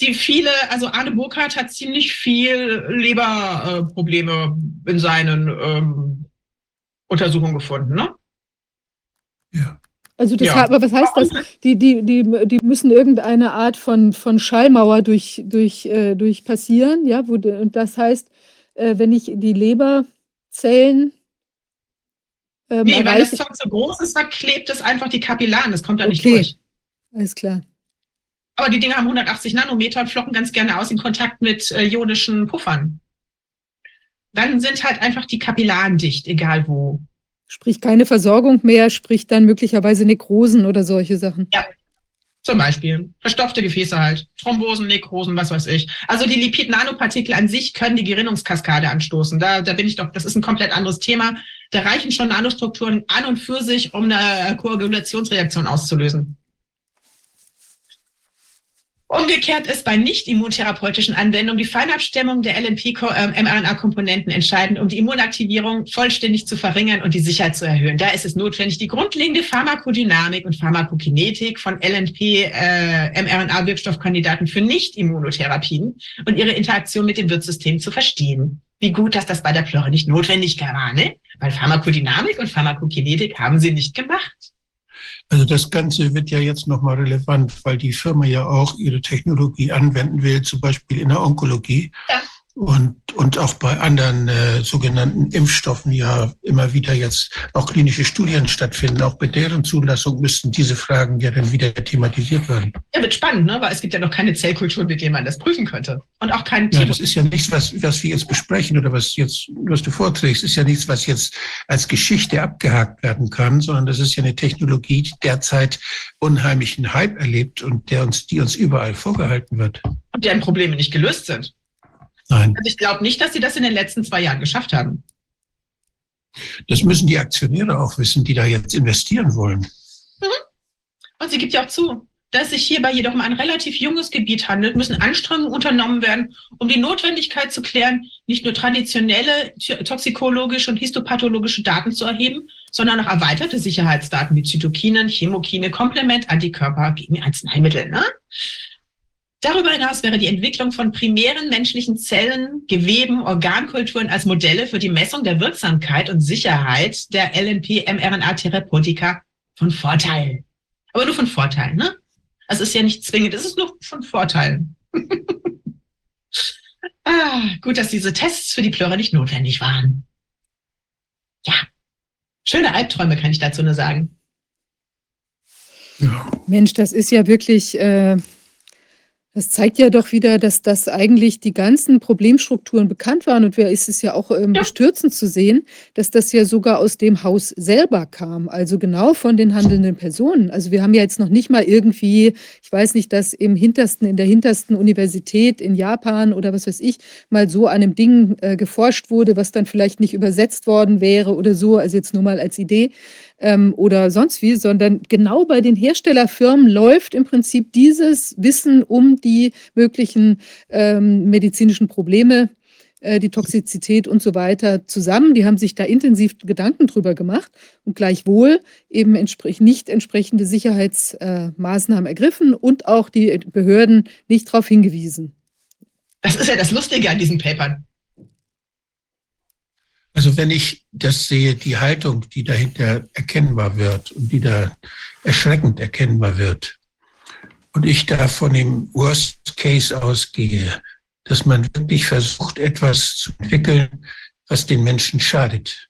die viele, also Arne Burkhardt hat ziemlich viel Leberprobleme äh, in seinen ähm, Untersuchungen gefunden, ne? Ja. Also das ja. aber was heißt das? Die, die, die, die müssen irgendeine Art von, von Schallmauer durch, durch, äh, durch passieren, ja, wo, und das heißt, äh, wenn ich die Leberzellen ähm, nee, weil das Zeug so groß ist, verklebt es einfach die Kapillaren. Das kommt da nicht okay. durch. Alles klar. Aber die Dinge haben 180 Nanometer und flocken ganz gerne aus in Kontakt mit äh, ionischen Puffern. Dann sind halt einfach die Kapillaren dicht, egal wo. Sprich keine Versorgung mehr, sprich dann möglicherweise Nekrosen oder solche Sachen. Ja, zum Beispiel verstopfte Gefäße halt, Thrombosen, Nekrosen, was weiß ich. Also die Lipid-Nanopartikel an sich können die Gerinnungskaskade anstoßen. Da, da bin ich doch, das ist ein komplett anderes Thema. Da reichen schon Nanostrukturen an und für sich, um eine Koagulationsreaktion auszulösen. Umgekehrt ist bei nicht immuntherapeutischen Anwendungen die Feinabstimmung der LNP-mRNA-Komponenten entscheidend, um die Immunaktivierung vollständig zu verringern und die Sicherheit zu erhöhen. Da ist es notwendig, die grundlegende Pharmakodynamik und Pharmakokinetik von LNP-mRNA-Wirkstoffkandidaten für Nicht-Immunotherapien und ihre Interaktion mit dem Wirtssystem zu verstehen. Wie gut, dass das bei der Plörre nicht notwendig war, ne? Weil Pharmakodynamik und Pharmakokinetik haben sie nicht gemacht. Also das Ganze wird ja jetzt nochmal relevant, weil die Firma ja auch ihre Technologie anwenden will, zum Beispiel in der Onkologie. Ja und, und auch bei anderen äh, sogenannten Impfstoffen ja immer wieder jetzt auch klinische Studien stattfinden. Auch bei deren Zulassung müssten diese Fragen ja dann wieder thematisiert werden. Ja, wird spannend, ne? weil es gibt ja noch keine Zellkultur, mit der man das prüfen könnte. Und auch kein Ja, das ist ja nichts, was, was wir jetzt besprechen oder was jetzt, was du vorträgst, ist ja nichts, was jetzt als Geschichte abgehakt werden kann, sondern das ist ja eine Technologie, die derzeit unheimlichen Hype erlebt und der uns, die uns überall vorgehalten wird. Und deren Probleme nicht gelöst sind. Nein. Also ich glaube nicht, dass sie das in den letzten zwei Jahren geschafft haben. Das müssen die Aktionäre auch wissen, die da jetzt investieren wollen. Mhm. Und sie gibt ja auch zu, dass sich hierbei jedoch um ein relativ junges Gebiet handelt, müssen Anstrengungen unternommen werden, um die Notwendigkeit zu klären, nicht nur traditionelle toxikologische und histopathologische Daten zu erheben, sondern auch erweiterte Sicherheitsdaten wie Zytokinen, Chemokine, Komplement, Antikörper gegen Arzneimittel. Ne? Darüber hinaus wäre die Entwicklung von primären menschlichen Zellen, Geweben, Organkulturen als Modelle für die Messung der Wirksamkeit und Sicherheit der LNP-mRNA-Therapeutika von Vorteil. Aber nur von Vorteil, ne? Das ist ja nicht zwingend, es ist nur von Vorteil. <laughs> ah, gut, dass diese Tests für die Plöre nicht notwendig waren. Ja, schöne Albträume kann ich dazu nur sagen. Mensch, das ist ja wirklich äh, das zeigt ja doch wieder, dass das eigentlich die ganzen Problemstrukturen bekannt waren und wer ist es ja auch ähm, ja. bestürzend zu sehen, dass das ja sogar aus dem Haus selber kam, also genau von den handelnden Personen. Also wir haben ja jetzt noch nicht mal irgendwie, ich weiß nicht, dass im hintersten, in der hintersten Universität in Japan oder was weiß ich, mal so an einem Ding äh, geforscht wurde, was dann vielleicht nicht übersetzt worden wäre oder so, also jetzt nur mal als Idee ähm, oder sonst wie, sondern genau bei den Herstellerfirmen läuft im Prinzip dieses Wissen um die möglichen ähm, medizinischen Probleme äh, die Toxizität und so weiter zusammen. Die haben sich da intensiv Gedanken drüber gemacht und gleichwohl eben entsprech nicht entsprechende Sicherheitsmaßnahmen äh, ergriffen und auch die Behörden nicht darauf hingewiesen. Das ist ja das Lustige an diesen Papern. Also wenn ich das sehe, die Haltung, die dahinter erkennbar wird und die da erschreckend erkennbar wird, und ich da von dem Worst Case ausgehe, dass man wirklich versucht, etwas zu entwickeln, was den Menschen schadet.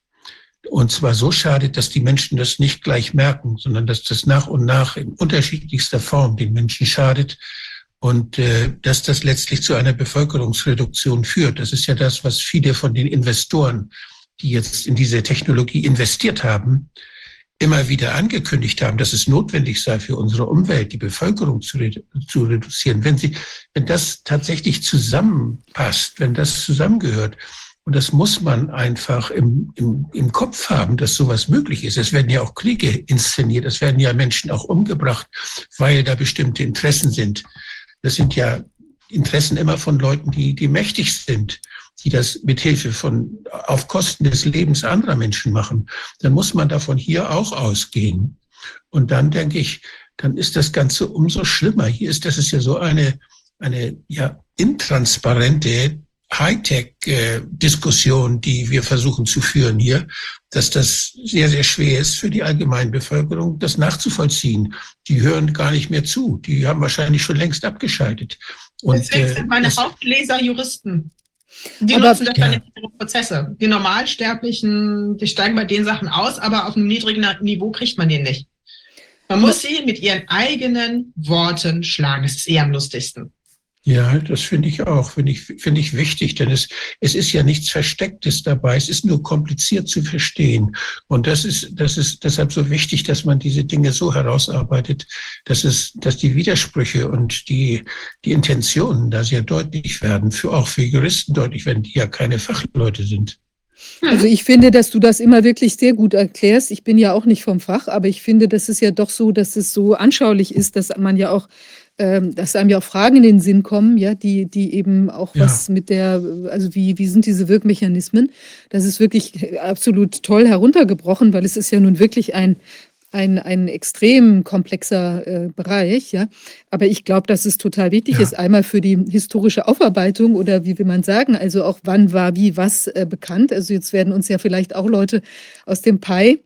Und zwar so schadet, dass die Menschen das nicht gleich merken, sondern dass das nach und nach in unterschiedlichster Form den Menschen schadet und äh, dass das letztlich zu einer Bevölkerungsreduktion führt. Das ist ja das, was viele von den Investoren, die jetzt in diese Technologie investiert haben, immer wieder angekündigt haben, dass es notwendig sei für unsere Umwelt, die Bevölkerung zu, redu zu reduzieren. Wenn sie, wenn das tatsächlich zusammenpasst, wenn das zusammengehört, und das muss man einfach im, im, im Kopf haben, dass sowas möglich ist. Es werden ja auch Kriege inszeniert, es werden ja Menschen auch umgebracht, weil da bestimmte Interessen sind. Das sind ja Interessen immer von Leuten, die, die mächtig sind, die das mit Hilfe von, auf Kosten des Lebens anderer Menschen machen. Dann muss man davon hier auch ausgehen. Und dann denke ich, dann ist das Ganze umso schlimmer. Hier ist, das ist ja so eine, eine, ja, intransparente Hightech-Diskussion, die wir versuchen zu führen hier, dass das sehr, sehr schwer ist für die Allgemeinbevölkerung, das nachzuvollziehen. Die hören gar nicht mehr zu. Die haben wahrscheinlich schon längst abgeschaltet. Und, Deswegen äh, sind meine Hauptleser Juristen. Die aber, nutzen das dann in ihre Prozesse. Die Normalsterblichen, die steigen bei den Sachen aus, aber auf einem niedrigen Niveau kriegt man den nicht. Man muss sie mit ihren eigenen Worten schlagen. Das ist eher am lustigsten. Ja, das finde ich auch, finde ich, finde ich wichtig, denn es, es ist ja nichts Verstecktes dabei. Es ist nur kompliziert zu verstehen. Und das ist, das ist deshalb so wichtig, dass man diese Dinge so herausarbeitet, dass es, dass die Widersprüche und die, die Intentionen da sehr deutlich werden, für, auch für Juristen deutlich werden, die ja keine Fachleute sind. Also ich finde, dass du das immer wirklich sehr gut erklärst. Ich bin ja auch nicht vom Fach, aber ich finde, das ist ja doch so, dass es so anschaulich ist, dass man ja auch ähm, dass einem ja auch Fragen in den Sinn kommen, ja, die, die eben auch ja. was mit der, also wie, wie sind diese Wirkmechanismen? Das ist wirklich absolut toll heruntergebrochen, weil es ist ja nun wirklich ein, ein, ein extrem komplexer äh, Bereich, ja. Aber ich glaube, dass es total wichtig ja. ist, einmal für die historische Aufarbeitung oder wie will man sagen, also auch wann war wie was äh, bekannt. Also jetzt werden uns ja vielleicht auch Leute aus dem PI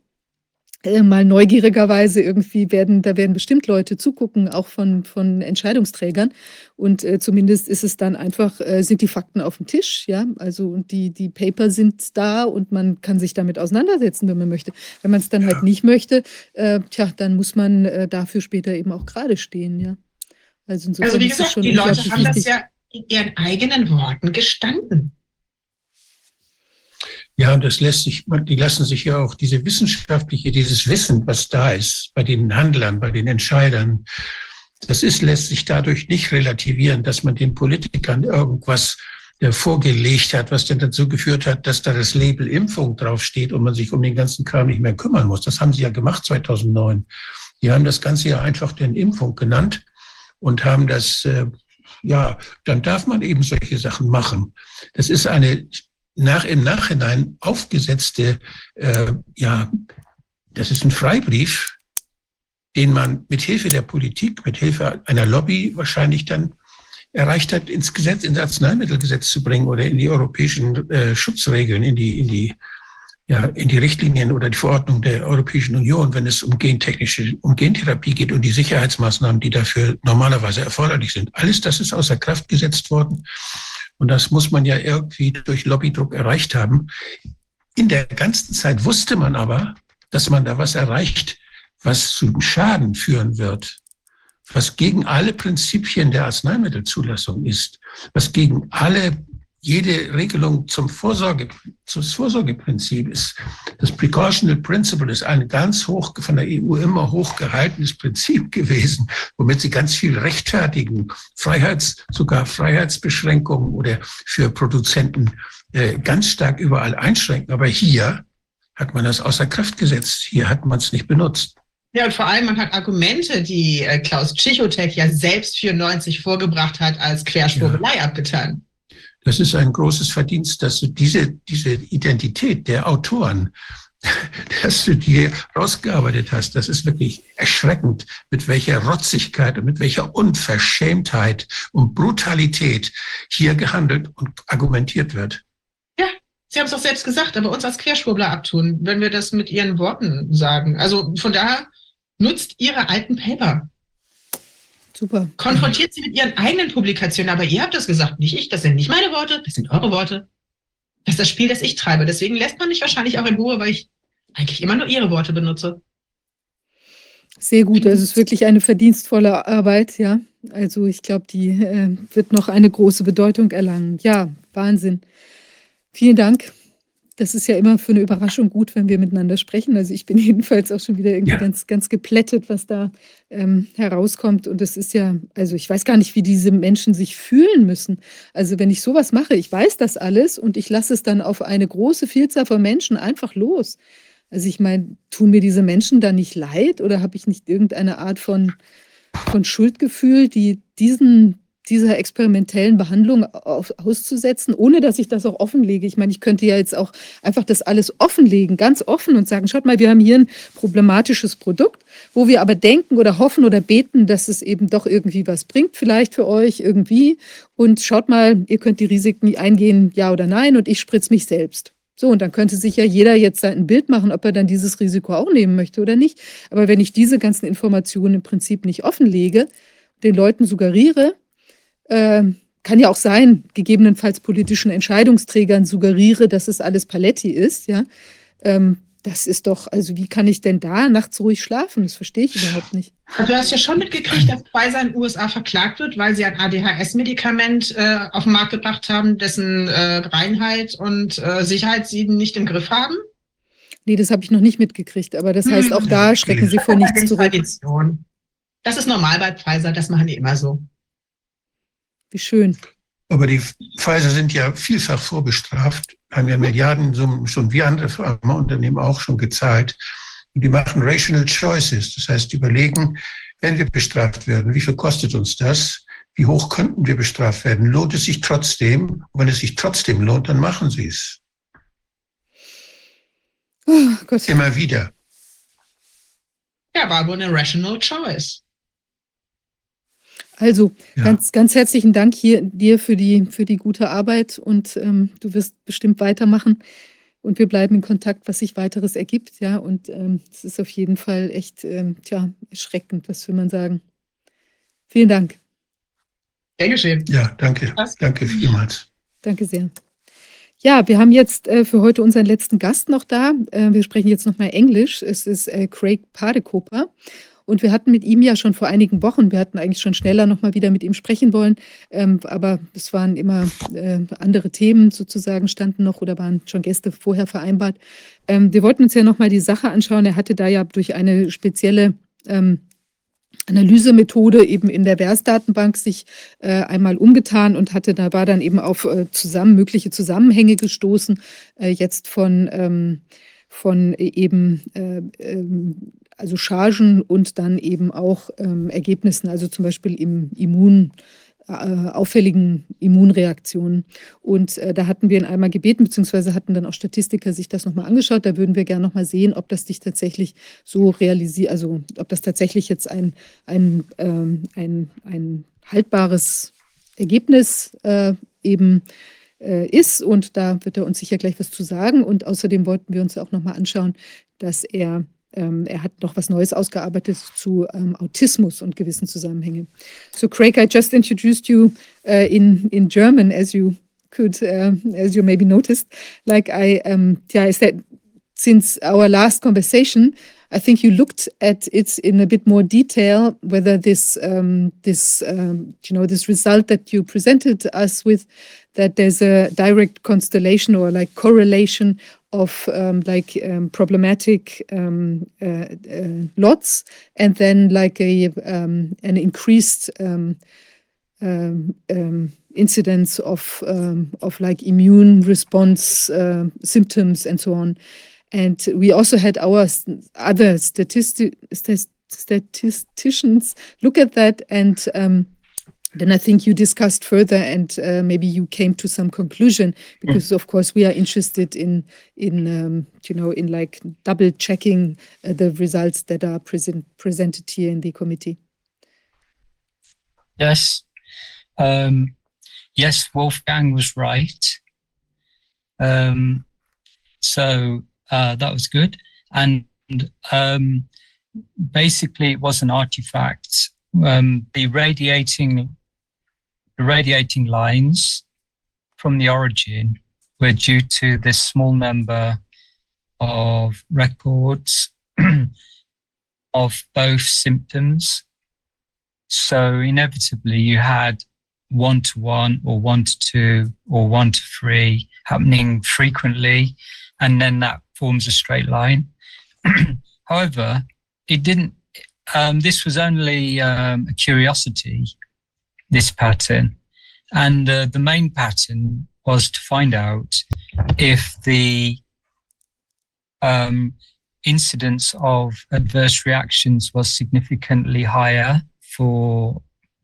äh, mal neugierigerweise irgendwie werden, da werden bestimmt Leute zugucken, auch von, von Entscheidungsträgern. Und äh, zumindest ist es dann einfach, äh, sind die Fakten auf dem Tisch, ja. Also und die, die Paper sind da und man kann sich damit auseinandersetzen, wenn man möchte. Wenn man es dann halt ja. halt nicht möchte, äh, tja, dann muss man äh, dafür später eben auch gerade stehen, ja. Also, also wie gesagt, die Leute haben das ja in ihren eigenen Worten gestanden. Ja, und das lässt sich, die lassen sich ja auch diese wissenschaftliche, dieses Wissen, was da ist, bei den Handlern, bei den Entscheidern, das ist, lässt sich dadurch nicht relativieren, dass man den Politikern irgendwas äh, vorgelegt hat, was denn dazu geführt hat, dass da das Label Impfung draufsteht und man sich um den ganzen Kram nicht mehr kümmern muss. Das haben sie ja gemacht 2009. Die haben das Ganze ja einfach den Impfung genannt und haben das, äh, ja, dann darf man eben solche Sachen machen. Das ist eine nach, im Nachhinein aufgesetzte, äh, ja, das ist ein Freibrief, den man mit Hilfe der Politik, mit Hilfe einer Lobby wahrscheinlich dann erreicht hat, ins Gesetz, ins Arzneimittelgesetz zu bringen oder in die europäischen äh, Schutzregeln, in die, in die, ja, in die Richtlinien oder die Verordnung der Europäischen Union, wenn es um gentechnische, um Gentherapie geht und die Sicherheitsmaßnahmen, die dafür normalerweise erforderlich sind. Alles das ist außer Kraft gesetzt worden. Und das muss man ja irgendwie durch Lobbydruck erreicht haben. In der ganzen Zeit wusste man aber, dass man da was erreicht, was zu Schaden führen wird, was gegen alle Prinzipien der Arzneimittelzulassung ist, was gegen alle jede Regelung zum Vorsorge, zum Vorsorgeprinzip ist, das Precautional Principle ist ein ganz hoch, von der EU immer hochgehaltenes Prinzip gewesen, womit sie ganz viel rechtfertigen, Freiheits, sogar Freiheitsbeschränkungen oder für Produzenten äh, ganz stark überall einschränken. Aber hier hat man das außer Kraft gesetzt. Hier hat man es nicht benutzt. Ja, und vor allem, man hat Argumente, die äh, Klaus Tschichotek ja selbst 94 vorgebracht hat, als Querschwurbelei ja. abgetan. Das ist ein großes Verdienst, dass diese, diese Identität der Autoren, <laughs> dass du die rausgearbeitet hast. Das ist wirklich erschreckend, mit welcher Rotzigkeit und mit welcher Unverschämtheit und Brutalität hier gehandelt und argumentiert wird. Ja, Sie haben es doch selbst gesagt, aber uns als Querschwurbler abtun, wenn wir das mit Ihren Worten sagen. Also von daher nutzt Ihre alten Paper. Super. Konfrontiert sie mit Ihren eigenen Publikationen, aber ihr habt das gesagt, nicht ich. Das sind nicht meine Worte, das sind eure Worte. Das ist das Spiel, das ich treibe. Deswegen lässt man mich wahrscheinlich auch in Ruhe, weil ich eigentlich immer nur Ihre Worte benutze. Sehr gut. Das ist wirklich eine verdienstvolle Arbeit, ja. Also ich glaube, die äh, wird noch eine große Bedeutung erlangen. Ja, Wahnsinn. Vielen Dank. Das ist ja immer für eine Überraschung gut, wenn wir miteinander sprechen. Also ich bin <laughs> jedenfalls auch schon wieder irgendwie Ja. ganz, ganz geplättet, was da ähm, herauskommt. Und das ist ja, also ich weiß gar nicht, wie diese Menschen sich fühlen müssen. Also wenn ich sowas mache, ich weiß das alles und ich lasse es dann auf eine große Vielzahl von Menschen einfach los. Also ich meine, tun mir diese Menschen da nicht leid oder habe ich nicht irgendeine Art von, von Schuldgefühl, die diesen, dieser experimentellen Behandlung auszusetzen, ohne dass ich das auch offenlege? Ich meine, ich könnte ja jetzt auch einfach das alles offenlegen, ganz offen und sagen, schaut mal, wir haben hier ein problematisches Produkt, wo wir aber denken oder hoffen oder beten, dass es eben doch irgendwie was bringt, vielleicht für euch irgendwie. Und schaut mal, ihr könnt die Risiken eingehen, ja oder nein, und ich spritze mich selbst. So, und dann könnte sich ja jeder jetzt ein Bild machen, ob er dann dieses Risiko auch nehmen möchte oder nicht. Aber wenn ich diese ganzen Informationen im Prinzip nicht offenlege, den Leuten suggeriere, äh, kann ja auch sein, gegebenenfalls politischen Entscheidungsträgern suggeriere, dass es alles Paletti ist, ja. Ähm, das ist doch, also wie kann ich denn da nachts ruhig schlafen? Das verstehe ich überhaupt nicht. Also du hast ja schon mitgekriegt, dass Pfizer in den USA verklagt wird, weil sie ein ADHS-Medikament äh, auf den Markt gebracht haben, dessen äh, Reinheit und äh, Sicherheit sie nicht im Griff haben. Nee, das habe ich noch nicht mitgekriegt, aber das heißt, auch da schrecken sie vor nichts zurück. Tradition. Das ist normal bei Pfizer, das machen die immer so. Wie schön. Aber die Pfizer sind ja vielfach vorbestraft, haben ja Milliardensummen schon wie andere Pharmaunternehmen auch schon gezahlt. Und die machen rational choices. Das heißt, überlegen, wenn wir bestraft werden, wie viel kostet uns das? Wie hoch könnten wir bestraft werden? Lohnt es sich trotzdem? Und wenn es sich trotzdem lohnt, dann machen sie es. Oh. Immer wieder. Ja, war wohl eine rational choice. Also Ja. ganz, ganz herzlichen Dank hier dir für die, für die gute Arbeit und ähm, du wirst bestimmt weitermachen und wir bleiben in Kontakt, was sich weiteres ergibt, ja. Und ähm, es ist auf jeden Fall echt, ähm, tja, erschreckend, was will man sagen. Vielen Dank. Gern geschehen. Ja, danke. Was? Danke vielmals. Danke sehr. Ja, wir haben jetzt äh, für heute unseren letzten Gast noch da. Äh, wir sprechen jetzt nochmal Englisch. Es ist äh, Craig Padekoper. Und wir hatten mit ihm ja schon vor einigen Wochen, wir hatten eigentlich schon schneller nochmal wieder mit ihm sprechen wollen, ähm, aber es waren immer äh, andere Themen sozusagen, standen noch oder waren schon Gäste vorher vereinbart. Ähm, wir wollten uns ja nochmal die Sache anschauen. Er hatte da ja durch eine spezielle ähm, Analysemethode eben in der VERS-Datenbank sich äh, einmal umgetan und hatte da war dann eben auf äh, zusammen mögliche Zusammenhänge gestoßen, äh, jetzt von ähm, von eben äh, ähm, also Chargen und dann eben auch ähm, Ergebnissen, also zum Beispiel im Immun äh, auffälligen Immunreaktionen. Und äh, da hatten wir ihn einmal gebeten, beziehungsweise hatten dann auch Statistiker sich das nochmal angeschaut. Da würden wir gerne nochmal sehen, ob das sich tatsächlich so realisiert, also ob das tatsächlich jetzt ein, ein, ähm, ein, ein haltbares Ergebnis äh, eben äh, ist. Und da wird er uns sicher gleich was zu sagen. Und außerdem wollten wir uns auch nochmal anschauen, dass er ähm, er hat noch was Neues ausgearbeitet zu ähm, Autismus und gewissen Zusammenhängen. So Craig, I just introduced you uh, in in German, as you could, uh, as you maybe noticed. Like I, um, yeah, I said since our last conversation, I think you looked at it in a bit more detail whether this um, this um, you know this result that you presented us with that there's a direct constellation or like correlation of um, like um, problematic um, uh, uh, lots and then like a um, an increased um, um, incidence of um, of like immune response uh, symptoms and so on. And we also had our s- other statistic, stat- statisticians look at that and um, then I think you discussed further, and uh, maybe you came to some conclusion because, mm. of course, we are interested in in um, you know in like double checking uh, the results that are present presented here in the committee. Yes, um, yes, Wolfgang was right. Um, so uh, that was good, and um, basically it was an artifact. Um, the radiating the radiating lines from the origin were due to this small number of records <clears throat> of both symptoms. So inevitably you had one to one or one to two or one to three happening frequently, and then that forms a straight line. <clears throat> However, it didn't, um, this was only um, a curiosity this pattern. And uh, the main pattern was to find out if the um, incidence of adverse reactions was significantly higher for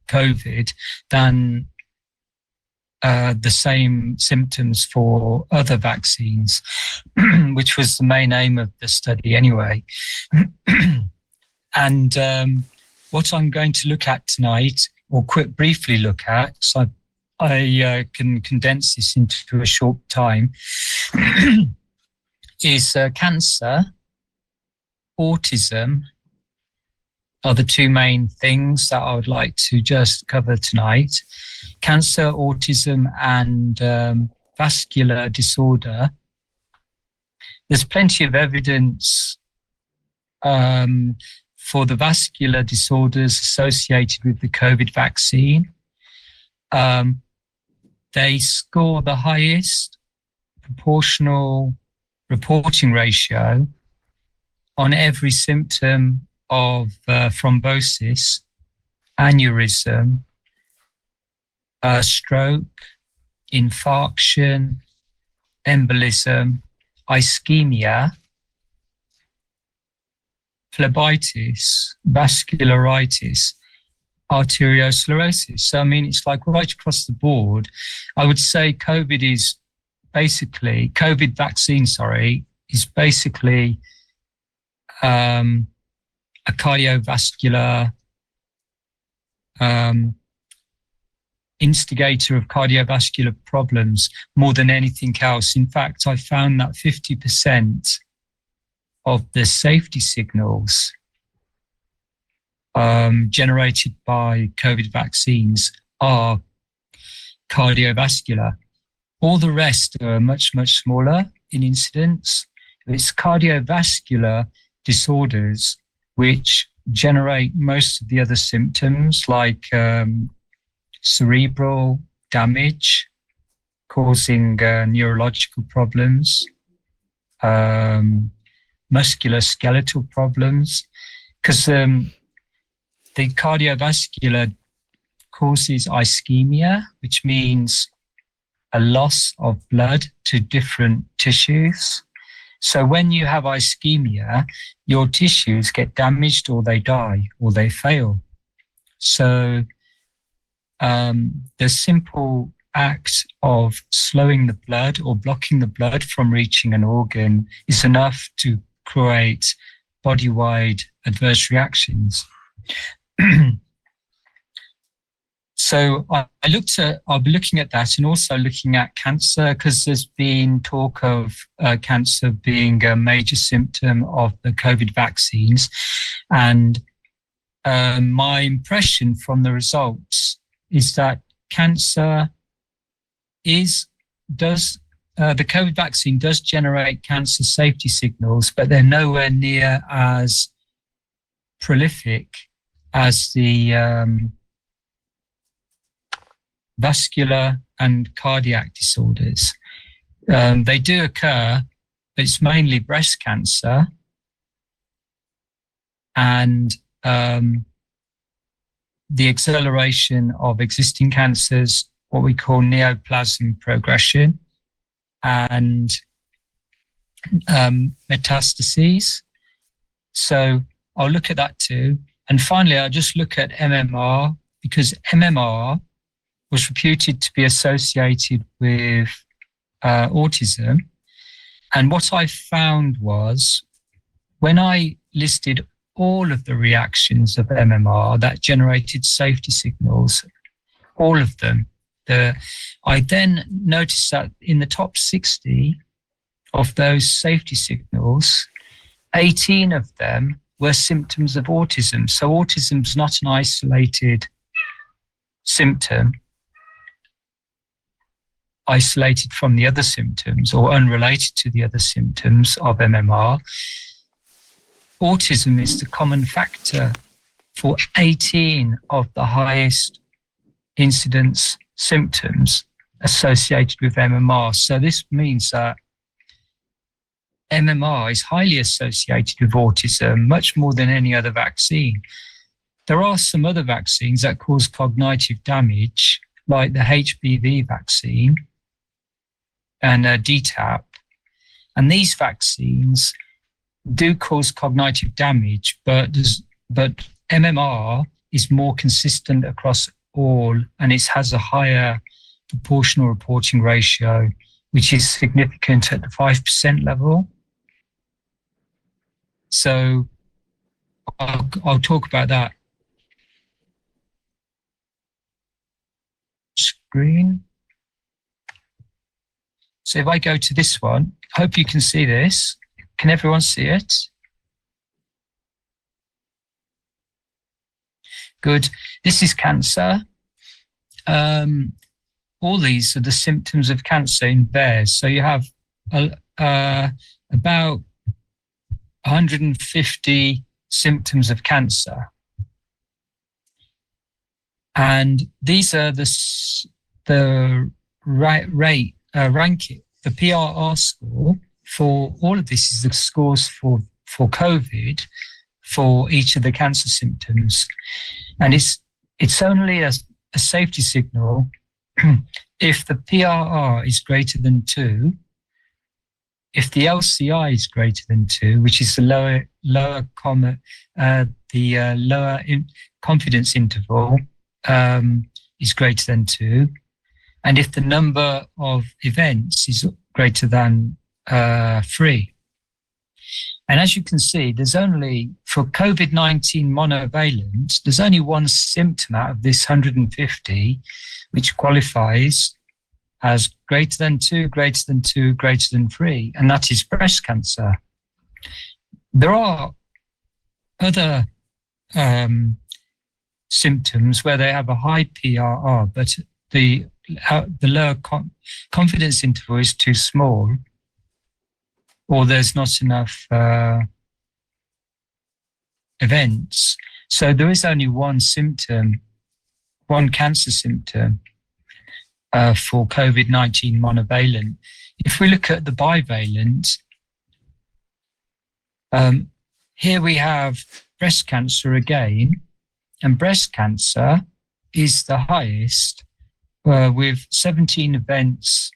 COVID than uh, the same symptoms for other vaccines, <clears throat> which was the main aim of the study anyway. <clears throat> and um, what I'm going to look at tonight or quick briefly look at, so I, I uh, can condense this into a short time, <clears throat> is uh, cancer, autism are the two main things that I would like to just cover tonight. Cancer, autism, and um, vascular disorder. There's plenty of evidence um, for the vascular disorders associated with the COVID vaccine. Um, they score the highest proportional reporting ratio on every symptom of uh, thrombosis, aneurysm, uh, stroke, infarction, embolism, ischemia, phlebitis, vascularitis, arteriosclerosis. So, I mean, it's like right across the board. I would say COVID is basically, COVID vaccine, sorry, is basically um, a cardiovascular um, instigator of cardiovascular problems more than anything else. In fact, I found that 50% of the safety signals um, generated by COVID vaccines are cardiovascular. All the rest are much, much smaller in incidence. It's cardiovascular disorders which generate most of the other symptoms like um, cerebral damage causing uh, neurological problems, um, musculoskeletal problems because um, the cardiovascular causes ischemia, which means a loss of blood to different tissues. So when you have ischemia, your tissues get damaged or they die or they fail. So um, the simple act of slowing the blood or blocking the blood from reaching an organ is enough to create body wide adverse reactions. <clears throat> so I, I, looked at, I'll be looking at that and also looking at cancer because there's been talk of uh, cancer being a major symptom of the COVID vaccines. And um, my impression from the results is that cancer is does uh, the COVID vaccine does generate cancer safety signals, but they're nowhere near as prolific as the um, vascular and cardiac disorders. Um, they do occur, but it's mainly breast cancer and um, the acceleration of existing cancers, what we call neoplasm progression and um, metastases. So I'll look at that too. And finally, I'll just look at MMR because MMR was reputed to be associated with uh, autism. And what I found was when I listed all of the reactions of MMR that generated safety signals, all of them, the, I then noticed that in the top 60 of those safety signals, 18 of them were symptoms of autism. So autism is not an isolated symptom isolated from the other symptoms or unrelated to the other symptoms of MMR. Autism is the common factor for 18 of the highest incidence symptoms associated with MMR. So this means that MMR is highly associated with autism, much more than any other vaccine. There are some other vaccines that cause cognitive damage, like the HPV vaccine and uh, DTaP. And these vaccines do cause cognitive damage, but but MMR is more consistent across all, and it has a higher proportional reporting ratio, which is significant at the five percent level. So I'll, I'll talk about that. Screen. So if I go to this one, hope you can see this. Can everyone see it? Good. This is cancer. Um, all these are the symptoms of cancer in bears. So you have uh, about 150 symptoms of cancer. And these are the, the right rate, uh, ranking, the PRR score for all of this is the scores for, for COVID for each of the cancer symptoms. And it's, it's only a, safety signal <clears throat> if the PRR is greater than two if the LCI is greater than two, which is the lower lower comma, uh, the uh, lower in confidence interval um, is greater than two, and if the number of events is greater than uh, three. And as you can see, there's only for COVID 19 monovalent, there's only one symptom out of this 150 which qualifies as greater than two, greater than two, greater than three, and that is breast cancer. There are other um, symptoms where they have a high PRR, but the uh, the lower con- confidence interval is too small, or there's not enough uh, events. So there is only one symptom, one cancer symptom uh, for COVID 19 monovalent. If we look at the bivalent, um, here we have breast cancer again, and breast cancer is the highest uh, with 17 events,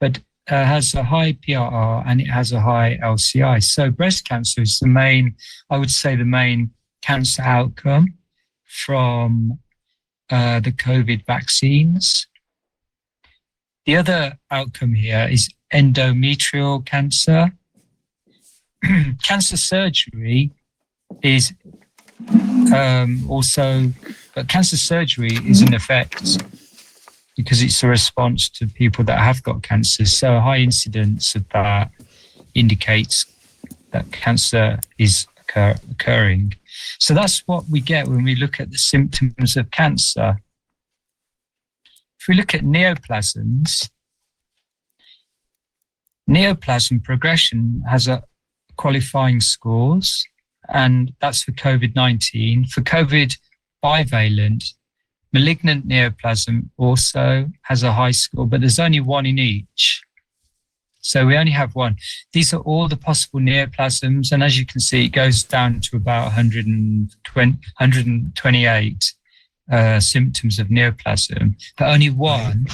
but uh, has a high PRR and it has a high LCI. So breast cancer is the main, I would say, the main cancer outcome from uh, the COVID vaccines. The other outcome here is endometrial cancer. <clears throat> cancer surgery is um, also, but cancer surgery is in effect because it's a response to people that have got cancer. So a high incidence of that indicates that cancer is occur- occurring. So that's what we get when we look at the symptoms of cancer. If we look at neoplasms, neoplasm progression has a qualifying scores, and that's for COVID 19. For COVID bivalent, malignant neoplasm also has a high score, but there's only one in each. So we only have one. These are all the possible neoplasms, and as you can see, it goes down to about 120, 128 uh, symptoms of neoplasm, but only one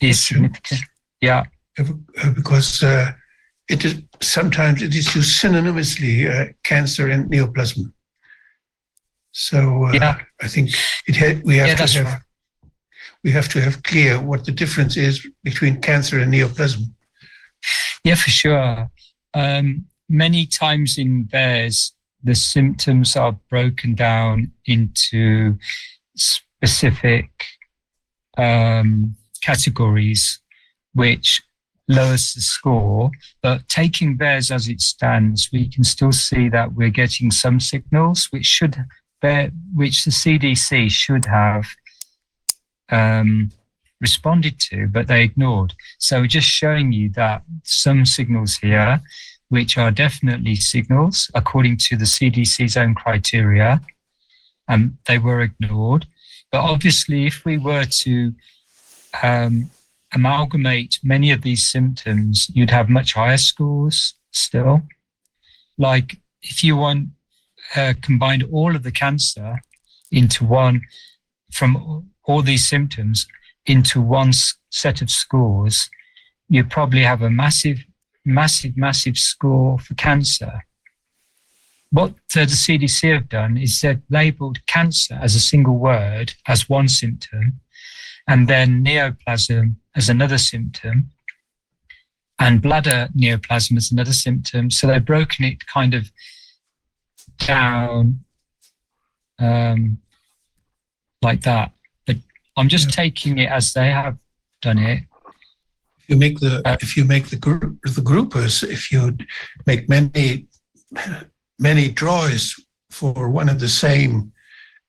is significant. Yeah. Because uh, it is sometimes it is used synonymously, uh, cancer and neoplasm. So uh, Yeah. I think it had, we have Yeah, to have right. we have to have clear what the difference is between cancer and neoplasm. Yeah, for sure. Um, many times in bears, the symptoms are broken down into specific um, categories, which lowers the score. But taking bears as it stands, we can still see that we're getting some signals, which should which the CDC should have um, responded to, but they ignored. So just showing you that some signals here, which are definitely signals according to the CDC's own criteria, um, they were ignored. But obviously, if we were to um, amalgamate many of these symptoms, you'd have much higher scores still. Like if you want uh, combined all of the cancer into one from all these symptoms into one set of scores, you probably have a massive, massive, massive score for cancer. What the CDC have done is they've labeled cancer as a single word as one symptom, and then neoplasm as another symptom, and bladder neoplasm as another symptom. So they've broken it kind of down um, like that. But I'm just taking it as they have done it. If you make the Uh, if you make the group the groupers, if you make many many drawers for one of the same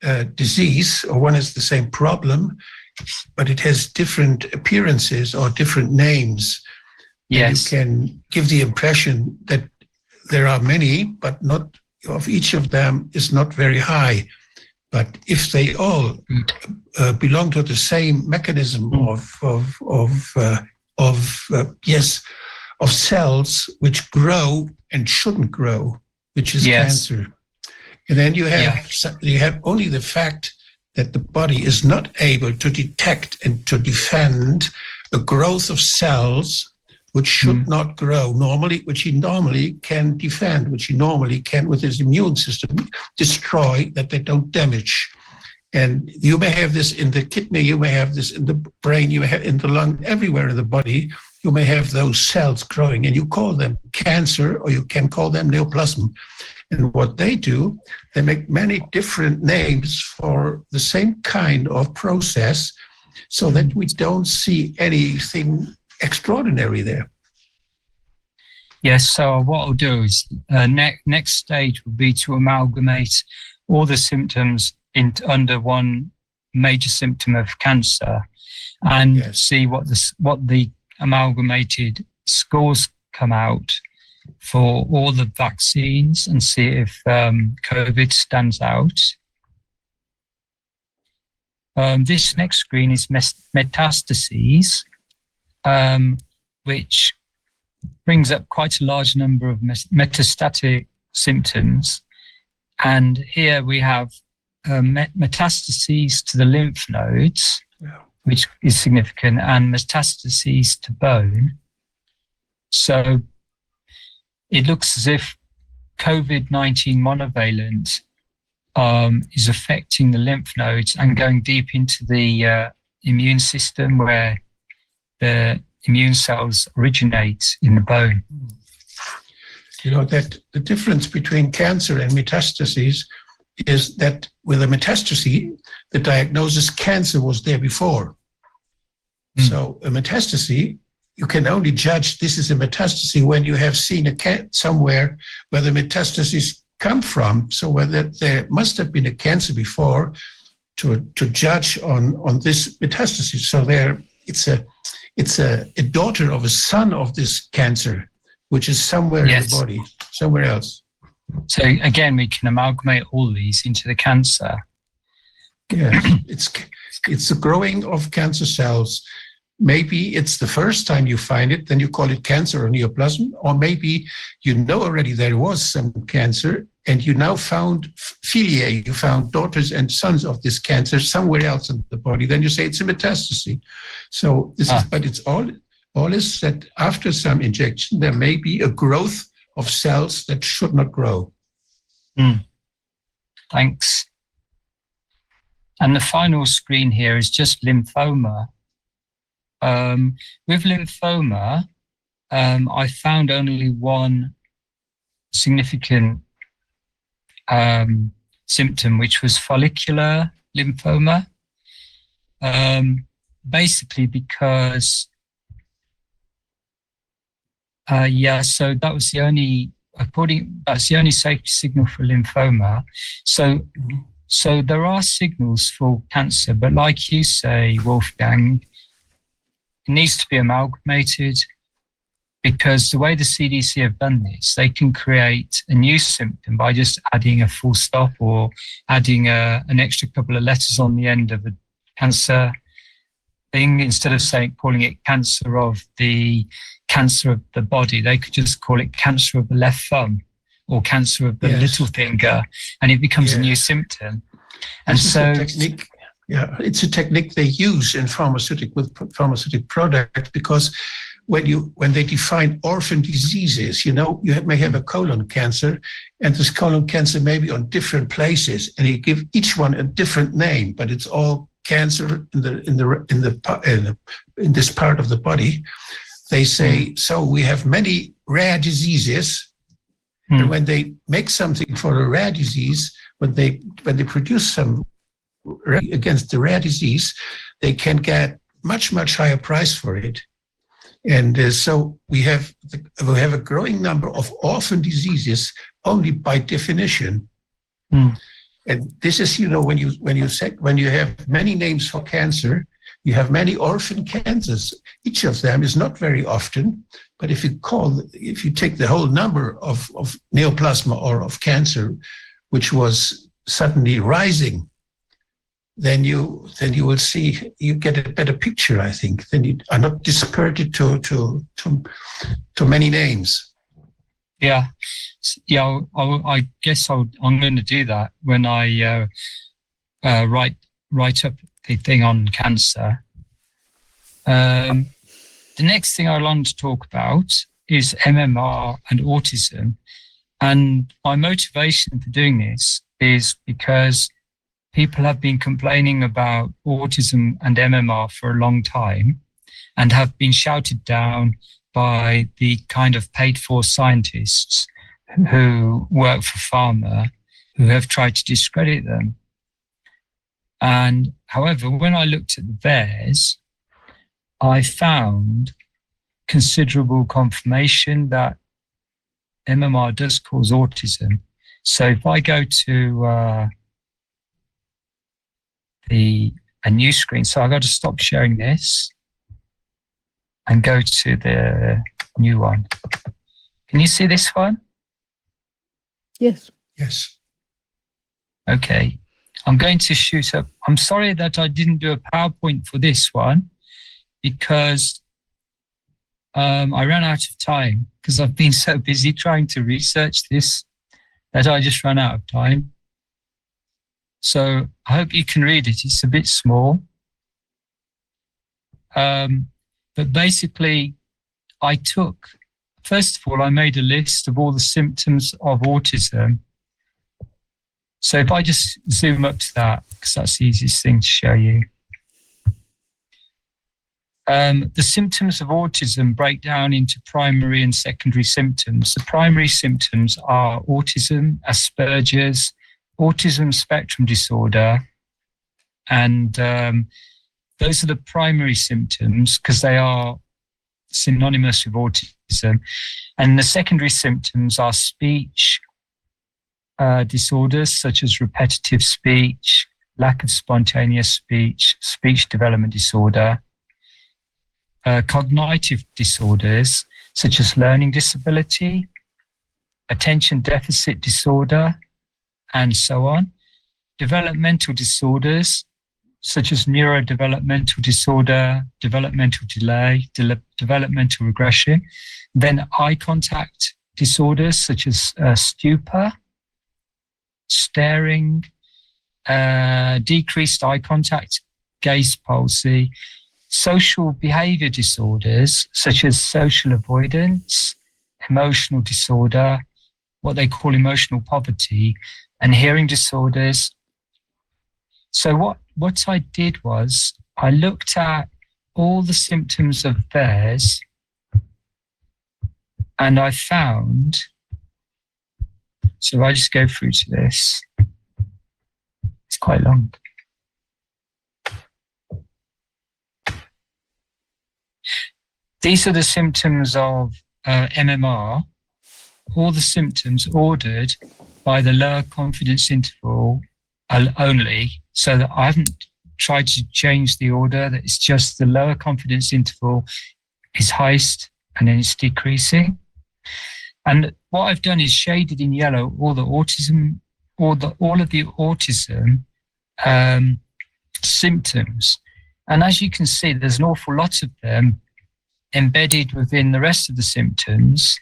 uh, disease or one is the same problem, but it has different appearances or different names, Yes. you can give the impression that there are many, but not of each of them is not very high. But if they all uh, belong to the same mechanism Mm. of of of uh, of uh, yes of cells which grow and shouldn't grow, which is Yes. cancer, and then you have Yeah. you have only the fact that the body is not able to detect and to defend the growth of cells which should hmm. not grow normally, which he normally can defend, which he normally can with his immune system destroy that they don't damage. And you may have this in the kidney, you may have this in the brain, you may have in the lung, everywhere in the body, you may have those cells growing and you call them cancer or you can call them neoplasm. And what they do, they make many different names for the same kind of process so that we don't see anything extraordinary there. Yes. So what I'll do is uh, ne- next stage will be to amalgamate all the symptoms in under one major symptom of cancer, and Yes. see what the what the amalgamated scores come out for all the vaccines, and see if um, COVID stands out. Um, this next screen is metastases, um, which brings up quite a large number of metastatic symptoms. And here we have uh, met- metastases to the lymph nodes, Yeah. which is significant, and metastases to bone. So it looks as if COVID 19 monovalent um, is affecting the lymph nodes and going deep into the uh, immune system where the immune cells originate in the bone. You know that the difference between cancer and metastases is that with a metastasis, the diagnosis cancer was there before. Mm. So a metastasis, you can only judge this is a metastasis when you have seen a cat somewhere where the metastases come from. So whether there must have been a cancer before to to judge on on this metastasis. So there, it's a it's a, a daughter of a son of this cancer, which is somewhere in the body, somewhere else. So again, we can amalgamate all these into the cancer. Yes, it's it's the growing of cancer cells. Maybe it's the first time you find it, then you call it cancer or neoplasm, or maybe you know already there was some cancer and you now found filiae, you found daughters and sons of this cancer somewhere else in the body. Then you say it's a metastasis. So this Ah. is, but it's all all is that after some injection there may be a growth of cells that should not grow. Thanks. And the final screen here is just lymphoma. Um, with lymphoma, um, I found only one significant um, symptom, which was follicular lymphoma. Um, basically, because uh, yeah, so that was the only according that's the only safety signal for lymphoma. So so there are signals for cancer, but like you say, Wolfgang, it needs to be amalgamated because the way the CDC have done this, they can create a new symptom by just adding a full stop or adding a, an extra couple of letters on the end of a cancer thing instead of saying calling it cancer of the cancer of the body. They could just call it cancer of the left thumb or cancer of the Yes. little finger, and it becomes a new symptom. And This so, technique. Yeah, it's a technique they use in pharmaceutical with pharmaceutical products because when you when they define orphan diseases, you know, you may have a colon cancer, and this colon cancer may be on different places, and you give each one a different name, but it's all cancer in the in the in the in, this part of the body. They say so. We have many rare diseases, Hmm. and when they make something for a rare disease, when they when they produce some against the rare disease, they can get much much higher price for it. And uh, so we have we have a growing number of orphan diseases only by definition. Hmm. And this is, you know, when you when you say when you have many names for cancer, you have many orphan cancers. Each of them is not very often, but if you call if you take the whole number of, of neoplasma or of cancer, which was suddenly rising, then you then you will see you get a better picture, I think. Then you are not dispersed to to to to many names. yeah, yeah, I'll, I'll, I guess I'll, I'm going to do that when I uh, uh, write write up the thing on cancer. Um, the next thing I want to talk about is MMR and autism, and my motivation for doing this is because people have been complaining about autism and MMR for a long time, and have been shouted down by the kind of paid for scientists who work for pharma who have tried to discredit them. And however, when I looked at the VAERS, I found considerable confirmation that MMR does cause autism. So if I go to uh, the a new screen, so I've got to stop sharing this and go to the new one. Can you see this one? Yes. Yes. Okay. I'm going to shoot up. I'm sorry that I didn't do a PowerPoint for this one because um, I ran out of time because I've been so busy trying to research this that I just ran out of time. So I hope you can read it. It's a bit small. Um, but basically, I took, first of all, I made a list of all the symptoms of autism so if I just zoom up to that, because that's the easiest thing to show you. Um, the symptoms of autism break down into primary and secondary symptoms. The primary symptoms are autism, Asperger's, autism spectrum disorder, and um, those are the primary symptoms because they are synonymous with autism. And the secondary symptoms are speech, uh, disorders such as repetitive speech, lack of spontaneous speech, speech development disorder, uh, cognitive disorders such as learning disability, attention deficit disorder, and so on, developmental disorders such as neurodevelopmental disorder, developmental delay, de- developmental regression, then eye contact disorders such as uh, stupor, staring, uh, decreased eye contact, gaze palsy, social behavior disorders such as social avoidance, emotional disorder, what they call emotional poverty, and hearing disorders, So what what I did was I looked at all the symptoms of theirs, and I found. So I just go through to this, it's quite long. These are the symptoms of uh, MMR, all the symptoms ordered by the lower confidence interval only, so that I haven't tried to change the order, that it's just the lower confidence interval is highest and then it's decreasing. And what I've done is shaded in yellow all the autism, all the all of the autism um, symptoms. And as you can see, there's an awful lot of them embedded within the rest of the symptoms.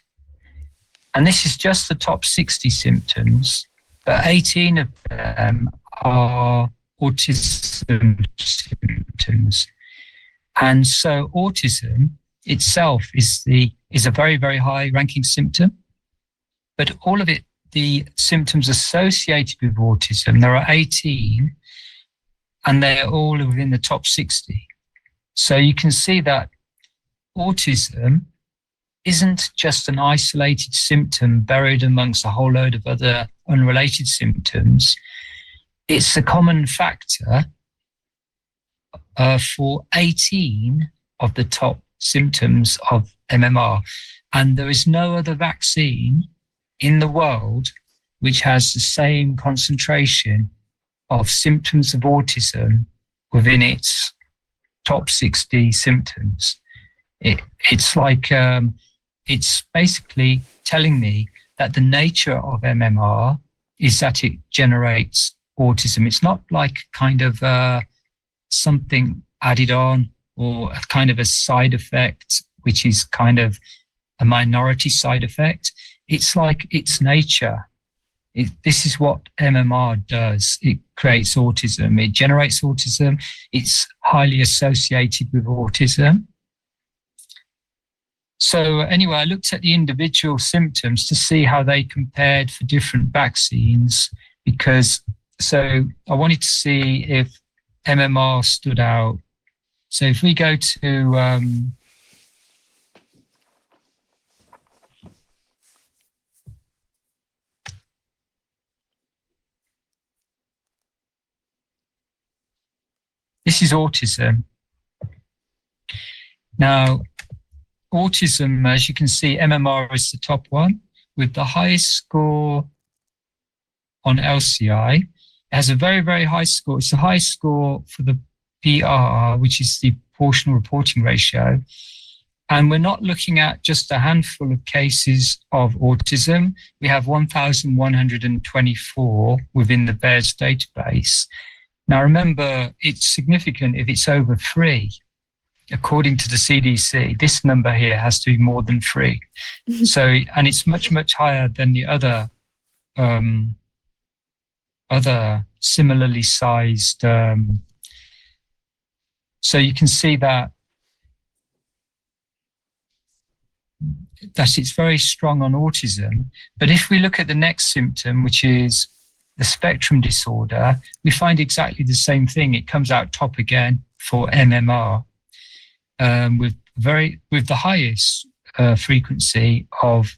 And this is just the top 60 symptoms, but 18 of them are autism symptoms. And so autism itself is the is a very, very high ranking symptom. But all of it, the symptoms associated with autism, there are 18, and they're all within the top 60. So you can see that autism isn't just an isolated symptom buried amongst a whole load of other unrelated symptoms. It's a common factor uh, for 18 of the top symptoms of MMR. And there is no other vaccine in the world which has the same concentration of symptoms of autism within its top 60 symptoms. It, it's like, um, it's basically telling me that the nature of MMR is that it generates autism. It's not like kind of uh, something added on or a kind of a side effect, which is kind of a minority side effect. It's like its nature. It, this is what MMR does. It creates autism. It generates autism. It's highly associated with autism. So anyway, I looked at the individual symptoms to see how they compared for different vaccines because so I wanted to see if MMR stood out. So if we go to um, this is autism. Now, autism, as you can see, MMR is the top one with the highest score on LCI. It has a very, very high score. It's the highest score for the PRR, which is the proportional reporting ratio. And we're not looking at just a handful of cases of autism. We have 1,124 within the BEARS database. Now, remember, it's significant if it's over three according to the CDC, this number here has to be more than 3 so, and it's much much higher than the other um, other similarly sized. Um, so you can see that that it's very strong on autism. But if we look at the next symptom, which is the spectrum disorder, we find exactly the same thing. It comes out top again for MMR um, with very with the highest uh, frequency of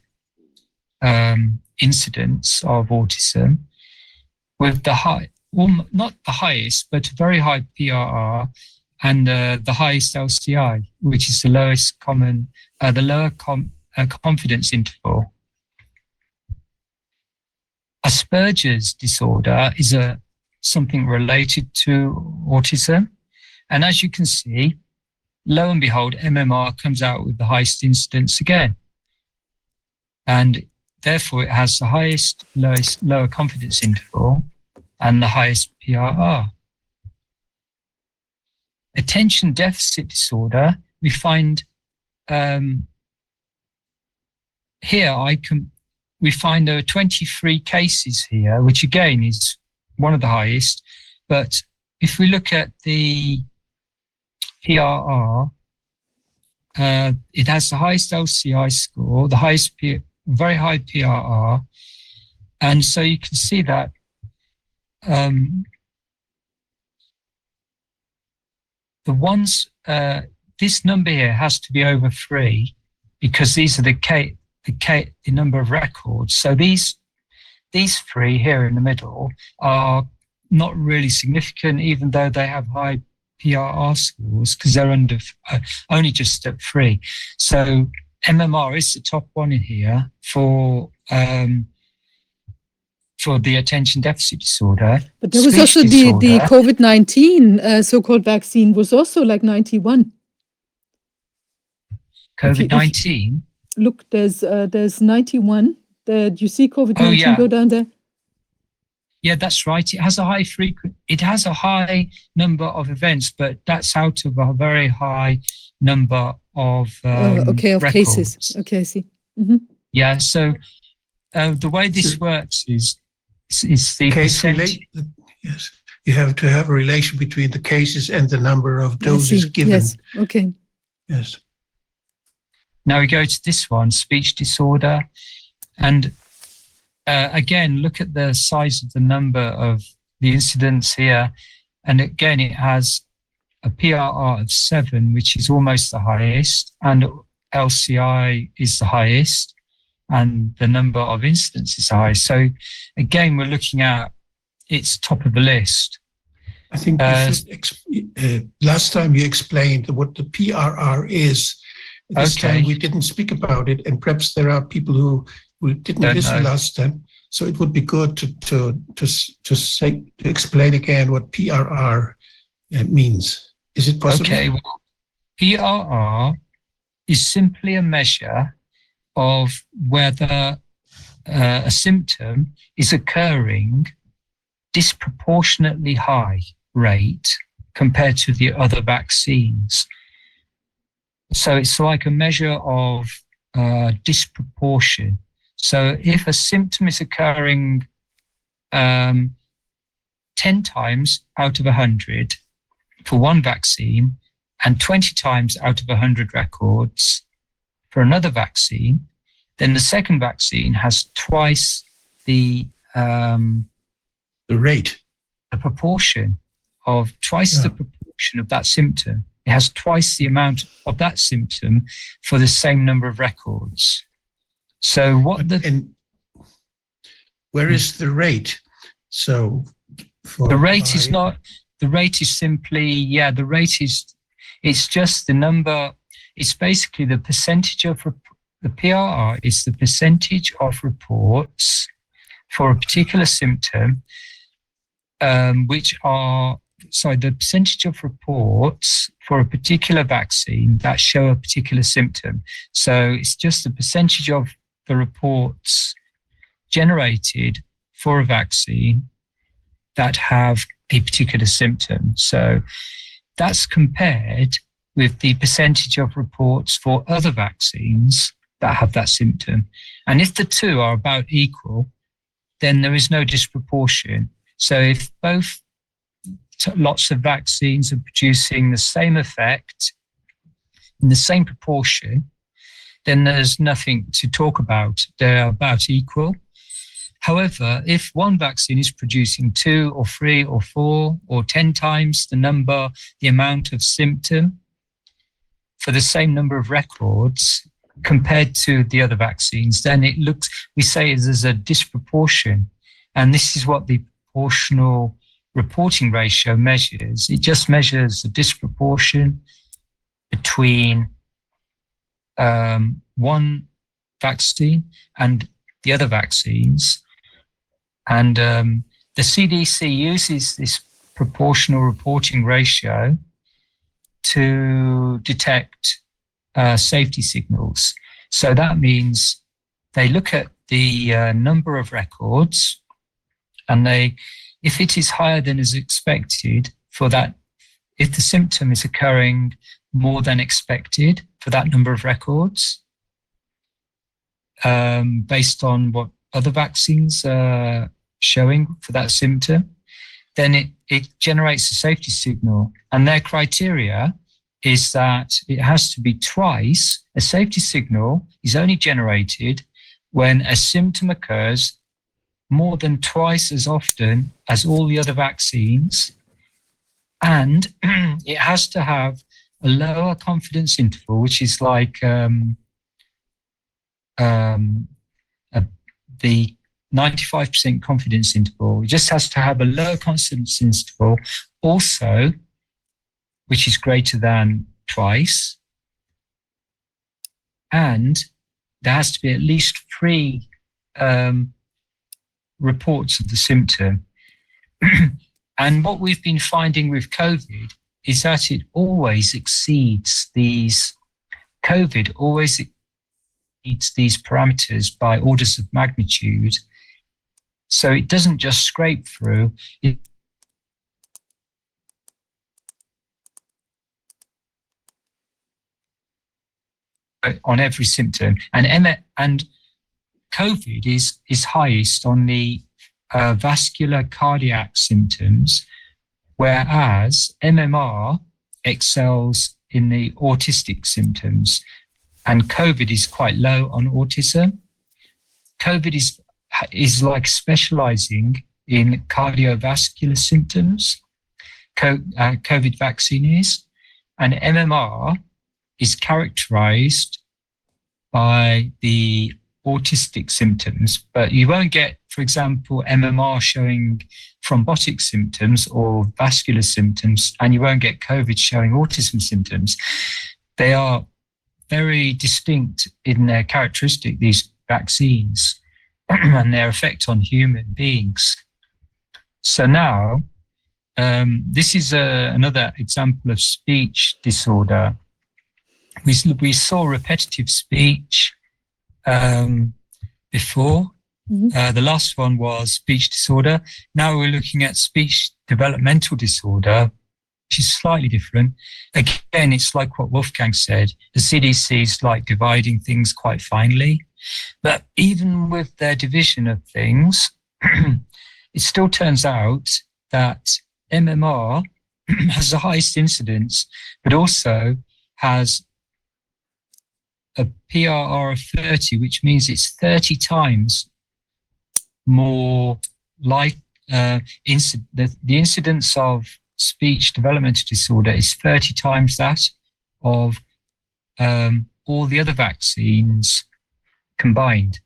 um, incidents of autism, with the high, well, not the highest, but very high PRR and uh, the highest LCI, which is the lowest common, uh, the lower com- uh, confidence interval. Asperger's disorder is a something related to autism, and as you can see, lo and behold, MMR comes out with the highest incidence again. And therefore, it has the highest lowest, lower confidence interval and the highest PRR. Attention deficit disorder, we find um, here I can we find there are 23 cases here, which again is one of the highest. But if we look at the PRR, uh, it has the highest LCI score, the highest, P- very high PRR. And so you can see that um, the ones, uh, this number here has to be over three because these are the K, the K, the number of records. So these, these three here in the middle are not really significant, even though they have high PRR scores because they're under uh, only just at three. So MMR is the top one in here for um, for the attention deficit disorder. But there was also the, the. COVID 19 uh, so called vaccine was also like 91. COVID nineteen. Look, there's uh, there's 91. The, do you see COVID 19 Oh, yeah. go down there? Yeah, that's right. It has a high frequent. It has a high number of events, but that's out of a very high number of um, Oh, okay, of cases. Okay, I see. hmm Yeah. So uh, the way this works is is, is the Case percentage. relate, yes. You have to have a relation between the cases and the number of doses see. given. Yes. Okay. Yes. Now we go to this one, speech disorder. And uh, again, look at the size of the number of the incidents here. And again, it has a PRR of seven, which is almost the highest, and LCI is the highest, and the number of incidents is high. So again, we're looking at it's top of the list. I think Uh, uh, last time you explained what the PRR is. This Okay. time we didn't speak about it, and perhaps there are people who, who didn't Don't listen know. last time. So it would be good to to to to say to explain again what PRR uh, means. Is it possible? Okay, well, PRR is simply a measure of whether uh, a symptom is occurring disproportionately high rate compared to the other vaccines. So it's like a measure of uh, disproportion. So if a symptom is occurring um, 10 times out of 100, for one vaccine and 20 times out of 100 records for another vaccine, then the second vaccine has twice the um, The rate. the proportion of twice the proportion of that symptom. It has twice the amount of that symptom for the same number of records. So what the and where is the rate? So for the rate is not the rate is simply yeah the rate is it's just the number it's basically the percentage of rep- the prr is the percentage of reports for a particular symptom um, which are sorry the percentage of reports for a particular vaccine that show a particular symptom so it's just the percentage of the reports generated for a vaccine that have a particular symptom. So that's compared with the percentage of reports for other vaccines that have that symptom. And if the two are about equal, then there is no disproportion. So if both t- lots of vaccines are producing the same effect in the same proportion, then there's nothing to talk about. They're about equal. However, if one vaccine is producing two or three or four or 10 times the number, the amount of symptom for the same number of records compared to the other vaccines, then it looks, we say there's a disproportion. And this is what the proportional reporting ratio measures. It just measures the disproportion between um, one vaccine and the other vaccines. And um, the CDC uses this proportional reporting ratio to detect uh, safety signals. So that means they look at the uh, number of records and they, if it is higher than is expected for that, if the symptom is occurring more than expected for that number of records, um, based on what other vaccines are showing for that symptom, then it, it generates a safety signal. And their criteria is that it has to be twice. A safety signal is only generated when a symptom occurs more than twice as often as all the other vaccines and <clears throat> it has to have a lower confidence interval, which is like um, um, a, the 95% confidence interval. It just has to have a lower confidence interval also, which is greater than twice. And there has to be at least three um, reports of the symptom. <clears throat> and what we've been finding with COVID is that it always exceeds these, COVID always exceeds these parameters by orders of magnitude. So it doesn't just scrape through, it on every symptom. And and COVID is is highest on the uh, vascular cardiac symptoms, whereas MMR excels in the autistic symptoms, and COVID is quite low on autism. COVID is is like specializing in cardiovascular symptoms. Uh, COVID vaccine is, and MMR is characterized by the autistic symptoms, but you won't get, for example, MMR showing thrombotic symptoms or vascular symptoms, and you won't get COVID showing autism symptoms. They are very distinct in their characteristic, these vaccines, <clears throat> and their effect on human beings. So now, um, this is a, another example of speech disorder. We, we saw repetitive speech um, before. Mhm. Uh, the last one was speech disorder. Now we're looking at speech developmental disorder, which is slightly different. Again, it's like what Wolfgang said. The CDC is like dividing things quite finely. But even with their division of things, <clears throat> it still turns out that MMR <clears throat> has the highest incidence, but also has a PRR of 30, which means it's 30 times more like uh, inci- the, the incidence of speech developmental disorder is 30 times that of um, all the other vaccines combined.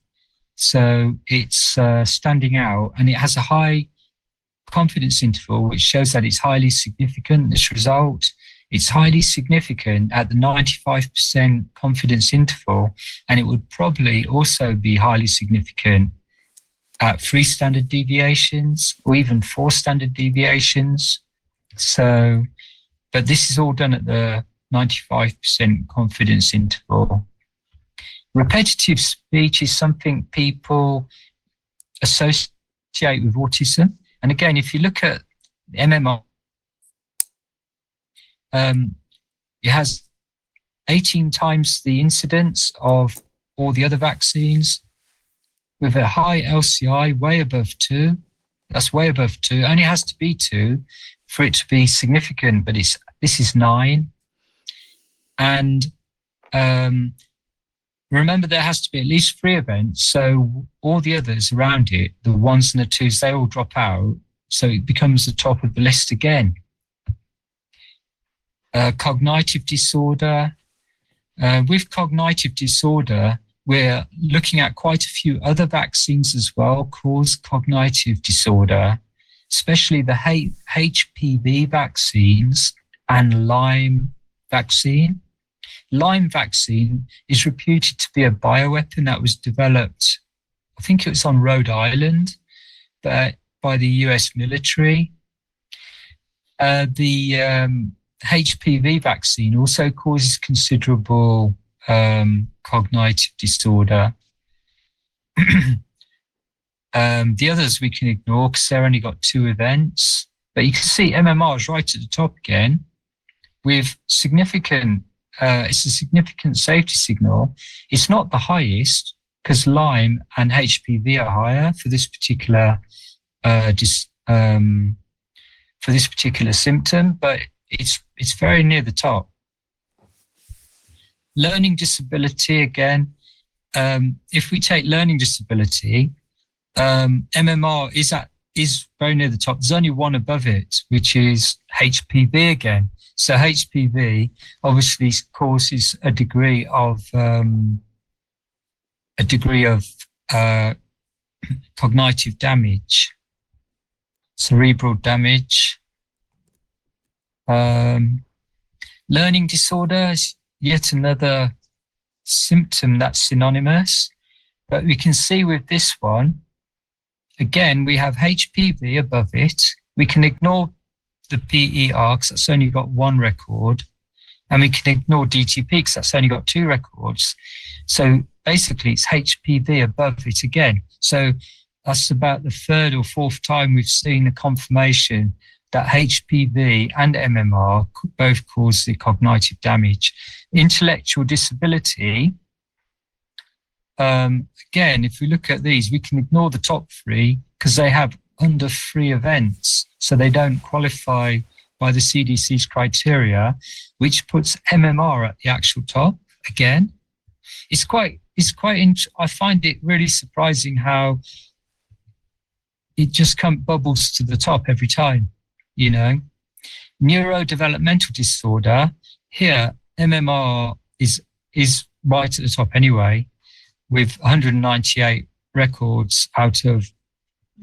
So it's uh, standing out and it has a high confidence interval, which shows that it's highly significant, this result. It's highly significant at the 95% confidence interval, and it would probably also be highly significant at three standard deviations or even four standard deviations. So, but this is all done at the 95% confidence interval. Repetitive speech is something people associate with autism. And again, if you look at MMR, um, it has 18 times the incidence of all the other vaccines with a high LCI way above two. That's way above two. Only has to be two for it to be significant, but it's this is nine. And um, remember, there has to be at least three events. So all the others around it, the ones and the twos, they all drop out. So it becomes the top of the list again. Uh, cognitive disorder. Uh, with cognitive disorder, we're looking at quite a few other vaccines as well cause cognitive disorder, especially the HPV vaccines and Lyme vaccine. Lyme vaccine is reputed to be a bioweapon that was developed, I think it was on Rhode Island, but by the US military. Uh, the um, HPV vaccine also causes considerable um, cognitive disorder. <clears throat> um, the others we can ignore because they've only got two events. But you can see MMR is right at the top again with significant, uh, it's a significant safety signal. It's not the highest because Lyme and HPV are higher for this particular uh, dis, um, for this particular symptom, but it's it's very near the top. Learning disability again. Um, if we take learning disability, um, MMR is at is very near the top. There's only one above it, which is HPV again. So HPV obviously causes a degree of um, a degree of uh, <clears throat> cognitive damage, cerebral damage, um, learning disorders. Yet another symptom that's synonymous. But we can see with this one, again, we have HPV above it. We can ignore the PER because that's only got one record. And we can ignore DTP because that's only got two records. So basically, it's HPV above it again. So that's about the third or fourth time we've seen a confirmation that HPV and MMR both cause the cognitive damage. Intellectual disability, um, again, if we look at these, we can ignore the top three because they have under three events. So they don't qualify by the CDC's criteria, which puts MMR at the actual top again. It's quite, it's quite, int- I find it really surprising how it just comes bubbles to the top every time, you know. Neurodevelopmental disorder, here MMR is is right at the top anyway, with 198 records out of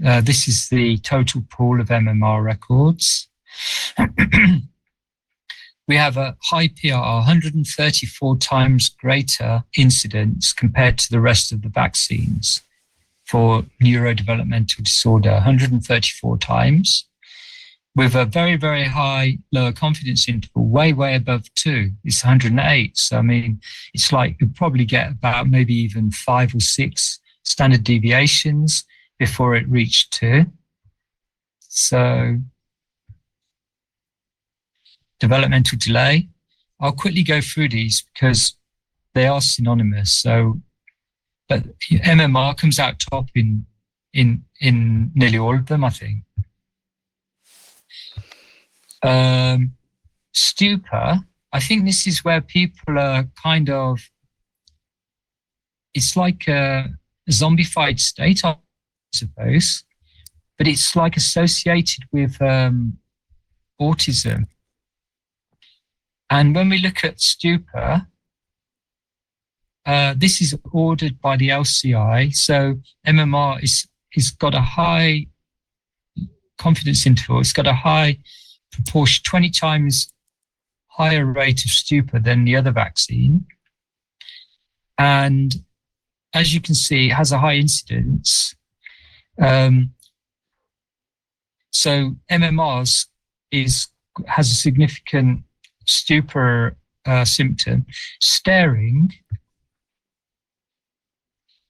uh, this is the total pool of MMR records. <clears throat> we have a high PR, 134 times greater incidence compared to the rest of the vaccines for neurodevelopmental disorder, 134 times, with a very, very high lower confidence interval, way, way above two. It's 108. So, I mean, it's like you probably get about maybe even five or six standard deviations before it reached two. So, developmental delay. I'll quickly go through these because they are synonymous. So, but MMR comes out top in in in nearly all of them, I think. Um, stupor. I think this is where people are kind of. It's like a, zombified state, I suppose, but it's like associated with um, autism. And when we look at stupor, uh, this is ordered by the LCI. So MMR is is got a high confidence interval. It's got a high proportion, 20 times higher rate of stupor than the other vaccine. And as you can see, it has a high incidence. Um, so MMRs is has a significant stupor uh, symptom. Staring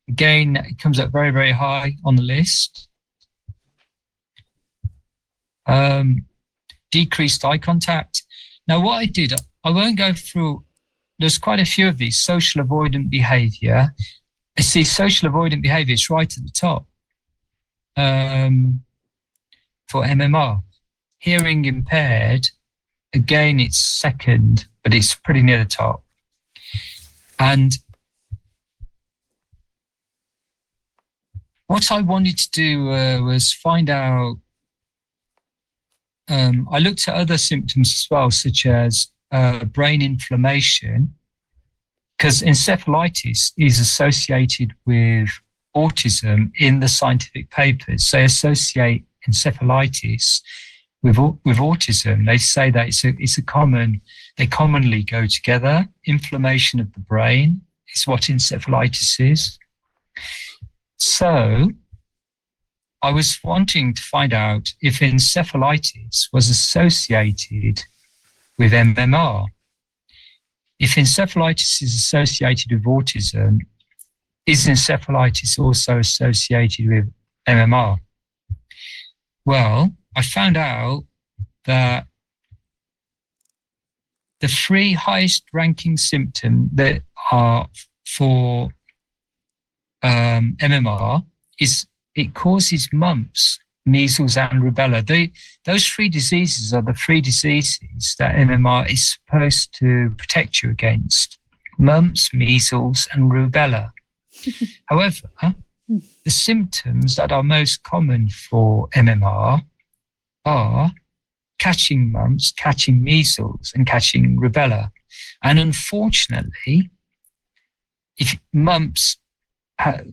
Again, it comes up very, very high on the list. Um, decreased eye contact. Now, what I did, I won't go through, there's quite a few of these social avoidant behavior. I see social avoidant behavior, it's right at the top um, for MMR. Hearing impaired, again, it's second, but it's pretty near the top. And what I wanted to do uh, was find out. Um, I looked at other symptoms as well, such as uh, brain inflammation, because encephalitis is associated with autism in the scientific papers. They associate encephalitis with with autism. They say that it's a it's a common. They commonly go together. Inflammation of the brain is what encephalitis is. So I was wanting to find out if encephalitis was associated with MMR. If encephalitis is associated with autism, is encephalitis also associated with MMR? Well, I found out that the three highest ranking symptoms that are for um, MMR is it causes mumps, measles, and rubella. They, those three diseases are the three diseases that MMR is supposed to protect you against mumps, measles, and rubella. <laughs> However, hmm. the symptoms that are most common for MMR are catching mumps, catching measles, and catching rubella. And unfortunately, if mumps,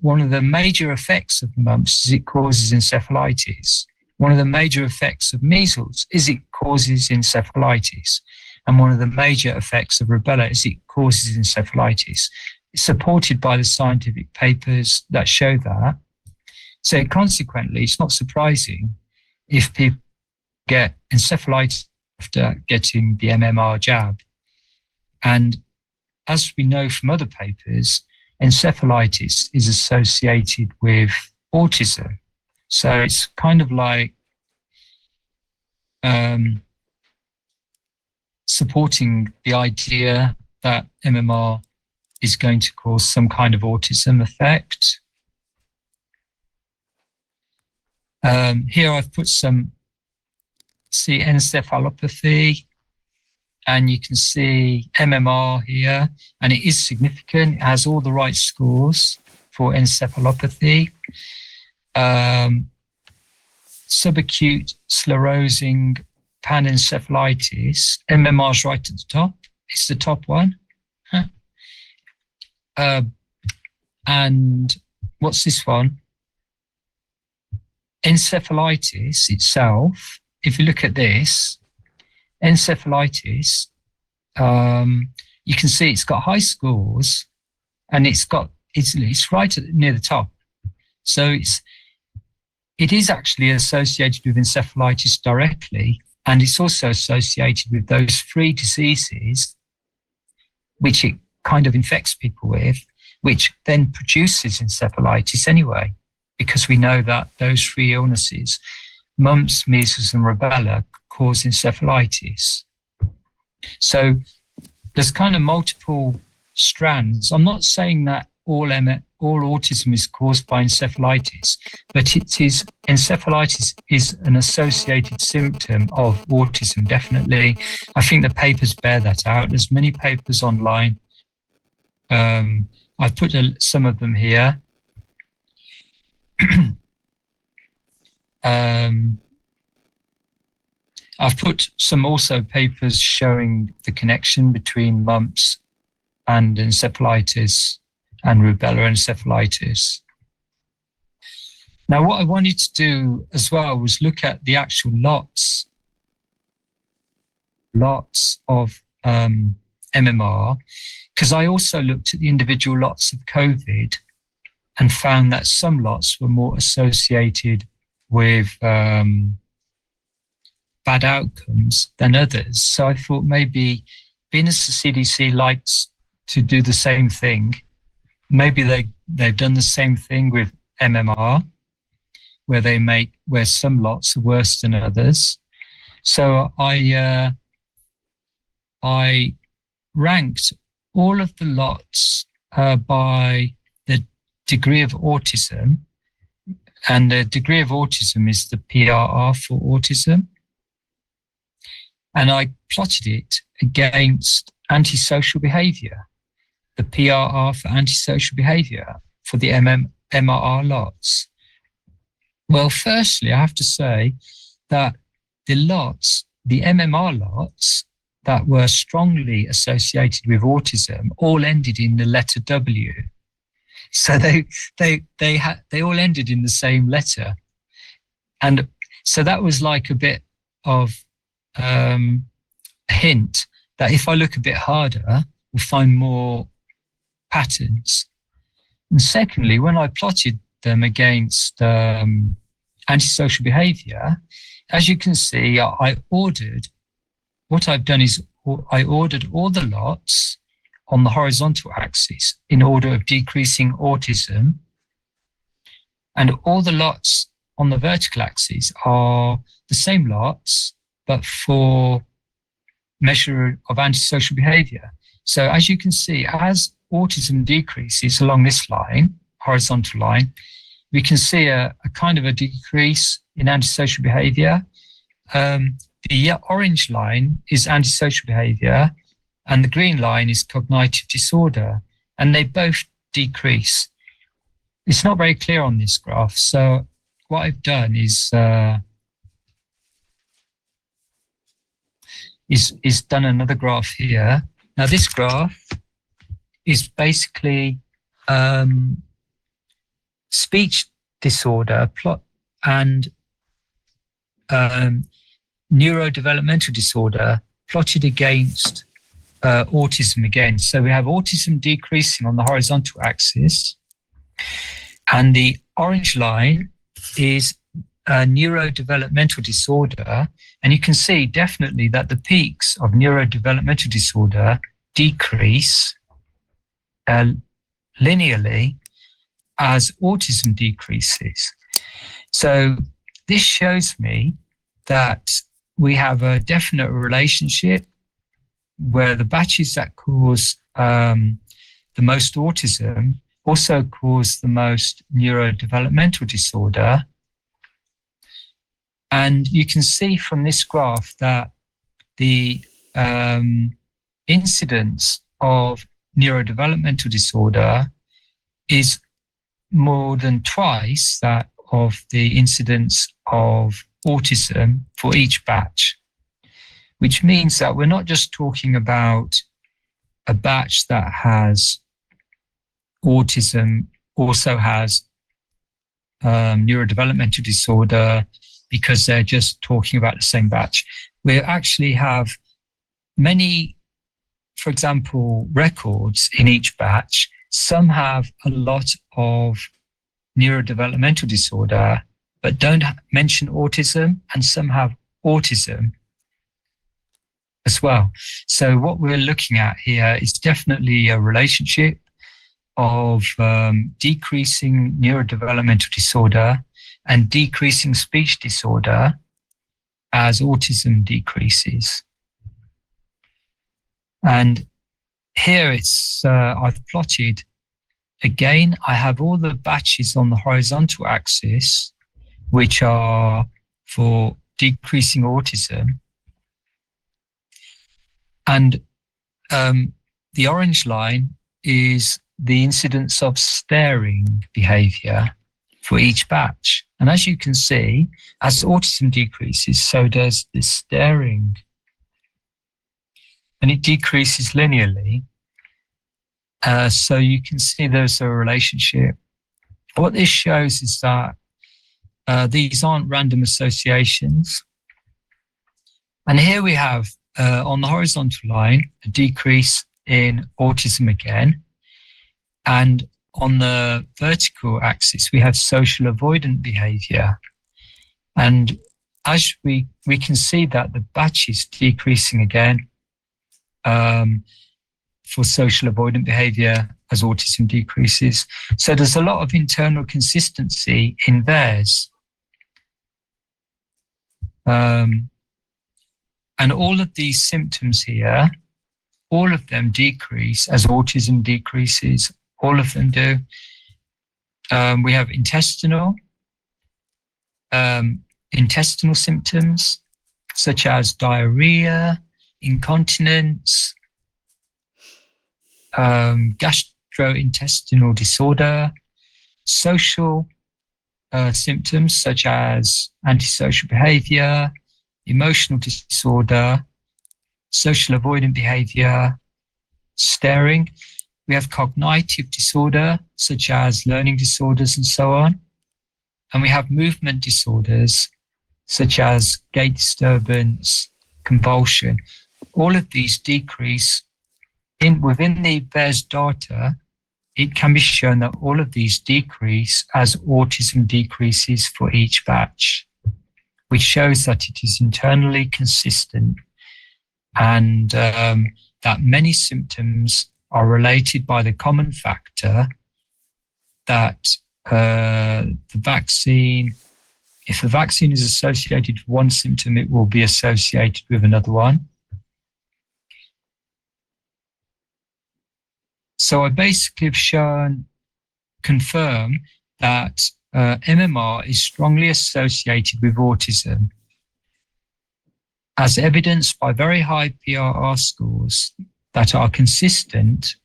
one of the major effects of mumps is it causes encephalitis. One of the major effects of measles is it causes encephalitis. And one of the major effects of rubella is it causes encephalitis. It's supported by the scientific papers that show that. So consequently, it's not surprising if people get encephalitis after getting the MMR jab. And as we know from other papers, encephalitis is associated with autism. So it's kind of like um, supporting the idea that MMR is going to cause some kind of autism effect. Um, here I've put some see encephalopathy and you can see MMR here and it is significant. It has all the right scores for encephalopathy. Um, subacute sclerosing panencephalitis. MMR is right at the top. It's the top one. Huh. Uh, and what's this one? Encephalitis itself, if you look at this, encephalitis, um, you can see it's got high scores and it's got, it's, it's right at, near the top. So it's, it is actually associated with encephalitis directly, and it's also associated with those three diseases which it kind of infects people with, which then produces encephalitis anyway, because we know that those three illnesses, mumps, measles, and rubella, cause encephalitis. So there's kind of multiple strands. I'm not saying that all M- all autism is caused by encephalitis, but it is encephalitis is an associated symptom of autism. Definitely, I think the papers bear that out. There's many papers online. Um, I've put a, some of them here. <clears throat> um, I've put some also papers showing the connection between mumps and encephalitis and rubella encephalitis. Now, what I wanted to do as well was look at the actual lots, lots of um, MMR, because I also looked at the individual lots of COVID and found that some lots were more associated with um, bad outcomes than others. So I thought maybe as the CDC likes to do the same thing, maybe they, they've done the same thing with MMR, where they make, where some lots are worse than others. So I, uh, I ranked all of the lots uh, by the degree of autism, and the degree of autism is the PRR for autism. And I plotted it against antisocial behavior, the PRR for antisocial behavior for the MM, MRR lots. Well, firstly, I have to say that the lots, the MMR lots that were strongly associated with autism all ended in the letter W. So they they they had they all ended in the same letter. And so that was like a bit of um, hint that if I look a bit harder, we'll find more patterns. And secondly, when I plotted them against um, antisocial behavior, as you can see, I ordered, what I've done is I ordered all the lots on the horizontal axis in order of decreasing autism. And all the lots on the vertical axis are the same lots but for measure of antisocial behavior. So as you can see, as autism decreases along this line, horizontal line, we can see a, a kind of a decrease in antisocial behavior. Um, the orange line is antisocial behavior and the green line is cognitive disorder and they both decrease. It's not very clear on this graph. So what I've done is uh, is is done another graph here. Now this graph is basically um, speech disorder plot and um, neurodevelopmental disorder plotted against uh, autism again. So we have autism decreasing on the horizontal axis, and the orange line is a neurodevelopmental disorder. And you can see definitely that the peaks of neurodevelopmental disorder decrease uh, linearly as autism decreases. So this shows me that we have a definite relationship where the batches that cause um, the most autism also cause the most neurodevelopmental disorder. And you can see from this graph that the um, incidence of neurodevelopmental disorder is more than twice that of the incidence of autism for each batch, which means that we're not just talking about a batch that has autism, also has um, neurodevelopmental disorder, because they're just talking about the same batch. We actually have many, for example, records in each batch. Some have a lot of neurodevelopmental disorder, but don't mention autism, and some have autism as well. So, what we're looking at here is definitely a relationship of um, decreasing neurodevelopmental disorder and decreasing speech disorder as autism decreases. And here it's, uh, I've plotted again, I have all the batches on the horizontal axis, which are for decreasing autism. And um, the orange line is the incidence of staring behavior for each batch. And as you can see, as autism decreases, so does the staring. And it decreases linearly. Uh, so you can see there's a relationship. What this shows is that uh, these aren't random associations. And here we have uh, on the horizontal line a decrease in autism again. And on the vertical axis, we have social avoidant behavior. And as we, we can see that the batch is decreasing again um, for social avoidant behavior as autism decreases. So there's a lot of internal consistency in theirs. Um, and all of these symptoms here, all of them decrease as autism decreases, all of them do. Um, we have intestinal, um, intestinal symptoms such as diarrhea, incontinence, um, gastrointestinal disorder, social uh, symptoms such as antisocial behavior, emotional disorder, social avoidant behavior, staring, we have cognitive disorder, such as learning disorders and so on. And we have movement disorders, such as gait disturbance, convulsion. All of these decrease in within the VAERS data. It can be shown that all of these decrease as autism decreases for each batch, which shows that it is internally consistent and um, that many symptoms are related by the common factor that uh, the vaccine, if a vaccine is associated with one symptom, it will be associated with another one. So I basically have shown, confirm that uh, MMR is strongly associated with autism, as evidenced by very high PRR scores that are consistent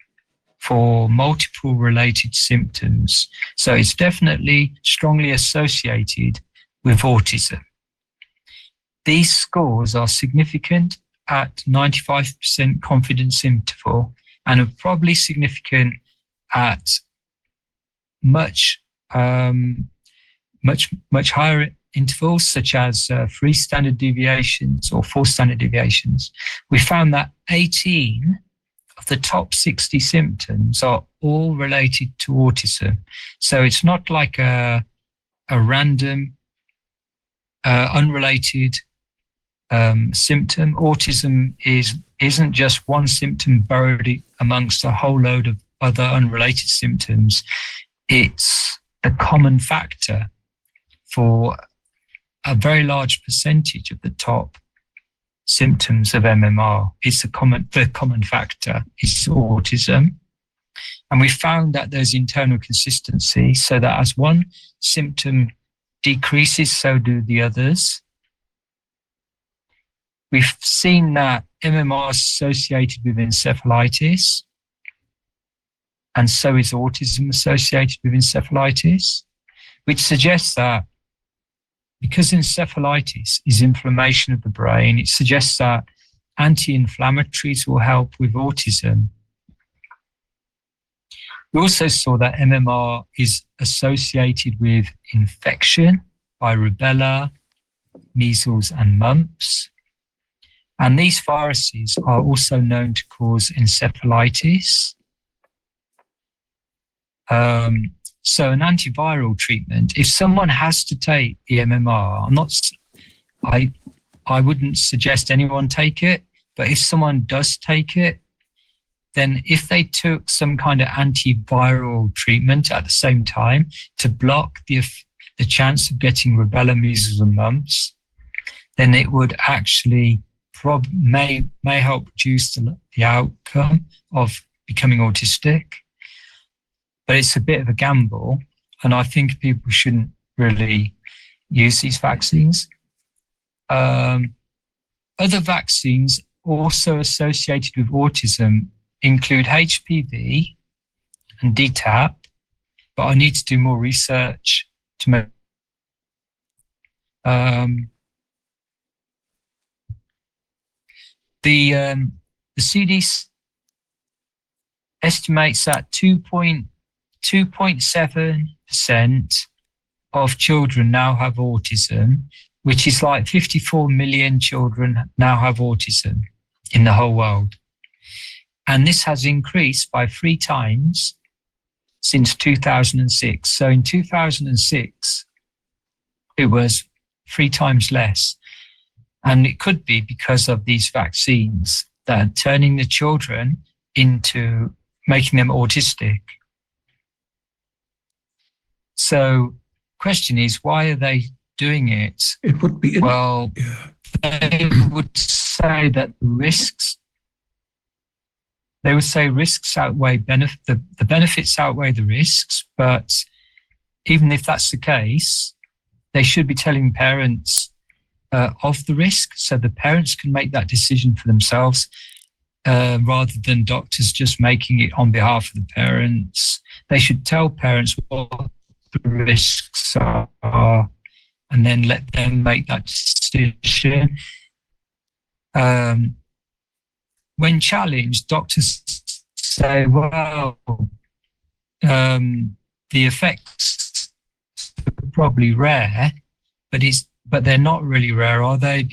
for multiple related symptoms. So it's definitely strongly associated with autism. These scores are significant at 95% confidence interval and are probably significant at much um, much much higher intervals such as uh, three standard deviations or four standard deviations we found that 18 of the top 60 symptoms are all related to autism. So it's not like a a random uh, unrelated um, symptom. Autism is isn't just one symptom buried amongst a whole load of other unrelated symptoms. It's the common factor for a very large percentage of the top symptoms of MMR. It's a common, the common factor is autism. And we found that there's internal consistency so that as one symptom decreases, so do the others. We've seen that MMR is associated with encephalitis, and so is autism associated with encephalitis, which suggests that because encephalitis is inflammation of the brain, it suggests that anti inflammatories will help with autism. We also saw that MMR is associated with infection by rubella, measles, and mumps. And these viruses are also known to cause encephalitis. Um, so an antiviral treatment, if someone has to take the MMR, I'm not, I, I wouldn't suggest anyone take it, but if someone does take it, then if they took some kind of antiviral treatment at the same time to block the, the chance of getting rubella, measles, and mumps, then it would actually prob- may may help reduce the, the outcome of becoming autistic but it's a bit of a gamble. And I think people shouldn't really use these vaccines. Um, other vaccines also associated with autism include HPV and DTaP, but I need to do more research to make. Um, the um, the CDC estimates that 2. 2.7% of children now have autism, which is like 54 million children now have autism in the whole world. And this has increased by three times since 2006. So in 2006, it was three times less. And it could be because of these vaccines that are turning the children into making them autistic. So, question is, why are they doing it? It would be. Well, yeah. they would say that the risks. They would say risks outweigh benefit. The, the benefits outweigh the risks, but even if that's the case, they should be telling parents uh, of the risk so the parents can make that decision for themselves uh, rather than doctors just making it on behalf of the parents. They should tell parents what risks are, and then let them make that decision. Um, when challenged, doctors say, well, um, the effects are probably rare, but it's but they're not really rare, are they?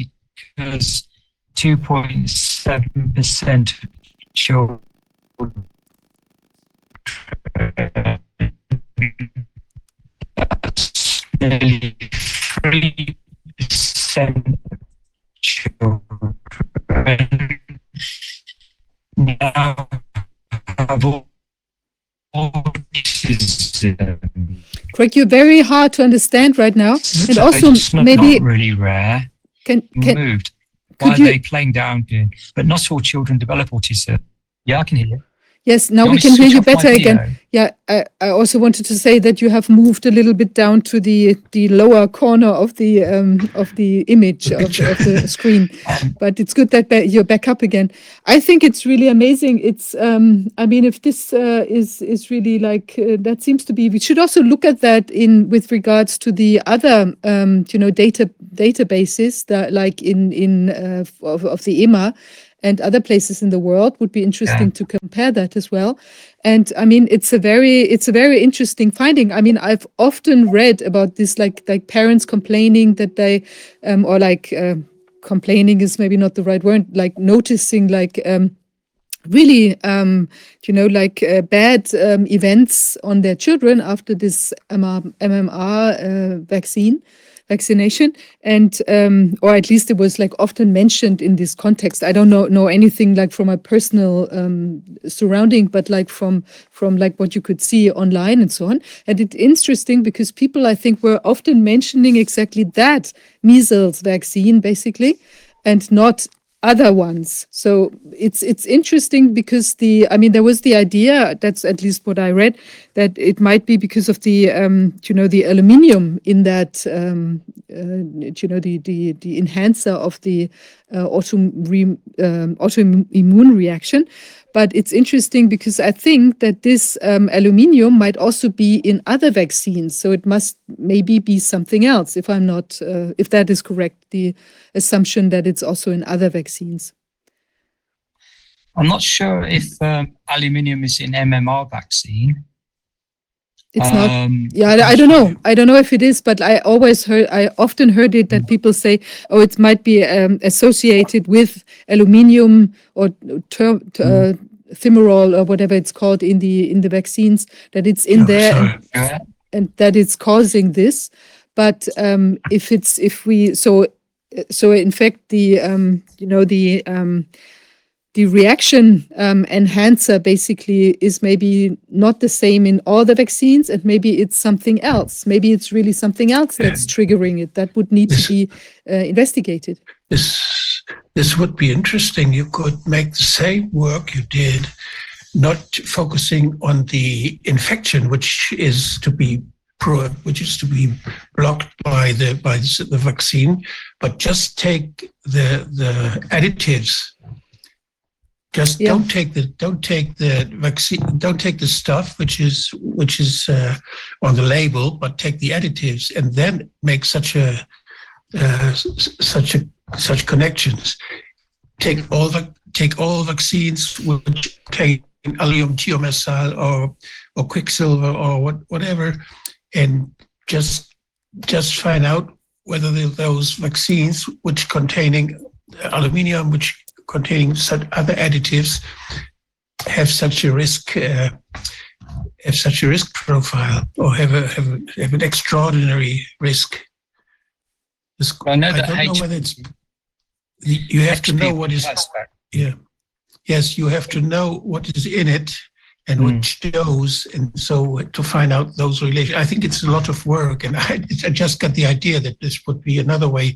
Because 2.7% of children nearly three percent children now have autism. Greg, you're very hard to understand right now. And also, it's not, maybe not really rare. can, can Moved. Why are you- they playing down? But not all children develop autism. Yeah, I can hear you. Yes, now we want me to can hear switch you off my better again. video? Yeah, I, I also wanted to say that you have moved a little bit down to the the lower corner of the um, of the image of, of the screen, <laughs> but it's good that ba- you're back up again. I think it's really amazing. It's um, I mean, if this uh, is is really like uh, that seems to be, we should also look at that in with regards to the other um, you know data databases that like in in uh, of, of the EMA and other places in the world would be interesting to compare that as well. And i mean it's a very it's a very interesting finding. I mean i've often read about this like like parents complaining that they um, or like uh, complaining is maybe not the right word like noticing like um, really um, you know like uh, bad um, events on their children after this MR, mmr uh, vaccine vaccination. And um, or at least it was like often mentioned in this context. I don't know know anything like from my personal um, surrounding but like from from like what you could see online and so on. And it's interesting because people i think were often mentioning exactly that measles vaccine basically and not other ones. So it's it's interesting because the I mean there was the idea that's at least what I read that it might be because of the um, you know the aluminium in that um, uh, you know the the the enhancer of the uh, auto re, um, autoimmune reaction. But it's interesting because I think that this um, aluminium might also be in other vaccines. So it must maybe be something else. If I'm not, uh, if that is correct, the assumption that it's also in other vaccines. I'm not sure if um, aluminium is in MMR vaccine. It's not. Um, Yeah, I, I don't know. I don't know if it is, but I always heard, I often heard it that people say, oh, it might be um, associated with aluminium or ter- t- uh, thimerol or whatever it's called in the in the vaccines that it's in Oh, there and, Yeah. and that it's causing this. But um, if it's if we so so in fact the um, you know the um, the reaction um, enhancer basically is maybe not the same in all the vaccines and maybe it's something else maybe it's really something else that's triggering it that would need to be uh, investigated This this would be interesting. You could make the same work you did, not focusing on the infection, which is to be pro, which is to be blocked by the by the, the vaccine, but just take the the additives. Just Yeah. don't take the don't take the vaccine don't take the stuff which is which is uh, on the label, but take the additives and then make such a uh, s- s- such a such connections. Take all the take all vaccines which contain allium thiomycin or or quicksilver or what whatever, and just just find out whether the, those vaccines which containing aluminium, which containing such other additives, have such a risk. Uh, have such a risk profile or have a have, a, have an extraordinary risk. This- I know I don't know whether it's. You have to know what is. Yeah. Yes, you have to know what is in it and Mm. which dose, and so to find out those relations. I think it's a lot of work, and <laughs> I, I just got the idea that this would be another way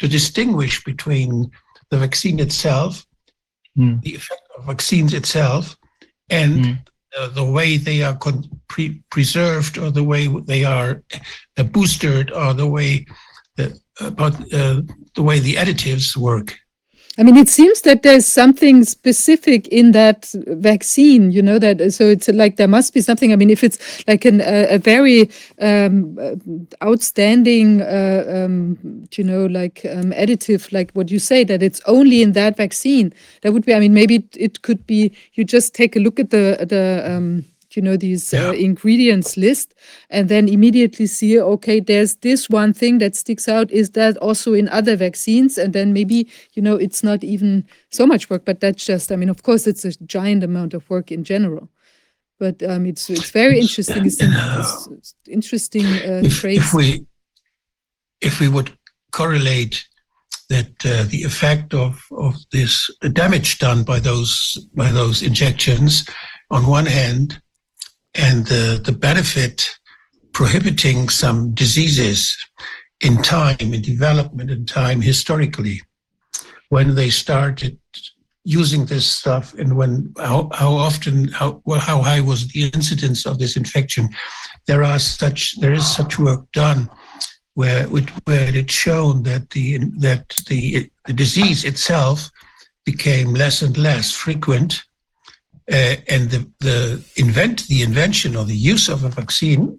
to distinguish between the vaccine itself, Mm. the effect of vaccines itself, and Mm. uh, the way they are con- pre- preserved, or the way they are uh, boosted, or the way that about uh, the way the additives work. I mean it seems that there's something specific in that vaccine you know that so it's like there must be something. I mean if it's like an, a, a very um, outstanding uh, um, you know like um, additive like what you say that it's only in that vaccine that would be i mean maybe it, it could be you just take a look at the the um, you know these uh, ingredients list and then immediately see okay there's this one thing that sticks out. Is that also in other vaccines? And then maybe you know it's not even so much work but that's just i mean of course it's a giant amount of work in general. But um it's it's very interesting. It's, <laughs> it's, it's interesting uh, if, if we if we would correlate that uh, the effect of of this damage done by those by those injections on one hand and the the benefit prohibiting some diseases in time in development in time historically when they started using this stuff and when how, how often how well how high was the incidence of this infection. There are such there is such work done where it, where it's shown that the that the the disease itself became less and less frequent uh, and the the invent the invention or the use of a vaccine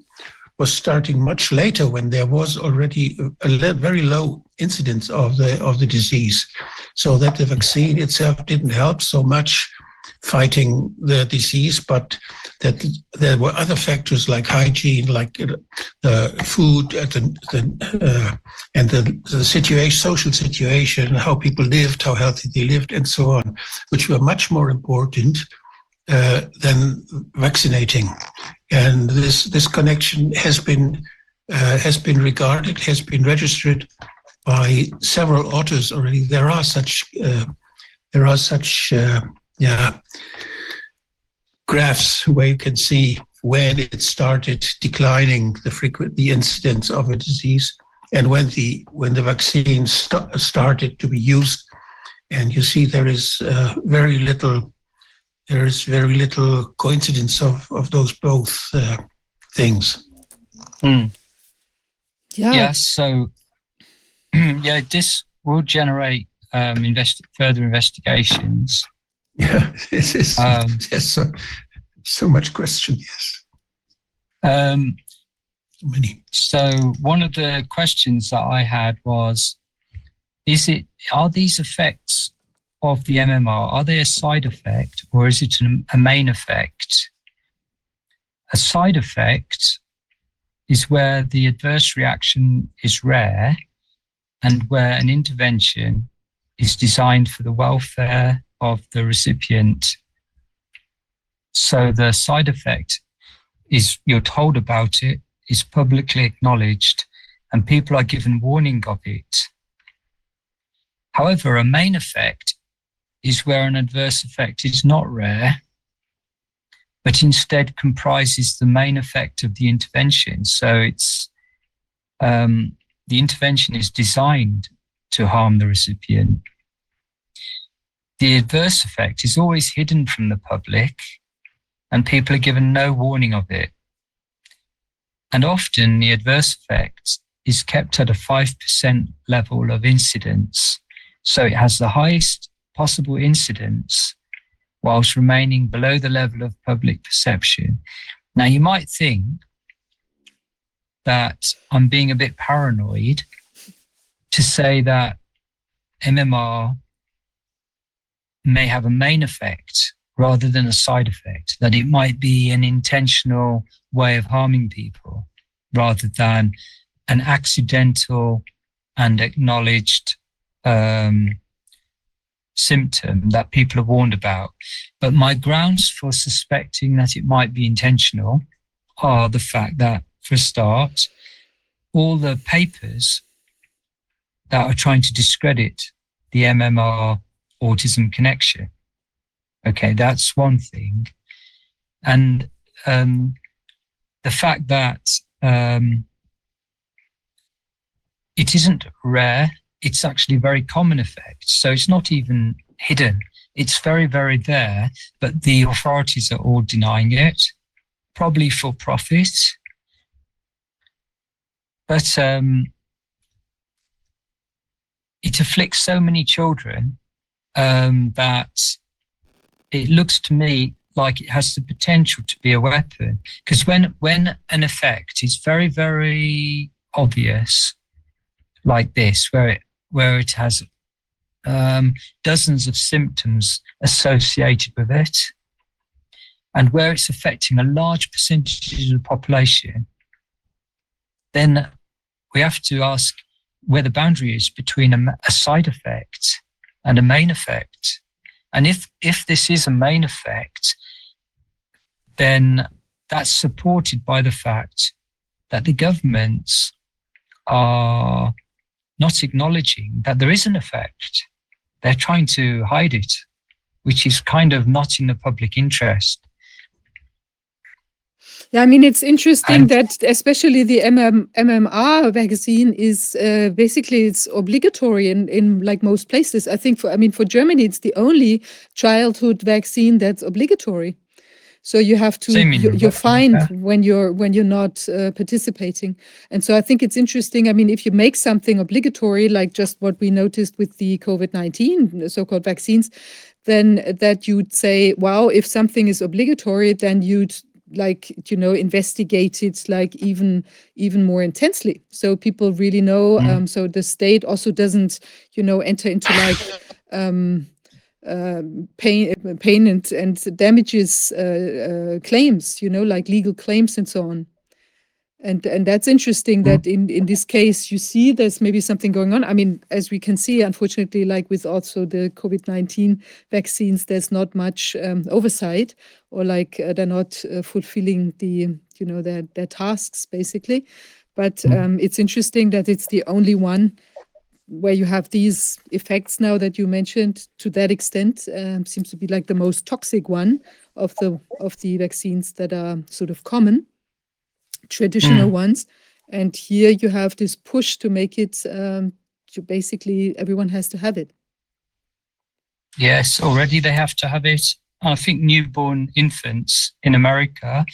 was starting much later when there was already a, a very low incidence of the of the disease. So that the vaccine itself didn't help so much fighting the disease, but that there were other factors like hygiene, like the food, and the, the uh, and the, the situation, social situation, how people lived, how healthy they lived, and so on, which were much more important uh, than vaccinating. And this this connection has been uh, has been regarded, has been registered by several authors already. There are such uh, there are such uh, yeah graphs where you can see when it started declining the frequent the incidence of a disease and when the when the vaccine st- started to be used and you see there is uh, very little there is very little coincidence of of those both uh, things Hmm. Ja, Yeah, so <clears throat> yeah, this will generate um, invest- further investigations. <laughs> yeah this is Um, <laughs> there's so, so much question yes Um, many so one of the questions that I had was, is it are these effects of the MMR are they a side effect or is it an, a main effect? A side effect is where the adverse reaction is rare and where an intervention is designed for the welfare of the recipient. So the side effect is you're told about it, is publicly acknowledged, and people are given warning of it. However, a main effect is where an adverse effect is not rare, but instead comprises the main effect of the intervention. So it's um, the intervention is designed to harm the recipient. The adverse effect is always hidden from the public, and people are given no warning of it. And often the adverse effect is kept at a 5% level of incidence. So it has the highest possible incidents whilst remaining below the level of public perception. Now, you might think that I'm being a bit paranoid to say that MMR may have a main effect rather than a side effect, that it might be an intentional way of harming people rather than an accidental and acknowledged um, symptom that people are warned about. But my grounds for suspecting that it might be intentional are the fact that, for a start, all the papers that are trying to discredit the MMR autism connection. Okay, that's one thing. And um, the fact that um, it isn't rare, it's actually a very common effect. So it's not even hidden. It's very, very there, but the authorities are all denying it, probably for profit. But um, it afflicts so many children um, that it looks to me like it has the potential to be a weapon. Because when when an effect is very very obvious, like this, where it where it has um, dozens of symptoms associated with it, and where it's affecting a large percentage of the population, then we have to ask where the boundary is between a, a side effect and a main effect. And if, if this is a main effect, then that's supported by the fact that the governments are not acknowledging that there is an effect. They're trying to hide it, which is kind of not in the public interest. Yeah, I mean, it's interesting And- that especially the MM, MMR vaccine is uh, basically it's obligatory in, in like most places. I think for I mean for Germany, it's the only childhood vaccine that's obligatory. So you have to Same you, you're Europe, fined yeah. when you're when you're not uh, participating. And so I think it's interesting. I mean, if you make something obligatory, like just what we noticed with the COVID nineteen so-called vaccines, then that you'd say, wow, if something is obligatory, then you'd like you know investigate it like even even more intensely so people really know Mm. um, so the state also doesn't you know enter into like <coughs> um um pain pain and, and damages uh, uh, claims you know like legal claims and so on. And and that's interesting that in in this case you see there's maybe something going on. I mean as we can see unfortunately like with also the covid-19 vaccines there's not much um, oversight or like uh, they're not uh, fulfilling the you know their their tasks basically. But Mm. um, it's interesting that it's the only one where you have these effects now that you mentioned to that extent um, seems to be like the most toxic one of the of the vaccines that are sort of common traditional ones and here you have this push to make it um, to basically everyone has to have it Yes, already they have to have it. I think newborn infants in America,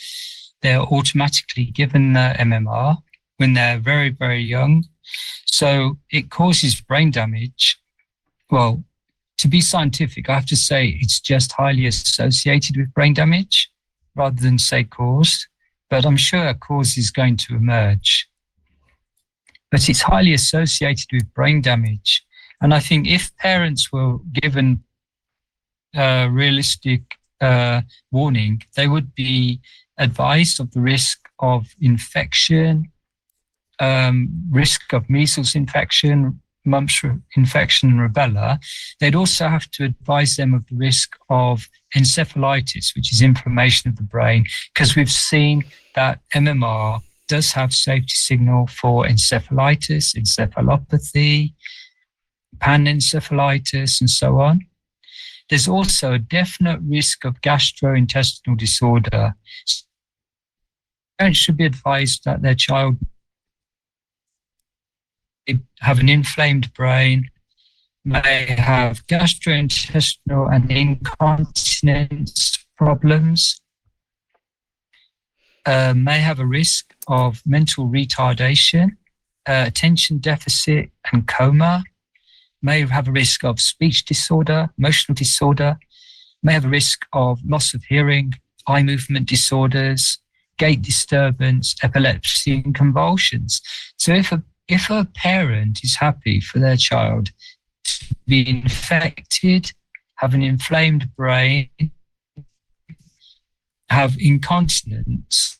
they're automatically given the MMR when they're very, very young. So it causes brain damage. Well, to be scientific, I have to say it's just highly associated with brain damage rather than say caused. But I'm sure a cause is going to emerge. But it's highly associated with brain damage. And I think if parents were given uh, realistic uh, warning, they would be advised of the risk of infection, um, risk of measles infection, mumps infection, and rubella. They'd also have to advise them of the risk of encephalitis, which is inflammation of the brain, because we've seen that MMR does have safety signal for encephalitis, encephalopathy, panencephalitis, and so on. There's also a definite risk of gastrointestinal disorder. Parents should be advised that their child have an inflamed brain, may have gastrointestinal and incontinence problems, uh, may have a risk of mental retardation, uh, attention deficit, and coma, may have a risk of speech disorder, emotional disorder, may have a risk of loss of hearing, eye movement disorders, gait disturbance, epilepsy, and convulsions. So if a if a parent is happy for their child to be infected, have an inflamed brain, have incontinence,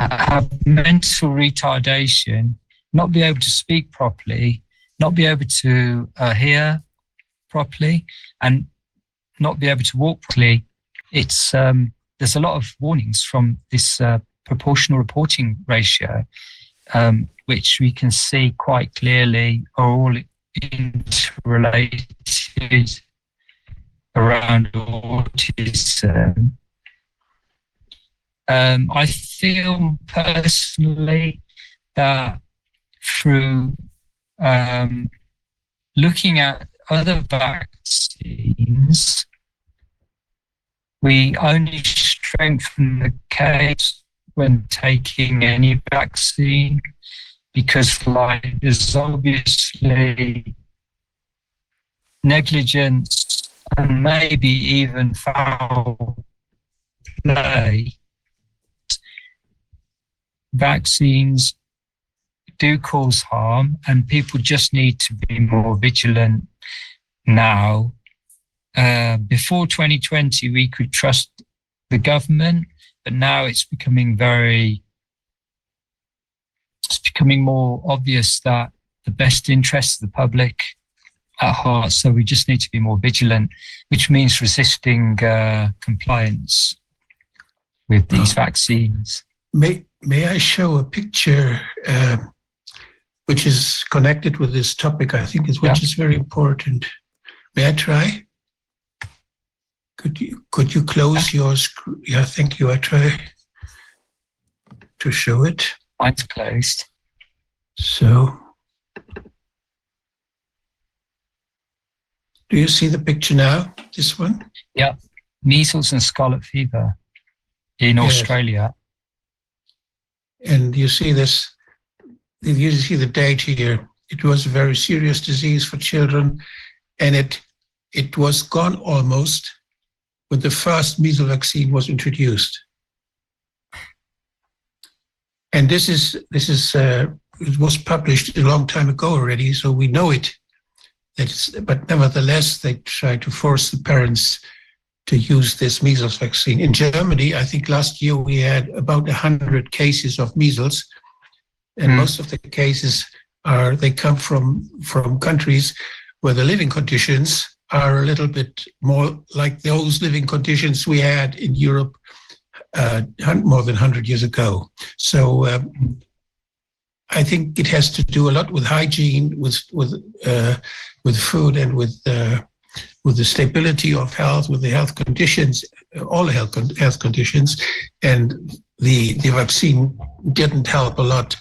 have mental retardation, not be able to speak properly, not be able to uh, hear properly, and not be able to walk properly. It's um, there's a lot of warnings from this uh, proportional reporting ratio, um, which we can see quite clearly are all interrelated around autism. Um, I feel personally that through um, looking at other vaccines, we only strengthen the case when taking any vaccine because, like, there's obviously negligence and maybe even foul play vaccines do cause harm and people just need to be more vigilant now. Uh, before 2020, we could trust the government, but now it's becoming very, it's becoming more obvious that the best interests of the public at heart. So we just need to be more vigilant, which means resisting uh, compliance with these vaccines. May, may I show a picture uh, which is connected with this topic? I think is which Yeah. is very important. May I try? Could you could you close your screen? Yeah, thank you. I try to show it. Mine's closed. So, do you see the picture now? This one? Yeah, measles and scarlet fever in Yes. Australia. And you see this, you see the date here. It was a very serious disease for children, and it it was gone almost when the first measles vaccine was introduced. And this is this is uh, it was published a long time ago already, so we know it. It's, but nevertheless, they try to force the parents to use this measles vaccine. In Germany, I think last year we had about 100 cases of measles, and Hmm. most of the cases are they come from from countries where the living conditions are a little bit more like those living conditions we had in Europe uh, more than 100 years ago. So um, I think it has to do a lot with hygiene, with with uh, with food, and with uh, with the stability of health, with the health conditions, all health con- health conditions, and the the vaccine didn't help a lot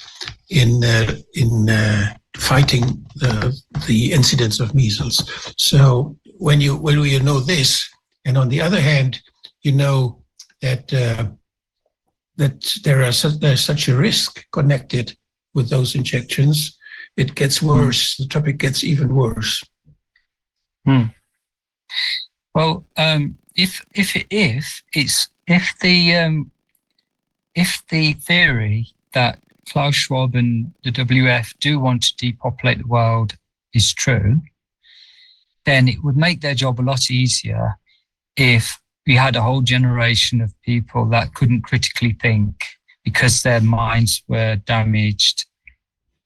in uh, in uh, fighting the the incidence of measles. So when you when you know this, and on the other hand, you know that uh, that there are su- there's such a risk connected with those injections, it gets worse. The topic gets even worse. Well, um, if if if it's if the um, if the theory that Klaus Schwab and the WF do want to depopulate the world is true, then it would make their job a lot easier if we had a whole generation of people that couldn't critically think because their minds were damaged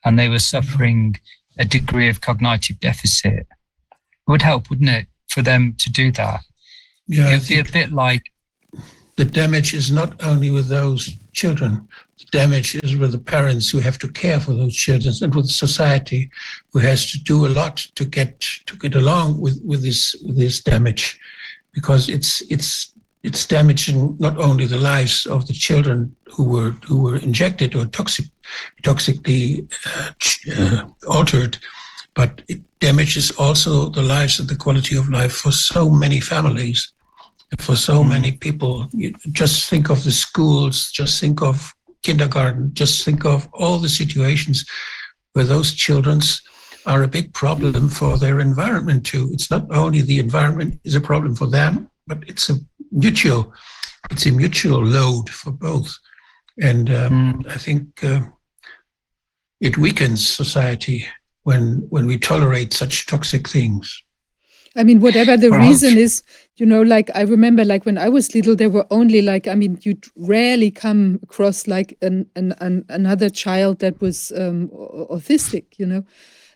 and they were suffering a degree of cognitive deficit. It would help, wouldn't it, for them to do that? Yeah, It'd be a bit like the damage is not only with those children. Damage is with the parents who have to care for those children, and with society, who has to do a lot to get to get along with with this with this damage, because it's it's it's damaging not only the lives of the children who were who were injected or toxic toxically uh, uh, altered, but it damages also the lives and the quality of life for so many families for so many people. You just think of the schools, just think of kindergarten, just think of all the situations where those children are a big problem for their environment too. It's not only the environment is a problem for them, but it's a mutual, it's a mutual load for both. And um, I think uh, it weakens society when when we tolerate such toxic things. I mean, whatever the reason is, you know, like I remember, like when I was little, there were only like, I mean, you'd rarely come across like an, an, an another child that was um, autistic, you know,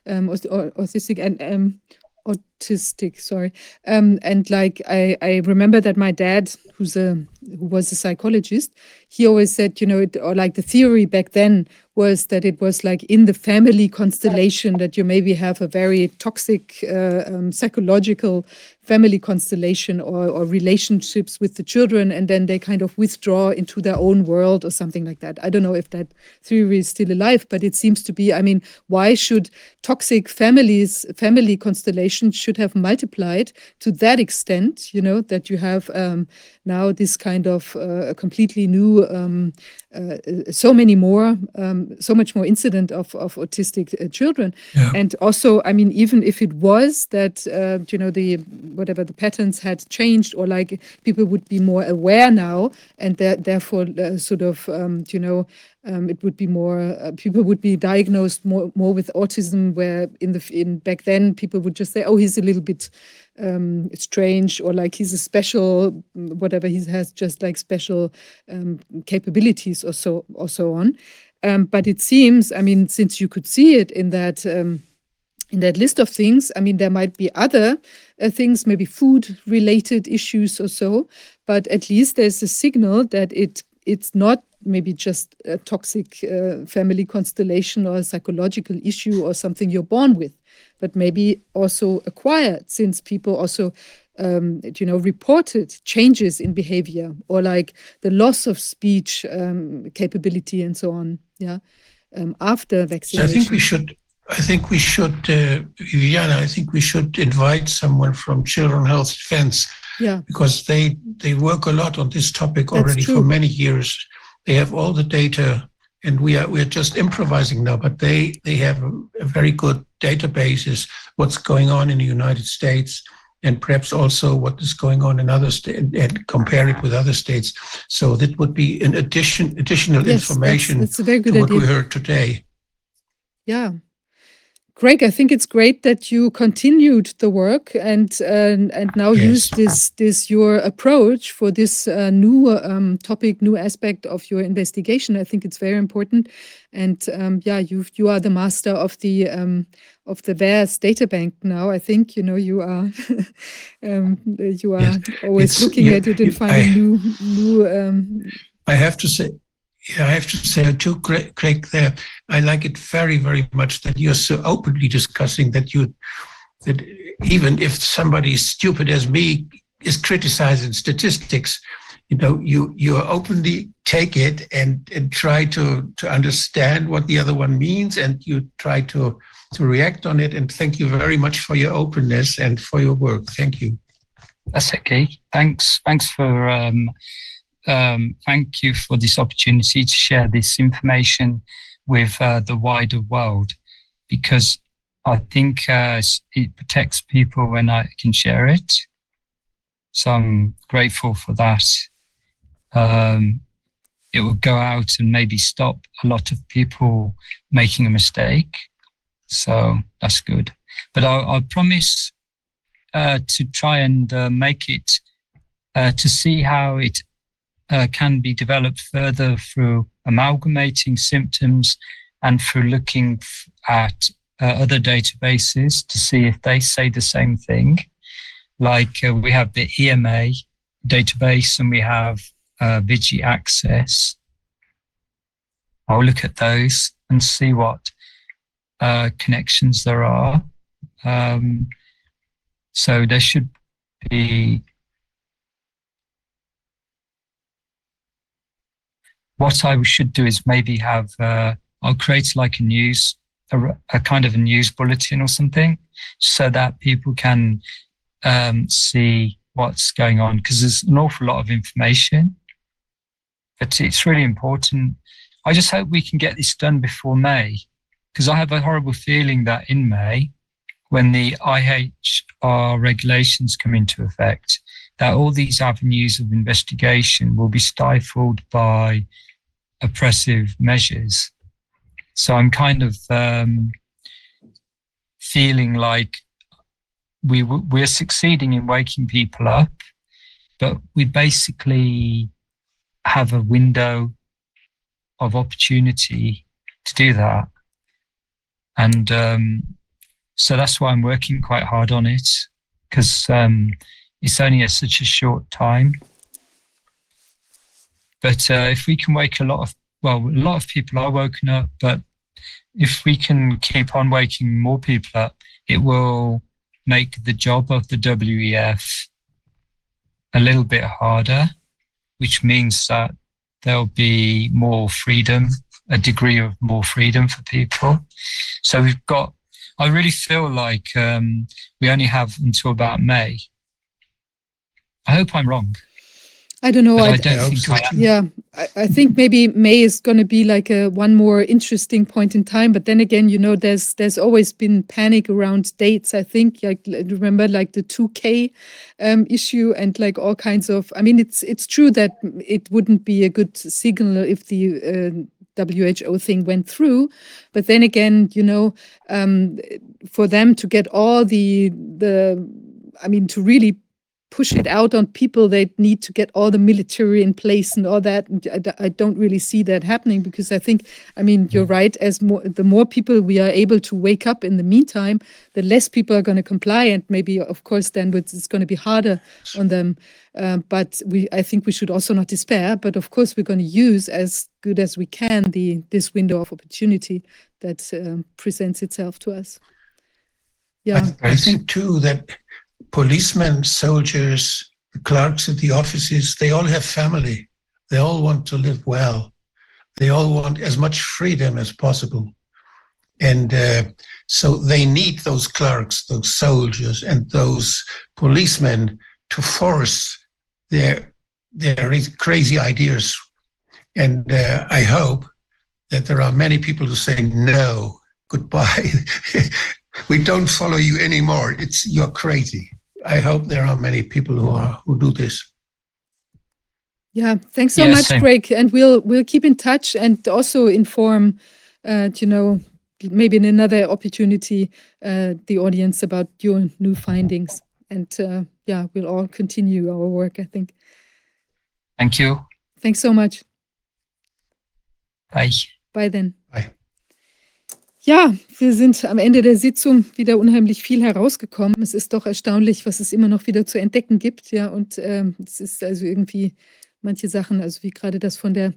um, or, autistic and um, autistic, sorry. Um, and like I, I remember that my dad, who's a who was a psychologist, he always said, you know, it, or like the theory back then was that it was like in the family constellation that you maybe have a very toxic uh, um, psychological family constellation or, or relationships with the children and then they kind of withdraw into their own world or something like that. I don't know if that theory is still alive but it seems to be. I mean why should toxic families family constellations should have multiplied to that extent you know that you have um, now this kind of uh, completely new um, uh, so many more um, so much more incident of, of autistic uh, children? Yeah. and also i mean even if it was that uh, you know the whatever the patterns had changed or like people would be more aware now and therefore uh, sort of um, you know um, it would be more uh, people would be diagnosed more more with autism where in the in back then people would just say oh he's a little bit um, strange or like he's a special mm, whatever he has just like special um, capabilities or so or so on. Um, but it seems i mean since you could see it in that um, in that list of things i mean there might be other uh, things maybe food related issues or so but at least there's a signal that it it's not maybe just a toxic uh, family constellation or a psychological issue or something you're born with but maybe also acquired since people also um, you know, reported changes in behavior or like the loss of speech um, capability and so on. Yeah, um, after So I think we should, I think we should, uh, Viviana, I think we should invite someone from Children Health Defense yeah, because they, they work a lot on this topic That's already for many years. They have all the data and we are, we're just improvising now, but they, they have a, a very good databases, what's going on in the United States and perhaps also what is going on in other states and compare it with other states. So that would be an addition, additional yes, that's, information that's a very good to what idea. we heard today. Yeah. Greg, I think it's great that you continued the work and and, and now use this this your approach for this uh, new um, topic, new aspect of your investigation. I think it's very important, and um, yeah, you you are the master of the um, of the VAERS data bank now. I think you know you are <laughs> um, you are Yes. always It's- looking yeah, at it and finding I- new new. Um, I have to say, I have to say too, Craig, there, I like it very, very much that you're so openly discussing that you, that even if somebody stupid as me is criticizing statistics, you know, you you openly take it and and try to to understand what the other one means, and you try to to react on it. And thank you very much for your openness and for your work. Thank you. That's okay. Thanks. Thanks for um, um, thank you for this opportunity to share this information with uh, the wider world, because I think uh, it protects people when I can share it. So I'm grateful for that. Um, it will go out and maybe stop a lot of people making a mistake. So that's good. But I'll, I'll promise uh, to try and uh, make it uh, to see how it uh, can be developed further through amalgamating symptoms and through looking f- at uh, other databases to see if they say the same thing. Like uh, we have the EMA database and we have uh, Vigi Access. I'll look at those and see what uh, connections there are. Um, so there should be what I should do is maybe have uh, I'll create like a news a, a kind of a news bulletin or something so that people can um, see what's going on because there's an awful lot of information. But it's really important. I just hope we can get this done before May because I have a horrible feeling that in May when the IHR regulations come into effect, that all these avenues of investigation will be stifled by oppressive measures. So I'm kind of um, feeling like we we're succeeding in waking people up, but we basically have a window of opportunity to do that, and um, so that's why I'm working quite hard on it because um, it's only a, such a short time. But uh, if we can wake a lot of well, a lot of people are woken up, but if we can keep on waking more people up, it will make the job of the WEF a little bit harder, which means that there'll be more freedom, a degree of more freedom for people. So we've got I really feel like um, we only have until about May. I hope I'm wrong, I don't know. but I, I, don't I think so I am. Yeah, I, I think maybe May is going to be like a one more interesting point in time. But then again, you know, there's there's always been panic around dates. I think, like remember, like the two K um, issue and like all kinds of. I mean, it's it's true that it wouldn't be a good signal if the uh, WHO thing went through, but then again, you know, um, for them to get all the the, I mean, to really push it out on people. They need to get all the military in place and all that. And I, d- I don't really see that happening because i think i mean you're right. As more the more people we are able to wake up in the meantime the less people are going to comply. And maybe of course then it's it's going to be harder on them. Uh, but we i think we should also not despair. But of course we're going to use as good as we can the this window of opportunity that um, presents itself to us. Yeah. I, I think too that policemen, soldiers, the clerks at the offices, they all have family. They all want to live well. They all want as much freedom as possible. And uh, so they need those clerks, those soldiers, and those policemen to force their their crazy ideas. And uh, I hope that there are many people who say no, goodbye. <laughs> we don't follow you anymore. It's you're crazy. I hope there are many people who are who do this. Yeah, thanks so Yes, much, same. Greg. And we'll we'll keep in touch and also inform, uh, you know, maybe in another opportunity, uh, the audience about your new findings. And uh, yeah, we'll all continue our work. I think. Thank you. Thanks so much. Bye. Bye then. Ja, wir sind am Ende der Sitzung wieder unheimlich viel herausgekommen. Es ist doch erstaunlich, was es immer noch wieder zu entdecken gibt. Ja, und ähm, es ist also irgendwie manche Sachen, also wie gerade das von der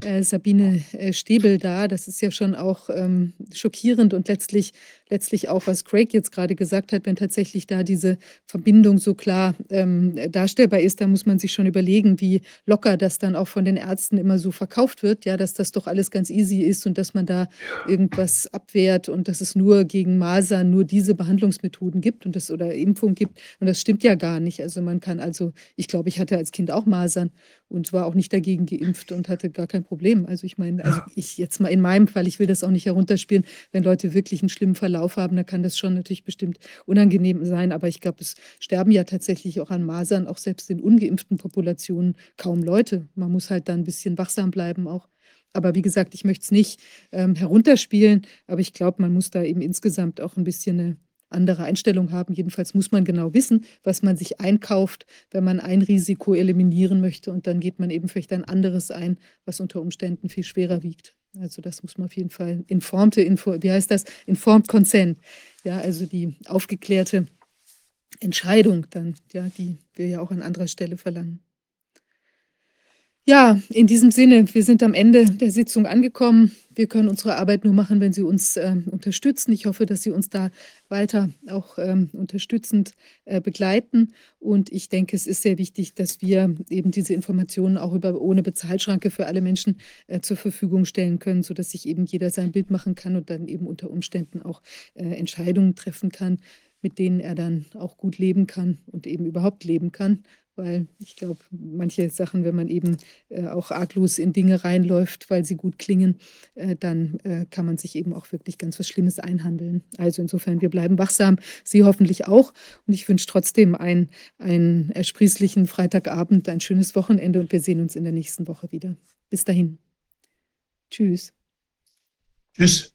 äh, Sabine äh, Stäbel da, das ist ja schon auch ähm, schockierend und letztlich, letztlich auch, was Craig jetzt gerade gesagt hat, wenn tatsächlich da diese Verbindung so klar ähm, darstellbar ist, da muss man sich schon überlegen, wie locker das dann auch von den Ärzten immer so verkauft wird, ja, dass das doch alles ganz easy ist und dass man da irgendwas abwehrt und dass es nur gegen Masern nur diese Behandlungsmethoden gibt und das oder Impfung gibt. Und das stimmt ja gar nicht. Also man kann also, ich glaube, ich hatte als Kind auch Masern und war auch nicht dagegen geimpft und hatte gar kein Problem. Also ich meine, also ich jetzt mal in meinem Fall, ich will das auch nicht herunterspielen, wenn Leute wirklich einen schlimmen Verlauf haben, dann kann das schon natürlich bestimmt unangenehm sein. Aber ich glaube, es sterben ja tatsächlich auch an Masern, auch selbst in ungeimpften Populationen kaum Leute. Man muss halt dann ein bisschen wachsam bleiben auch. Aber wie gesagt, ich möchte es nicht ähm, herunterspielen, aber ich glaube, man muss da eben insgesamt auch ein bisschen eine andere Einstellung haben. Jedenfalls muss man genau wissen, was man sich einkauft, wenn man ein Risiko eliminieren möchte. Und dann geht man eben vielleicht ein anderes ein, was unter Umständen viel schwerer wiegt. Also das muss man auf jeden Fall informte, info, wie heißt das? Informed Consent. Ja, also die aufgeklärte Entscheidung dann, ja, die wir ja auch an anderer Stelle verlangen. Ja, in diesem Sinne, wir sind am Ende der Sitzung angekommen. Wir können unsere Arbeit nur machen, wenn Sie uns ähm, unterstützen. Ich hoffe, dass Sie uns da weiter auch ähm, unterstützend äh, begleiten. Und ich denke, es ist sehr wichtig, dass wir eben diese Informationen auch über, ohne Bezahlschranke für alle Menschen äh, zur Verfügung stellen können, sodass sich eben jeder sein Bild machen kann und dann eben unter Umständen auch äh, Entscheidungen treffen kann, mit denen er dann auch gut leben kann und eben überhaupt leben kann. Weil ich glaube, manche Sachen, wenn man eben äh, auch arglos in Dinge reinläuft, weil sie gut klingen, äh, dann äh, kann man sich eben auch wirklich ganz was Schlimmes einhandeln. Also insofern, wir bleiben wachsam, Sie hoffentlich auch. Und ich wünsche trotzdem einen, einen ersprießlichen Freitagabend, ein schönes Wochenende und wir sehen uns in der nächsten Woche wieder. Bis dahin. Tschüss. Tschüss.